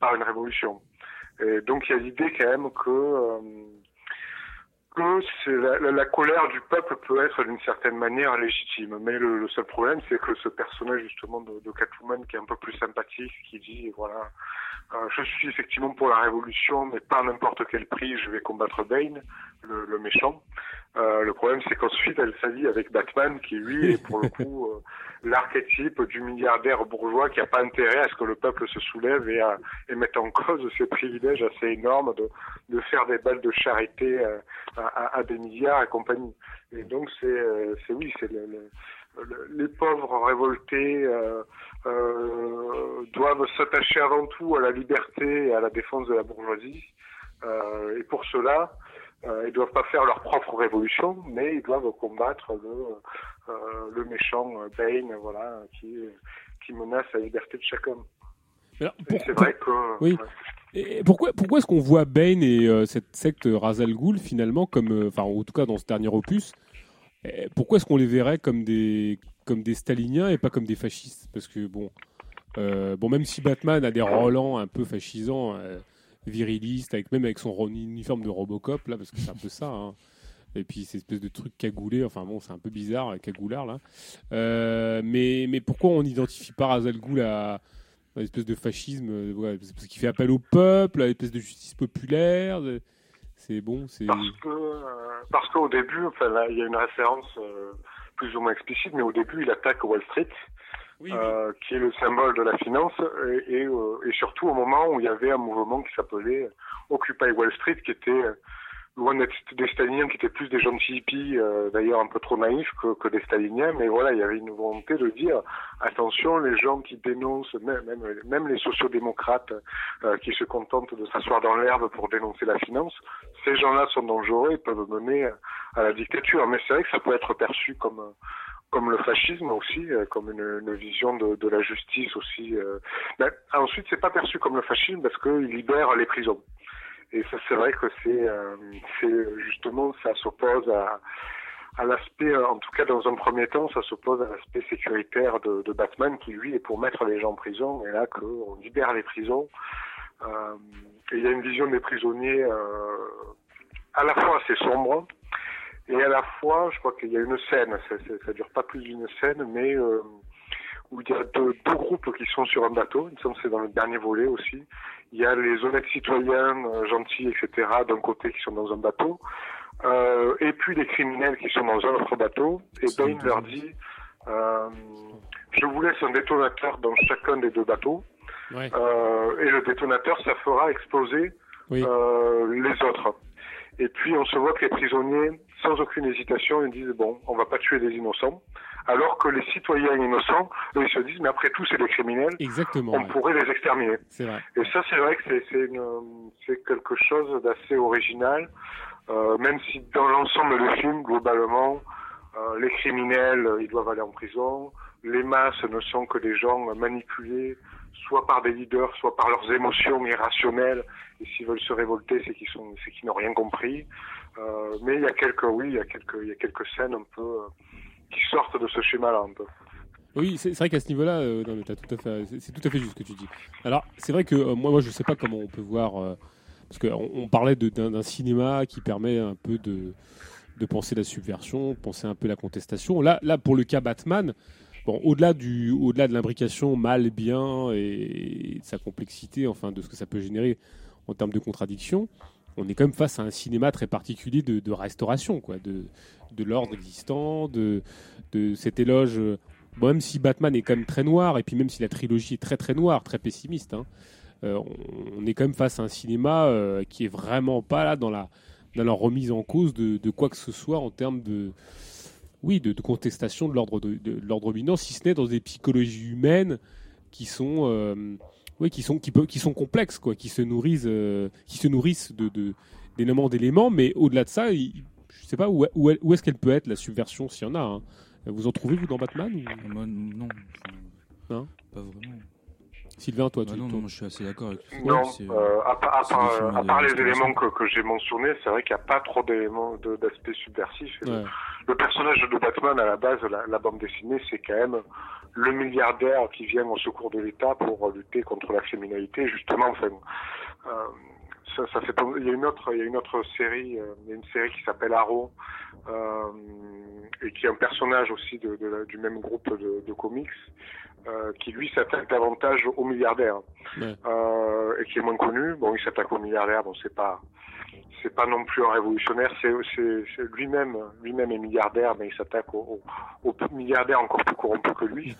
par une révolution. Et donc il y a l'idée quand même que euh, la, la- la colère du peuple peut être d'une certaine manière légitime. Mais le, le seul problème, c'est que ce personnage justement de, de Catwoman qui est un peu plus sympathique, qui dit voilà, euh, je suis effectivement pour la révolution, mais pas à n'importe quel prix, je vais combattre Bane, le, le méchant. Euh, le problème, c'est qu'ensuite, elle s'allie avec Batman, qui lui est pour le coup euh, l'archétype du milliardaire bourgeois qui n'a pas intérêt à ce que le peuple se soulève et, à, et mette en cause ses privilèges assez énormes de, de faire des balles de charité euh, à, à- à des milliards et compagnie. Et donc, c'est, euh, c'est oui, c'est le- le- le- les pauvres révoltés euh, euh, doivent s'attacher avant tout à la liberté et à la défense de la bourgeoisie. Euh, et pour cela, euh, ils doivent pas faire leur propre révolution, mais ils doivent combattre le, euh, le méchant euh, Bane, voilà, qui, qui menace la liberté de chaque homme. C'est vrai que Oui. Et pourquoi, pourquoi est-ce qu'on voit Bane et euh, cette secte Razal Ghul finalement comme, euh, enfin en tout cas dans ce dernier opus, eh, pourquoi est-ce qu'on les verrait comme des, comme des staliniens et pas comme des fascistes? Parce que bon, bon même si Batman a des relents un peu fascisants, virilistes, avec même avec son uniforme de Robocop là, parce que c'est un peu ça. hein. Et puis ces espèces de trucs cagoulés, enfin bon, c'est un peu bizarre, euh, cagoulard là. Euh, mais, mais pourquoi on n'identifie pas Razal Ghul à, une espèce de fascisme euh, Parce qu'il fait appel au peuple, à une espèce de justice populaire. C'est bon, c'est. Parce que euh, qu'au début, enfin il y a une référence plus ou moins explicite, mais au début, il attaque Wall Street, euh, qui est le symbole de la finance, et, et, euh, et surtout au moment où il y avait un mouvement qui s'appelait Occupy Wall Street, qui était euh, loin d'être des staliniens, qui étaient plus des gentils hippies, euh, d'ailleurs un peu trop naïfs que, que des staliniens, mais voilà, il y avait une volonté de dire attention, les gens qui dénoncent, même, même, même les sociodémocrates euh, qui se contentent de s'asseoir dans l'herbe pour dénoncer la finance, ces gens-là sont dangereux et peuvent mener à la dictature. Mais c'est vrai que ça peut être perçu comme euh, comme le fascisme aussi, euh, comme une, vision de, la justice aussi. euh. Mais ensuite, c'est pas perçu comme le fascisme parce qu'il libère les prisons. Et ça, c'est vrai que c'est, euh, justement, ça s'oppose à, l'aspect, en tout cas dans un premier temps, ça s'oppose à l'aspect sécuritaire de, Batman qui lui est pour mettre les gens en prison. Et là, qu'on libère les prisons. Et il y a une vision des prisonniers à la fois assez sombre et à la fois, je crois qu'il y a une scène, ça, ça dure pas plus d'une scène, mais euh, où il y a deux, deux groupes qui sont sur un bateau, il me semble que c'est dans le dernier volet aussi. Il y a les honnêtes citoyens, euh, gentils, etc., d'un côté qui sont dans un bateau, euh, et puis les criminels qui sont dans un autre bateau, et Bane leur dit, euh, je vous laisse un détonateur dans chacun des deux bateaux, Ouais. euh, et le détonateur, ça fera exploser euh, les autres. Et puis on se voit que les prisonniers, sans aucune hésitation, ils disent bon, on va pas tuer des innocents, alors que les citoyens innocents, eux, ils se disent mais après tout c'est des criminels, Exactement. on ouais. pourrait les exterminer. Vrai. Et ça c'est vrai que c'est quelque chose d'assez original, euh, même si dans l'ensemble du film globalement, euh, les criminels ils doivent aller en prison, les masses ne sont que des gens manipulés soit par des leaders, soit par leurs émotions irrationnelles. Et s'ils veulent se révolter, c'est qu'ils sont, c'est qu'ils n'ont rien compris. Euh, mais il y a quelques, oui, il y a quelques, il y a quelques scènes un peu euh, qui sortent de ce schéma-là un peu. Oui, c'est vrai qu'à ce niveau-là, euh, c'est- tout à fait juste ce que tu dis. Alors, c'est vrai que euh, moi, moi, je sais pas comment on peut voir, parce qu'on on parlait d'un cinéma qui permet un peu de, de penser la subversion, penser un peu la contestation. Là, là, pour le cas Batman, bon, au-delà au-delà de l'imbrication mal, bien et de sa complexité, enfin, de ce que ça peut générer en termes de contradiction, on est quand même face à un cinéma très particulier de, restauration, quoi, de, l'ordre existant, de, cet éloge. euh, même si Batman est quand même très noir, et puis même si la trilogie est très très noire, très pessimiste, hein, euh, on, est quand même face à un cinéma euh, qui est vraiment pas là dans la, remise en cause de, quoi que ce soit en termes de, contestation de l'ordre de, l'ordre dominant, si ce n'est dans des psychologies humaines qui sont, oui, qui sont, qui, qui sont complexes, quoi, qui se nourrissent, euh, qui se nourrissent de, d'éléments, mais au-delà de ça, il- je sais pas où, où, où est-ce qu'elle peut être la subversion s'il y en a. hein. Vous en trouvez vous dans Batman ou... Moi, non. Hein? Pas vraiment. Sylvain, toi, Bah tu non, non, je suis assez d'accord avec toi. Non, C'est, euh, à, part- à part, films à part les éléments que, que j'ai mentionnés, c'est vrai qu'il n'y a pas trop d'éléments d'aspect subversif. Le-. Le, personnage de Batman, à la base, la, la bande dessinée, c'est quand même le milliardaire qui vient au secours de l'État pour lutter contre la criminalité. Justement, enfin, euh, ça, ça fait. Il y a une autre, il y a une autre série, euh, il y a une série qui s'appelle Arrow. Euh, et qui est un personnage aussi de, de la- du même groupe de, de comics, euh, qui lui s'attaque davantage aux milliardaires Ouais. euh, et qui est moins connu. Bon, il s'attaque aux milliardaires, bon, c'est pas, c'est pas non plus un révolutionnaire. C'est, lui-même, lui-même est milliardaire, mais il s'attaque aux, aux, aux milliardaires encore plus corrompus que lui.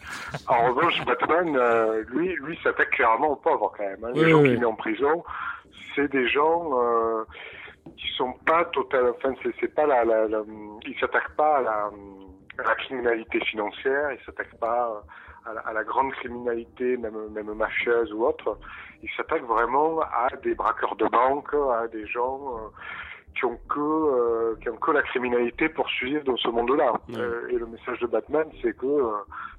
En revanche, Batman, euh, lui, lui s'attaque clairement aux pauvres quand même. Hein. Les gens qu'il met en prison, c'est des gens euh, qui sont pas total. Enfin, c'est, pas la, la, la il s'attaque pas à la, à la criminalité financière, il s'attaque pas à la, à la grande criminalité, même, même mafieuse ou autre. Il s'attaque vraiment à des braqueurs de banque, à des gens euh, qui ont que euh, qui ont que la criminalité pour suivre dans ce monde-là. Euh, et le message de Batman, c'est que euh,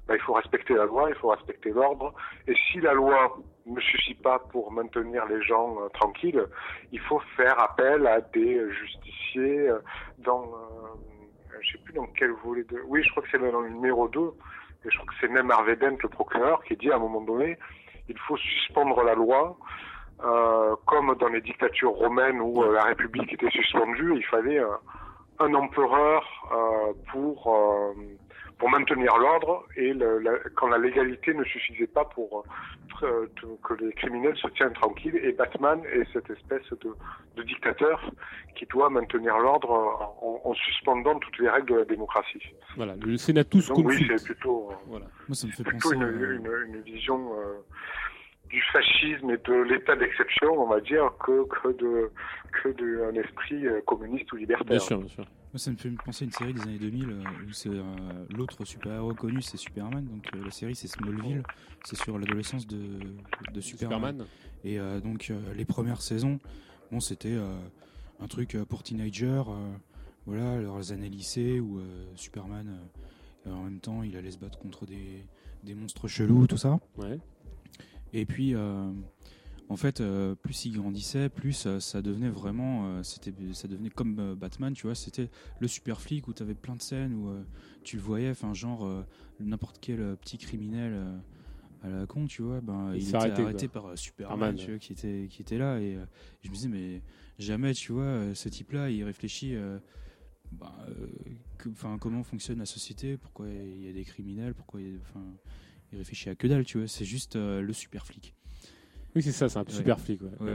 bah, il faut respecter la loi, il faut respecter l'ordre. Et si la loi ne suffit pas pour maintenir les gens tranquilles, il faut faire appel à des justiciers euh, dans euh, je sais plus dans quel volet de oui je crois que c'est dans le numéro 2 et je crois que c'est même Harvey le procureur qui dit à un moment donné il faut suspendre la loi euh, comme dans les dictatures romaines où euh, la République était suspendue il fallait euh, un empereur pour pour maintenir l'ordre et le- la- quand la légalité ne suffisait pas pour euh, t- que les criminels se tiennent tranquilles et Batman est cette espèce de, de dictateur qui doit maintenir l'ordre en, en suspendant toutes les règles de la démocratie. Voilà, le Senatus Donc oui, c'est plutôt, euh, Voilà. Moi, ça me fait plutôt penser. une, euh, une, une vision euh, du fascisme et de l'état d'exception, on va dire, que, que de que d'un esprit euh, communiste ou libertaire. Bien sûr, bien sûr. Moi, ça me fait penser à une série des années 2000 euh, où c'est euh, l'autre super-héros connu, c'est Superman. Donc euh, la série, c'est Smallville. C'est sur l'adolescence de, de Superman. Superman. Et euh, donc les premières saisons, bon, c'était un truc pour teenagers. voilà, leurs années lycée où Superman, en même temps, il allait se battre contre des, des monstres chelous, tout ça. Ouais. Et puis, euh, en fait, euh, plus il grandissait, plus euh, ça devenait vraiment, euh, c'était, ça devenait comme Batman, tu vois. C'était le super flic où tu avais plein de scènes où tu le voyais, enfin genre n'importe quel petit criminel à la con, tu vois. Ben, Il était arrêté, par Superman, tu vois, qui était qui était là. Et je me disais mais jamais, tu vois, ce type-là, il réfléchit. que- enfin, comment fonctionne la société, pourquoi il y a des criminels, pourquoi il, y a- enfin, il réfléchit à que dalle, tu vois, c'est juste le super flic. Oui, c'est ça, c'est un Ouais. super flic. ouais. Ouais.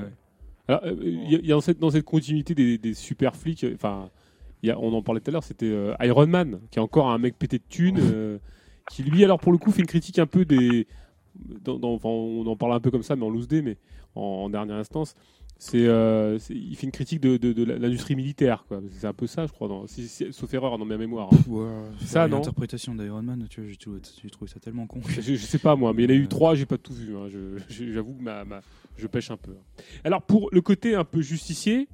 Alors, euh, il y a, il y a dans, cette, dans cette continuité des, des super flics, euh, enfin, on en parlait tout à l'heure, c'était euh, Iron Man, qui est encore un mec pété de thunes, euh, qui lui, alors pour le coup, fait une critique un peu des. dans- on en parle un peu comme ça, mais en loose day, mais en, en dernière instance. C'est, euh, c'est- il fait une critique de, de- de l'industrie militaire, quoi. C'est un peu ça, je crois, dans, sauf erreur dans ma mémoire. hein. Ouais, ça, non L'interprétation d'Iron Man, tu vois, j'ai trouvé, ça tellement con. je, je sais pas moi, mais il y en a eu trois, j'ai pas tout vu. hein. J'avoue que ma, ma- je pêche un peu. Alors pour le côté un peu justicier,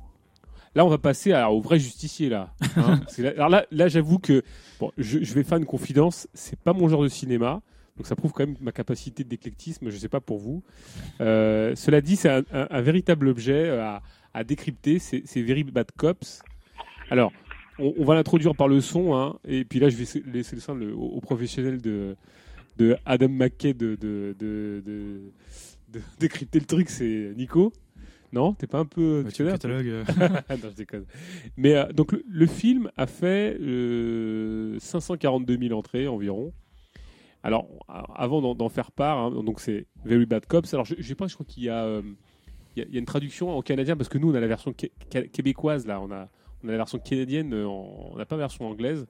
là on va passer à- au vrai justicier là. hein. Là- alors là, là j'avoue que bon, je, je vais faire une confidence, c'est pas mon genre de cinéma. Donc ça prouve quand même ma capacité d'éclectisme, je ne sais pas pour vous. Euh, cela dit, c'est un, un- un véritable objet euh, à, à décrypter, c'est Very Bad Cops. Alors, on, on va l'introduire par le son, hein, et puis là je vais se- laisser le son au, au professionnel de, de Adam McKay de, décrypter le truc, c'est Nico. Non, t'es pas un peu. Tu peu euh. non, je déconne. Mais euh, donc le, le film a fait euh, 542 000 entrées environ. Alors avant d'en- faire part, hein, donc c'est Very Bad Cops. Alors je, je sais pas, je crois qu'il y a, euh, y, une traduction en canadien parce que nous on a la version qué- qué- québécoise là, on a, on a la version canadienne, euh, on n'a pas la version anglaise.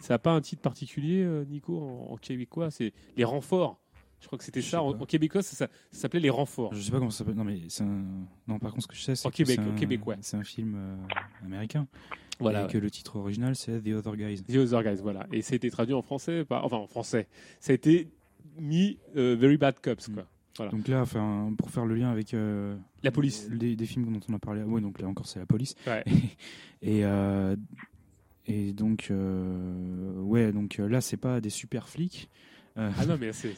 Ça n'a pas un titre particulier, euh, Nico, en québécois? C'est les renforts. Je crois que c'était ça. En, en québécois, ça, ça- ça s'appelle les renforts. Je sais pas comment ça s'appelle. Non, mais c'est un. Non, par contre, ce que je sais, c'est En que Québec, un- québécois. C'est un film euh, américain. Voilà, Et que le titre original, c'est The Other Guys. The Other Guys, voilà. Et ça a été traduit en français, par- enfin en français. Ça a été mis euh, Very Bad Cops, quoi. Voilà. Donc là, enfin, pour faire le lien avec euh, La police. des, des films dont on a parlé, ouais, donc là encore c'est la police. Ouais. et euh, et donc euh, ouais, donc là c'est pas des super flics. Euh, Ah non, mais c'est-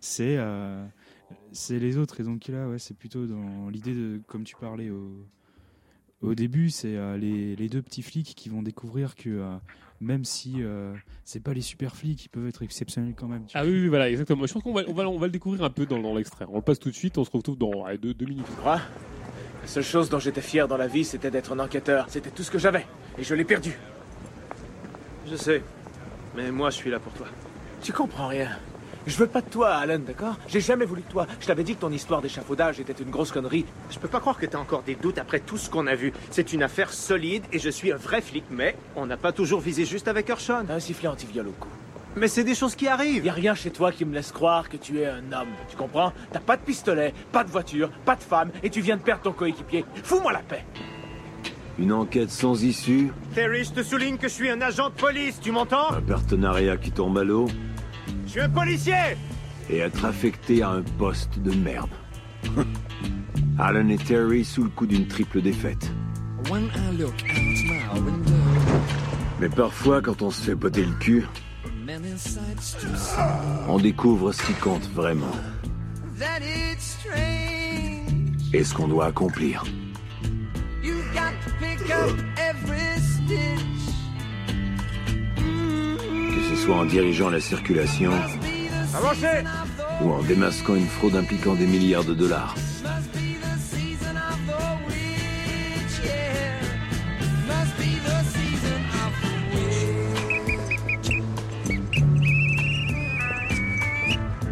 c'est euh, c'est les autres et donc là ouais, c'est plutôt dans l'idée de comme tu parlais au au début, c'est euh, les, les deux petits flics qui vont découvrir que euh, même si euh, c'est pas les super flics, ils peuvent être exceptionnels quand même. tu Ah oui, oui, voilà, exactement. Je pense qu'on va, on va, on va le découvrir un peu dans, dans l'extrait. On le passe tout de suite, on se retrouve dans deux, deux minutes. Quoi? La seule chose dont j'étais fier dans la vie, c'était d'être un enquêteur. C'était tout ce que j'avais. Et je l'ai perdu. Je sais. Mais moi, je suis là pour toi. Tu comprends rien. Je veux pas de toi, Alan, d'accord? J'ai jamais voulu de toi. Je t'avais dit que ton histoire d'échafaudage était une grosse connerie. Je peux pas croire que t'as encore des doutes après tout ce qu'on a vu. C'est une affaire solide et je suis un vrai flic, mais on n'a pas toujours visé juste avec Hershon. T'as un sifflet anti-viol au cou. Mais c'est des choses qui arrivent. Y a rien chez toi qui me laisse croire que tu es un homme. Tu comprends? T'as pas de pistolet, pas de voiture, pas de femme, et tu viens de perdre ton coéquipier. Fous-moi la paix. Une enquête sans issue, Terry, je te souligne que je suis un agent de police, tu m'entends? Un partenariat qui tombe à l'eau Je suis un policier et être affecté à un poste de merde. Alan et Terry sous le coup d'une triple défaite. When I look out my window, Mais parfois, quand on se fait botter le cul, on découvre ce qui compte vraiment That it's strange. et ce qu'on doit accomplir. Que ce soit en dirigeant la circulation Avancez ou en démasquant une fraude impliquant des milliards de dollars.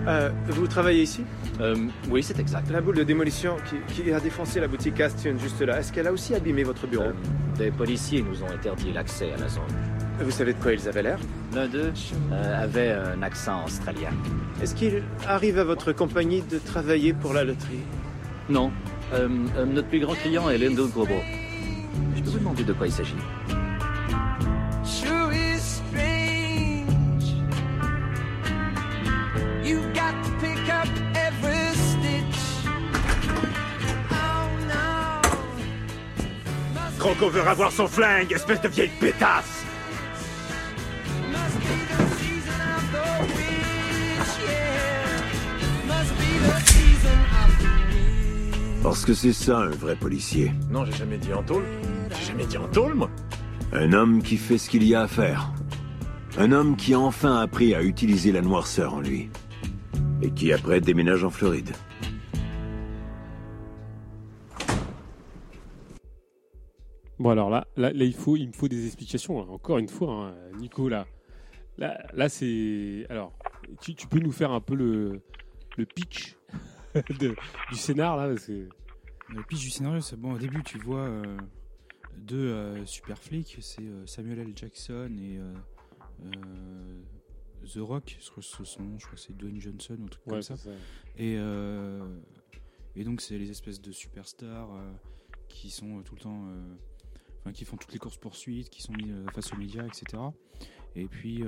Euh, vous travaillez ici? Euh, oui, c'est exact. La boule de démolition qui, qui a défoncé la boutique Astion juste là, est-ce qu'elle a aussi abîmé votre bureau Euh, des policiers nous ont interdit l'accès à la zone. Vous savez de quoi ils avaient l'air L'un d'eux euh, avait un accent australien. Est-ce qu'il arrive à votre compagnie de travailler pour la loterie Non. Notre plus grand client est Lindo Global. Je peux vous demander de quoi il s'agit? You got to pick up every stitch. Oh no. Croco veut avoir son flingue, espèce de vieille pétasse Must be the season of the witch, yeah. Must be the season of the Parce que c'est ça un vrai policier. Non, j'ai jamais dit en tôle. J'ai jamais dit en tôle, moi. Un homme qui fait ce qu'il y a à faire. Un homme qui a enfin appris à utiliser la noirceur en lui. Et qui après déménage en Floride. Bon alors là, là, là, il faut, il me faut des explications. hein. Encore une fois, hein, Nico là, là, là, c'est alors, tu, tu peux nous faire un peu le, le pitch de- du scénar là parce que Le pitch du scénario, c'est bon. Au début, tu vois euh, deux euh, super flics, c'est euh, Samuel L. Jackson et euh, euh, The Rock. Je crois que c'est son nom, je crois c'est Dwayne Johnson ou un truc Ouais, comme ça. c'est ça. Et euh, et donc c'est les espèces de superstars euh, qui sont euh, tout le temps, enfin qui font toutes les courses poursuites, qui sont mis face aux médias, etc. Et puis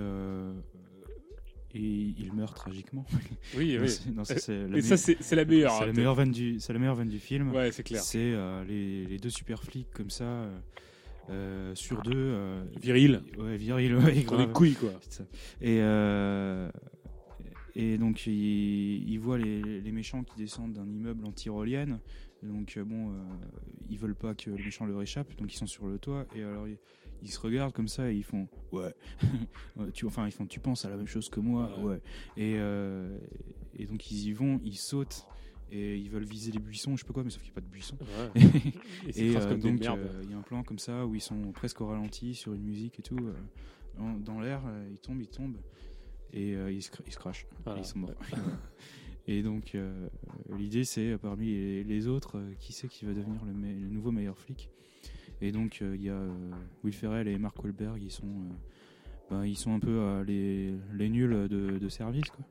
et il meurt tragiquement. Oui, oui. non, ça, c'est la ça, me- c'est- la meilleure, C'est hein, la meilleure vanne du, c'est la meilleure vanne du film. Ouais, c'est clair. C'est euh, les, les deux super flics comme ça. euh, euh, sur deux. euh, Viril. Ouais, viril, ouais, grave. des couilles, quoi. Et, euh, Et donc il, il voit les, les méchants qui descendent d'un immeuble en tyrolienne. Donc euh, bon, ils veulent pas que les méchants leur échappent, donc ils sont sur le toit. Et alors ils, ils se regardent comme ça et ils font ouais. tu enfin ils font tu penses à la même chose que moi ouais. Et euh, et donc ils y vont, ils sautent. Et ils veulent viser les buissons, je sais pas quoi, mais sauf qu'il n'y a pas de buissons. Ouais. Et et euh, donc euh, il y a un plan comme ça où ils sont presque au ralenti sur une musique et tout. euh, dans l'air, ils tombent, ils tombent. Et ils, se, ils se crachent. Voilà. Ils sont morts. et donc, l'idée, c'est parmi les, les autres, qui c'est qui va devenir le, me- le nouveau meilleur flic? Et donc, il y a Will Ferrell et Mark Wahlberg, ils sont, ben, ils sont un peu les, les nuls de, de service. Quoi.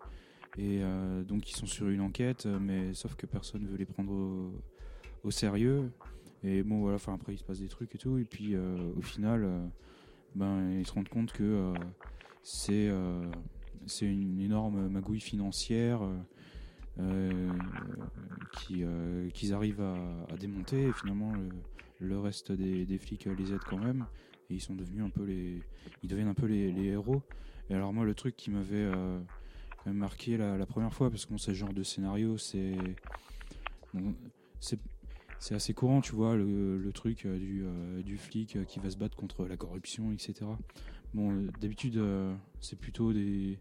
Et euh, donc, ils sont sur une enquête, euh, mais sauf que personne veut les prendre au, sérieux. Et bon, voilà, enfin, après, il se passe des trucs et tout. Et puis, euh, au final, ben, ils se rendent compte que c'est c'est une énorme magouille financière qui, qu'ils arrivent à, démonter. Et finalement, le, reste des, flics les aide quand même. Et ils sont devenus un peu les, ils deviennent un peu les, héros. Et alors moi, le truc qui m'avait marqué la, première fois, parce c'est ce genre de scénario, c'est c'est assez courant, tu vois, le, le truc euh, du, euh, du flic euh, qui va se battre contre la corruption, etc. Bon, d'habitude, c'est plutôt des,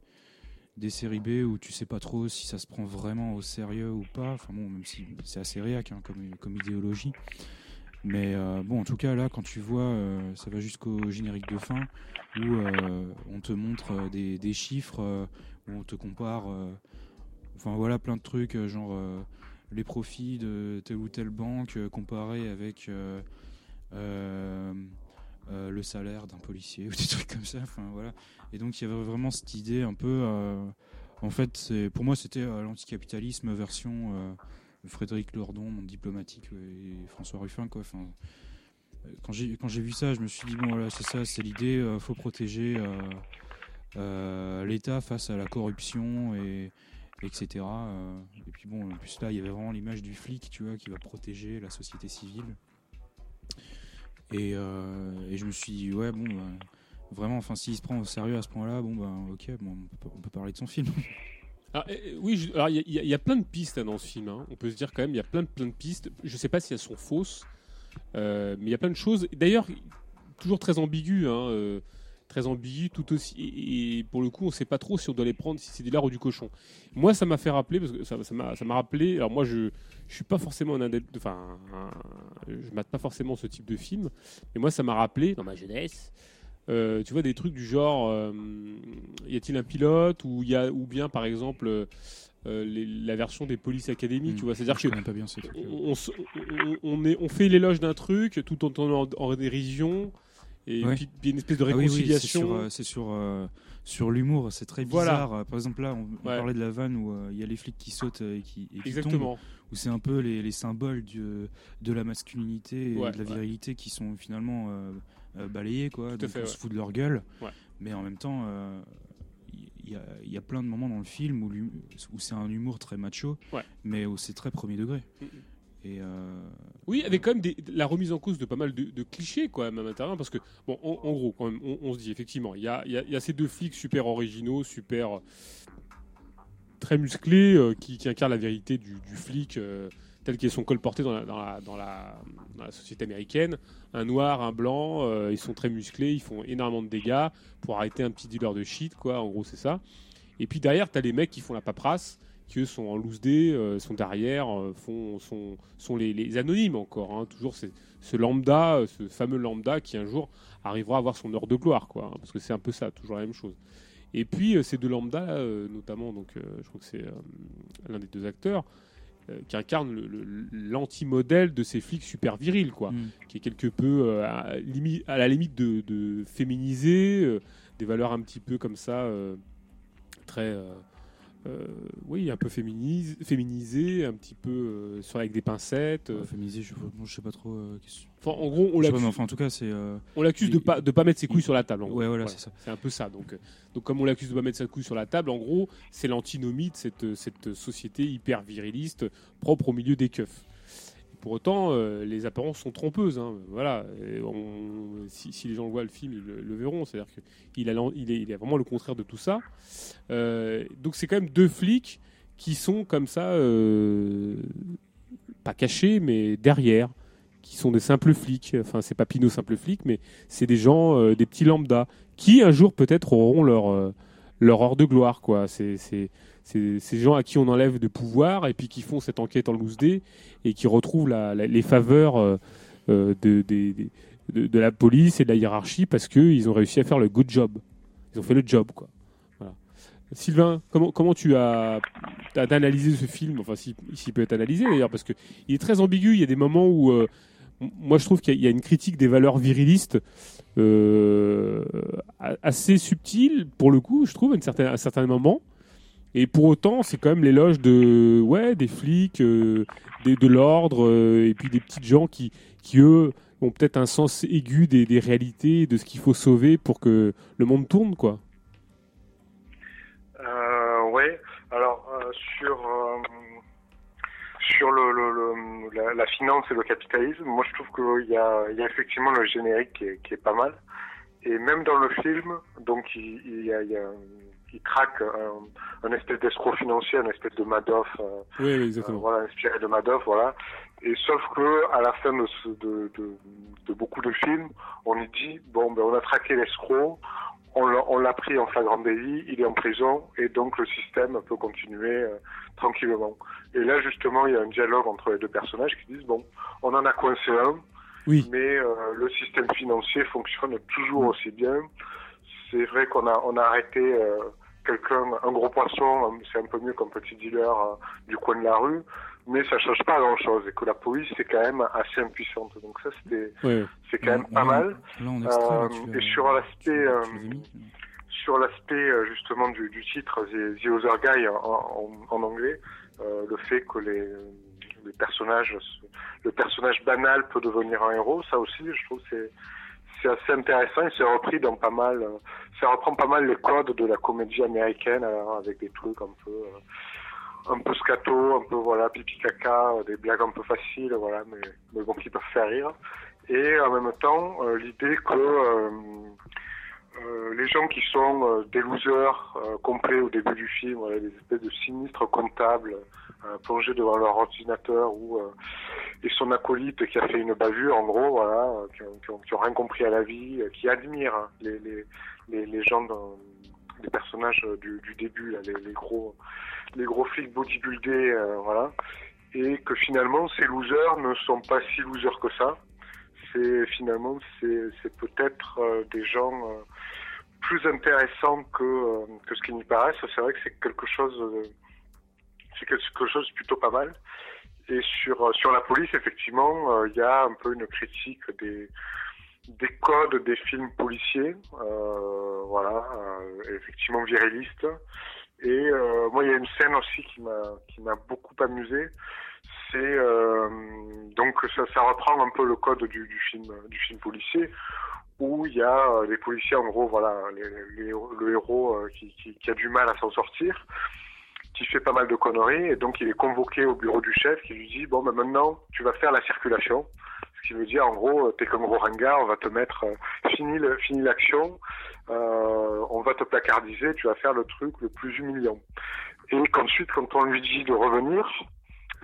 des séries B où tu sais pas trop si ça se prend vraiment au sérieux ou pas. Enfin bon, même si c'est assez réac hein, comme, comme idéologie. Mais bon, en tout cas, là, quand tu vois, ça va jusqu'au générique de fin où on te montre des, des chiffres, on te compare. euh, enfin voilà, plein de trucs, euh, genre euh, les profits de telle ou telle banque comparés avec le salaire d'un policier ou des trucs comme ça. Enfin voilà. Et donc il y avait vraiment cette idée un peu. en fait, pour moi c'était l'anticapitalisme version Frédéric Lordon, mon diplomatique et François Ruffin quand j'ai vu ça, je me suis dit bon voilà c'est ça, c'est l'idée. euh, faut protéger l'État face à la corruption et etc. euh, et puis bon, en plus là, il y avait vraiment l'image du flic, tu vois, qui va protéger la société civile. Et, euh, et je me suis dit, ouais, bon, bah, vraiment, enfin, s'il se prend au sérieux à ce point-là, bon, bah, ok, bon, on, peut, parler de son film. Alors, euh, oui, il y, a- plein de pistes hein, dans ce film. hein. On peut se dire quand même, il y a plein plein de pistes. Je sais pas si elles sont fausses, euh, mais il y a plein de choses. D'ailleurs, toujours très ambigu, hein, euh, très ambigu, tout aussi. Et, pour le coup, on sait pas trop si on doit les prendre, si c'est du lard ou du cochon. Moi, ça m'a fait rappeler parce que ça m'a ça m'a rappelé. Alors moi, je je suis pas forcément un adepte, de- enfin, un- je mate pas forcément ce type de film, mais moi, ça m'a rappelé dans ma jeunesse. Euh, tu vois des trucs du genre euh, y a-t-il un pilote ou y a ou bien par exemple euh, les- la version des Police Academy tu vois c'est à dire Hmm. Je que connais pas bien on, on on- on est, on fait l'éloge d'un truc tout en en, en dérision et Ouais. puis, puis une espèce de Ah oui, oui, c'est réconciliation sur, euh, sur, euh, sur l'humour, c'est très Voilà. bizarre. Euh, Par exemple, là, on, on Ouais. parlait de la vanne où euh, il y a les flics qui sautent et qui, et qui Exactement. tombent, où c'est un peu les, les symboles du- de la masculinité et Ouais, de la virilité qui sont finalement euh, balayés, quoi. Tout Donc fait, on se fout de leur gueule. Mais en même temps, il y, y a plein de moments dans le film où, où c'est un humour très macho, mais où c'est très premier degré. Mhm. Et euh, Oui, avec quand même des- la remise en cause de pas mal de, de clichés, quoi, même à l'intérieur, parce que, bon, en, en gros, quand même, on, on se dit, effectivement, il y a, il y a- il y a ces deux flics super originaux, super. euh, très musclés, euh, qui, qui incarnent la vérité du, du flic euh, tel qu'ils sont colportés dans la, dans, la, dans, la, dans la société américaine. Un noir, un blanc, euh, ils sont très musclés, ils font énormément de dégâts pour arrêter un petit dealer de shit, quoi, en gros, c'est ça. Et puis derrière, tu as les mecs qui font la paperasse, qui eux sont en loose day, euh, sont derrière, euh, font, sont, sont les, les anonymes encore. hein. Toujours ce lambda, euh, ce fameux lambda qui un jour arrivera à avoir son heure de gloire, quoi. hein, parce que c'est un peu ça, toujours la même chose. Et puis euh, ces deux lambda, notamment, donc, je crois que c'est l'un des deux acteurs, qui incarne le- le- l'anti-modèle de ces flics super virils, quoi, Mm. qui est quelque peu à, à la limite de, de féminiser, des valeurs un petit peu comme ça, très, euh, oui, un peu féminise, féminisé, un petit peu euh, sur avec des pincettes. euh. féminisé, je, je sais pas trop. euh, Enfin, en gros, on l'accuse- enfin, en tout cas, c'est. on l'accuse de pas de pas mettre ses couilles il- sur la table. en gros. Ouais, voilà, c'est ça. C'est un peu ça. Donc, donc comme on l'accuse de pas mettre ses couilles sur la table, en gros, c'est l'antinomie de cette, cette société hyper viriliste propre au milieu des keufs. Pour autant, euh, les apparences sont trompeuses. hein. Voilà. Si, les gens voient le film, ils le, verront. C'est-à-dire qu'il a, il est, vraiment le contraire de tout ça. Euh, donc c'est quand même deux flics qui sont comme ça, euh, pas cachés, mais derrière, qui sont des simples flics. Enfin, c'est pas Pinot simple flic, mais c'est des gens, des petits lambda, qui un jour peut-être auront leur leur heure de gloire, quoi. C'est ces gens à qui on enlève de pouvoir et puis qui font cette enquête en loose day et qui retrouvent les faveurs euh, euh, de, la police et de la hiérarchie parce qu'ils ont réussi à faire le good job. Ils ont fait le job, quoi. Sylvain, comment, comment tu as, analysé ce film? Enfin, s'il peut être analysé d'ailleurs, parce que il est très ambigu. Il y a des moments où, euh, moi, je trouve qu'il y a- une critique des valeurs virilistes assez subtile pour le coup, je trouve, à, une certaine- à certains moments. Et pour autant, c'est quand même l'éloge de ouais des flics, euh, des- de l'ordre, euh, et puis des petites gens qui, qui eux ont peut-être un sens aigu des, réalités, de ce qu'il faut sauver pour que le monde tourne, quoi. Euh, ouais. Alors sur sur la, finance et le capitalisme, moi je trouve qu'il y a, effectivement le générique qui est, pas mal. Et même dans le film, donc il, y a- il traque un, un espèce d'escroc financier, un espèce de Madoff. euh, Oui, exactement. euh, voilà, inspiré de Madoff, voilà. Et sauf que à la fin de, ce- de, de, de beaucoup de films, on lui dit bon, ben on a traqué l'escroc, on l'a- on l'a pris en flagrant délit, il est en prison, et donc le système peut continuer euh, tranquillement. Et là, justement, il y a un dialogue entre les deux personnages qui disent bon, on en a coincé un, Oui. mais euh, le système financier fonctionne toujours aussi bien. C'est vrai qu'on a, on a arrêté euh, quelqu'un, un gros poisson, euh, c'est un peu mieux qu'un petit dealer euh, du coin de la rue, mais ça change pas grand-chose et que la police est quand même assez impuissante. Donc ça, c'était, Ouais. c'est quand même pas Là, mal. là, Euh, tu et sur l'aspect, euh, sur l'aspect euh, justement du, du titre The, The Other Guy en, en, en anglais, euh, le fait que les, les personnages, le personnage banal peut devenir un héros, ça aussi, je trouve que c'est c'est assez intéressant et c'est repris dans pas mal, euh, ça reprend pas mal les codes de la comédie américaine alors, avec des trucs un peu, euh, un peu scato, un peu voilà pipi caca, euh, des blagues un peu faciles, voilà, mais, mais bon qui peuvent faire rire. Et en même temps, euh, l'idée que euh, les gens qui sont euh, des losers euh, complets au début du film, voilà, des espèces de sinistres comptables euh, plongés devant leur ordinateur ou euh, et son acolyte qui a fait une bavure, en gros, voilà, qui, ont, qui ont- qui ont rien compris à la vie, qui admirent hein, les, les, les, les gens, dans, les personnages du, du début, là, les, les gros les gros flics bodybuildés, voilà, et que finalement ces losers ne sont pas si losers que ça. C'est finalement c'est peut-être des gens plus intéressants que euh, que ce qui n'y paraît. C'est vrai que c'est quelque chose euh, c'est quelque chose plutôt pas mal. Et sur euh, sur la police, effectivement, il y a un peu une critique des des codes des films policiers, voilà, effectivement virilistes. Et moi, il y a une scène aussi qui m'a qui m'a beaucoup amusé. C'est donc ça, ça reprend un peu le code du, du film du film policier où il y a euh, les policiers en gros voilà le héros euh, qui, qui, qui a du mal à s'en sortir qui fait pas mal de conneries et donc il est convoqué au bureau du chef qui lui dit bon ben maintenant tu vas faire la circulation ce qui veut dire en gros t'es comme ringard on va te mettre euh, fini fini l'action euh, on va te placardiser tu vas faire le truc le plus humiliant et qu'ensuite quand on lui dit de revenir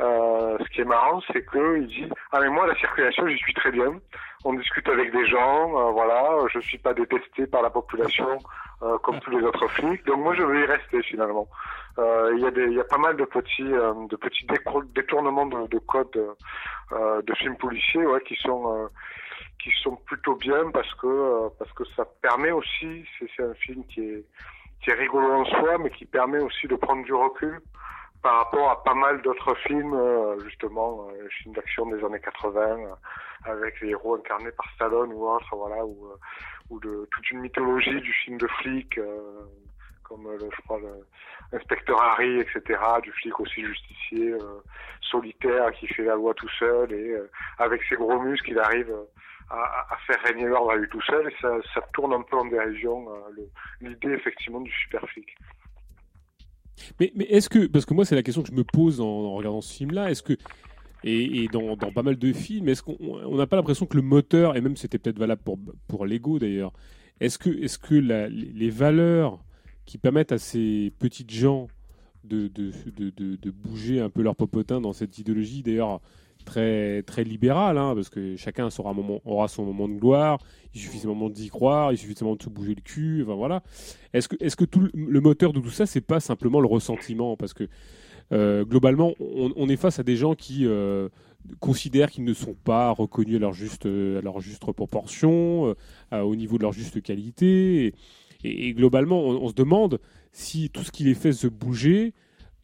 euh, ce qui est marrant, c'est que il dit ah mais moi la circulation j'y suis très bien. On discute avec des gens, euh, voilà, je suis pas détesté par la population euh, comme tous les autres flics, donc moi je veux y rester finalement. Euh, Il y a y a pas mal de petits, euh, de petits détournements de, de codes euh, de films policiers, ouais, qui sont qui sont plutôt bien parce que parce que ça permet aussi, c'est un film qui est qui est rigolo en soi, mais qui permet aussi de prendre du recul par rapport à pas mal d'autres films, euh, justement, euh, films d'action des années 80, euh, avec les héros incarnés par Stallone ou autre, voilà, ou, ou de toute une mythologie du film de flic, euh, comme le, je crois le inspecteur Harry, etc., du flic aussi justicier, euh, solitaire, qui fait la loi tout seul, et euh, avec ses gros muscles, il arrive à, à faire régner l'ordre à lui tout seul, et ça, ça tourne un peu en dérision l'idée effectivement du super flic. Mais, est-ce que, parce que moi c'est la question que je me pose en, regardant ce film-là, est-ce que et, dans, pas mal de films. Est-ce qu'on on n'a pas l'impression que le moteur, et même c'était peut-être valable pour, pour Lego d'ailleurs, est-ce que, est-ce que les valeurs qui permettent à ces petites gens de, de, de, de bouger un peu leur popotin dans cette idéologie, d'ailleurs très, très libérale, hein, parce que chacun sera moment, aura son moment de gloire, il suffit seulement d'y croire, il suffit seulement de se bouger le cul, enfin voilà. Est-ce que, est-ce que tout le, moteur de tout ça, c'est pas simplement le ressentiment? Parce que euh, globalement, on, on est face à des gens qui euh, considèrent qu'ils ne sont pas reconnus à leur juste, à leur juste proportion, euh, au niveau de leur juste qualité. Et, et- et globalement, on, on se demande si tout ce qui les fait se bouger,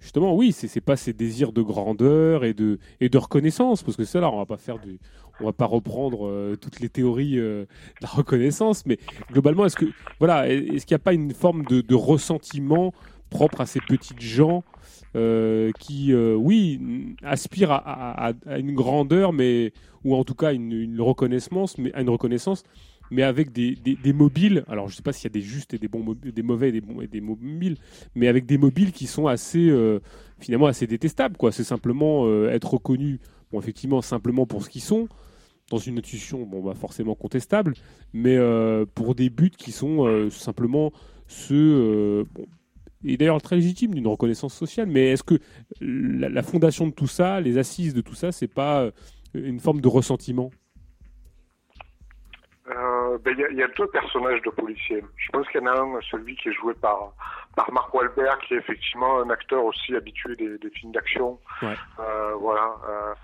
justement, oui, c'est pas ces désirs de grandeur et de, et de reconnaissance, parce que ça, là, on va pas faire du, on va pas reprendre euh, toutes les théories euh, de la reconnaissance, mais globalement, est-ce que, voilà, est-ce qu'il n'y a pas une forme de, ressentiment propre à ces petites gens euh, qui, oui, aspirent à une grandeur, mais ou en tout cas une, une reconnaissance, mais à une reconnaissance, mais avec des, des, mobiles. Alors, je sais pas s'il y a des justes et des bons, des mauvais et des bons et des mobiles, mais avec des mobiles qui sont assez, euh, finalement, assez détestables. Quoi, c'est simplement euh, être reconnu, bon, effectivement, simplement pour ce qu'ils sont. Dans une institution, bon, bah, forcément contestable, mais euh, pour des buts qui sont simplement ceux, bon, et d'ailleurs très légitime d'une reconnaissance sociale. Mais est-ce que la, la fondation de tout ça, les assises de tout ça, c'est pas une forme de ressentiment? Euh, ben, Il y, a- il y a deux personnages de policiers. Je pense qu'il y en a un, celui qui est joué par, par Mark Wahlberg, qui est effectivement un acteur aussi habitué des, des films d'action. Ouais. Euh, voilà. euh,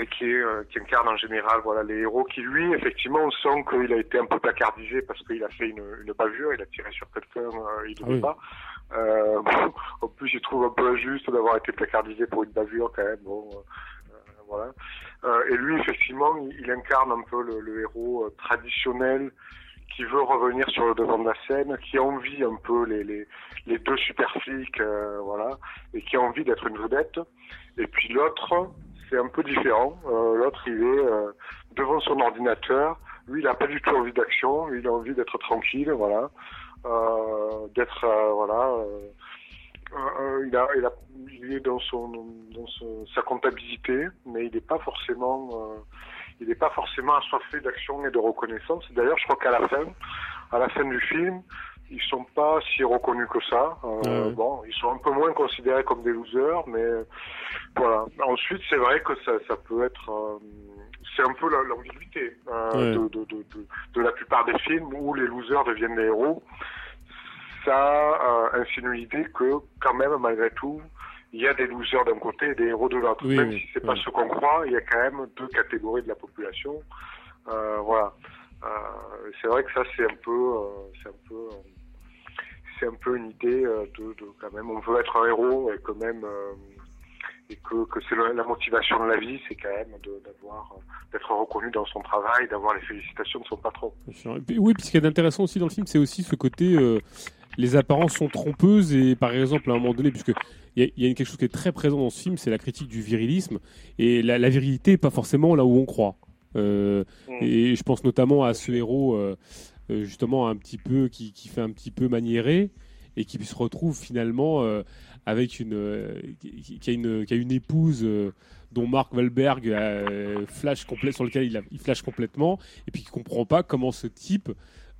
et qui, est, euh, qui incarne en général voilà, les héros qui, lui, effectivement, on sent qu'il a été un peu placardisé parce qu'il a fait une, une bavure, il a tiré sur quelqu'un, il ne Ah oui. pas. Bon, en plus, je trouve un peu injuste d'avoir été placardisé pour une bavure quand même. Bon, euh, voilà. Euh, et lui, effectivement, il, incarne un peu le, le héros euh, traditionnel qui veut revenir sur le devant de la scène, qui envie un peu les, les, les deux super flics, euh, voilà, et qui a envie d'être une vedette. Et puis l'autre, c'est un peu différent. Euh, l'autre, il est euh, devant son ordinateur. Lui, il n'a pas du tout envie d'action. Lui, il a envie d'être tranquille, voilà, euh, d'être, voilà. Il, a, il, a, il est dans son, dans son- sa comptabilité, mais il n'est pas forcément, euh, il n'est pas forcément assoiffé d'action et de reconnaissance. D'ailleurs, je crois qu'à la fin, à la fin du film, ils sont pas si reconnus que ça. Euh, ouais. Bon, ils sont un peu moins considérés comme des losers, mais voilà. Ensuite, c'est vrai que ça, ça peut être, euh, c'est un peu la- l'ambiguïté de, de, de, de, de la plupart des films où les losers deviennent les héros ça euh, insinue l'idée que quand même malgré tout il y a des losers d'un côté et des héros de l'autre. Oui, même oui, si c'est pas oui. ce qu'on croit il y a quand même deux catégories de la population. Euh, voilà. Euh, c'est vrai que ça c'est un peu euh, c'est un peu c'est un peu une idée de, de quand même on veut être un héros et quand même et que, que c'est la motivation de la vie c'est quand même d'avoir d'être reconnu dans son travail d'avoir les félicitations de son patron. Oui, puis ce qui est intéressant aussi dans le film, c'est aussi ce côté euh, les apparences sont trompeuses et par exemple à un moment donné, puisque il y, a- il y a quelque chose qui est très présent dans ce film, c'est la critique du virilisme et la, la virilité est pas forcément là où on croit. Euh, Et je pense notamment à ce héros euh, euh, justement un petit peu qui, qui fait un petit peu maniéré et qui se retrouve finalement euh, avec une qui, qui a une qui a une épouse dont Mark Wahlberg flash complet sur lequel il, a- il flash complètement et puis qui comprend pas comment ce type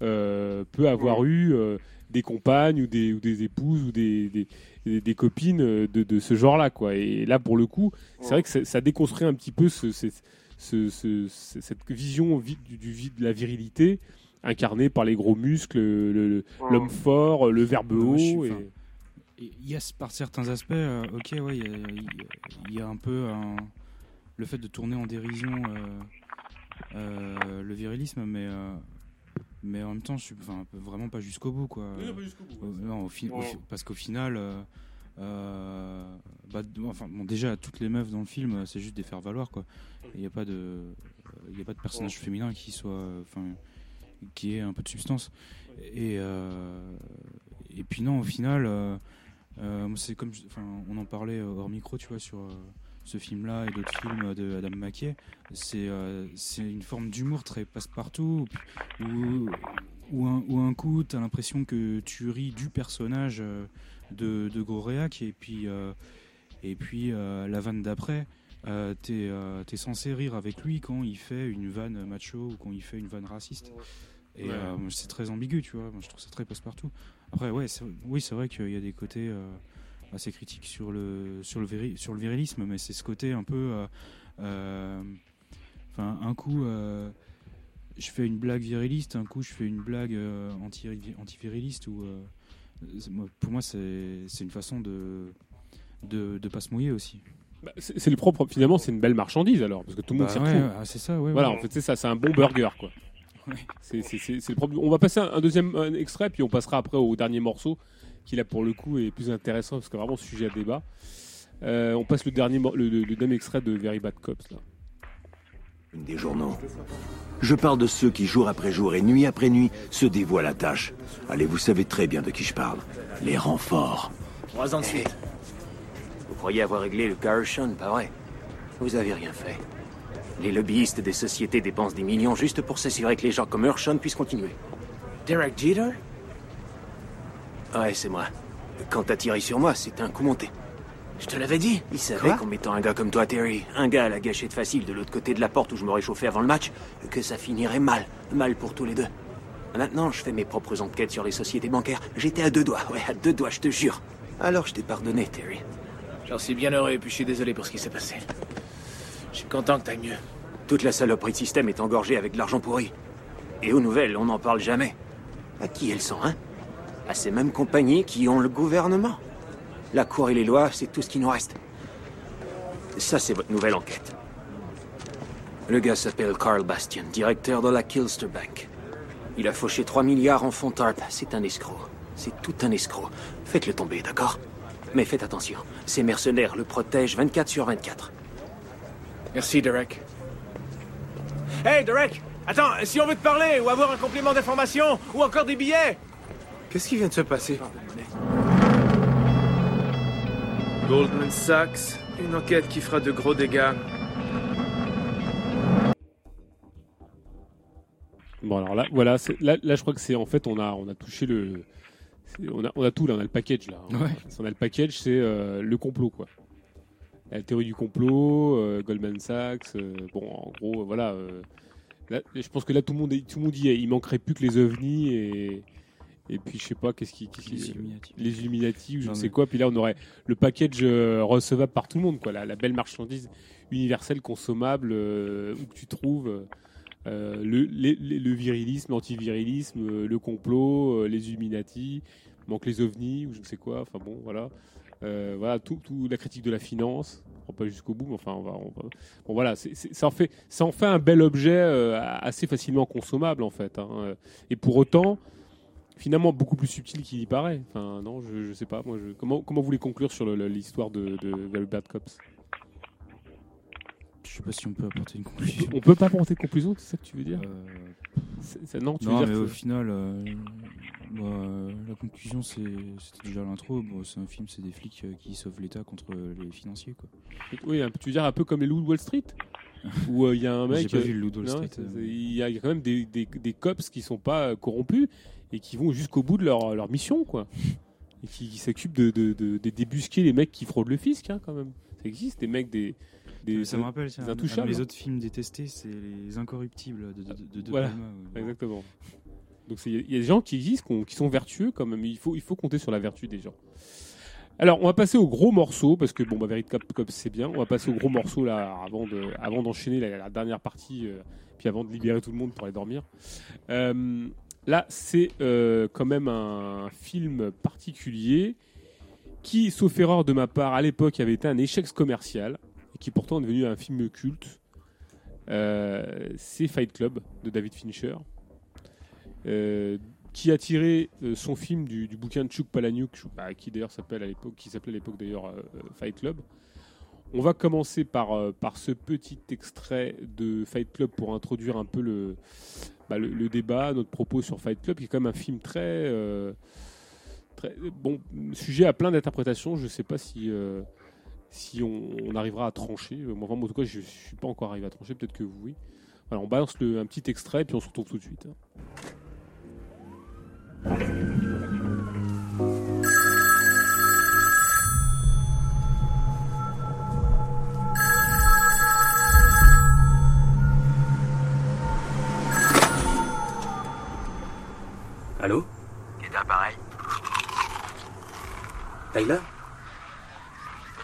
peut avoir eu euh, des compagnes ou des, ou des épouses ou des, des, des- des copines euh, de, de ce genre-là. quoi. Et là, pour le coup, c'est vrai que ça, ça déconstruit un petit peu ce, ce- ce- ce- ce- cette vision vi- du, du de la virilité incarnée par les gros muscles, le- le- l'homme fort, le verbe Ouais, je suis- haut. et- Et Il y a par certains aspects, euh, ok, ouais, il y, a- y un peu un- le fait de tourner en dérision euh, euh, le virilisme, mais euh, mais en même temps, je suis enfin, vraiment pas jusqu'au bout, quoi. Oui, non, pas jusqu'au bout, ouais. Non, au fi- au Ouais. fi- parce qu'au final, euh, euh, bah, enfin, bon, déjà toutes les meufs dans le film, euh, c'est juste des faire valoir, quoi. Il n'y a pas de, il a pas de personnage féminin qui soit, enfin, qui ait un peu de substance. Et et puis non, au final. c'est comme, enfin, on en parlait hors micro, tu vois, sur ce film-là et d'autres films de Adam McKay. C'est euh, c'est une forme d'humour très passe-partout, où, où, un, où un coup, tu as l'impression que tu ris du personnage euh, de, de Goréac, et puis, euh, et puis euh, la vanne d'après, euh, t'es euh, censé rire avec lui quand il fait une vanne macho ou quand il fait une vanne raciste. Et Ouais. euh, c'est très ambigu, tu vois. Moi, je trouve ça très passe-partout. Après, ouais, oui, c'est vrai qu'il y a des côtés assez critiques sur le, sur, le sur le virilisme, mais c'est ce côté un peu. euh, euh, Enfin, un coup, euh, je fais une blague viriliste, un coup, je fais une blague euh, anti- anti-viriliste. euh, moi- pour moi, c'est une façon de, de, de pas se mouiller aussi. Bah, c'est le propre. Finalement, c'est une belle marchandise alors, parce que tout le monde Bah s'y ouais, retrouve. ah, c'est ça, ouais, Voilà, ouais. en fait, c'est ça, c'est un bon burger, quoi. Le propre. On va passer un, un deuxième extrait, puis on passera après au dernier morceau, qui là pour le coup est plus intéressant parce que vraiment sujet à débat. Euh, on passe le dernier, le, le- le dernier extrait de Very Bad Cops. Là. Des journaux. Je parle de ceux qui, jour après jour et nuit après nuit, se dévoient à la tâche. Allez, vous savez très bien de qui je parle. Les renforts. Trois ans de suite. Vous croyez avoir réglé le cas Hershon, pas vrai? Vous avez rien fait. Les lobbyistes des sociétés dépensent des millions juste pour s'assurer que les gens comme Hershon puissent continuer. Derek Jeter? Ouais, c'est moi. Quand t'as tiré sur moi, c'était un coup monté. Je te l'avais dit. Il savait qu'en mettant un gars comme toi, Terry, un gars à la gâchette facile de l'autre côté de la porte où je me réchauffais avant le match, que ça finirait mal. Mal pour tous les deux. Maintenant, je fais mes propres enquêtes sur les sociétés bancaires. J'étais à deux doigts, ouais, à deux doigts, je te jure. Alors je t'ai pardonné, Terry. J'en suis bien heureux et puis je suis désolé pour ce qui s'est passé. Je suis content que t'ailles mieux. Toute la saloperie de système est engorgée avec de l'argent pourri. Et aux nouvelles, on n'en parle jamais. À qui elles sont, hein? À ces mêmes compagnies qui ont le gouvernement. La cour et les lois, c'est tout ce qui nous reste. Ça, c'est votre nouvelle enquête. Le gars s'appelle Carl Bastian, directeur de la Kilster Bank. Il a fauché 3 milliards en fonds TARP. C'est un escroc. C'est tout un escroc. Faites-le tomber, d'accord? Mais faites attention. Ces mercenaires le protègent 24 sur 24. Merci, Derek. Hey, Derek Attends, si on veut te parler, ou avoir un complément d'information, ou encore des billets Qu'est-ce qui vient de se passer Goldman Sachs, une enquête qui fera de gros dégâts. Bon alors là, voilà, là, là je crois que c'est en fait on a on a touché le, on a on a tout là, on a le package là. hein. Ouais. On a le package, c'est euh, le complot quoi. La théorie du complot, euh, Goldman Sachs, euh, bon en gros voilà. euh, là, je pense que là tout le monde tout le monde y est. Il manquerait plus que les ovnis et et puis je sais pas qu'est-ce qui, qu'est-ce qui- Les Illuminati. les Illuminati ou je ne sais quoi. Puis là on aurait le package euh, recevable par tout le monde quoi. La, la belle marchandise universelle consommable euh, où que tu trouves. euh, le, les- les- le virilisme, l'antivirilisme, euh, le complot, euh, les Illuminati, il manque les ovnis ou je ne sais quoi. Enfin bon, voilà, Euh, voilà tout, tout la critique de la finance. On va pas jusqu'au bout, mais enfin on va. on va- Bon voilà, ça en fait, ça en fait un bel objet euh, assez facilement consommable en fait. hein. Et pour autant, finalement beaucoup plus subtil qu'il y paraît. Enfin non, je, je sais pas. Moi, je- comment comment vous voulez conclure sur l'histoire de, de Bad Cops? Je sais pas si on peut apporter une conclusion. On peut pas apporter de conclusion, c'est ça que tu veux dire? C'est- Non, tu veux non, dire mais que- au final, euh, bah, euh, la conclusion, c'était déjà l'intro. Bon, c'est un film, c'est des flics euh, qui sauvent l'État contre euh, les financiers. Quoi. Oui, tu veux dire un peu comme les loups de Wall Street? Où euh, il y a un J'ai mec. pas euh, vu le loup de Wall Street, euh. Il y, a quand même des, des, des cops qui sont pas euh, corrompus et qui vont jusqu'au bout de leur, leur mission, quoi. Et qui, qui s'occupent de, de, de- de débusquer les mecs qui fraudent le fisc, hein, quand même. Ça existe, des mecs des. des ça me rappelle, tiens, un- mes autres films détestés, c'est Les Incorruptibles de, de, de, Voilà, Palma, exactement. Donc c'est- il y a des gens qui existent, qui sont vertueux quand même. Il faut, il faut compter sur la vertu des gens. Alors, on va passer au gros morceau parce que bon, bah, Verit Cop, Cop, c'est bien. On va passer au gros morceau là avant de, avant d'enchaîner la, la dernière partie, euh, puis avant de libérer tout le monde pour aller dormir. Euh, là, c'est euh, quand même un film particulier qui, sauf erreur de ma part, à l'époque avait été un échec commercial et qui pourtant est devenu un film culte. Euh, c'est Fight Club de David Fincher, euh, qui a tiré son film du, bouquin de Chuck Palahniuk, bah, qui d'ailleurs s'appelle à l'époque, qui s'appelait à l'époque d'ailleurs Fight Club. On va commencer par, par ce petit extrait de Fight Club pour introduire un peu le, bah, le, débat, notre propos sur Fight Club, qui est quand même un film très, euh, bon, sujet à plein d'interprétations. Je ne sais pas si, euh, si on, arrivera à trancher. Euh, Moi, en tout cas, je ne suis pas encore arrivé à trancher. Peut-être que vous, oui. Voilà, on balance le, un petit extrait et puis on se retrouve tout de suite. Allô État appareil. Taylor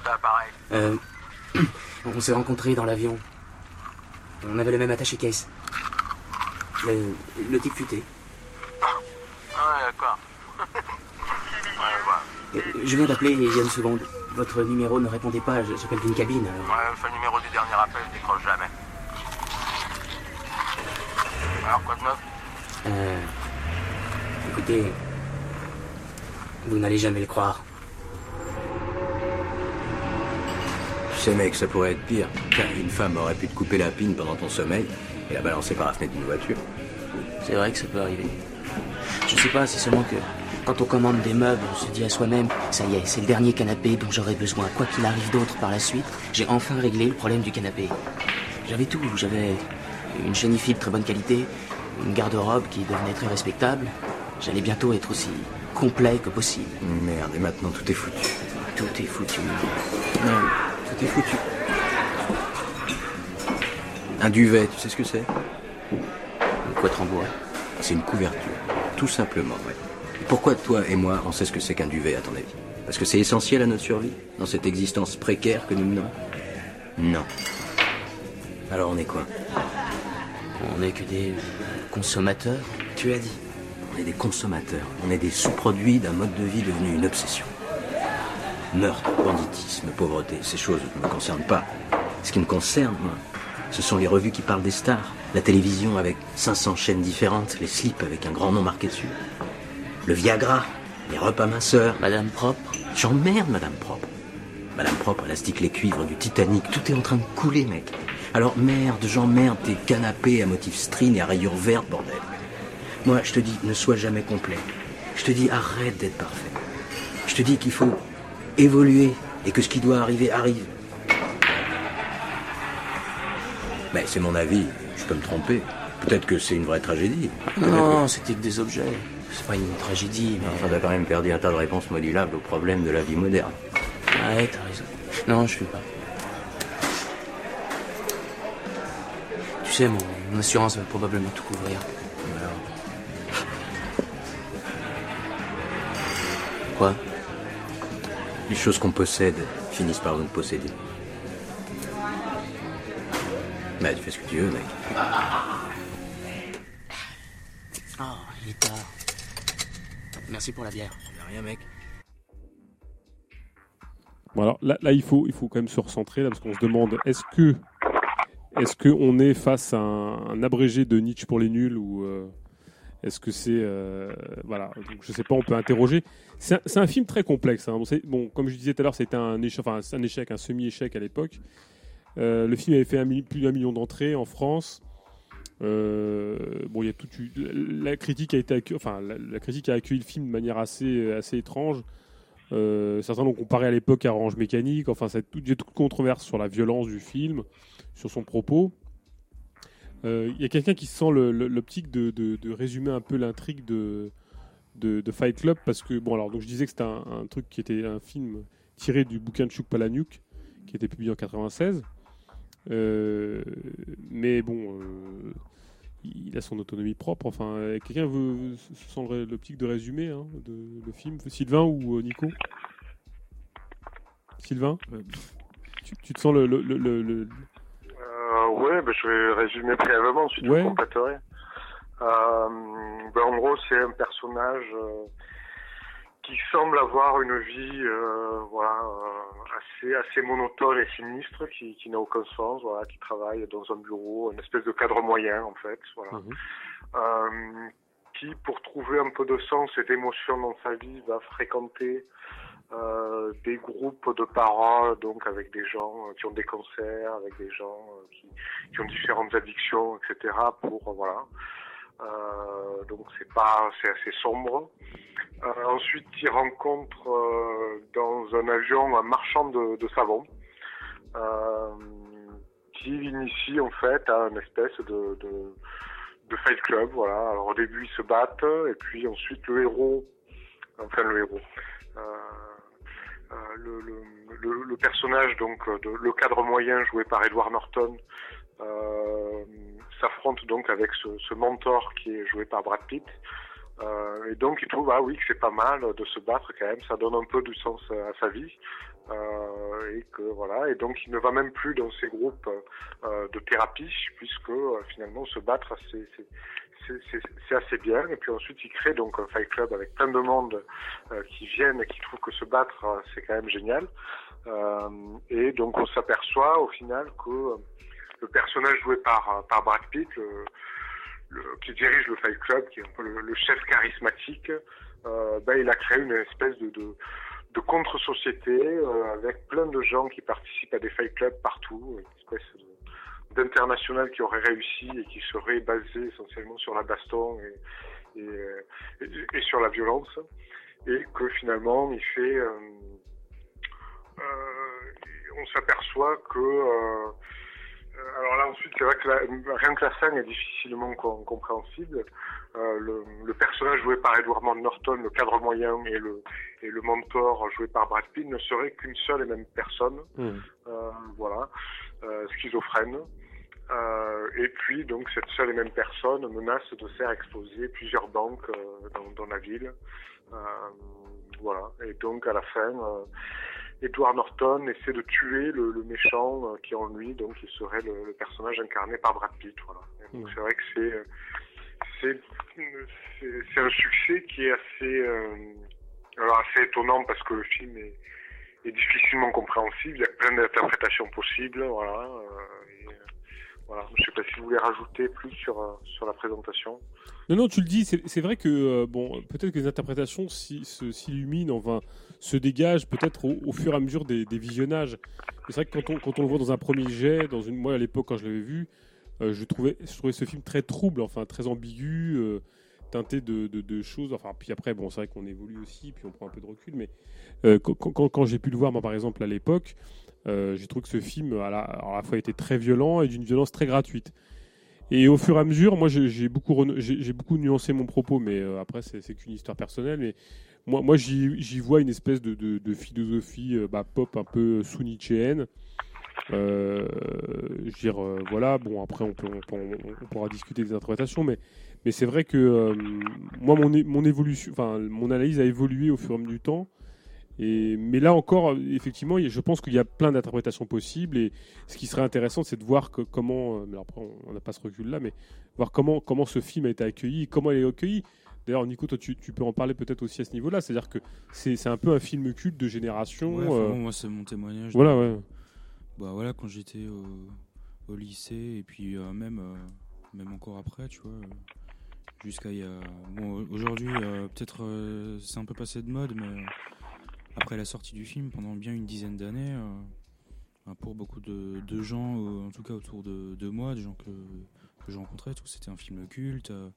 État appareil. Euh, on s'est rencontrés dans l'avion. On avait le même attaché-caisse. Le, le type futé. Ah ouais, d'accord. Euh, je viens d'appeler il y a une seconde. Votre numéro ne répondait pas, j'appelle d'une cabine. Alors... Ouais, le numéro du dernier appel, je décroche jamais. Alors, quoi de neuf? Euh écoutez, vous n'allez jamais le croire. Tu sais, mec, ça pourrait être pire. Car une femme aurait pu te couper la pine pendant ton sommeil et la balancer par la fenêtre d'une voiture. C'est vrai que ça peut arriver. Je sais pas, c'est seulement que quand on commande des meubles, on se dit à soi-même, ça y est, c'est le dernier canapé dont j'aurai besoin. Quoi qu'il arrive d'autre par la suite, j'ai enfin réglé le problème du canapé. J'avais tout, j'avais une chaîne de très bonne qualité, une garde-robe qui devenait très respectable. J'allais bientôt être aussi complet que possible. Merde, et maintenant tout est foutu. Tout est foutu. Non, tout est foutu. Un duvet, tu sais ce que c'est? Une couette en bois. C'est une couverture. Tout simplement, ouais. Et pourquoi toi et moi, on sait ce que c'est qu'un duvet, à ton avis? Parce que c'est essentiel à notre survie Dans cette existence précaire que nous menons? Non. Alors on est quoi? On n'est que des consommateurs. Tu as dit. On est des consommateurs. On est des sous-produits d'un mode de vie devenu une obsession. Meurtre, banditisme, pauvreté, ces choses ne me concernent pas. Ce qui me concerne, moi, ce sont les revues qui parlent des stars. La télévision avec 500 chaînes différentes, les slips avec un grand nom marqué dessus. Le Viagra, les repas minceurs. Madame Propre J'emmerde Madame Propre. Madame Propre, élastique, les cuivres du Titanic, tout est en train de couler, mec. Alors merde, j'emmerde tes canapés à motif string et à rayures vertes, bordel. Moi, je te dis, ne sois jamais complet. Je te dis, arrête d'être parfait. Je te dis qu'il faut évoluer et que ce qui doit arriver arrive. Mais c'est mon avis, je peux me tromper. Peut-être que c'est une vraie tragédie. Non, c'était que des objets. C'est pas une tragédie, mais... Enfin, t'as quand même perdu un tas de réponses modulables aux problèmes de la vie moderne. Ouais, t'as raison. Non, je fais pas. Tu sais, mon assurance va probablement tout couvrir. Quoi Les choses qu'on possède finissent par nous posséder. Bah, tu fais ce que tu veux, mec. Oh, il est tard. Merci pour la bière. De rien, mec. Bon, alors là, là, il, faut, il faut quand même se recentrer là, parce qu'on se demande est-ce que est-ce qu'on est face à un, un abrégé de Nietzsche pour les nuls ou euh, est-ce que c'est euh, voilà donc, je sais pas on peut interroger c'est un, c'est un film très complexe hein. bon, c'est- comme je disais tout à l'heure c'était un échec enfin c'est un échec un semi échec à l'époque Euh, le film avait fait plus d'un million d'entrées en France Euh, bon y a toute la critique a été enfin la, critique a accueilli le film de manière assez assez étrange certains l'ont comparé à l'époque à Orange Mécanique. Enfin, ça a tout- il y a toute controverse sur la violence du film, sur son propos. Euh, Il y a quelqu'un qui sent l'optique de, de- de résumer un peu l'intrigue de, de, de Fight Club parce que bon alors donc je disais que c'était un, un truc qui était un film tiré du bouquin de Chuck Palahniuk qui était publié en 96. Euh, mais bon, euh, il a son autonomie propre. Enfin, euh, quelqu'un veut, se sent l'optique de résumer hein, de, le film, Sylvain ou euh, Nico? Sylvain? Tu, tu te sens le, Euh, ouais, ben, je vais résumer brièvement, ensuite Ouais. je compléterai. Euh, ben, en gros, c'est un personnage euh, qui semble avoir une vie euh, voilà, euh, assez, assez monotone et sinistre, qui, qui n'a aucun sens, voilà, qui travaille dans un bureau, une espèce de cadre moyen en fait. Voilà. Euh, qui, pour trouver un peu de sens et d'émotion dans sa vie, va fréquenter euh, des groupes de parole, donc avec des gens euh, qui ont des cancers, avec des gens euh, qui, ont différentes addictions, etc. Pour voilà. Euh, donc c'est pas, c'est assez sombre. Euh, ensuite, il rencontre dans un avion un marchand de, de savon qui l'initie en fait à une espèce de, de, de fight club. Voilà. Alors au début ils se battent et puis ensuite le héros, enfin le héros, euh, le, le, le, le personnage donc de le cadre moyen joué par Edward Norton euh, s'affronte donc avec ce, ce mentor qui est joué par Brad Pitt. Euh, et donc il trouve ah oui que c'est pas mal de se battre quand même, ça donne un peu du sens à sa vie. Euh, et que voilà et donc il ne va même plus dans ces groupes euh, de thérapie puisque euh, finalement se battre c'est c'est assez bien. Et puis ensuite il crée donc un fight club avec plein de monde euh, qui viennent et qui trouvent que se battre euh, c'est quand même génial. Euh, et donc on s'aperçoit au final que le personnage joué par par Brad Pitt qui dirige le Fight Club, qui est un peu le, chef charismatique, euh, ben, il a créé une espèce de, contre-société avec plein de gens qui participent à des Fight Clubs partout, d'international qui aurait réussi et qui serait basé essentiellement sur la baston et, et, euh, et- et sur la violence, et que finalement il fait... euh, euh, on s'aperçoit que... euh, alors là ensuite c'est vrai que la- rien que la scène est difficilement com- compréhensible. Euh, le, le personnage joué par Edward Norton, le cadre moyen et le et le mentor joué par Brad Pitt ne seraient qu'une seule et même personne. Euh, voilà, schizophrène. Euh, et puis donc cette seule et même personne menace de faire exploser plusieurs banques euh, dans, dans la ville. Euh, voilà. Et donc à la fin, euh, Edward Norton essaie de tuer le, le méchant euh, qui est en lui, donc il serait le, le personnage incarné par Brad Pitt. Voilà. Mhm. c'est vrai que c'est euh, c'est c'est c'est un succès qui est assez euh, alors assez étonnant parce que le film est, est difficilement compréhensible. Il y a plein d'interprétations possibles. Voilà. euh, euh, voilà. Je sais pas si vous voulez rajouter plus sur euh, sur la présentation. Non, non, tu le dis, c'est vrai que bon, peut-être que les interprétations s'illuminent, enfin, se dégagent peut-être au, fur et à mesure des, des visionnages. C'est vrai que quand on, quand on le voit dans un premier jet, dans une, moi à l'époque quand je l'avais vu, je, trouvais, je trouvais ce film très trouble, enfin très ambigu, teinté de, choses. Enfin, puis après, bon, c'est vrai qu'on évolue aussi, puis on prend un peu de recul, mais euh, quand, j'ai pu le voir, moi par exemple à l'époque, euh, j'ai trouvé que ce film à la, fois était très violent et d'une violence très gratuite. Et au fur et à mesure, moi, j'ai beaucoup, beaucoup nuancé mon propos, mais euh, après, c'est qu'une histoire personnelle. Mais moi, moi j'y vois une espèce de, philosophie bah, pop un peu sous je veux dire, voilà, bon, après, on, on pourra discuter des interprétations, mais, mais c'est vrai que euh, moi, mon, mon évolution, enfin, mon analyse a évolué au fur et à mesure du temps. Et, mais là encore, effectivement, il y a- je pense qu'il y a plein d'interprétations possibles. Et ce qui serait intéressant, c'est de voir que, comment. euh, Mais après, on- n'a pas ce recul-là, mais voir comment, comment ce film a été accueilli, comment il est accueilli. D'ailleurs, Nico, toi, tu, tu peux en parler peut-être aussi à ce niveau-là. C'est-à-dire que c'est c'est un peu un film culte de génération. Ouais, euh, moi, c'est mon témoignage. Voilà, de- ouais. Bah voilà, quand j'étais au, au lycée et puis euh, même, euh, même encore après, tu vois, euh, jusqu'à il y a. Bon, aujourd'hui, euh, peut-être euh, c'est un peu passé de mode, mais euh, après la sortie du film, pendant bien une dizaine d'années, euh, ben, pour beaucoup de, gens, euh, en tout cas autour de, de moi, des gens que, que je rencontrais, c'était un film culte. euh,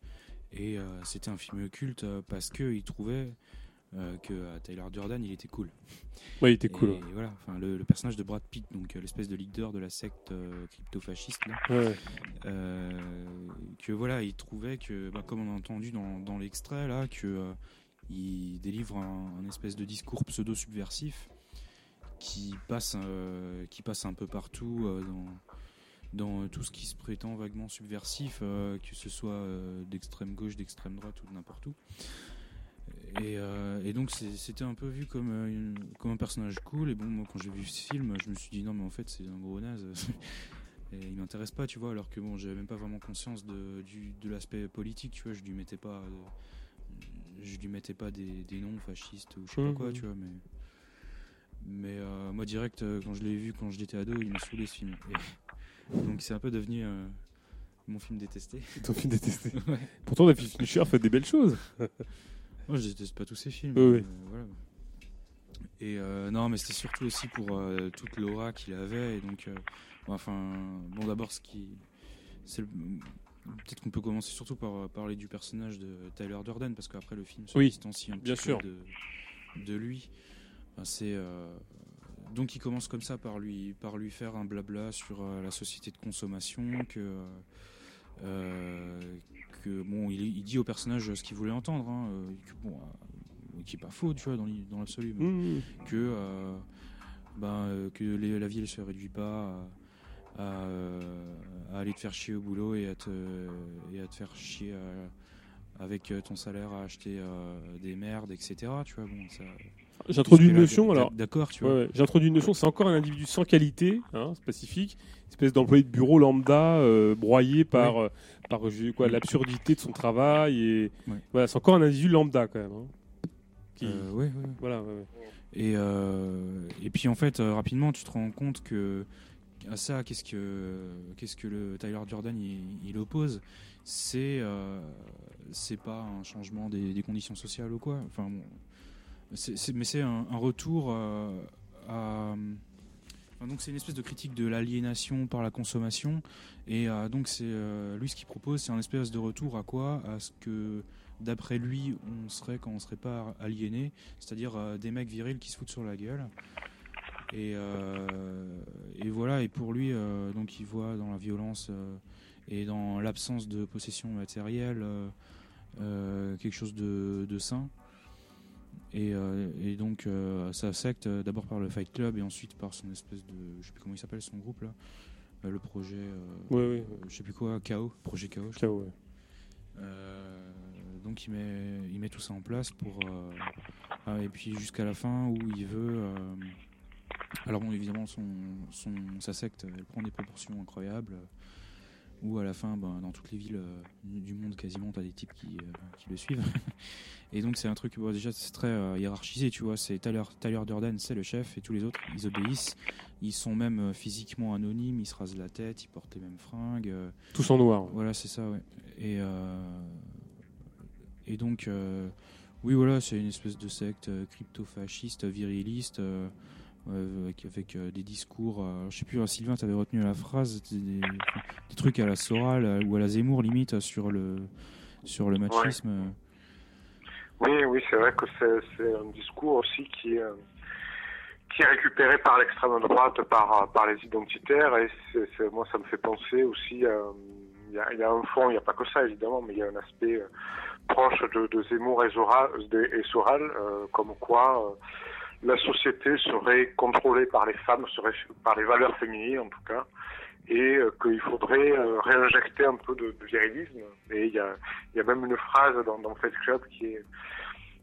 et euh, c'était un film culte euh, parce qu'ils trouvaient euh, que euh, Tyler Durden, il était cool. Ouais, il était cool, Et voilà, enfin, le, le personnage de Brad Pitt, donc euh, l'espèce de leader de la secte euh, crypto-fasciste, Ouais. que voilà, il trouvait que, bah, comme on a entendu dans, dans l'extrait là, que il délivre un, un espèce de discours pseudo-subversif qui passe, qui passe un peu partout dans dans tout ce qui se prétend vaguement subversif, que ce soit d'extrême gauche, d'extrême droite ou de n'importe où. Et, euh, et donc c'était un peu vu comme, euh, une- comme un personnage cool. Et bon, moi quand j'ai vu ce film, je me suis dit non, mais en fait c'est un gros naze. et il m'intéresse pas, tu vois. Alors que bon, j'avais même pas vraiment conscience de, du, de l'aspect politique, tu vois. Je lui mettais pas, euh, je lui mettais pas des, des noms fascistes ou je sais pas quoi, tu vois. Mais, mais euh, moi direct, quand je l'ai vu quand j'étais ado, il m'a saoulé ce film. Et donc c'est un peu devenu euh, mon film détesté. Ton film détesté. Ouais. Pourtant, David Fincher fait des belles choses. Moi, je déteste pas tous ces films. Oui, euh, voilà. Et euh, non, mais c'était surtout aussi pour euh, toute l'aura qu'il avait. Et donc, bon, enfin, bon, d'abord, ce qui, c'est le- peut-être qu'on peut commencer surtout par parler du personnage de Tyler Durden, parce qu'après le film se Oui, distancie un petit bien peu sûr. de, de lui. Enfin, c'est euh, donc il commence comme ça par lui, par lui faire un blabla sur euh, la société de consommation que. euh, que bon, il, il dit au personnage ce qu'il voulait entendre, hein, euh, que, bon, euh, qui est pas faux, tu vois, dans l'absolu, que euh, que les- la vie elle se réduit pas à, à, à aller te faire chier au boulot et à te et à te faire chier avec ton salaire à acheter des merdes, etc. Tu vois, bon, ça. J'introduis une notion, alors. D'accord, tu Ouais, vois. ouais. J'introduis une notion, c'est encore un individu sans qualité, hein, spécifique, espèce d'employé de bureau lambda, euh, broyé par, Ouais. euh, par quoi, l'absurdité de son travail. Et voilà, c'est encore un individu lambda quand même. hein, qui- Euh. Voilà. Et, euh, et puis en fait, rapidement, tu te rends compte que à ça, qu'est-ce que qu'est-ce que le Tyler Jordan il, il oppose? C'est c'est pas un changement des, des conditions sociales ou quoi? Enfin, bon, mais c'est un, retour euh, à donc c'est une espèce de critique de l'aliénation par la consommation. Et euh, donc c'est euh, lui ce qu'il propose c'est un espèce de retour à quoi? À ce que d'après lui on serait quand on serait pas aliéné. C'est-à-dire des mecs virils qui se foutent sur la gueule. Et, et voilà. Et pour lui donc il voit dans la violence et dans l'absence de possession matérielle quelque chose de, de sain et, euh, et donc euh, sa secte euh, d'abord par le Fight Club et ensuite par son espèce de je sais plus comment il s'appelle son groupe là Euh, le projet Ouais, ouais. euh, je sais plus quoi KO projet KO KO, ouais. donc il met, il met tout ça en place pour ah, et puis jusqu'à la fin où il veut. alors bon évidemment son, son sa secte elle prend des proportions incroyables. Où à la fin, ben, dans toutes les villes euh, du monde quasiment, t'as des types qui, euh, qui le suivent. et donc c'est un truc, bon, déjà c'est très euh, hiérarchisé, tu vois. C'est Tyler, Tyler Durden, c'est le chef, et tous les autres, ils obéissent. Ils sont même physiquement anonymes, ils se rasent la tête, ils portent les mêmes fringues. Tous en noir. voilà, c'est ça, ouais. Et, et donc, oui, voilà, c'est une espèce de secte crypto-fasciste, viriliste, euh, avec, avec, euh, des discours. euh, je sais plus, euh, Sylvain, tu avais retenu la phrase, des, trucs à la Soral euh, ou à la Zemmour, limite, euh, sur le, sur le machisme. euh. Oui, oui, c'est vrai que c'est un discours aussi qui, euh, qui est récupéré par l'extrême droite, par, par les identitaires, et moi ça me fait penser aussi, euh, il y, a, un fond, il n'y a pas que ça évidemment, mais il y a un aspect euh, proche de, Zemmour et, Soral, euh, comme quoi euh, la société serait contrôlée par les femmes, serait par les valeurs féminines en tout cas, et euh, qu'il faudrait euh, réinjecter un peu de, de virilisme. Et il y a, y a même une phrase dans, dans Fight Club qui est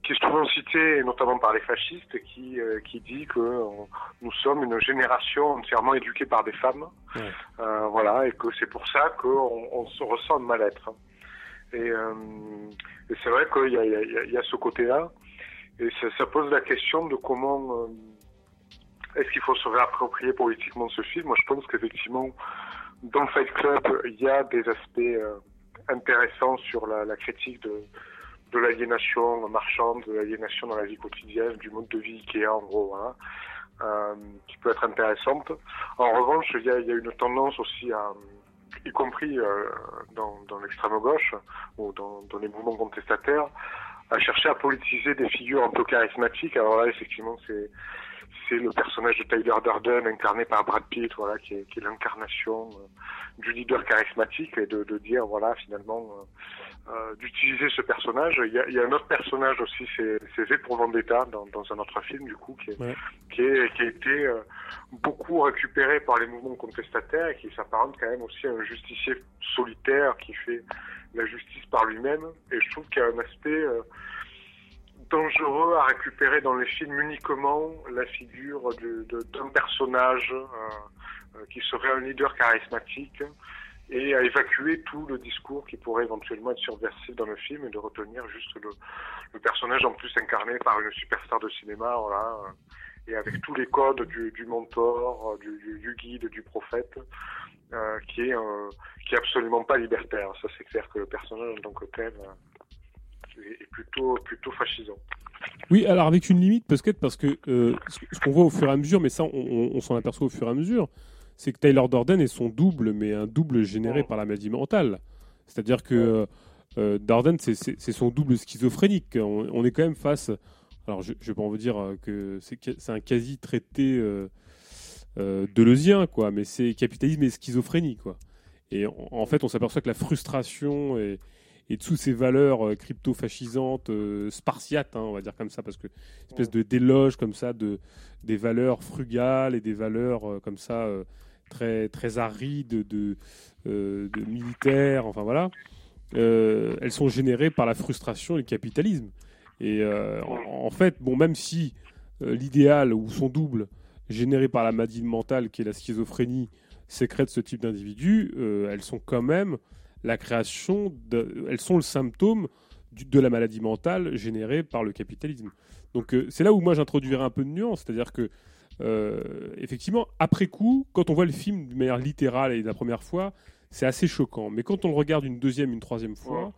qui est souvent citée, notamment par les fascistes, qui, euh, qui dit que on- nous sommes une génération entièrement éduquée par des femmes, euh, voilà, et que c'est pour ça qu'on on se ressent de mal-être. Et, euh, et c'est vrai qu'il y a, y, a, y a ce côté-là, et ça, pose la question de comment euh, est-ce qu'il faut se réapproprier politiquement ce film? Moi, je pense qu'effectivement, dans Fight Club, il y a des aspects euh, intéressants sur la, critique de, de l'aliénation marchande, de l'aliénation dans la vie quotidienne, du mode de vie qui est en gros, hein, euh, qui peut être intéressante. En revanche, il y a, une tendance aussi y compris dans, l'extrême gauche ou dans les mouvements contestataires, à chercher à politiser des figures un peu charismatiques. Alors là, effectivement, c'est c'est le personnage de Tyler Durden incarné par Brad Pitt, voilà, qui est, qui est l'incarnation euh, du leader charismatique et de, de dire, voilà, finalement, euh, euh, d'utiliser ce personnage. Il y, a, il y a un autre personnage aussi, c'est c'est V pour Vendetta dans, dans un autre film, du coup, qui, est, qui, est, qui a été euh, beaucoup récupéré par les mouvements contestataires et qui s'apparente quand même aussi à un justicier solitaire qui fait la justice par lui-même. Et je trouve qu'il y a un aspect euh, dangereux à récupérer dans les films uniquement la figure d'un personnage euh, euh, qui serait un leader charismatique et à évacuer tout le discours qui pourrait éventuellement être subversif dans le film et de retenir juste le, le personnage en plus incarné par une superstar de cinéma, voilà, et avec tous les codes du, du mentor, du- du guide, du prophète, euh, qui est euh, qui est absolument pas libertaire. Ça c'est clair que le personnage en tant que tel euh, est est plutôt plutôt fascisant. Oui, alors avec une limite, peut-être parce que euh, ce qu'on voit au fur et à mesure, mais ça, on, on- on s'en aperçoit au fur et à mesure, c'est que Tyler Durden est son double, mais un double généré par la maladie mentale. C'est-à-dire que Durden, c'est- son double schizophrénique. On, on est quand même face. Alors, je ne vais pas en vous dire que- c'est un quasi traité euh, deleuzien, quoi, mais c'est capitalisme et schizophrénie, quoi. Et en, fait, on s'aperçoit que la frustration et, et toutes ces valeurs euh, crypto-fascisantes, euh, spartiates, hein, on va dire comme ça, parce que espèce de déloge comme ça de des valeurs frugales et des valeurs euh, comme ça très très arides de militaires, enfin voilà. elles sont générées par la frustration et le capitalisme. Et en, en fait, bon, même si l'idéal ou son double généré par la maladie mentale qui est la schizophrénie sécrète ce type d'individu, euh, elles sont quand même la création, elles sont le symptôme de la maladie mentale générée par le capitalisme. Donc euh, c'est là où moi j'introduirais un peu de nuance, c'est-à-dire que euh, effectivement, après coup, quand on voit le film de manière littérale et la première fois, c'est assez choquant. Mais quand on le regarde une deuxième, une troisième fois,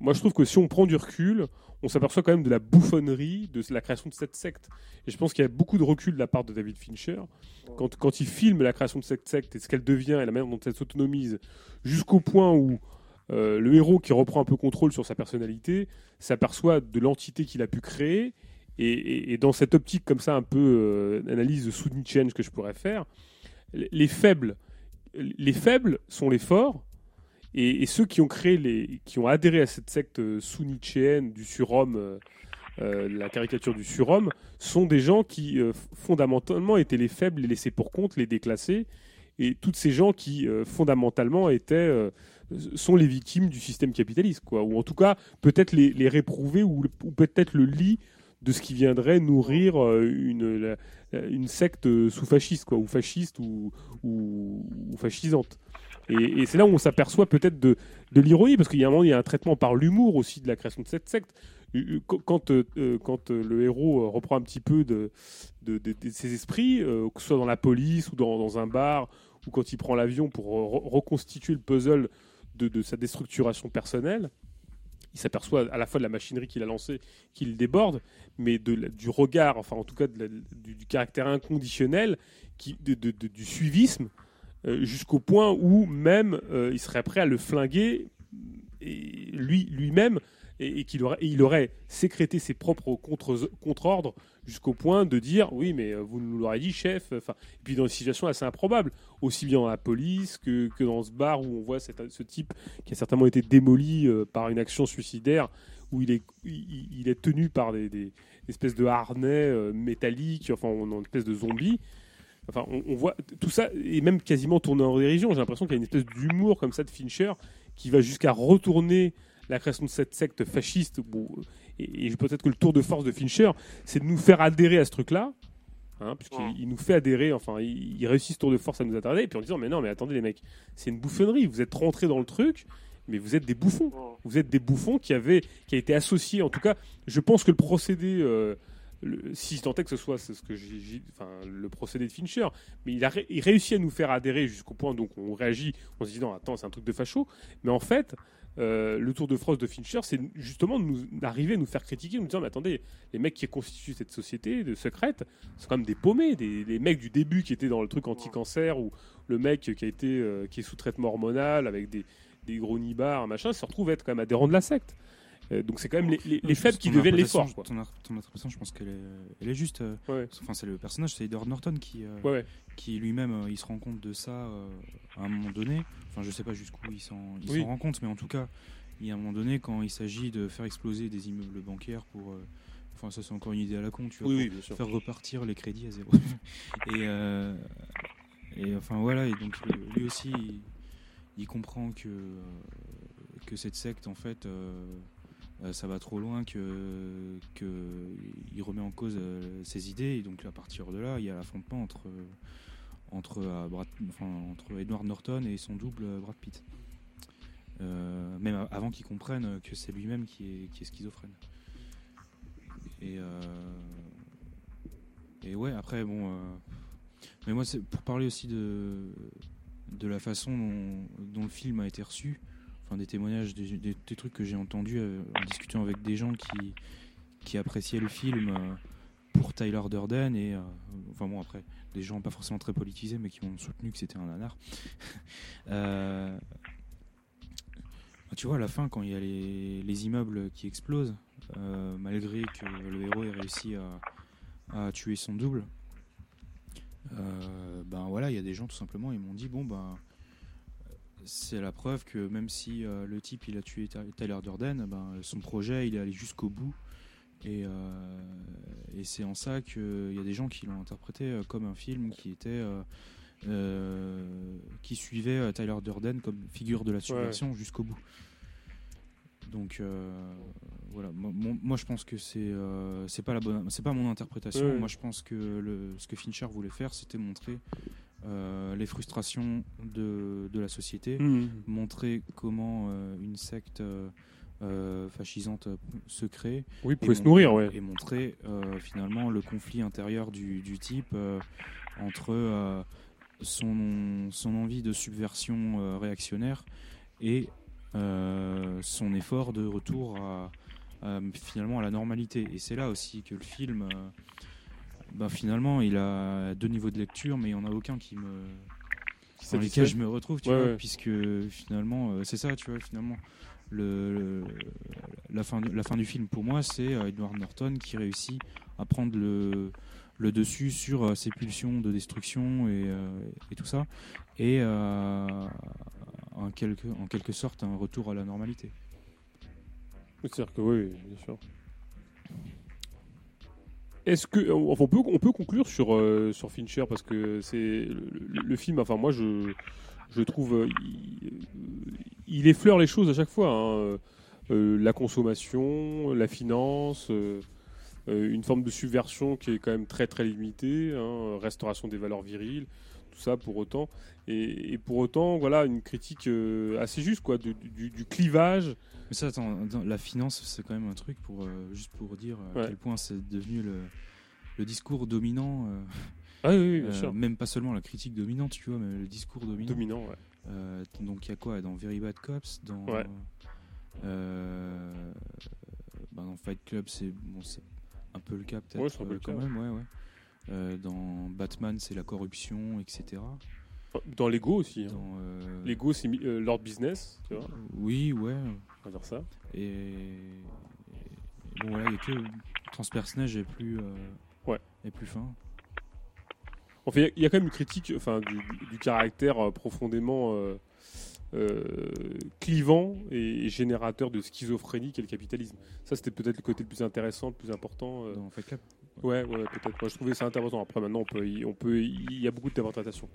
moi je trouve que si on prend du recul, on s'aperçoit quand même de la bouffonnerie de la création de cette secte. Et je pense qu'il y a beaucoup de recul de la part de David Fincher. Quand, quand il filme la création de cette secte et ce qu'elle devient et la manière dont elle s'autonomise, jusqu'au point où euh, le héros qui reprend un peu contrôle sur sa personnalité s'aperçoit de l'entité qu'il a pu créer. Et, et- et dans cette optique comme ça, un peu euh, analyse sous Nietzsche que je pourrais faire, les faibles, les faibles sont les forts, et, ceux qui ont créé les, qui ont adhéré à cette secte euh, sous-nietzschéenne du surhomme, euh, euh, la caricature du surhomme, sont des gens qui fondamentalement étaient les faibles, les laissés pour compte, les déclassés, et toutes ces gens qui fondamentalement étaient sont les victimes du système capitaliste, quoi, ou en tout cas peut-être les, les réprouvés ou, peut-être le lit de ce qui viendrait nourrir une, secte sous-fasciste, quoi, ou fasciste ou fascisante. Et, c'est là où on s'aperçoit peut-être de, de l'ironie, parce qu'il y a un il y a un traitement par l'humour aussi de la création de cette secte. Euh, Quand, quand, euh, euh, quand, euh, le héros reprend un petit peu de, de, ses esprits, que ce soit dans la police ou dans, dans un bar, ou quand il prend l'avion pour re- reconstituer le puzzle de, sa déstructuration personnelle, il s'aperçoit à la fois de la machinerie qu'il a lancée, qu'il déborde, mais de, du regard, enfin en tout cas du, caractère inconditionnel, qui, de- du suivisme, jusqu'au point où même euh, il serait prêt à le flinguer lui lui-même et, qu'il aurait, il aurait sécrété ses propres contre- contre-ordres jusqu'au point de dire oui mais euh, vous nous l'aurez dit chef enfin et puis dans des situations assez improbables aussi bien dans la police que, que dans ce bar où on voit ce type qui a certainement été démoli euh, par une action suicidaire où il est, il, est tenu par des, des espèces de harnais euh, métalliques enfin on une espèce de zombie Enfin, on, on voit tout ça, et même quasiment tourné en dérision. J'ai l'impression qu'il y a une espèce d'humour comme ça de Fincher qui va jusqu'à retourner la création de cette secte fasciste. Bon, et, et peut-être que le tour de force de Fincher, c'est de nous faire adhérer à ce truc-là. Hein, puisqu'il il nous fait adhérer, enfin, il, il réussit ce tour de force à nous adhérer, et puis en disant, mais non, mais attendez les mecs, c'est une bouffonnerie, vous êtes rentrés dans le truc, mais vous êtes des bouffons. Vous êtes des bouffons qui avaient, qui a été associés, en tout cas, je pense que le procédé, euh, le- si tant est que ce soit ce que le procédé de Fincher, mais il a à nous faire adhérer jusqu'au point donc on réagit, on se dit non, attends, c'est un truc de facho, mais en fait, euh, le tour de France de Fincher, c'est justement d'arriver à nous faire critiquer, nous disant, mais attendez, les mecs qui constituent cette société de secrète, c'est quand même des paumés, des, des mecs du début qui étaient dans le truc anti-cancer, ou le mec qui a été, euh, qui est sous traitement hormonal, avec des, des gros nibards, machin, se retrouve être quand même adhérent de la secte. Euh, donc c'est quand même les, les- faibles qui deviennent les forts. quoi. Ton, ton interprétation, je pense qu'elle est, elle est juste. euh, Enfin, c'est le personnage, c'est Edward Norton qui, euh, Ouais, ouais. qui lui-même, il se rend compte de ça à un moment donné. Enfin, je sais pas jusqu'où il s'en, Oui. rend compte, mais en tout cas, il y a un moment donné quand il s'agit de faire exploser des immeubles bancaires pour. Enfin, ça c'est encore une idée à la con, tu vois, Oui, oui, faire repartir les crédits à zéro. et, euh, et enfin voilà, et donc lui aussi, il, il comprend que que cette secte, en fait, euh, ça va trop loin que, remet en cause euh, ses idées. Et donc à partir de là il y a l'affrontement entre entre euh, Edward Norton et son double euh, Brad Pitt. Euh, même avant qu'il comprenne que c'est lui-même qui est, qui est schizophrène. Et euh, et ouais après bon euh, mais moi c'est pour parler aussi de de la façon dont le film a été reçu des témoignages, des, trucs que j'ai entendus euh, en discutant avec des gens qui, appréciaient le film euh, pour Tyler Durden et euh, enfin bon après des gens pas forcément très politisés mais qui ont soutenu que c'était un nanar. Euh, tu vois à la fin quand il y a les, les immeubles qui explosent malgré que le héros ait réussi à, à tuer son double ben voilà il y a des gens tout simplement ils m'ont dit bon ben c'est la preuve que même si euh, le type il a tué Ty- Tyler Durden, ben, son projet il est allé jusqu'au bout. Et, euh, et c'est en ça qu'il y a des gens qui l'ont interprété euh, comme un film qui était euh, qui suivait Tyler Durden comme figure de la subversion jusqu'au bout. Donc voilà, moi, je pense que c'est c'est pas la bonne, c'est pas mon interprétation. Ouais. Moi je pense que le, ce que Fincher voulait faire, c'était montrer euh, les frustrations de, de la société, Mhm. montrer comment euh, une secte euh, fascisante se crée. Oui, pouvait se nourrir, ouais. Et montrer finalement le conflit intérieur du, du type entre son, son envie de subversion réactionnaire et son effort de retour à, à, finalement à la normalité. Et c'est là aussi que le film, ben, finalement, il a deux niveaux de lecture, mais il n'y en a aucun qui me Qui dans lesquels je me retrouve, tu Ouais, vois, ouais. puisque finalement, euh, c'est ça, tu vois, finalement. Le, le- la, fin, la fin du film, pour moi, c'est euh, Edward Norton qui réussit à prendre le, le dessus sur euh, ses pulsions de destruction et, euh, et tout ça, et euh, en, quelque, en quelque sorte un retour à la normalité. C'est-à-dire que oui, bien sûr. Est-ce que enfin, on peut on peut conclure sur euh, sur Fincher parce que c'est le, film enfin moi je trouve euh, il, effleure les choses à chaque fois hein. Euh, la consommation, la finance, euh, euh, une forme de subversion qui est quand même très très limitée, hein, restauration des valeurs viriles, tout ça pour autant et, pour autant voilà une critique euh, assez juste quoi du clivage Mais ça, attends, la finance, c'est quand même un truc pour euh, juste pour dire à Ouais. quel point c'est devenu le, le discours dominant. euh, Ah oui, oui, bien euh, sûr. Même pas seulement la critique dominante, tu vois, mais le discours dominant. Dominant, ouais. Euh, donc il y a quoi dans Very Bad Cops, dans Ouais. euh, bah, dans Fight Club, c'est bon, c'est un peu le cas peut-être Ouais, c'est un peu euh, le quand cas, même, ouais, ouais. Euh, dans Batman, c'est la corruption, etc. Dans Lego aussi. hein. Dans, euh, Lego, c'est euh, Lord Business, tu vois. Oui, ouais. On va dire ça. Et, et bon, voilà, il y a que transpersonnage est plus, euh, Ouais. est plus fin. Enfin, il y a- il y, a quand même une critique enfin, du, du caractère euh, profondément euh, euh, clivant et, et générateur de schizophrénie qu'est le capitalisme. Ça, c'était peut-être le côté le plus intéressant, le plus important. Dans Fight Club Ouais, ouais, peut-être. Moi, je trouvais ça intéressant. Après, maintenant, on peut, y- on peut, il y a beaucoup d'interprétations.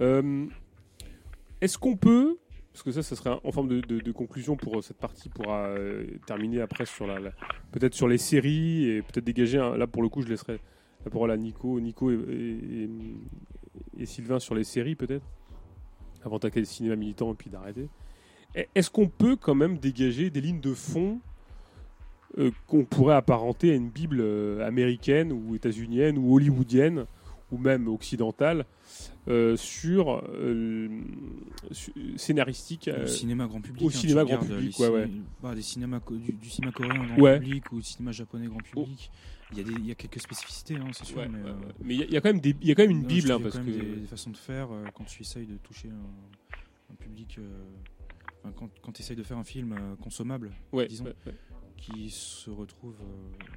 Euh, Est-ce qu'on peut, parce que ça, ça serait en forme de, conclusion pour euh, cette partie, pour euh, terminer après sur la, peut-être sur les séries et peut-être dégager. un- là, pour le coup, je laisserai la parole à Nico, Nico et, Sylvain sur les séries, peut-être, avant d'attaquer le cinéma militant et puis d'arrêter. Est-ce qu'on peut quand même dégager des lignes de fond euh, qu'on pourrait apparenter à une Bible américaine ou états-unienne ou hollywoodienne ou même occidentale euh, sur, euh, scénaristique euh, cinéma grand public. au hein, cinéma grand public ouais, bah, des cinémas du, du cinéma coréen grand Ouais. public ou du cinéma japonais grand public. Il, y a des, il y a quelques spécificités, hein, c'est sûr. Ouais, mais euh, il y y, a quand même des- il y a quand même une non, Bible, hein, y parce quand même que- des, des façons de faire euh, quand tu essayes de toucher un, un public. euh, quand, quand tu essayes de faire un film consommable, Ouais, disons, qui se retrouve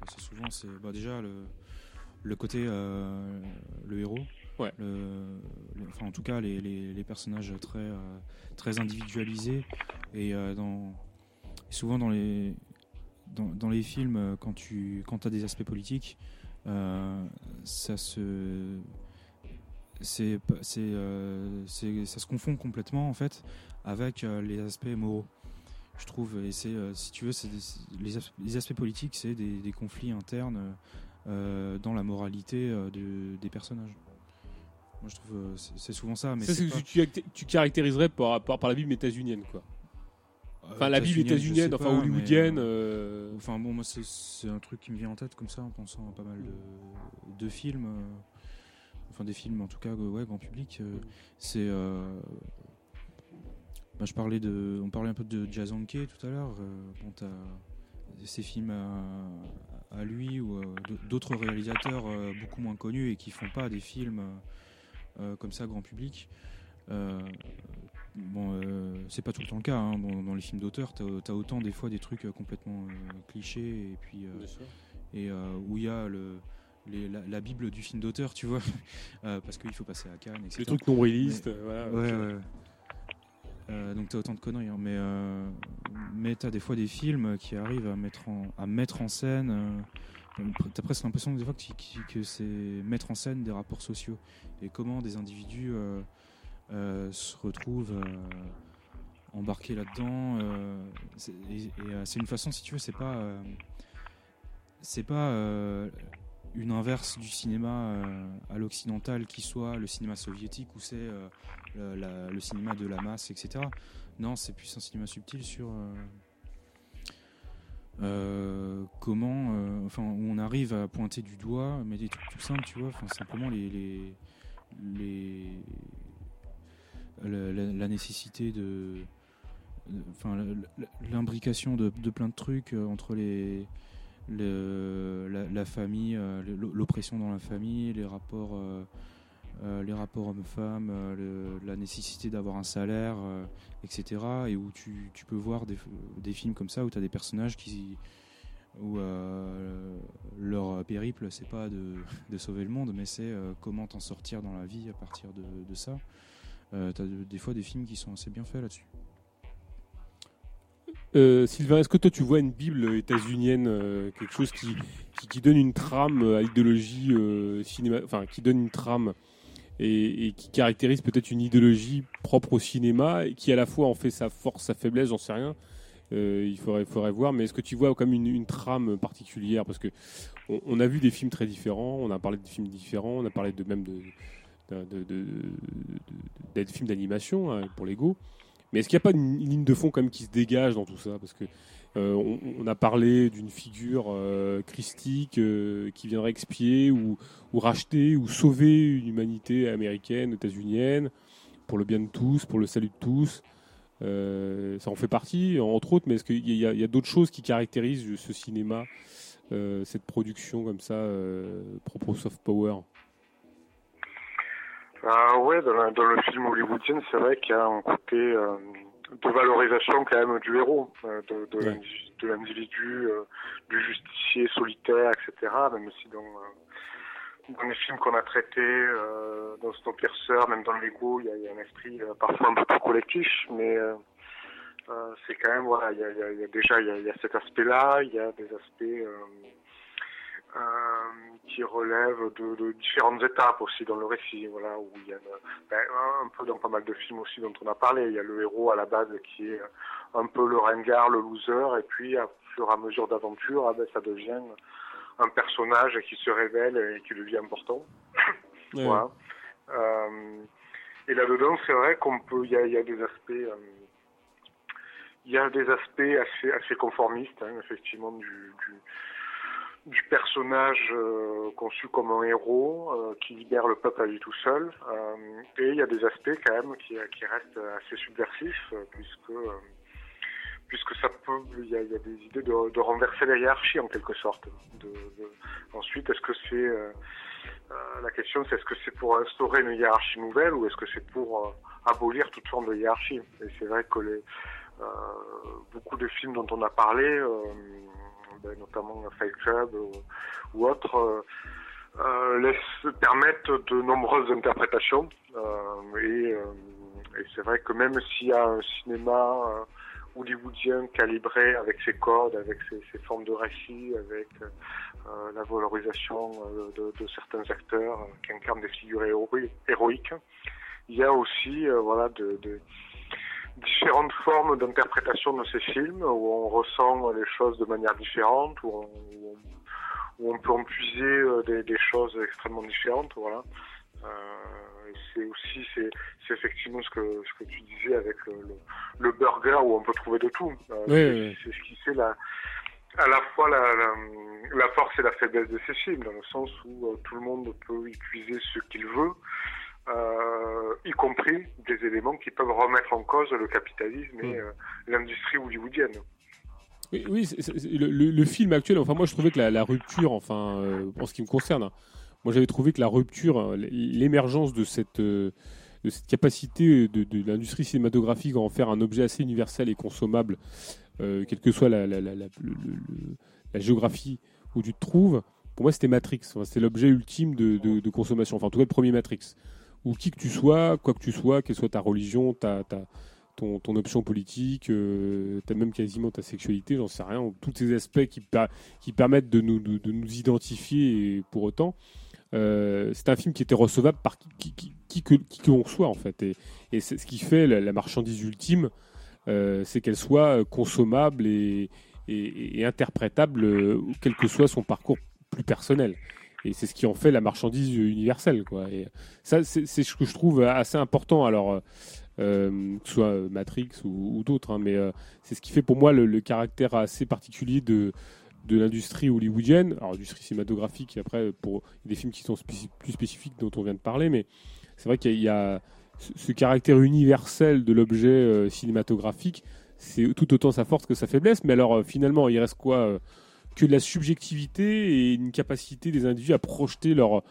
assez souvent, c'est bah, déjà le, le côté euh, le héros. Ouais. Le, le- enfin, en tout cas, les, les- les personnages très, euh, très individualisés. Et euh, dans, souvent dans les, dans, dans les films, quand tu quand as des aspects politiques, ça se. C'est, ça se confond complètement en fait avec les aspects moraux je trouve et c'est si tu veux c'est les, as- les aspects politiques c'est des, des conflits internes dans la moralité euh, de- des personnages moi je trouve euh, c'est souvent ça mais Ça, c'est c'est pas- que tu, caractériserais par, par, par la Bible états-unienne, quoi. Enfin, la Bible Euh, États-Unienne, enfin hollywoodienne. mais, euh, Enfin bon, moi c'est- un truc qui me vient en tête comme ça en pensant à pas mal de, de films. euh, enfin des films en tout cas, euh, ouais, grand public. euh, c'est. euh, bah, je parlais de, on parlait un peu de Jazz Hanke tout à l'heure. euh, bon, t'as ces films à, à lui ou euh, d'autres réalisateurs euh, beaucoup moins connus et qui font pas des films euh, comme ça grand public. Euh, bon, euh, c'est pas tout le temps le cas. hein. Dans, dans les films d'auteur, t'as as autant des fois des trucs complètement euh, clichés et puis euh, et euh, où il y a le les- la, la bible du film d'auteur, tu vois, euh, parce qu'il faut passer à Cannes, etc. Les trucs euh, voilà, Ouais, ouais. Euh, donc t'as autant de conneries, hein, mais euh, mais t'as des fois des films qui arrivent à mettre en à mettre en scène. euh, t'as presque l'impression des fois que, c'est mettre en scène des rapports sociaux et comment des individus se retrouvent embarqué là-dedans. et, et, c'est une façon, si tu veux, c'est pas, c'est pas une inverse du cinéma euh, à l'occidental qui soit le cinéma soviétique où c'est euh, le, cinéma de la masse, etc. Non, c'est plus un cinéma subtil sur euh, comment, enfin, où on arrive à pointer du doigt, mais des trucs tout simples, tu vois, enfin, simplement les, les, la, nécessité de, enfin, l'imbrication de, plein de trucs entre les, la, famille, euh, l'oppression dans la famille, les rapports, euh, euh, les rapports hommes-femmes, la nécessité d'avoir un salaire, etc. Et où tu, tu peux voir des, films comme ça où tu as des personnages qui où leur périple c'est pas de, de sauver le monde mais c'est comment t'en sortir dans la vie à partir de, de ça euh, t'as de- des fois des films qui sont assez bien faits là-dessus Euh, Sylvain, est-ce que toi tu vois une Bible états-unienne, euh, quelque chose qui, qui, qui donne une trame à l'idéologie euh, cinéma, enfin qui donne une trame et, et qui caractérise peut-être une idéologie propre au cinéma et qui à la fois en fait sa force, sa faiblesse, j'en sais rien. Euh, il faudrait, faudrait voir, mais est-ce que tu vois comme une, une trame particulière? Parce que on, on a vu des films très différents, on a parlé de films différents, on a parlé de même de, de- de- de films d'animation hein, pour Lego. Mais est-ce qu'il n'y a pas une, ligne de fond quand même qui se dégage dans tout ça? Parce que euh, on, a parlé d'une figure euh, christique euh, qui viendrait expier ou, racheter ou sauver une humanité américaine, états-unienne, pour le bien de tous, pour le salut de tous. Ça en fait partie, entre autres, mais est-ce qu'il y a, d'autres choses qui caractérisent ce cinéma, cette production comme ça, propre soft power? Ah ouais, dans, la- dans le film hollywoodien, c'est vrai qu'il y a un côté euh, de valorisation quand même du héros, euh, de, de l'indi- de l'individu, euh, du justicier solitaire, etc. Même si dans, euh, dans les films qu'on a traités, euh, dans Snowpiercer, même dans Lego, il y a, il y a un esprit euh, parfois un peu plus collectif, mais euh, euh, c'est quand même voilà, il y a, il y a- il y a déjà il y a, il y a cet aspect-là, il y a des aspects qui relèvent de, de différentes étapes aussi dans le récit, voilà, où il y a ben, un peu dans pas mal de films aussi dont on a parlé, il y a le héros à la base qui est un peu le ringard, le loser, et puis à fur et à mesure d'aventure, ah ben, ça devient un personnage qui se révèle et qui devient important. Voilà. Euh, et là-dedans, c'est vrai qu'on peut, il y a, il y a des aspects, euh, il y a des aspects assez, assez conformistes, hein, effectivement, du, du, du personnage euh, conçu comme un héros euh, qui libère le peuple à lui tout seul. Euh, et il y a des aspects quand même qui, qui restent assez subversifs, euh, puisque euh, puisque ça peut, il y a, y a des idées de, de renverser la hiérarchie en quelque sorte. De, de- Ensuite, est-ce que c'est euh, euh, la question, c'est est-ce que c'est pour instaurer une hiérarchie nouvelle ou est-ce que c'est pour euh, abolir toute forme de hiérarchie? Et c'est vrai que les euh, beaucoup de films dont on a parlé, euh, ben, notamment Fight Club ou, ou autres, euh, euh, laissent, permettent de nombreuses interprétations. Euh, et euh, et c'est vrai que même s'il y a un cinéma euh, hollywoodien calibré avec ses codes, avec ses, ses formes de récit, avec euh, la valorisation euh, de, de certains acteurs euh, qui incarnent des figures héroï- héroïques, il y a aussi euh, voilà de, de différentes formes d'interprétation de ces films où on ressent les choses de manière différente, où on, où on, où on peut en puiser euh, des, des choses extrêmement différentes. Voilà. Euh, c'est aussi c'est, effectivement ce que ce que tu disais avec le, le, le burger où on peut trouver de tout. Euh, Oui, c'est, oui, ce qui fait la à la fois la, la, la force et la faiblesse de ces films, dans le sens où euh, tout le monde peut y puiser ce qu'il veut, euh, y compris des éléments qui peuvent remettre en cause le capitalisme et euh, l'industrie hollywoodienne. Oui, le, le- le film actuel, enfin moi je trouvais que la, la rupture, enfin euh, en ce qui me concerne, hein, moi j'avais trouvé que la rupture, euh, l'émergence de cette, euh, de cette capacité de, de l'industrie cinématographique à en faire un objet assez universel et consommable, euh, quelle que soit la, le- géographie où tu te trouves, pour moi c'était Matrix, Enfin, c'était l'objet ultime de, de- de consommation, enfin en tout cas le premier Matrix, où qui que tu sois, quoi que tu sois, quelle soit ta religion, ta, ta, ton, ton option politique, euh, t'as même quasiment ta sexualité, j'en sais rien, ou tous ces aspects qui, qui permettent de nous, de, nous identifier et pour autant. Euh, c'est un film qui était recevable par qui, que, qui que soit en fait et, et ce qui fait la, marchandise ultime euh, c'est qu'elle soit euh, consommable et, et, et interprétable, quel que soit son parcours plus personnel. Et c'est ce qui en fait la marchandise universelle. Quoi. Et ça, c'est ce que je trouve assez important. Alors, euh, euh, que ce soit Matrix ou, ou d'autres, hein, mais euh, c'est ce qui fait pour moi le, caractère assez particulier de, l'industrie hollywoodienne. Alors, industrie cinématographique, après, pour des films qui sont plus spécifiques dont on vient de parler, mais c'est vrai qu'il y a, ce, caractère universel de l'objet cinématographique. C'est tout autant sa force que sa faiblesse. Mais alors, finalement, il reste quoi Que la subjectivité et une capacité des individus à projeter leur,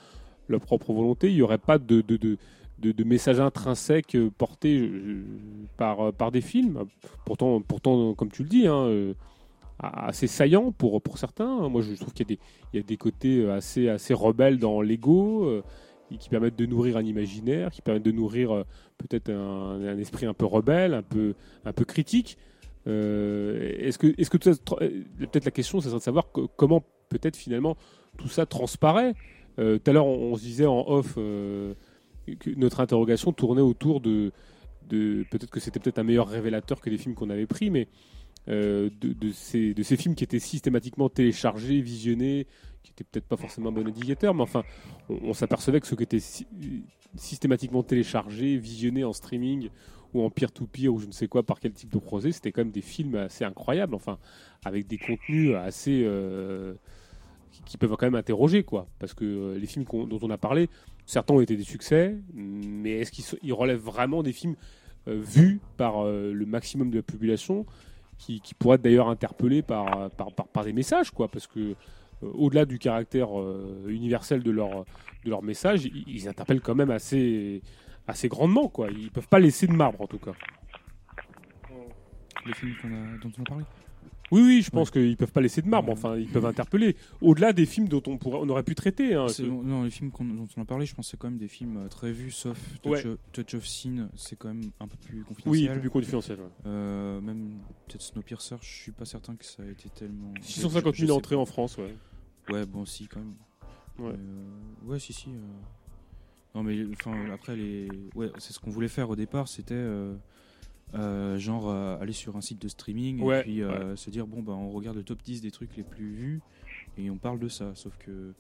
leur propre volonté. Il n'y aurait pas de, de, de, de, de message intrinsèque euh, porté euh, par, euh, par des films. Pourtant, pourtant comme tu le dis, hein, assez saillant pour, pour certains. Moi, je trouve qu'il y, y a des côtés assez, assez rebelles dans l'ego et qui permettent de nourrir un imaginaire, qui permettent de nourrir peut-être un, un esprit un peu rebelle, un peu, un peu critique. Euh, est-ce que, est-ce que ça, euh, peut-être la question, ce serait de savoir co- comment peut-être finalement tout ça transparaît. Euh, Tout à l'heure, on, se disait en off que notre interrogation tournait autour de, peut-être que c'était peut-être un meilleur révélateur que les films qu'on avait pris, mais de, ces, films qui étaient systématiquement téléchargés, visionnés, qui n'étaient peut-être pas forcément un bon indicateur, mais enfin, on, s'apercevait que ceux qui étaient sy- systématiquement téléchargés, visionnés en streaming ou en peer-to-peer ou je ne sais quoi par quel type de procès, c'était quand même des films assez incroyables, enfin, avec des contenus assez euh, qui, peuvent quand même interroger, quoi, parce que euh, les films dont on a parlé, certains ont été des succès, mais est-ce qu'ils relèvent vraiment des films euh, vus par le maximum de la population qui, pourraient être d'ailleurs interpellés par, des messages, quoi, parce que au-delà du caractère universel de leur, message, ils interpellent quand même assez, assez grandement, quoi. Ils peuvent pas laisser de marbre, en tout cas. Les films a, dont on a parlé? Oui, oui, je pense qu'ils peuvent pas laisser de marbre. Enfin, ils peuvent interpeller. Au-delà des films dont on pourrait, on aurait pu traiter. hein, non, les films dont on a parlé, je pense c'est quand même des films euh, très vus, sauf Touch, Ouais. of, Touch of Sin, c'est quand même un peu plus Oui, confidentiel. un peu plus confidentiel, ouais. Euh, même peut-être Snowpiercer, je suis pas certain que ça a été tellement. 650 000 je sais entrées en France, ouais. Ouais, bon, si, quand même. Ouais. Euh, ouais, si, si. euh. Non, mais enfin, après, les... ouais, c'est ce qu'on voulait faire au départ, c'était. euh, euh, genre euh, aller sur un site de streaming Ouais, et puis euh, se dire bon bah on regarde le top 10 des trucs les plus vus et on parle de ça sauf que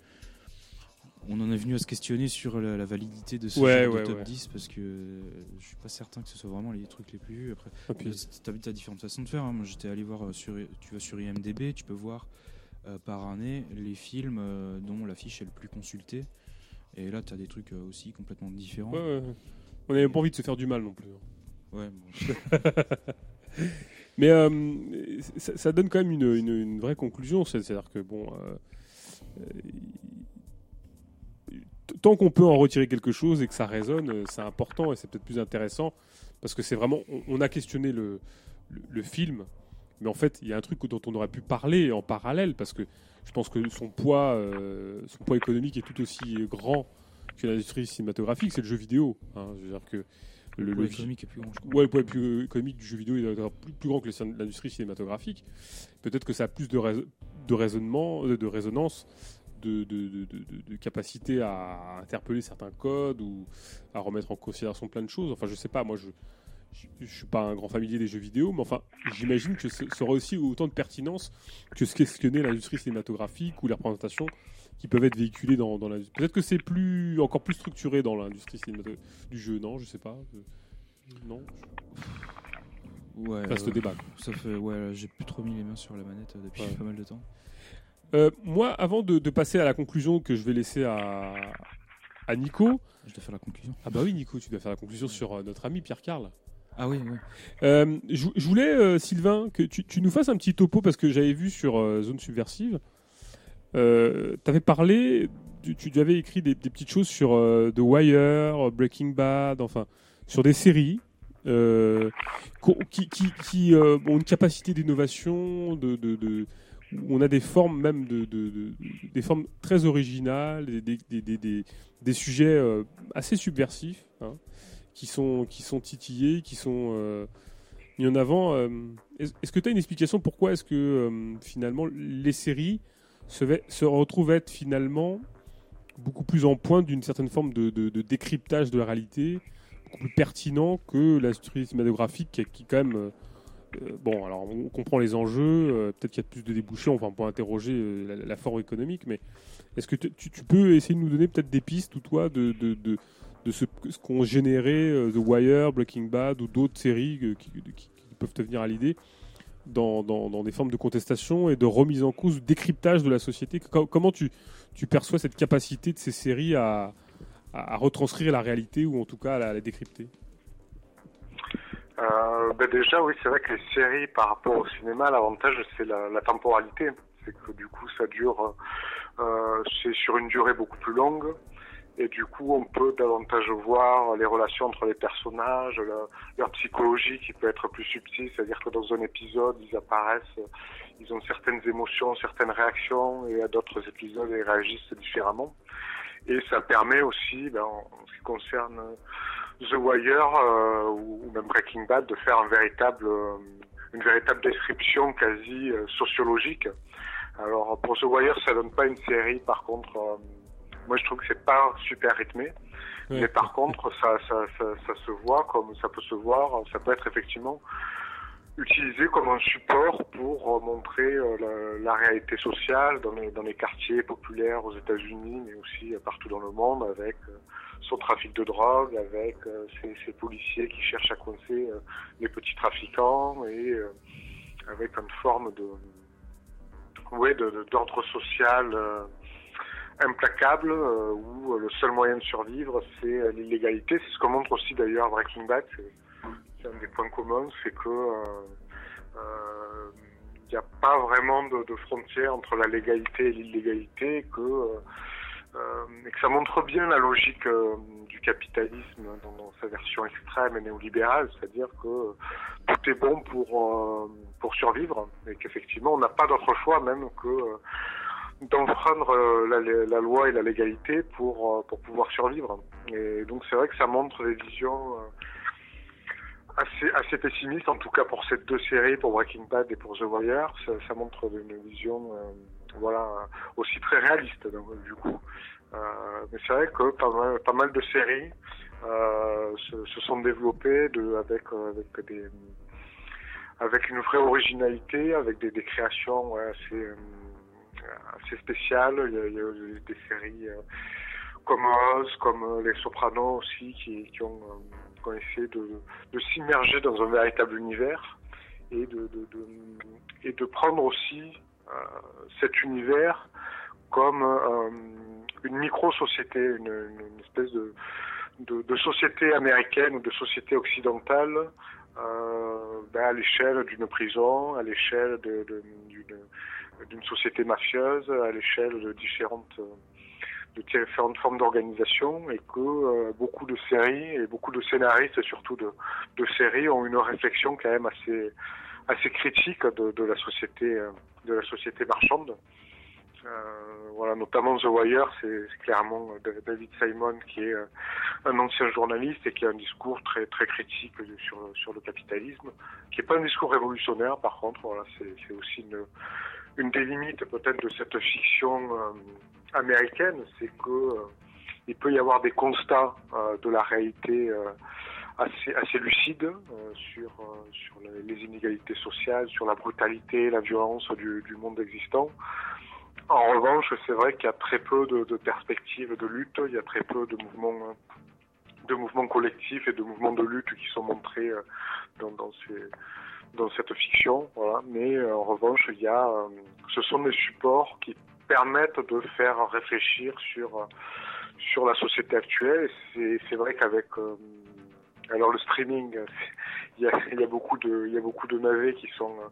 on en est venu à se questionner sur la, la validité de ce Ouais, genre ouais, de top ouais. 10 parce que euh, je suis pas certain que ce soit vraiment les trucs les plus vus après puis- tu as différentes façons de faire hein. moi j'étais allé voir sur tu vas sur IMDb tu peux voir euh, par année les films euh, dont l'affiche est le plus consultée et là tu as des trucs euh, aussi complètement différents Ouais, ouais, ouais. On n'avait pas envie de se faire du mal non plus. hein. Ouais, Mais euh, ça, ça donne quand même une, une- une vraie conclusion. C'est- C'est-à-dire que, bon. euh, tant qu'on peut en retirer quelque chose et que ça résonne, c'est important et c'est peut-être plus intéressant. Parce que c'est vraiment. On, on a questionné le, le, le film. Mais en fait, il y a un truc dont on aurait pu parler en parallèle. Parce que je pense que son poids, euh, son poids économique est tout aussi grand que l'industrie cinématographique, c'est le jeu vidéo. hein. Je veux dire que Le poids économique est plus grand, je crois. Ouais, le poids plus économique du jeu vidéo est plus, plus grand que l'industrie cinématographique. Peut-être que ça a plus de, rais- de raisonnement, de, de résonance, de, de, de- de- de- de capacité à interpeller certains codes ou à remettre en considération plein de choses. Enfin, je sais pas, moi je. Je suis pas un grand familier des jeux vidéo, mais enfin, j'imagine que ce ça aura aussi autant de pertinence que ce questionner l'industrie cinématographique ou les représentations qui peuvent être véhiculées dans, dans l'industrie. Peut-être que c'est plus, encore plus structuré dans l'industrie cinématographique du jeu, non Je sais pas. Euh, Non Ouais, Reste euh, débat. Ça fait, ouais, j'ai plus trop mis les mains sur la manette euh, depuis Ouais. pas mal de temps. Euh, moi, avant de, de passer à la conclusion que je vais laisser à, à Nico. Je dois faire la conclusion. Ah bah oui, Nico, tu dois faire la conclusion sur notre ami Pierre Carl. Ah oui, oui. Euh, je, voulais, euh, Sylvain, que tu, nous fasses un petit topo parce que j'avais vu sur euh, Zone Subversive. Tu avais parlé, tu, tu avais écrit des, petites choses sur The Wire, Breaking Bad, enfin, sur des séries qui, ont une capacité d'innovation, de, de, de- on a des formes même de, de- de- des formes très originales, des, sujets assez subversifs, hein, qui sont qui sont titillés, qui sont euh, mis en avant. euh, est-ce que tu as une explication pourquoi est-ce que euh, finalement les séries se, ve- se retrouvent être finalement beaucoup plus en pointe d'une certaine forme de, décryptage de la réalité, beaucoup plus pertinent que l'industrie cinématographique qui, qui, quand même bon, alors on comprend les enjeux, peut-être qu'il y a plus de débouchés, enfin on peut interroger euh, la, la forme économique, mais est-ce que tu, peux essayer de nous donner peut-être des pistes, ou toi, de, de ce, ce qu'ont généré euh, The Wire, Breaking Bad ou d'autres séries euh, qui, peuvent te venir à l'idée dans, dans, des formes de contestation et de remise en cause, décryptage de la société Co- Comment tu, tu perçois cette capacité de ces séries à, à, retranscrire la réalité ou en tout cas à la, décrypter? Euh, ben déjà, oui, c'est vrai que les séries, par rapport au cinéma, l'avantage, c'est la, temporalité. C'est que du coup, ça dure, c'est sur une durée beaucoup plus longue. Et du coup, on peut davantage voir les relations entre les personnages, leur, psychologie qui peut être plus subtile. C'est-à-dire que dans un épisode, ils apparaissent, ils ont certaines émotions, certaines réactions, et à d'autres épisodes, ils réagissent différemment. Et ça permet aussi, ben, en ce qui concerne The Wire euh, ou même Breaking Bad, de faire un véritable, euh, une véritable description quasi euh, sociologique. Alors pour The Wire, ça donne pas une série, par contre, euh, moi je trouve que c'est pas super rythmé. Mais par contre, ça, ça, ça, ça se voit comme ça peut se voir, ça peut être effectivement utilisé comme un support pour euh, montrer euh, la, la réalité sociale dans les, dans les quartiers populaires aux États-Unis, mais aussi euh, partout dans le monde, avec son trafic de drogue, avec ces, ces policiers qui cherchent à coincer les petits trafiquants et avec une forme de ouais, de- de- d'ordre social implacable euh, où euh, le seul moyen de survivre c'est euh, l'illégalité. C'est ce que montre aussi d'ailleurs Breaking Bad. C'est un des points communs, c'est que il n'y a pas vraiment de, frontière entre la légalité et l'illégalité, que euh, et que ça montre bien la logique du capitalisme dans, sa version extrême et néolibérale, c'est-à-dire que tout est bon pour euh, pour survivre et qu'effectivement on n'a pas d'autre choix même que d'enfreindre euh, la, loi et la légalité pour euh, pour pouvoir survivre. Et donc c'est vrai que ça montre des visions euh, assez assez pessimistes, en tout cas pour ces deux séries, pour Breaking Bad et pour The Wire. Ça, ça montre une vision voilà aussi très réaliste du coup. Euh, mais c'est vrai que pas mal, pas mal de séries euh, se, se sont développées de, avec, avec des avec une vraie originalité, avec des, des créations ouais, assez, assez spéciales. Il y a, eu des séries euh, comme Oz, comme euh, Les Sopranos aussi, qui, ont, euh, essayé de, s'immerger dans un véritable univers et de, et de prendre aussi euh, cet univers comme euh, une micro-société, une, espèce de, société américaine ou de société occidentale euh, ben, à l'échelle d'une prison, à l'échelle d'une d'une société mafieuse, à l'échelle de différentes euh, formes d'organisation et que euh, beaucoup de séries et beaucoup de scénaristes surtout de, séries ont une réflexion quand même assez assez critique de, la société euh, de la société marchande. Voilà, notamment The Wire, c'est clairement David Simon qui est un ancien journaliste et qui a un discours très très critique sur sur le capitalisme, qui est pas un discours révolutionnaire par contre. Voilà, c'est aussi une une des limites peut-être de cette fiction euh, américaine, c'est que euh, il peut y avoir des constats euh, de la réalité assez assez lucides sur les, inégalités sociales, sur la brutalité, la violence du, monde existant. En revanche, c'est vrai qu'il y a très peu de, perspectives de lutte, il y a très peu de mouvements collectifs et de mouvements de lutte qui sont montrés dans ces dans cette fiction, voilà. Mais euh, en revanche, il y a, euh, ce sont des supports qui permettent de faire réfléchir sur euh, sur la société actuelle. C'est vrai qu'avec euh, alors le streaming, il y a, il y a beaucoup de il y a beaucoup de navets qui sont euh,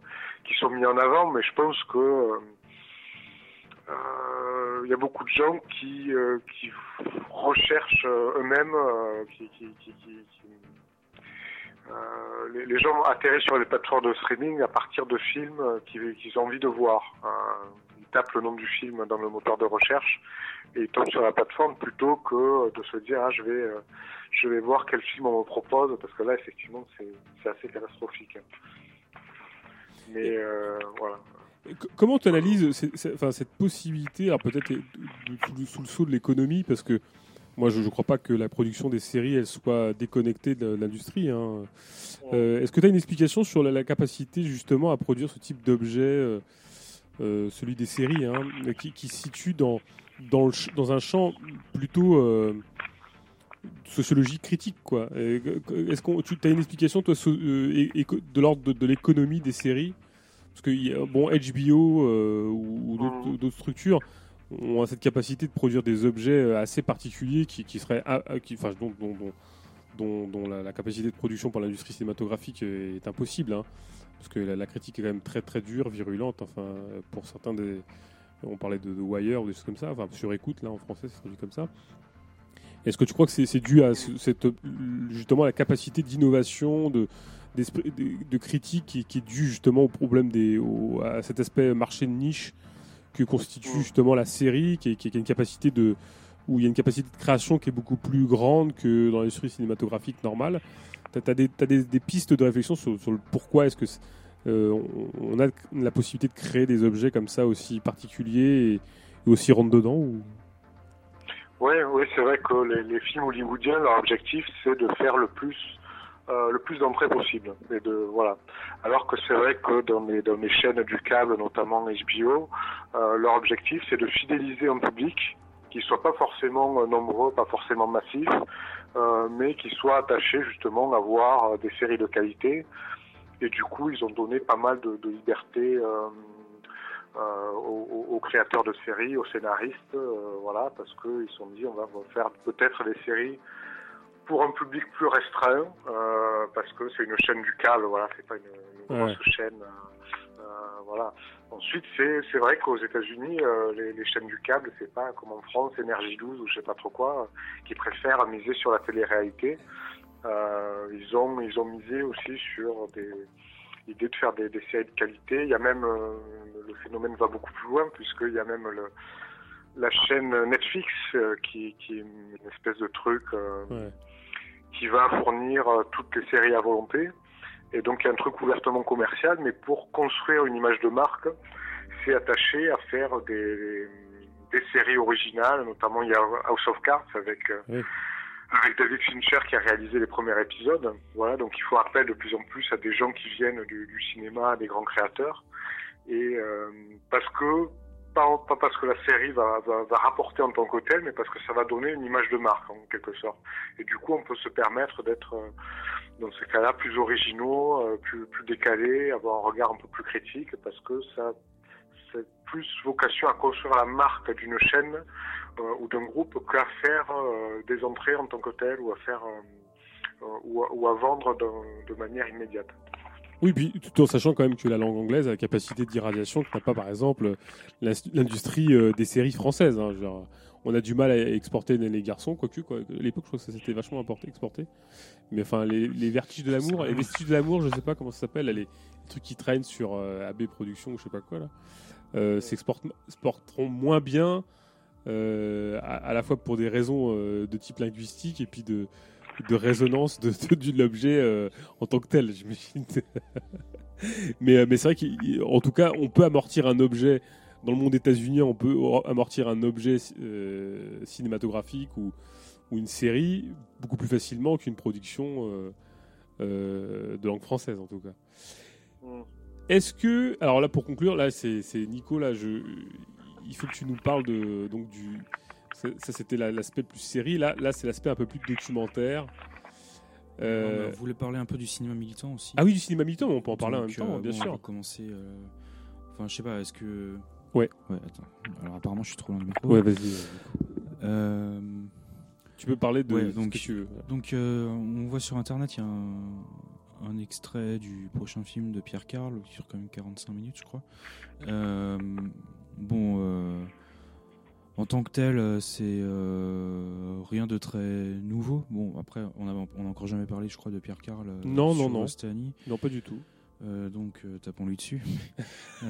qui sont mis en avant, mais je pense que euh, il y a beaucoup de gens qui euh, qui recherchent eux-mêmes, euh, qui, qui, qui, qui- les, les gens atterrissent sur les plateformes de streaming à partir de films euh, qu'ils ont envie de voir. Euh, ils tapent le nom du film dans le moteur de recherche et ils tombent sur la plateforme plutôt que de se dire ah je vais euh, je vais voir quel film on me propose parce que là effectivement c'est assez catastrophique. Mais euh, voilà. Comment tu analyses enfin, cette possibilité, alors peut-être sous, le- sous le sceau de l'économie, parce que Moi, je ne crois pas que la production des séries, elle soit déconnectée de l'industrie. hein. Euh, Est-ce que tu as une explication sur la, la capacité justement à produire ce type d'objet, euh, euh, celui des séries, hein, qui, qui se situe dans, dans, le ch- dans un champ plutôt euh, sociologique critique quoi? Est-ce qu'on tu as une explication toi de l'ordre de, l'économie des séries? Parce que il y a- bon HBO ou, d'autres- d'autres structures ont cette capacité de produire des objets euh, assez particuliers qui, seraient enfin, dont, la, capacité de production pour l'industrie cinématographique euh, est impossible hein. parce que la, critique est quand même très très dure virulente enfin pour certains des on parlait de, Wire ou des choses comme ça enfin sur écoute là en français c'est traduit comme ça est-ce que tu crois que c'est dû à ce- cette, justement la capacité d'innovation, de, critique qui, est due justement au problème des, à cet aspect marché de niche que constitue justement la série, qui, a une capacité de où il y a une capacité de création qui est beaucoup plus grande que dans l'industrie cinématographique normale. Tu as, des, t'as des, des pistes de réflexion sur, sur le pourquoi est-ce que euh, on, on a la possibilité de créer des objets comme ça aussi particuliers et, et aussi rentre dedans ou... Oui, oui, c'est vrai que les, les films hollywoodiens, leur objectif, c'est de faire le plus, euh, le plus d'entrées possible. Alors que c'est vrai que dans les, chaînes du câble, notamment HBO, euh, leur objectif, c'est de fidéliser un public qui soit pas forcément euh, nombreux, pas forcément massif, mais qui soit attaché justement à voir des séries de qualité. Et du coup, ils ont donné pas mal de, liberté. aux, créateurs de séries, aux scénaristes, parce qu'ils se sont dit on va faire peut-être des séries pour un public plus restreint, euh, parce que c'est une chaîne du câble, voilà, c'est pas une, une grosse chaîne, euh, euh, voilà. Ensuite, c'est c'est vrai qu'aux États-Unis, euh, les, les chaînes du câble, c'est pas comme en France, Énergie 12 ou je sais pas trop quoi, qui préfèrent miser sur la télé-réalité. Ils ont ils ont misé aussi sur des l'idée de faire des, des séries de qualité. Il y a même le phénomène va beaucoup plus loin puisqu'il y a même le, la chaîne Netflix euh, qui, qui est une espèce de truc euh, qui va fournir euh, toutes les séries à volonté. Et donc il y a un truc ouvertement commercial, mais pour construire une image de marque, c'est attaché à faire des, des séries originales. Notamment il y a House of Cards avec euh, avec David Fincher qui a réalisé les premiers épisodes. Voilà, donc il faut appel de plus en plus à des gens qui viennent du, du cinéma, à des grands créateurs. Et euh, parce que pas, pas parce que la série va, va, va rapporter en tant que telle, mais parce que ça va donner une image de marque en quelque sorte. Et du coup, on peut se permettre d'être euh, dans ces cas-là plus originaux, euh, plus, plus décalés, avoir un regard un peu plus critique, parce que ça c'est plus vocation à construire la marque d'une chaîne euh, ou d'un groupe qu'à faire euh, des entrées en tant que ou à faire euh, euh, ou, à, ou à vendre de, de manière immédiate. Oui, puis tout en sachant quand même que la langue anglaise a la capacité d'irradiation que n'a pas, par exemple, l'industrie euh, des séries françaises. hein. Genre, on a du mal à exporter les garçons, quoique, quoi. À l'époque, je crois que ça s'était vachement importé, exporté. Mais enfin, les, les vertiges de l'amour, les vestiges de l'amour, je sais pas comment ça s'appelle, les, trucs qui traînent sur euh, AB Productions ou je sais pas quoi, là, euh, s'exporteront moins bien, euh, à, à la fois pour des raisons de type linguistique et puis de, de résonance de, de, de l'objet euh, en tant que tel, j'imagine. mais euh, mais c'est vrai qu'en tout cas, on peut amortir un objet dans le monde états-unien, on peut amortir un objet euh, cinématographique ou, ou une série beaucoup plus facilement qu'une production euh, de langue française, en tout cas. Mm. Est-ce que, alors là pour conclure, là c'est c'est Nico, là je, il faut que tu nous parles de donc du, ça, c'était la- l'aspect plus série, là là c'est l'aspect un peu plus documentaire. Euh, On voulait parler un peu du cinéma militant aussi? Ah oui, du cinéma militant, on peut en parler en Donc, même temps, euh, bien bon, sûr. On va commencer. euh, Enfin, je sais pas, est-ce que. Ouais. Ouais, attends. Alors, apparemment, je suis trop loin du micro. Ouais, vas-y. Euh, Tu peux parler de ouais, ce donc, que tu veux. Donc, on voit sur internet, il y a un, un extrait du prochain film de Pierre Carl qui dure quand même 45 minutes, je crois. Bon, en tant que tel, euh, c'est euh, rien de très nouveau. Bon, après, on a, on a encore jamais parlé, je crois, de Pierre Carl. euh, Non, non, sur non. Stani. Non, pas du tout. Euh, donc, tapons-lui dessus.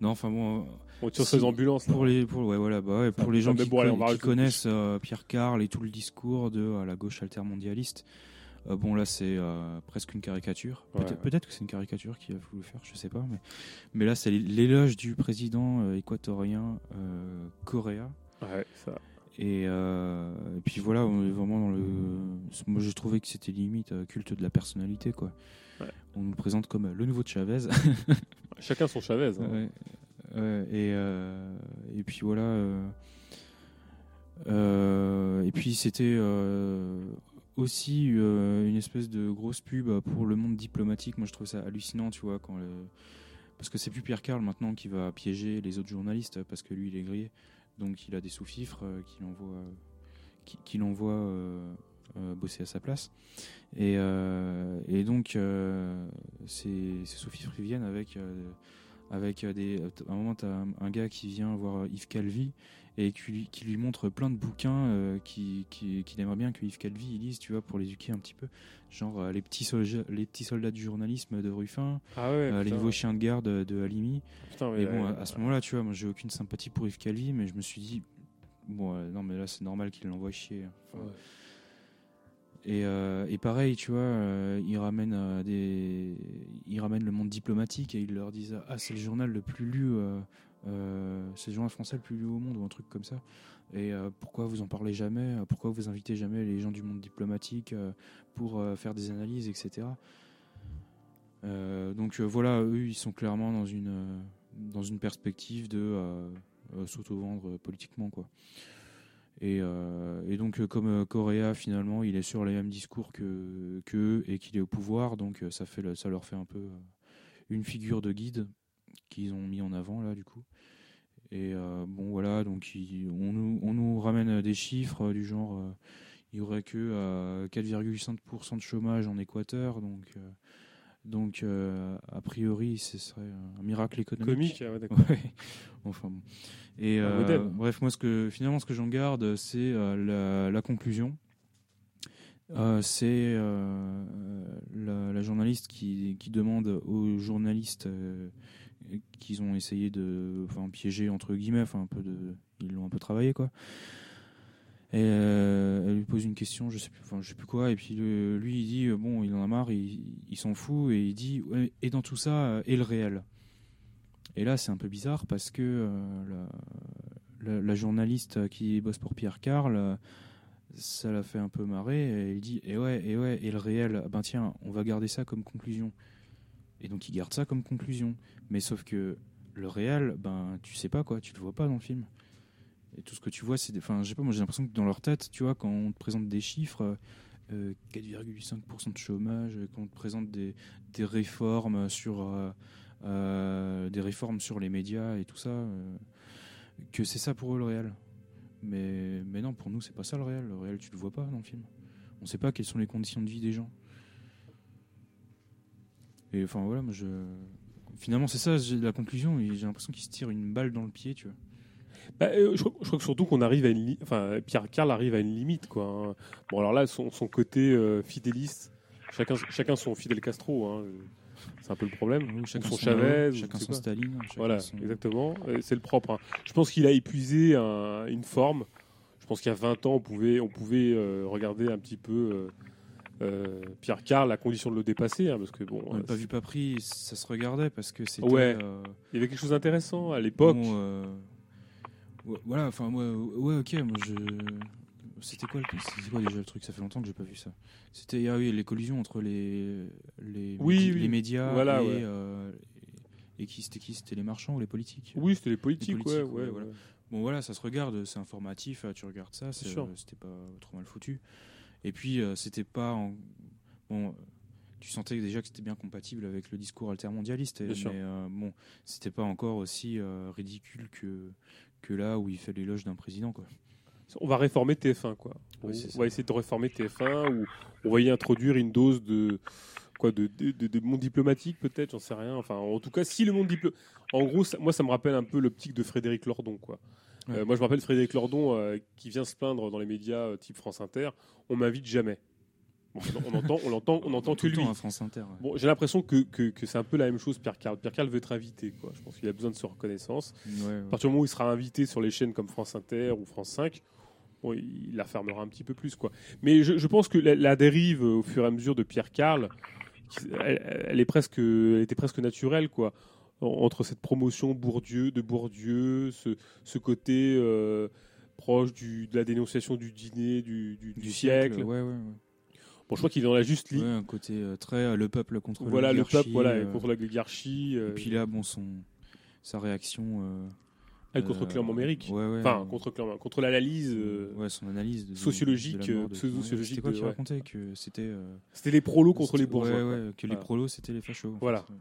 Non, enfin bon. On tire sur les ambulances, là. Pour les, pour, ouais, voilà, bah ouais, pour les Ah, gens mais qui, bon, allez, connaissent Pierre Carl et tout le discours de euh, la gauche altermondialiste. Euh, bon, là, c'est euh, presque une caricature. Peut-être ouais. que c'est une caricature qu'il a voulu faire, je sais pas. Mais, mais là, c'est l'éloge du président euh, équatorien Correa. Ouais, ça. Et, et puis voilà, on est vraiment dans le. Moi, j'ai trouvé que c'était limite culte de la personnalité, quoi. Ouais. On nous présente comme le nouveau Chavez. Chacun son Chavez. hein. Et, et puis voilà. et puis c'était aussi euh, une espèce de grosse pub pour le monde diplomatique. Moi, je trouve ça hallucinant, tu vois, quand le... parce que c'est plus Pierre Carl maintenant qui va piéger les autres journalistes parce que lui, il est grillé, donc il a des sous-fifres euh, qui l'envoient, qui, qui l'envoient euh, euh, bosser à sa place. Et, euh, et donc, euh, ces, ces sous-fifres, ils viennent avec euh, avec euh, des. À un moment, tu as un, gars qui vient voir euh, Yves Calvi et qui lui, qui lui montre plein de bouquins euh, qui- qui- qu'il aimerait bien que Yves Calvi lise, tu vois, pour l'éduquer un petit peu. Genre euh, les, petits soldats, les petits soldats du journalisme de Ruffin, Ah ouais, euh, les nouveaux chiens de garde de, Halimi. Putain, mais et bon, à, à ce moment-là, tu vois, moi j'ai aucune sympathie pour Yves Calvi, mais je me suis dit, bon, euh, non, mais là c'est normal qu'il l'envoie chier. Enfin, Ouais. et, euh, et pareil, tu vois, euh, ils ramènent euh, des, ils ramènent le monde diplomatique et ils leur disent ah c'est le journal le plus lu, euh, c'est le journal français le plus lu au monde ou un truc comme ça. Et euh, pourquoi vous en parlez jamais? Pourquoi vous invitez jamais les gens du monde diplomatique euh, pour faire des analyses, etc. Donc voilà, eux ils sont clairement dans une dans une perspective de s'auto-vendre politiquement quoi. Et, donc, comme Correa, finalement, il est sur les mêmes discours que qu'eux et qu'il est au pouvoir, donc ça, fait ça leur fait un peu une figure de guide qu'ils ont mis en avant, là, du coup. Et euh, bon, voilà, donc il- on, nous, on nous ramène des chiffres euh, du genre euh, il y aurait que euh, 4,5% de chômage en Équateur, donc. euh, donc, euh, a priori, ce serait un miracle économique. Comique, ah ouais, d'accord. Ouais. Enfin bon. Et euh, bref, moi, ce que finalement, ce que j'en garde, c'est euh, la, la conclusion. Euh, c'est euh, la, la journaliste qui, qui demande aux journalistes euh, qu'ils ont essayé de enfin, piéger entre guillemets, enfin un peu de, ils l'ont un peu travaillé quoi. Et euh, elle lui pose une question, je sais plus, enfin je sais plus quoi, et puis lui il dit euh, bon il en a marre, il, s'en fout et il dit et dans tout ça euh, et le réel. Et là c'est un peu bizarre parce que la, journaliste qui bosse pour Pierre Carl, ça l'a fait un peu marrer. Et il dit et ouais et ouais et le réel, ben tiens on va garder ça comme conclusion. Et donc il garde ça comme conclusion. Mais sauf que le réel, ben tu sais pas quoi, tu le vois pas dans le film. Et tout ce que tu vois, c'est. Enfin, je sais pas, moi j'ai l'impression que dans leur tête, tu vois, quand on te présente des chiffres, euh, 4,5% de chômage, quand on te présente des, des réformes sur. euh, euh, des réformes sur les médias et tout ça, euh, que c'est ça pour eux le réel. Mais, mais non, pour nous, c'est pas ça le réel. Le réel, tu le vois pas dans le film. On sait pas quelles sont les conditions de vie des gens. Et enfin voilà, moi je. Finalement, c'est ça, la conclusion, j'ai l'impression qu'il se tire une balle dans le pied, tu vois. Bah, euh, je, crois, je crois que surtout qu'on arrive à une enfin Pierre Carl arrive à une limite quoi. hein. Bon alors là son, son côté euh, fidéliste, chacun chacun son Fidel Castro hein. C'est un peu le problème. Ou chacun son son Chavez, chacun son. Staline, chacun Voilà, son- exactement. Euh, C'est le propre. hein. Je pense qu'il a épuisé un- une forme. Je pense qu'il y a 20 ans, on pouvait, on pouvait euh, regarder un petit peu euh, euh, Pierre Carl, la condition de le dépasser, hein, parce que bon. On euh, pas vu pas pris, ça se regardait parce que c'était. Ouais. euh, Il y avait quelque chose d'intéressant à l'époque. bon, euh, ouais, voilà, enfin, moi, ouais, ok, moi je. C'était quoi, le- quoi déjà le truc? Ça fait longtemps que j'ai pas vu ça. C'était ah oui, les collisions entre les les, Oui, médi- oui. les médias Voilà, et, ouais. et, et qui c'était qui? C'était les marchands ou les politiques? Oui, c'était les politiques, ouais, ouais, voilà. ouais. Bon voilà, ça se regarde, c'est informatif, tu regardes ça, c'est, sûr. c'était pas trop mal foutu. Et puis euh, c'était pas en... bon, tu sentais déjà que c'était bien compatible avec le discours altermondialiste, mais euh, bon, c'était pas encore aussi euh, ridicule que que là où il fait l'éloge d'un président quoi. On va réformer TF1, quoi. On, va essayer de réformer TF1 ou on va y introduire une dose de quoi de, de, de- de monde diplomatique peut-être, j'en sais rien. Enfin, en tout cas, si le monde diplomatique, en gros, ça- moi, ça me rappelle un peu l'optique de Frédéric Lordon, quoi. Ouais. Euh, moi, je me rappelle Frédéric Lordon euh, qui vient se plaindre dans les médias euh, type France Inter. On m'invite jamais. Bon, on entend, on entend, on entend Tout que le lui. temps à France Inter, ouais. Bon, j'ai l'impression que, que, que c'est un peu la même chose. Pierre Carl, Pierre Carl veut être invité, quoi. Je pense qu'il a besoin de sa reconnaissance. Ouais, ouais. À partir du moment où il sera invité sur les chaînes comme France Inter ou France 5, bon, il la fermera un petit peu plus, quoi. Mais je, je pense que la, la dérive au fur et à mesure de Pierre Carl, elle, elle est presque, elle était presque naturelle, quoi. En- Entre cette promotion Bourdieu, de Bourdieu, ce, ce côté euh, proche du, de la dénonciation du dîner du, du, siècle. siècle, ouais, ouais, ouais. Bon, je crois qu'il est dans la juste ligne. Un côté euh, très euh, le peuple contre Voilà, le peuple, voilà, contre l'oligarchie. Et puis là, bon, son, sa réaction. Ah, contre Clément Méric. Ouais, ouais. Enfin, contre Clément, contre l'analyse. ouais, son analyse de- sociologique, pseudo-sociologique C'était quoi de- qui ouais. racontait que c'était. C'était les prolos contre les bourgeois. Ouais, quoi. ouais, que les prolos c'était les fachos. Voilà. fait.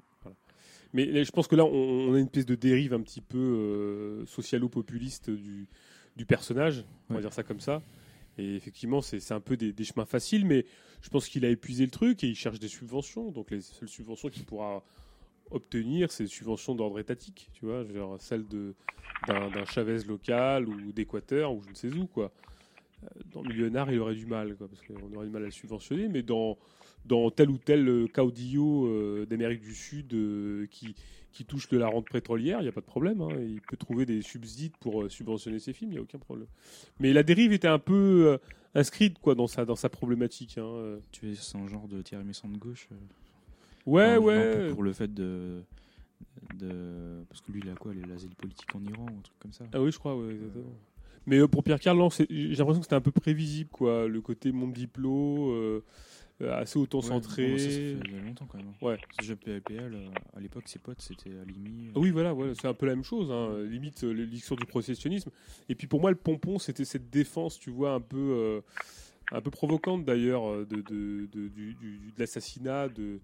Mais là, je pense que là, on, on a une espèce de dérive un petit peu euh, socialo-populiste du, du personnage, on va Ouais. dire ça comme ça. Et effectivement, c'est un peu des, des chemins faciles, mais je pense qu'il a épuisé le truc et il cherche des subventions. Donc les seules subventions qu'il pourra obtenir, c'est des subventions d'ordre étatique, tu vois, genre celle d'un Chavez local ou d'Équateur ou je ne sais où, quoi. Euh, Dans Millionnaire, il aurait du mal, quoi, parce qu'on aurait du mal à le subventionner, mais dans, dans tel ou tel euh, caudillo euh, d'Amérique du Sud euh, qui, qui touche de la rente pétrolière, il n'y a pas de problème. hein, il peut trouver des subsides pour subventionner ses films, il n'y a aucun problème. Mais la dérive était un peu inscrite quoi, dans, sa, dans sa problématique. hein. Tu es, un genre de Thierry Messant de gauche. Ouais, enfin, ouais. Pour, le fait de, de. Parce que lui, il a quoi L'asile politique en Iran ou un truc comme ça? Ah oui, je crois, ouais, exactement. Mais pour Pierre Carl, non, c'est- j'ai l'impression que c'était un peu prévisible, quoi. Le côté monde diplôme, euh, assez auto-centré. Ouais, ça, fait longtemps quand même. hein. Ouais. Que JPLPL, euh, à l'époque, ses potes, c'était Alimi. Ah Oui, voilà, voilà, c'est un peu la même chose, hein, limite euh, l'élixir du processionnisme. Et puis pour moi, le pompon, c'était cette défense, tu vois, un peu, euh, un peu provocante d'ailleurs, euh, de, de, de, l'assassinat de,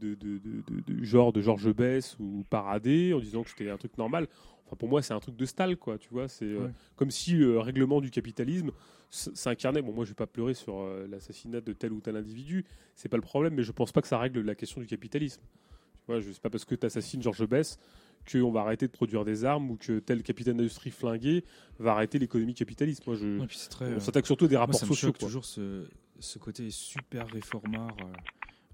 de, de, de, genre de Georges Bess ou Paradé, en disant que c'était un truc normal. Enfin, pour moi, c'est un truc de Stal, quoi, tu vois. C'est euh, Ouais. comme si le règlement du capitalisme s- s'incarnait. Bon, moi, je vais pas pleurer sur euh, l'assassinat de tel ou tel individu, c'est pas le problème, mais je pense pas que ça règle la question du capitalisme. Tu vois, je sais pas parce que tu assassines Georges Bess qu'on va arrêter de produire des armes ou que tel capitaine d'industrie flingué va arrêter l'économie capitaliste. Moi, je, Ouais, très, on euh, s'attaque surtout à des moi, rapports ça me sociaux. toujours ce, ce côté super réformard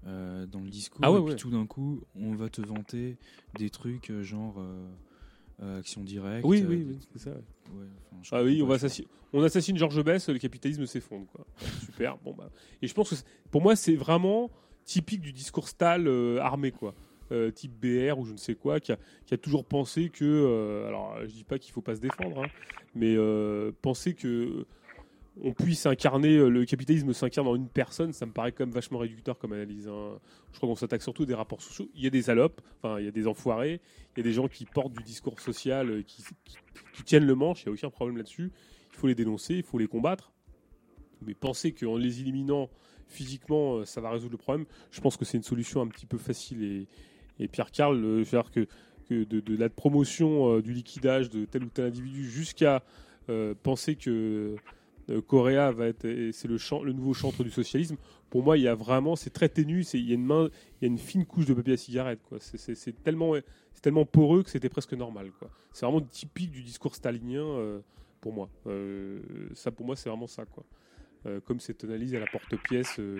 euh, dans le discours. Ah ouais, et puis ouais. tout d'un coup, on va te vanter des trucs genre euh, euh, action directe. Oui, euh, oui, c'est ça. ouais. Ouais, enfin, je Ah oui, on, va je assassiner- on assassine Georges Bess, le capitalisme s'effondre. quoi. Super. Bon, bah. Et je pense que pour moi, c'est vraiment typique du discours Stal euh, armé, quoi. Euh, type BR ou je ne sais quoi, qui a, qui a toujours pensé que. euh, alors, je dis pas qu'il faut pas se défendre, hein, mais euh, penser que on puisse incarner euh, le capitalisme s'incarne en une personne, ça me paraît quand même vachement réducteur comme analyse. hein. Je crois qu'on s'attaque surtout à des rapports sociaux. Il y a des salopes, enfin il y a des enfoirés, il y a des gens qui portent du discours social, euh, qui, tiennent le manche, il n'y a aucun problème là-dessus. Il faut les dénoncer, il faut les combattre. Mais penser qu'en les éliminant physiquement, euh, ça va résoudre le problème, je pense que c'est une solution un petit peu facile. Et, Pierre Carl, faire que, de, la promotion du liquidage de tel ou tel individu jusqu'à penser que Correa va être, c'est le, nouveau chantre du socialisme. Pour moi, il y a vraiment, c'est très ténu, c'est- il y a une main, il y a une fine couche de papier à cigarette, quoi. C'est- C'est tellement, c'est tellement poreux que c'était presque normal, quoi. C'est vraiment typique du discours stalinien euh, pour moi. Euh, ça, pour moi, c'est vraiment ça, quoi. Euh, comme cette analyse à la porte-pièce, euh,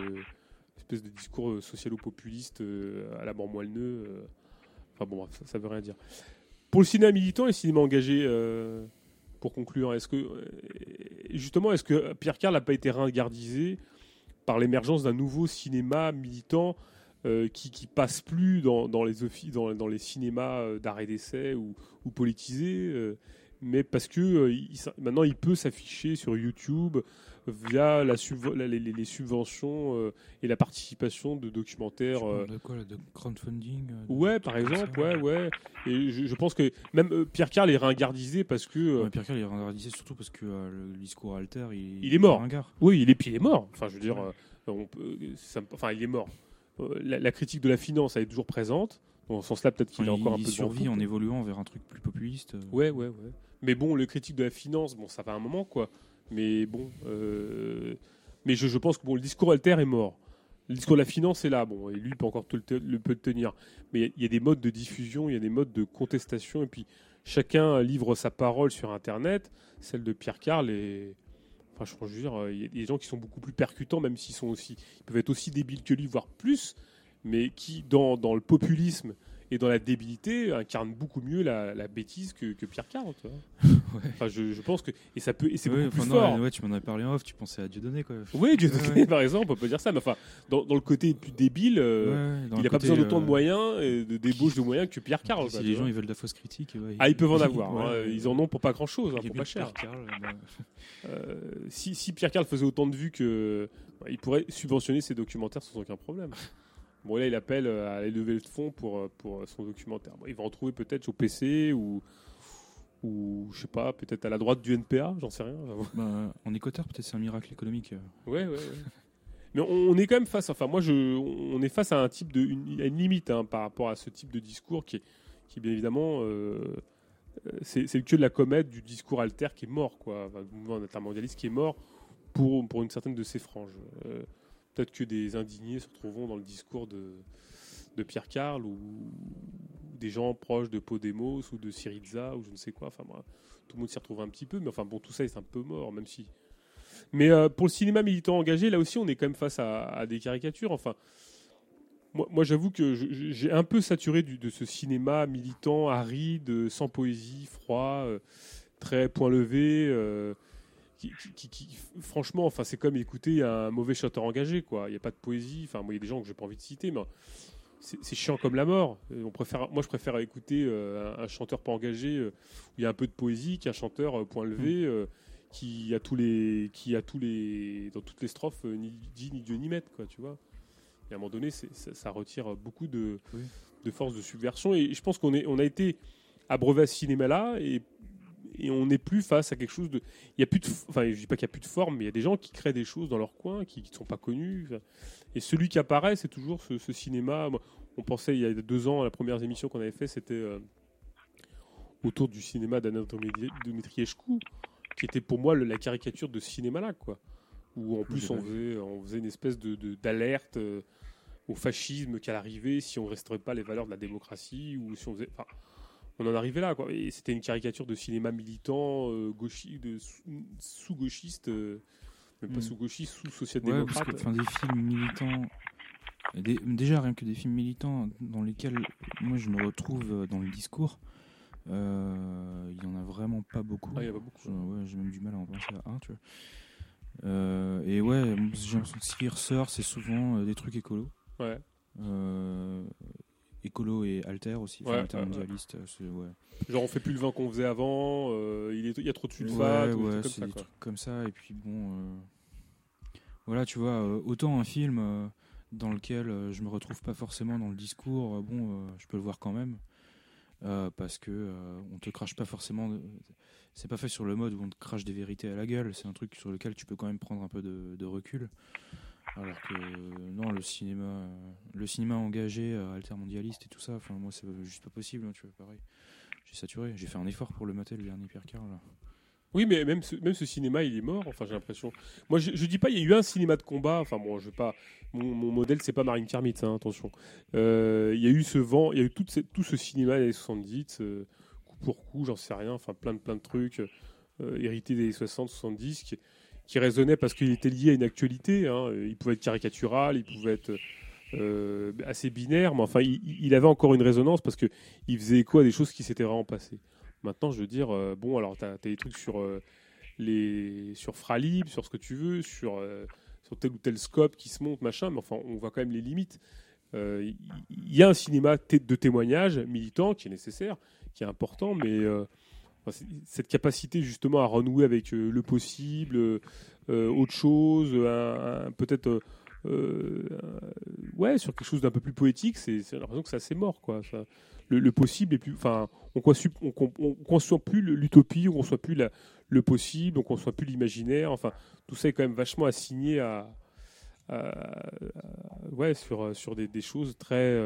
espèce de discours euh, socialo-populiste euh, à la euh. Enfin bon, ça, ça veut rien dire. Pour le cinéma militant et le cinéma engagé, euh, pour conclure, est-ce que euh, justement, est-ce que Pierre Carl n'a pas été ringardisé par l'émergence d'un nouveau cinéma militant euh, qui, passe plus dans, les cinémas euh, d'arrêt d'essai ou, ou politisés, mais parce que euh, il maintenant il peut s'afficher sur YouTube via la subvo- la- les, subventions euh, et la participation de documentaires. euh, De quoi De crowdfunding de Ouais, par exemple, ouais, ouais. Et je, je pense que même Pierre Carl est ringardisé parce que. Ouais, Pierre Carl, est ringardisé surtout parce que le discours alter, il, il est mort. ringard. Oui, il est, puis il est mort. Enfin, je veux dire, on peut- ça me- enfin, il est mort. La, la critique de la finance, elle est toujours présente. Dans ce sens-là, peut-être qu'il Enfin, a encore un il peu de vent survit en évoluant vers un truc plus populiste. euh. Ouais, ouais, ouais. Mais bon, le critique de la finance, bon, ça fait un moment, quoi. Mais bon, euh, mais je, je pense que bon, le discours alter est mort. Le discours de la finance est là, bon, et lui il peut encore te le, te- le peut le tenir. Mais il y a- il y a des modes de diffusion, il y a des modes de contestation, et puis chacun livre sa parole sur Internet. Celle de Pierre Carl est, enfin, je, je veux dire, il y a des gens qui sont beaucoup plus percutants, même s'ils sont aussi, ils peuvent être aussi débiles que lui, voire plus, mais qui dans, dans le populisme et dans la débilité incarne beaucoup mieux la, la bêtise que, que Pierre Carl. tu vois. Enfin, je, je pense que et ça peut et c'est Ouais, beaucoup enfin, plus non, fort. ouais, tu m'en as parlé en off, tu pensais à Dieudonné quoi. Oui, Dieu Ouais, par exemple, on peut dire ça. Mais enfin, dans, dans le côté plus débile, euh, Ouais, ouais, il n'a pas besoin d'autant de euh, moyens et de débauche de moyens que Pierre Carl. Si quoi, les gens vois. ils veulent de la fausse critique, ouais, ah, ils peuvent en avoir. ouais, hein. ouais. Ils en ont pour pas grand chose, a pour pas cher. Euh, si, si Pierre Carl faisait autant de vues que, bah, il pourrait subventionner ses documentaires sans aucun problème. Bon là, il appelle euh, à aller lever le fonds pour euh, pour son documentaire. Bon, il va en trouver peut-être au PC ou ou je sais pas, peut-être à la droite du NPA, j'en sais rien. Bah, en équateur, peut-être c'est un miracle économique. euh. Ouais, ouais, ouais. Mais on, est quand même face, enfin moi je, on est face à un type de, une, à une limite hein, par rapport à ce type de discours qui est, qui bien évidemment, euh, euh, c'est c'est le queue de la comète du discours alter qui est mort, quoi, enfin, du mouvement intermondialiste qui est mort pour, pour une certaine de ses franges. Euh, Peut-être que des indignés se retrouveront dans le discours de, Pierre Carl ou des gens proches de Podemos ou de Syriza ou je ne sais quoi. Enfin, tout le monde s'y retrouve un petit peu, mais enfin bon, tout ça c'est un peu mort, même si. Mais euh, pour le cinéma militant engagé, là aussi, on est quand même face à, des caricatures. Enfin, moi, j'avoue que j'ai un peu saturé de ce cinéma militant, aride, sans poésie, froid, euh, très point levé. euh, qui, qui- qui- qui- franchement, enfin, c'est comme écouter un mauvais chanteur engagé, quoi. Il n'y a pas de poésie. Enfin, moi, il y a des gens que j'ai pas envie de citer, mais c'est chiant comme la mort. Euh, On préfère, moi, je préfère écouter euh, un, un chanteur pas engagé euh, où il y a un peu de poésie qu'un chanteur euh, point levé euh, qui a tous les, qui a tous les, dans toutes les strophes ni dit ni Dieu ni maître, quoi. Tu vois. Et à un moment donné, ça, ça retire beaucoup de, de force de subversion. Et je pense qu'on on a été abreuvé à ce cinéma-là et et on n'est plus face à quelque chose de. Il y a plus de. Enfin, je dis pas qu'il y a plus de forme, mais il y a des gens qui créent des choses dans leur coin, qui ne sont pas connus. Et celui qui apparaît, c'est toujours ce, ce cinéma. Moi, On pensait il y a deux ans, la première émission qu'on avait fait, c'était euh, autour du cinéma d'Anna Dmitriescu, qui était pour moi le- la caricature de ce cinéma-là, quoi. Où en plus on faisait, on faisait une espèce de de- d'alerte euh, au fascisme qu'à l'arrivée, si on ne resterait pas les valeurs de la démocratie, ou si on faisait. Enfin, on en arrivait là, quoi. Et c'était une caricature de cinéma militant, euh, gauchi- de sous- sous-gauchiste, euh, même pas Mm. sous-gauchiste, Ouais, sous-social-démocrate. parce que des films militants. des- déjà, rien que des films militants dans lesquels moi je me retrouve euh, dans le discours, euh, il y en a vraiment pas beaucoup. Ah, il y en a pas beaucoup. Ouais, J'ai même du mal à en penser à un, tu vois. Euh, et ouais, j'ai l'impression que ce qui ressort, c'est souvent euh, des trucs écolos. Ouais. Euh, écolo et alter aussi, enfin, Ouais, altermondialiste, euh, ouais. Genre on fait plus le vin qu'on faisait avant, euh, il, est, il y a trop de sulfate, des ouais, trucs comme c'est ça, des quoi. trucs comme ça. Et puis bon, euh, voilà, tu vois, autant un film euh, dans lequel je me retrouve pas forcément dans le discours, bon, je peux le voir quand même. parce que on te crache pas forcément. de- C'est pas fait sur le mode où on te crache des vérités à la gueule. C'est un truc sur lequel tu peux quand même prendre un peu de, de recul. Alors que non, le cinéma, euh, le cinéma engagé, euh, altermondialiste et tout ça, enfin moi c'est juste pas possible. hein, tu vois, pareil. J'ai saturé. J'ai fait un effort pour le mater le dernier Pierre Carl. Oui, mais même ce, même ce cinéma, il est mort. Enfin, j'ai l'impression. Moi, je, dis pas, il y a eu un cinéma de combat. Enfin, bon, je vais pas. Mon, modèle, c'est pas Marine Kermitz, hein, attention. Euh, Il y a eu ce vent, il y a eu cette- tout ce cinéma des années 70, euh, coup pour coup, j'en sais rien. Enfin, plein de plein de trucs hérités des années 60, 70, qui, qui résonnaient parce qu'il était lié à une actualité. hein. Il pouvait être caricatural, il pouvait être euh, assez binaire, mais enfin, il, avait encore une résonance parce que il faisait écho à des choses qui s'étaient vraiment passées. Maintenant, je veux dire, euh, bon, alors, tu as, des trucs sur, euh, sur Fralib, sur ce que tu veux, sur, sur tel ou tel scope qui se monte, machin, mais enfin, on voit quand même les limites. Il il y, a un cinéma de témoignage militant qui est nécessaire, qui est important, mais c'est- cette capacité justement à renouer avec euh, le possible, euh, euh, autre chose, peut-être. ouais, sur quelque chose d'un peu plus poétique, c'est c'est l'impression que c'est assez mort, quoi. Ça- le, le possible est plus, enfin, on conçoit, on, on- on conçoit plus l'utopie, on conçoit plus le possible, on conçoit plus l'imaginaire. Enfin, tout ça est quand même vachement assigné à, ouais, sur des, choses très,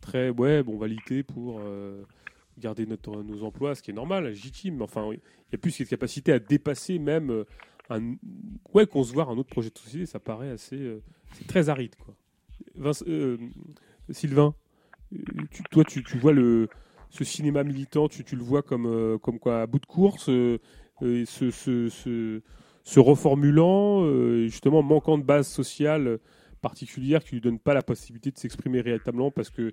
très, ouais, bon, on va lutter pour garder nos emplois, ce qui est normal, légitime. Enfin, il y a plus cette capacité à dépasser même euh, un, ouais, voit un autre projet de société, ça paraît assez, euh, c'est très aride, quoi. Euh, Sylvain, toi, tu, vois le, ce cinéma militant, tu, le vois comme, comme quoi, à bout de course, euh, se, reformulant, justement manquant de base sociale particulière qui lui donne pas la possibilité de s'exprimer véritablement parce que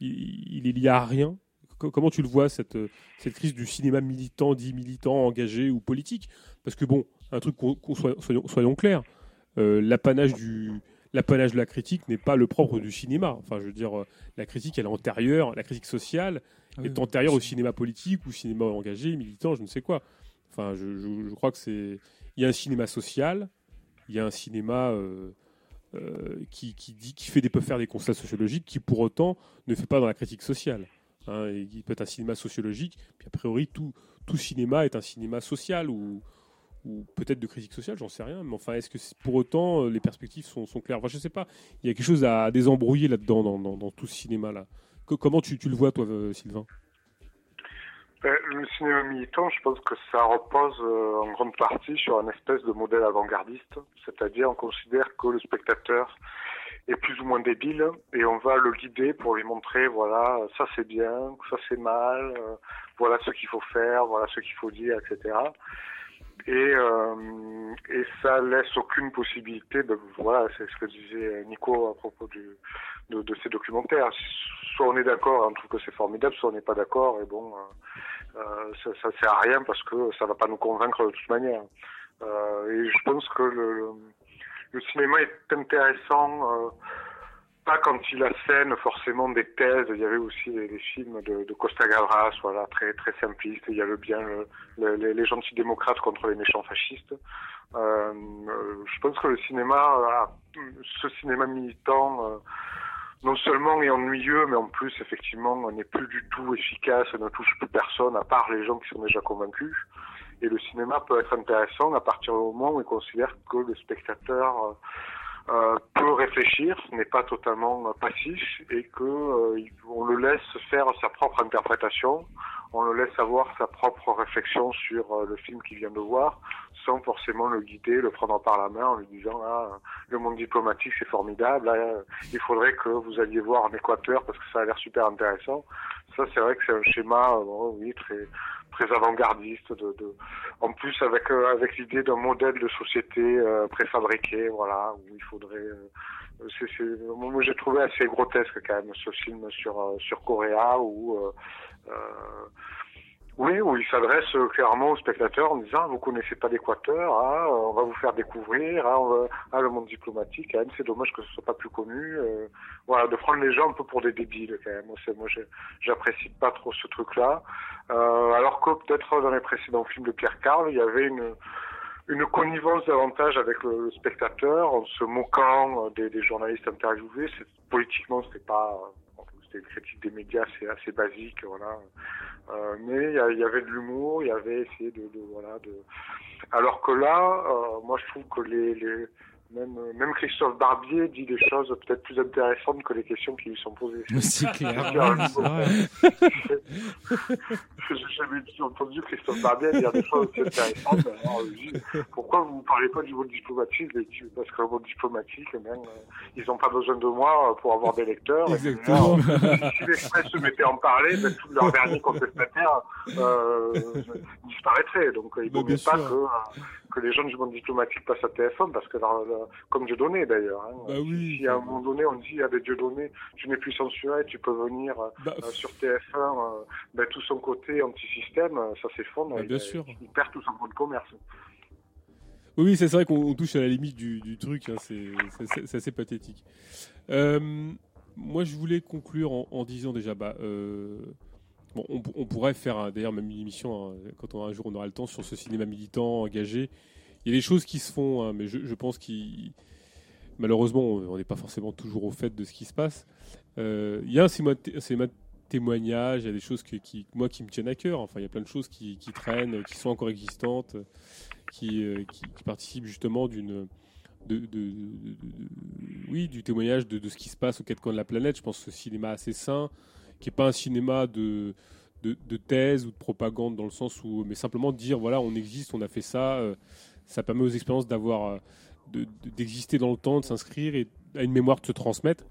il, il est lié à rien. Co- Comment tu le vois cette, cette crise du cinéma militant, dit militant, engagé ou politique? Parce que bon, un truc qu'on soit- soyons, soyons clairs, euh, l'apanage du l'apanage de la critique n'est pas le propre du cinéma. Enfin, je veux dire, euh, la critique, elle est antérieure, la critique sociale Ah est oui, antérieure au cinéma politique ou cinéma engagé, militant, je ne sais quoi. Enfin, je, je- je crois que c'est. Il y a un cinéma social, il y a un cinéma euh, euh, qui, qui dit, qui fait des, peut faire des constats sociologiques, qui pour autant ne fait pas dans la critique sociale. Hein, qui peut être un cinéma sociologique, puis a priori tout, tout cinéma est un cinéma social ou, ou peut-être de critique sociale, j'en sais rien. Mais enfin, est-ce que pour autant euh, les perspectives sont, sont claires? Enfin, Je sais pas. Il y a quelque chose à, désembrouiller là-dedans dans, tout ce cinéma-là. Co- comment tu, tu le vois, toi, euh, Sylvain? Ben, le cinéma militant, je pense que ça repose euh, en grande partie sur un espèce de modèle avant-gardiste, c'est-à-dire on considère que le spectateur est plus ou moins débile et on va le guider pour lui montrer voilà ça c'est bien, ça c'est mal, euh, voilà ce qu'il faut faire, voilà ce qu'il faut dire, etc. Et, euh, et ça laisse aucune possibilité de voilà c'est ce que disait Nico à propos du, de, de ces documentaires. Soit on est d'accord et on trouve que c'est formidable, soit on n'est pas d'accord et bon. euh, euh, ça, ça sert à rien parce que ça va pas nous convaincre de toute manière. Euh, et je pense que le, le, le cinéma est intéressant, euh, pas quand il assène forcément des thèses. Il y avait aussi les, films de, Costa Gavras, voilà, très très simplistes. Il y bien le, le- les, gentils démocrates contre les méchants fascistes. Euh, euh, je pense que le cinéma, a- ce cinéma militant. non seulement est ennuyeux, mais en plus, effectivement, n'est plus du tout efficace, ne touche plus personne, à part les gens qui sont déjà convaincus. Et le cinéma peut être intéressant à partir du moment où il considère que le spectateur euh, euh, peut réfléchir, n'est pas totalement euh, passif, et que euh, on le laisse faire sa propre interprétation, on le laisse avoir sa propre réflexion sur euh, le film qu'il vient de voir, sans forcément le guider, le prendre par la main en lui disant ah, le monde diplomatique c'est formidable, euh, il faudrait que vous alliez voir en Équateur parce que ça a l'air super intéressant. Ça c'est vrai que c'est un schéma oui très très avant-gardiste de, en plus avec euh, avec l'idée d'un modèle de société euh, préfabriqué voilà où il faudrait euh, c'est, moi j'ai trouvé assez grotesque quand même ce film sur sur Coréa où oui, où il s'adresse euh, clairement aux spectateurs en disant vous connaissez pas l'Équateur, ah, on va vous faire découvrir, ah, on va- ah, le monde diplomatique, quand c'est dommage que ce soit pas plus connu. euh, voilà, de prendre les gens un peu pour des débiles quand même. Moi, j'apprécie pas trop ce truc-là. Euh, alors que peut-être dans les précédents films de Pierre Carl, il y avait une une connivence davantage avec le, le spectateur en se moquant euh, des, des journalistes interviewés. Politiquement, c'était pas c'était une critique des médias, c'est assez basique, voilà. Euh, mais il y, y avait de l'humour, il y avait essayé de, de voilà de. Alors que là, euh, moi je trouve que les, les même même Christophe Barbier dit des choses peut-être plus intéressantes que les questions qui lui sont posées. C'est clair, vrai. J'ai jamais entendu Christophe Barbier dire des choses aussi intéressantes. Alors, je pourquoi vous ne parlez pas du monde diplomatique Parce que le monde diplomatique, même, euh, ils n'ont pas besoin de moi euh, pour avoir des lecteurs. Exactement. si l'Express se mettait à en parler, ben, tout leur vernis contestataire euh, disparaîtrait. Donc euh, il ne Bah, vaut mieux pas que, euh, que les gens du monde diplomatique passent à TF1, parce que dans le- comme Dieu donné d'ailleurs. Hein, Bah oui. si à un moment donné on dit à des Dieu donné, tu n'es plus censuré, tu peux venir euh, Bah, euh, sur TF1, euh, ben, tout son côté anti-système, euh, ça s'effondre. Bah, il-. Il perd tout son compte de commerce. Oui, c'est vrai qu'on on touche à la limite du, du truc. hein, c'est assez pathétique. Euh, moi, je voulais conclure en, en disant déjà, bah, on, pourrait faire d'ailleurs même une émission hein, quand on, un jour on aura le temps sur ce cinéma militant engagé. Il y a des choses qui se font, hein, mais je, pense qu'il malheureusement, on n'est pas forcément toujours au fait de ce qui se passe. Euh, Il y a un cinéma, de témoignage, il y a des choses qui, moi, qui me tiennent à cœur. Enfin, il y a plein de choses qui, traînent, qui sont encore existantes, qui, euh, participent justement oui, du témoignage de, de ce qui se passe aux quatre coins de la planète. Je pense que ce cinéma assez sain, qui n'est pas un cinéma de, de, de thèse ou de propagande dans le sens où, mais simplement dire voilà, on existe, on a fait ça. euh, ça permet aux expériences d'avoir, euh, de- de- d'exister dans le temps, de s'inscrire et à une mémoire de se transmettre.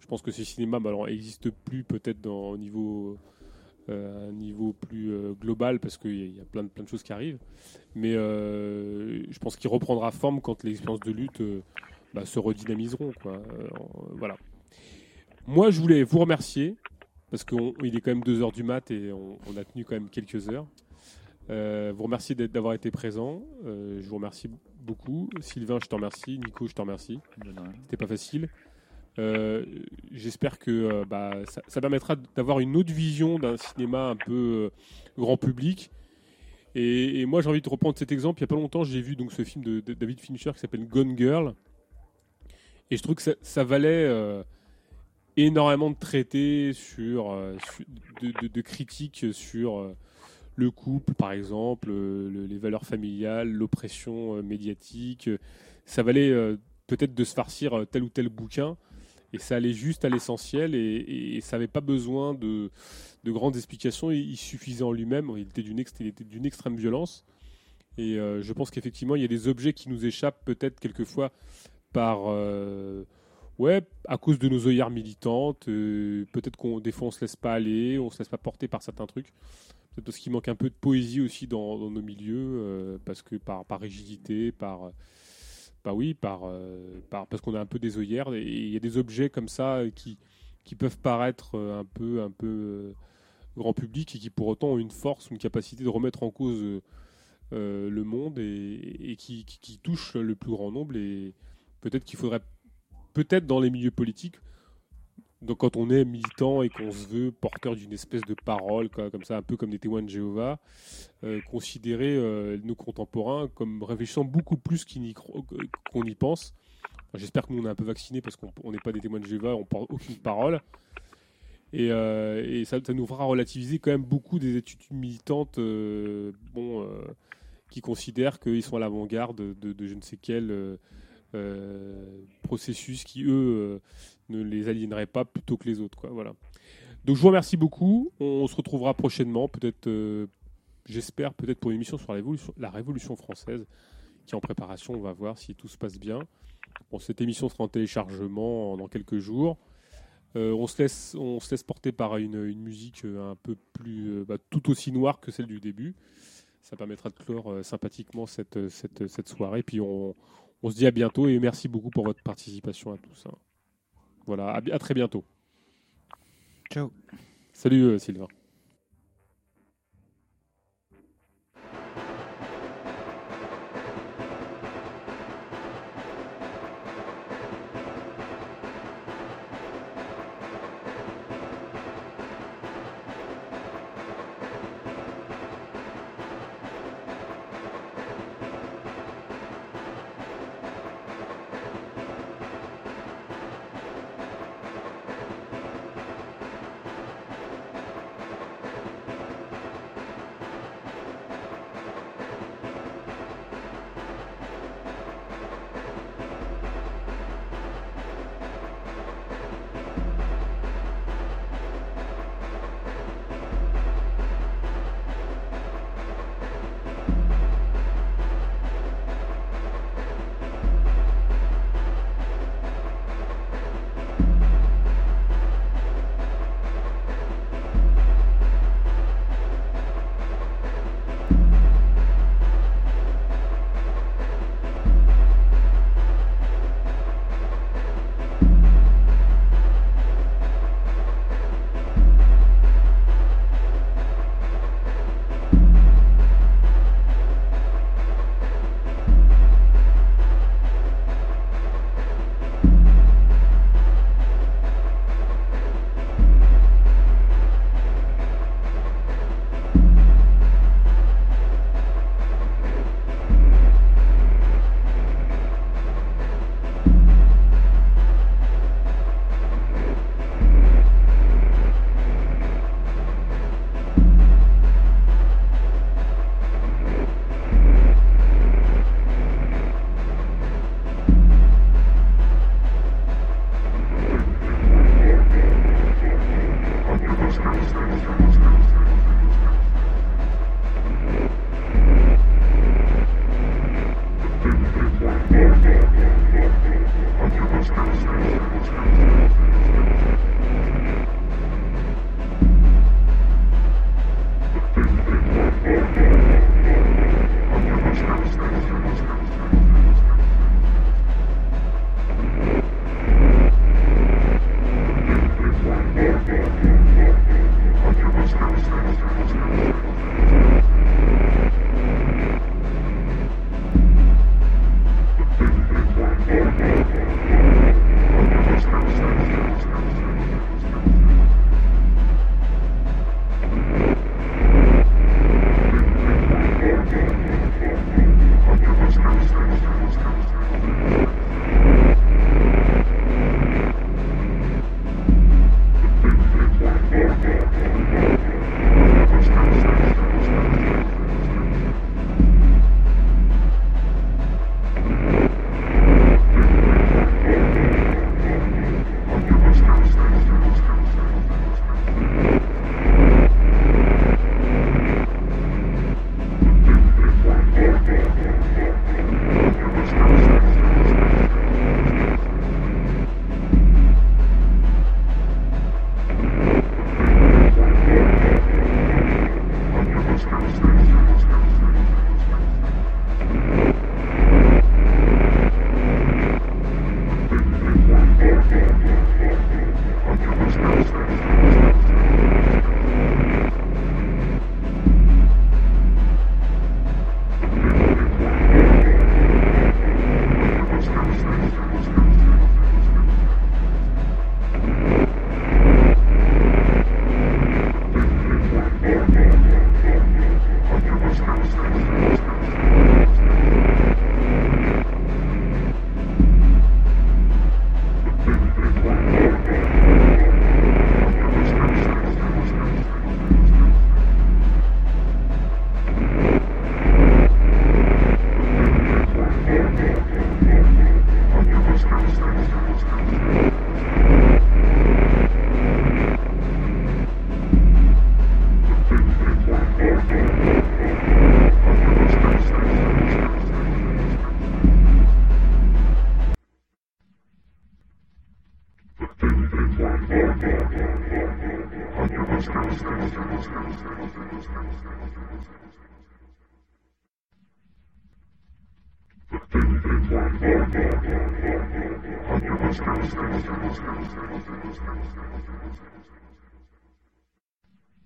Je pense que ce cinéma bah, alors, n'existe plus peut-être au niveau, euh, un niveau plus global parce qu'il y, a- plein de, plein de choses qui arrivent. Mais je pense qu'il reprendra forme quand les expériences de lutte bah, se redynamiseront. Quoi. Voilà. Moi, je voulais vous remercier parce qu'il est quand même 2 heures du mat et on, on a tenu quand même quelques heures. Euh, vous remercie d'avoir été présent. Euh, je vous remercie beaucoup. Sylvain, je te remercie. Nico, je te remercie. C'était pas facile. Euh, J'espère que euh, bah, ça, ça permettra d'avoir une autre vision d'un cinéma un peu grand public. Et, et moi, j'ai envie de reprendre cet exemple. Il y a pas longtemps, j'ai vu donc ce film de, de David Fincher qui s'appelle Gone Girl. Et je trouve que ça, ça valait énormément de traités sur, euh, de, critiques sur euh, le couple, par exemple, euh, le- les valeurs familiales, l'oppression médiatique. Ça valait peut-être de se farcir tel ou tel bouquin. Et ça allait juste à l'essentiel et, ça n'avait pas besoin de, de grandes explications. Il, suffisait en lui-même. Il était d'une extrême violence. Et je pense qu'effectivement, il y a des objets qui nous échappent peut-être quelquefois par, ouais, à cause de nos œillères militantes. euh, peut-être qu'on des on se laisse pas aller, on se laisse pas porter par certains trucs. Peut-être parce qu'il manque un peu de poésie aussi dans, nos milieux, euh, parce que par, par rigidité, par, bah oui, euh, par parce qu'on a un peu des œillères et il y a des objets comme ça qui qui peuvent paraître un peu un peu grand public et qui pour autant ont une force, une capacité de remettre en cause le monde et, qui, qui touchent le plus grand nombre et peut-être qu'il faudrait peut-être dans les milieux politiques donc quand on est militant et qu'on se veut porteur d'une espèce de parole, comme ça, un peu comme des témoins de Jéhovah, euh, considérer euh, nos contemporains comme réfléchissant beaucoup plus qu'on y pense. J'espère que nous on est un peu vaccinés parce qu'on on n'est pas des témoins de Jéhovah, on porte aucune parole. Et, euh, ça, nous fera relativiser quand même beaucoup des attitudes militantes bon, qui considèrent qu'ils sont à l'avant-garde de, de je ne sais quel euh, processus qui, eux, euh, ne les aliénerait pas plutôt que les autres. Quoi, voilà. Donc je vous remercie beaucoup. On se retrouvera prochainement, peut-être, euh, j'espère, peut-être pour une émission sur la révolution, française qui est en préparation. On va voir si tout se passe bien. Bon, cette émission sera en téléchargement dans quelques jours. Euh, on, se laisse, on se laisse porter par une, une musique euh, un peu plus, euh, bah, tout aussi noire que celle du début. Ça permettra de clore euh, sympathiquement cette, cette, cette soirée. Puis on, on se dit à bientôt et merci beaucoup pour votre participation à tout ça. Voilà, à très bientôt. Ciao. Salut euh, Sylvain.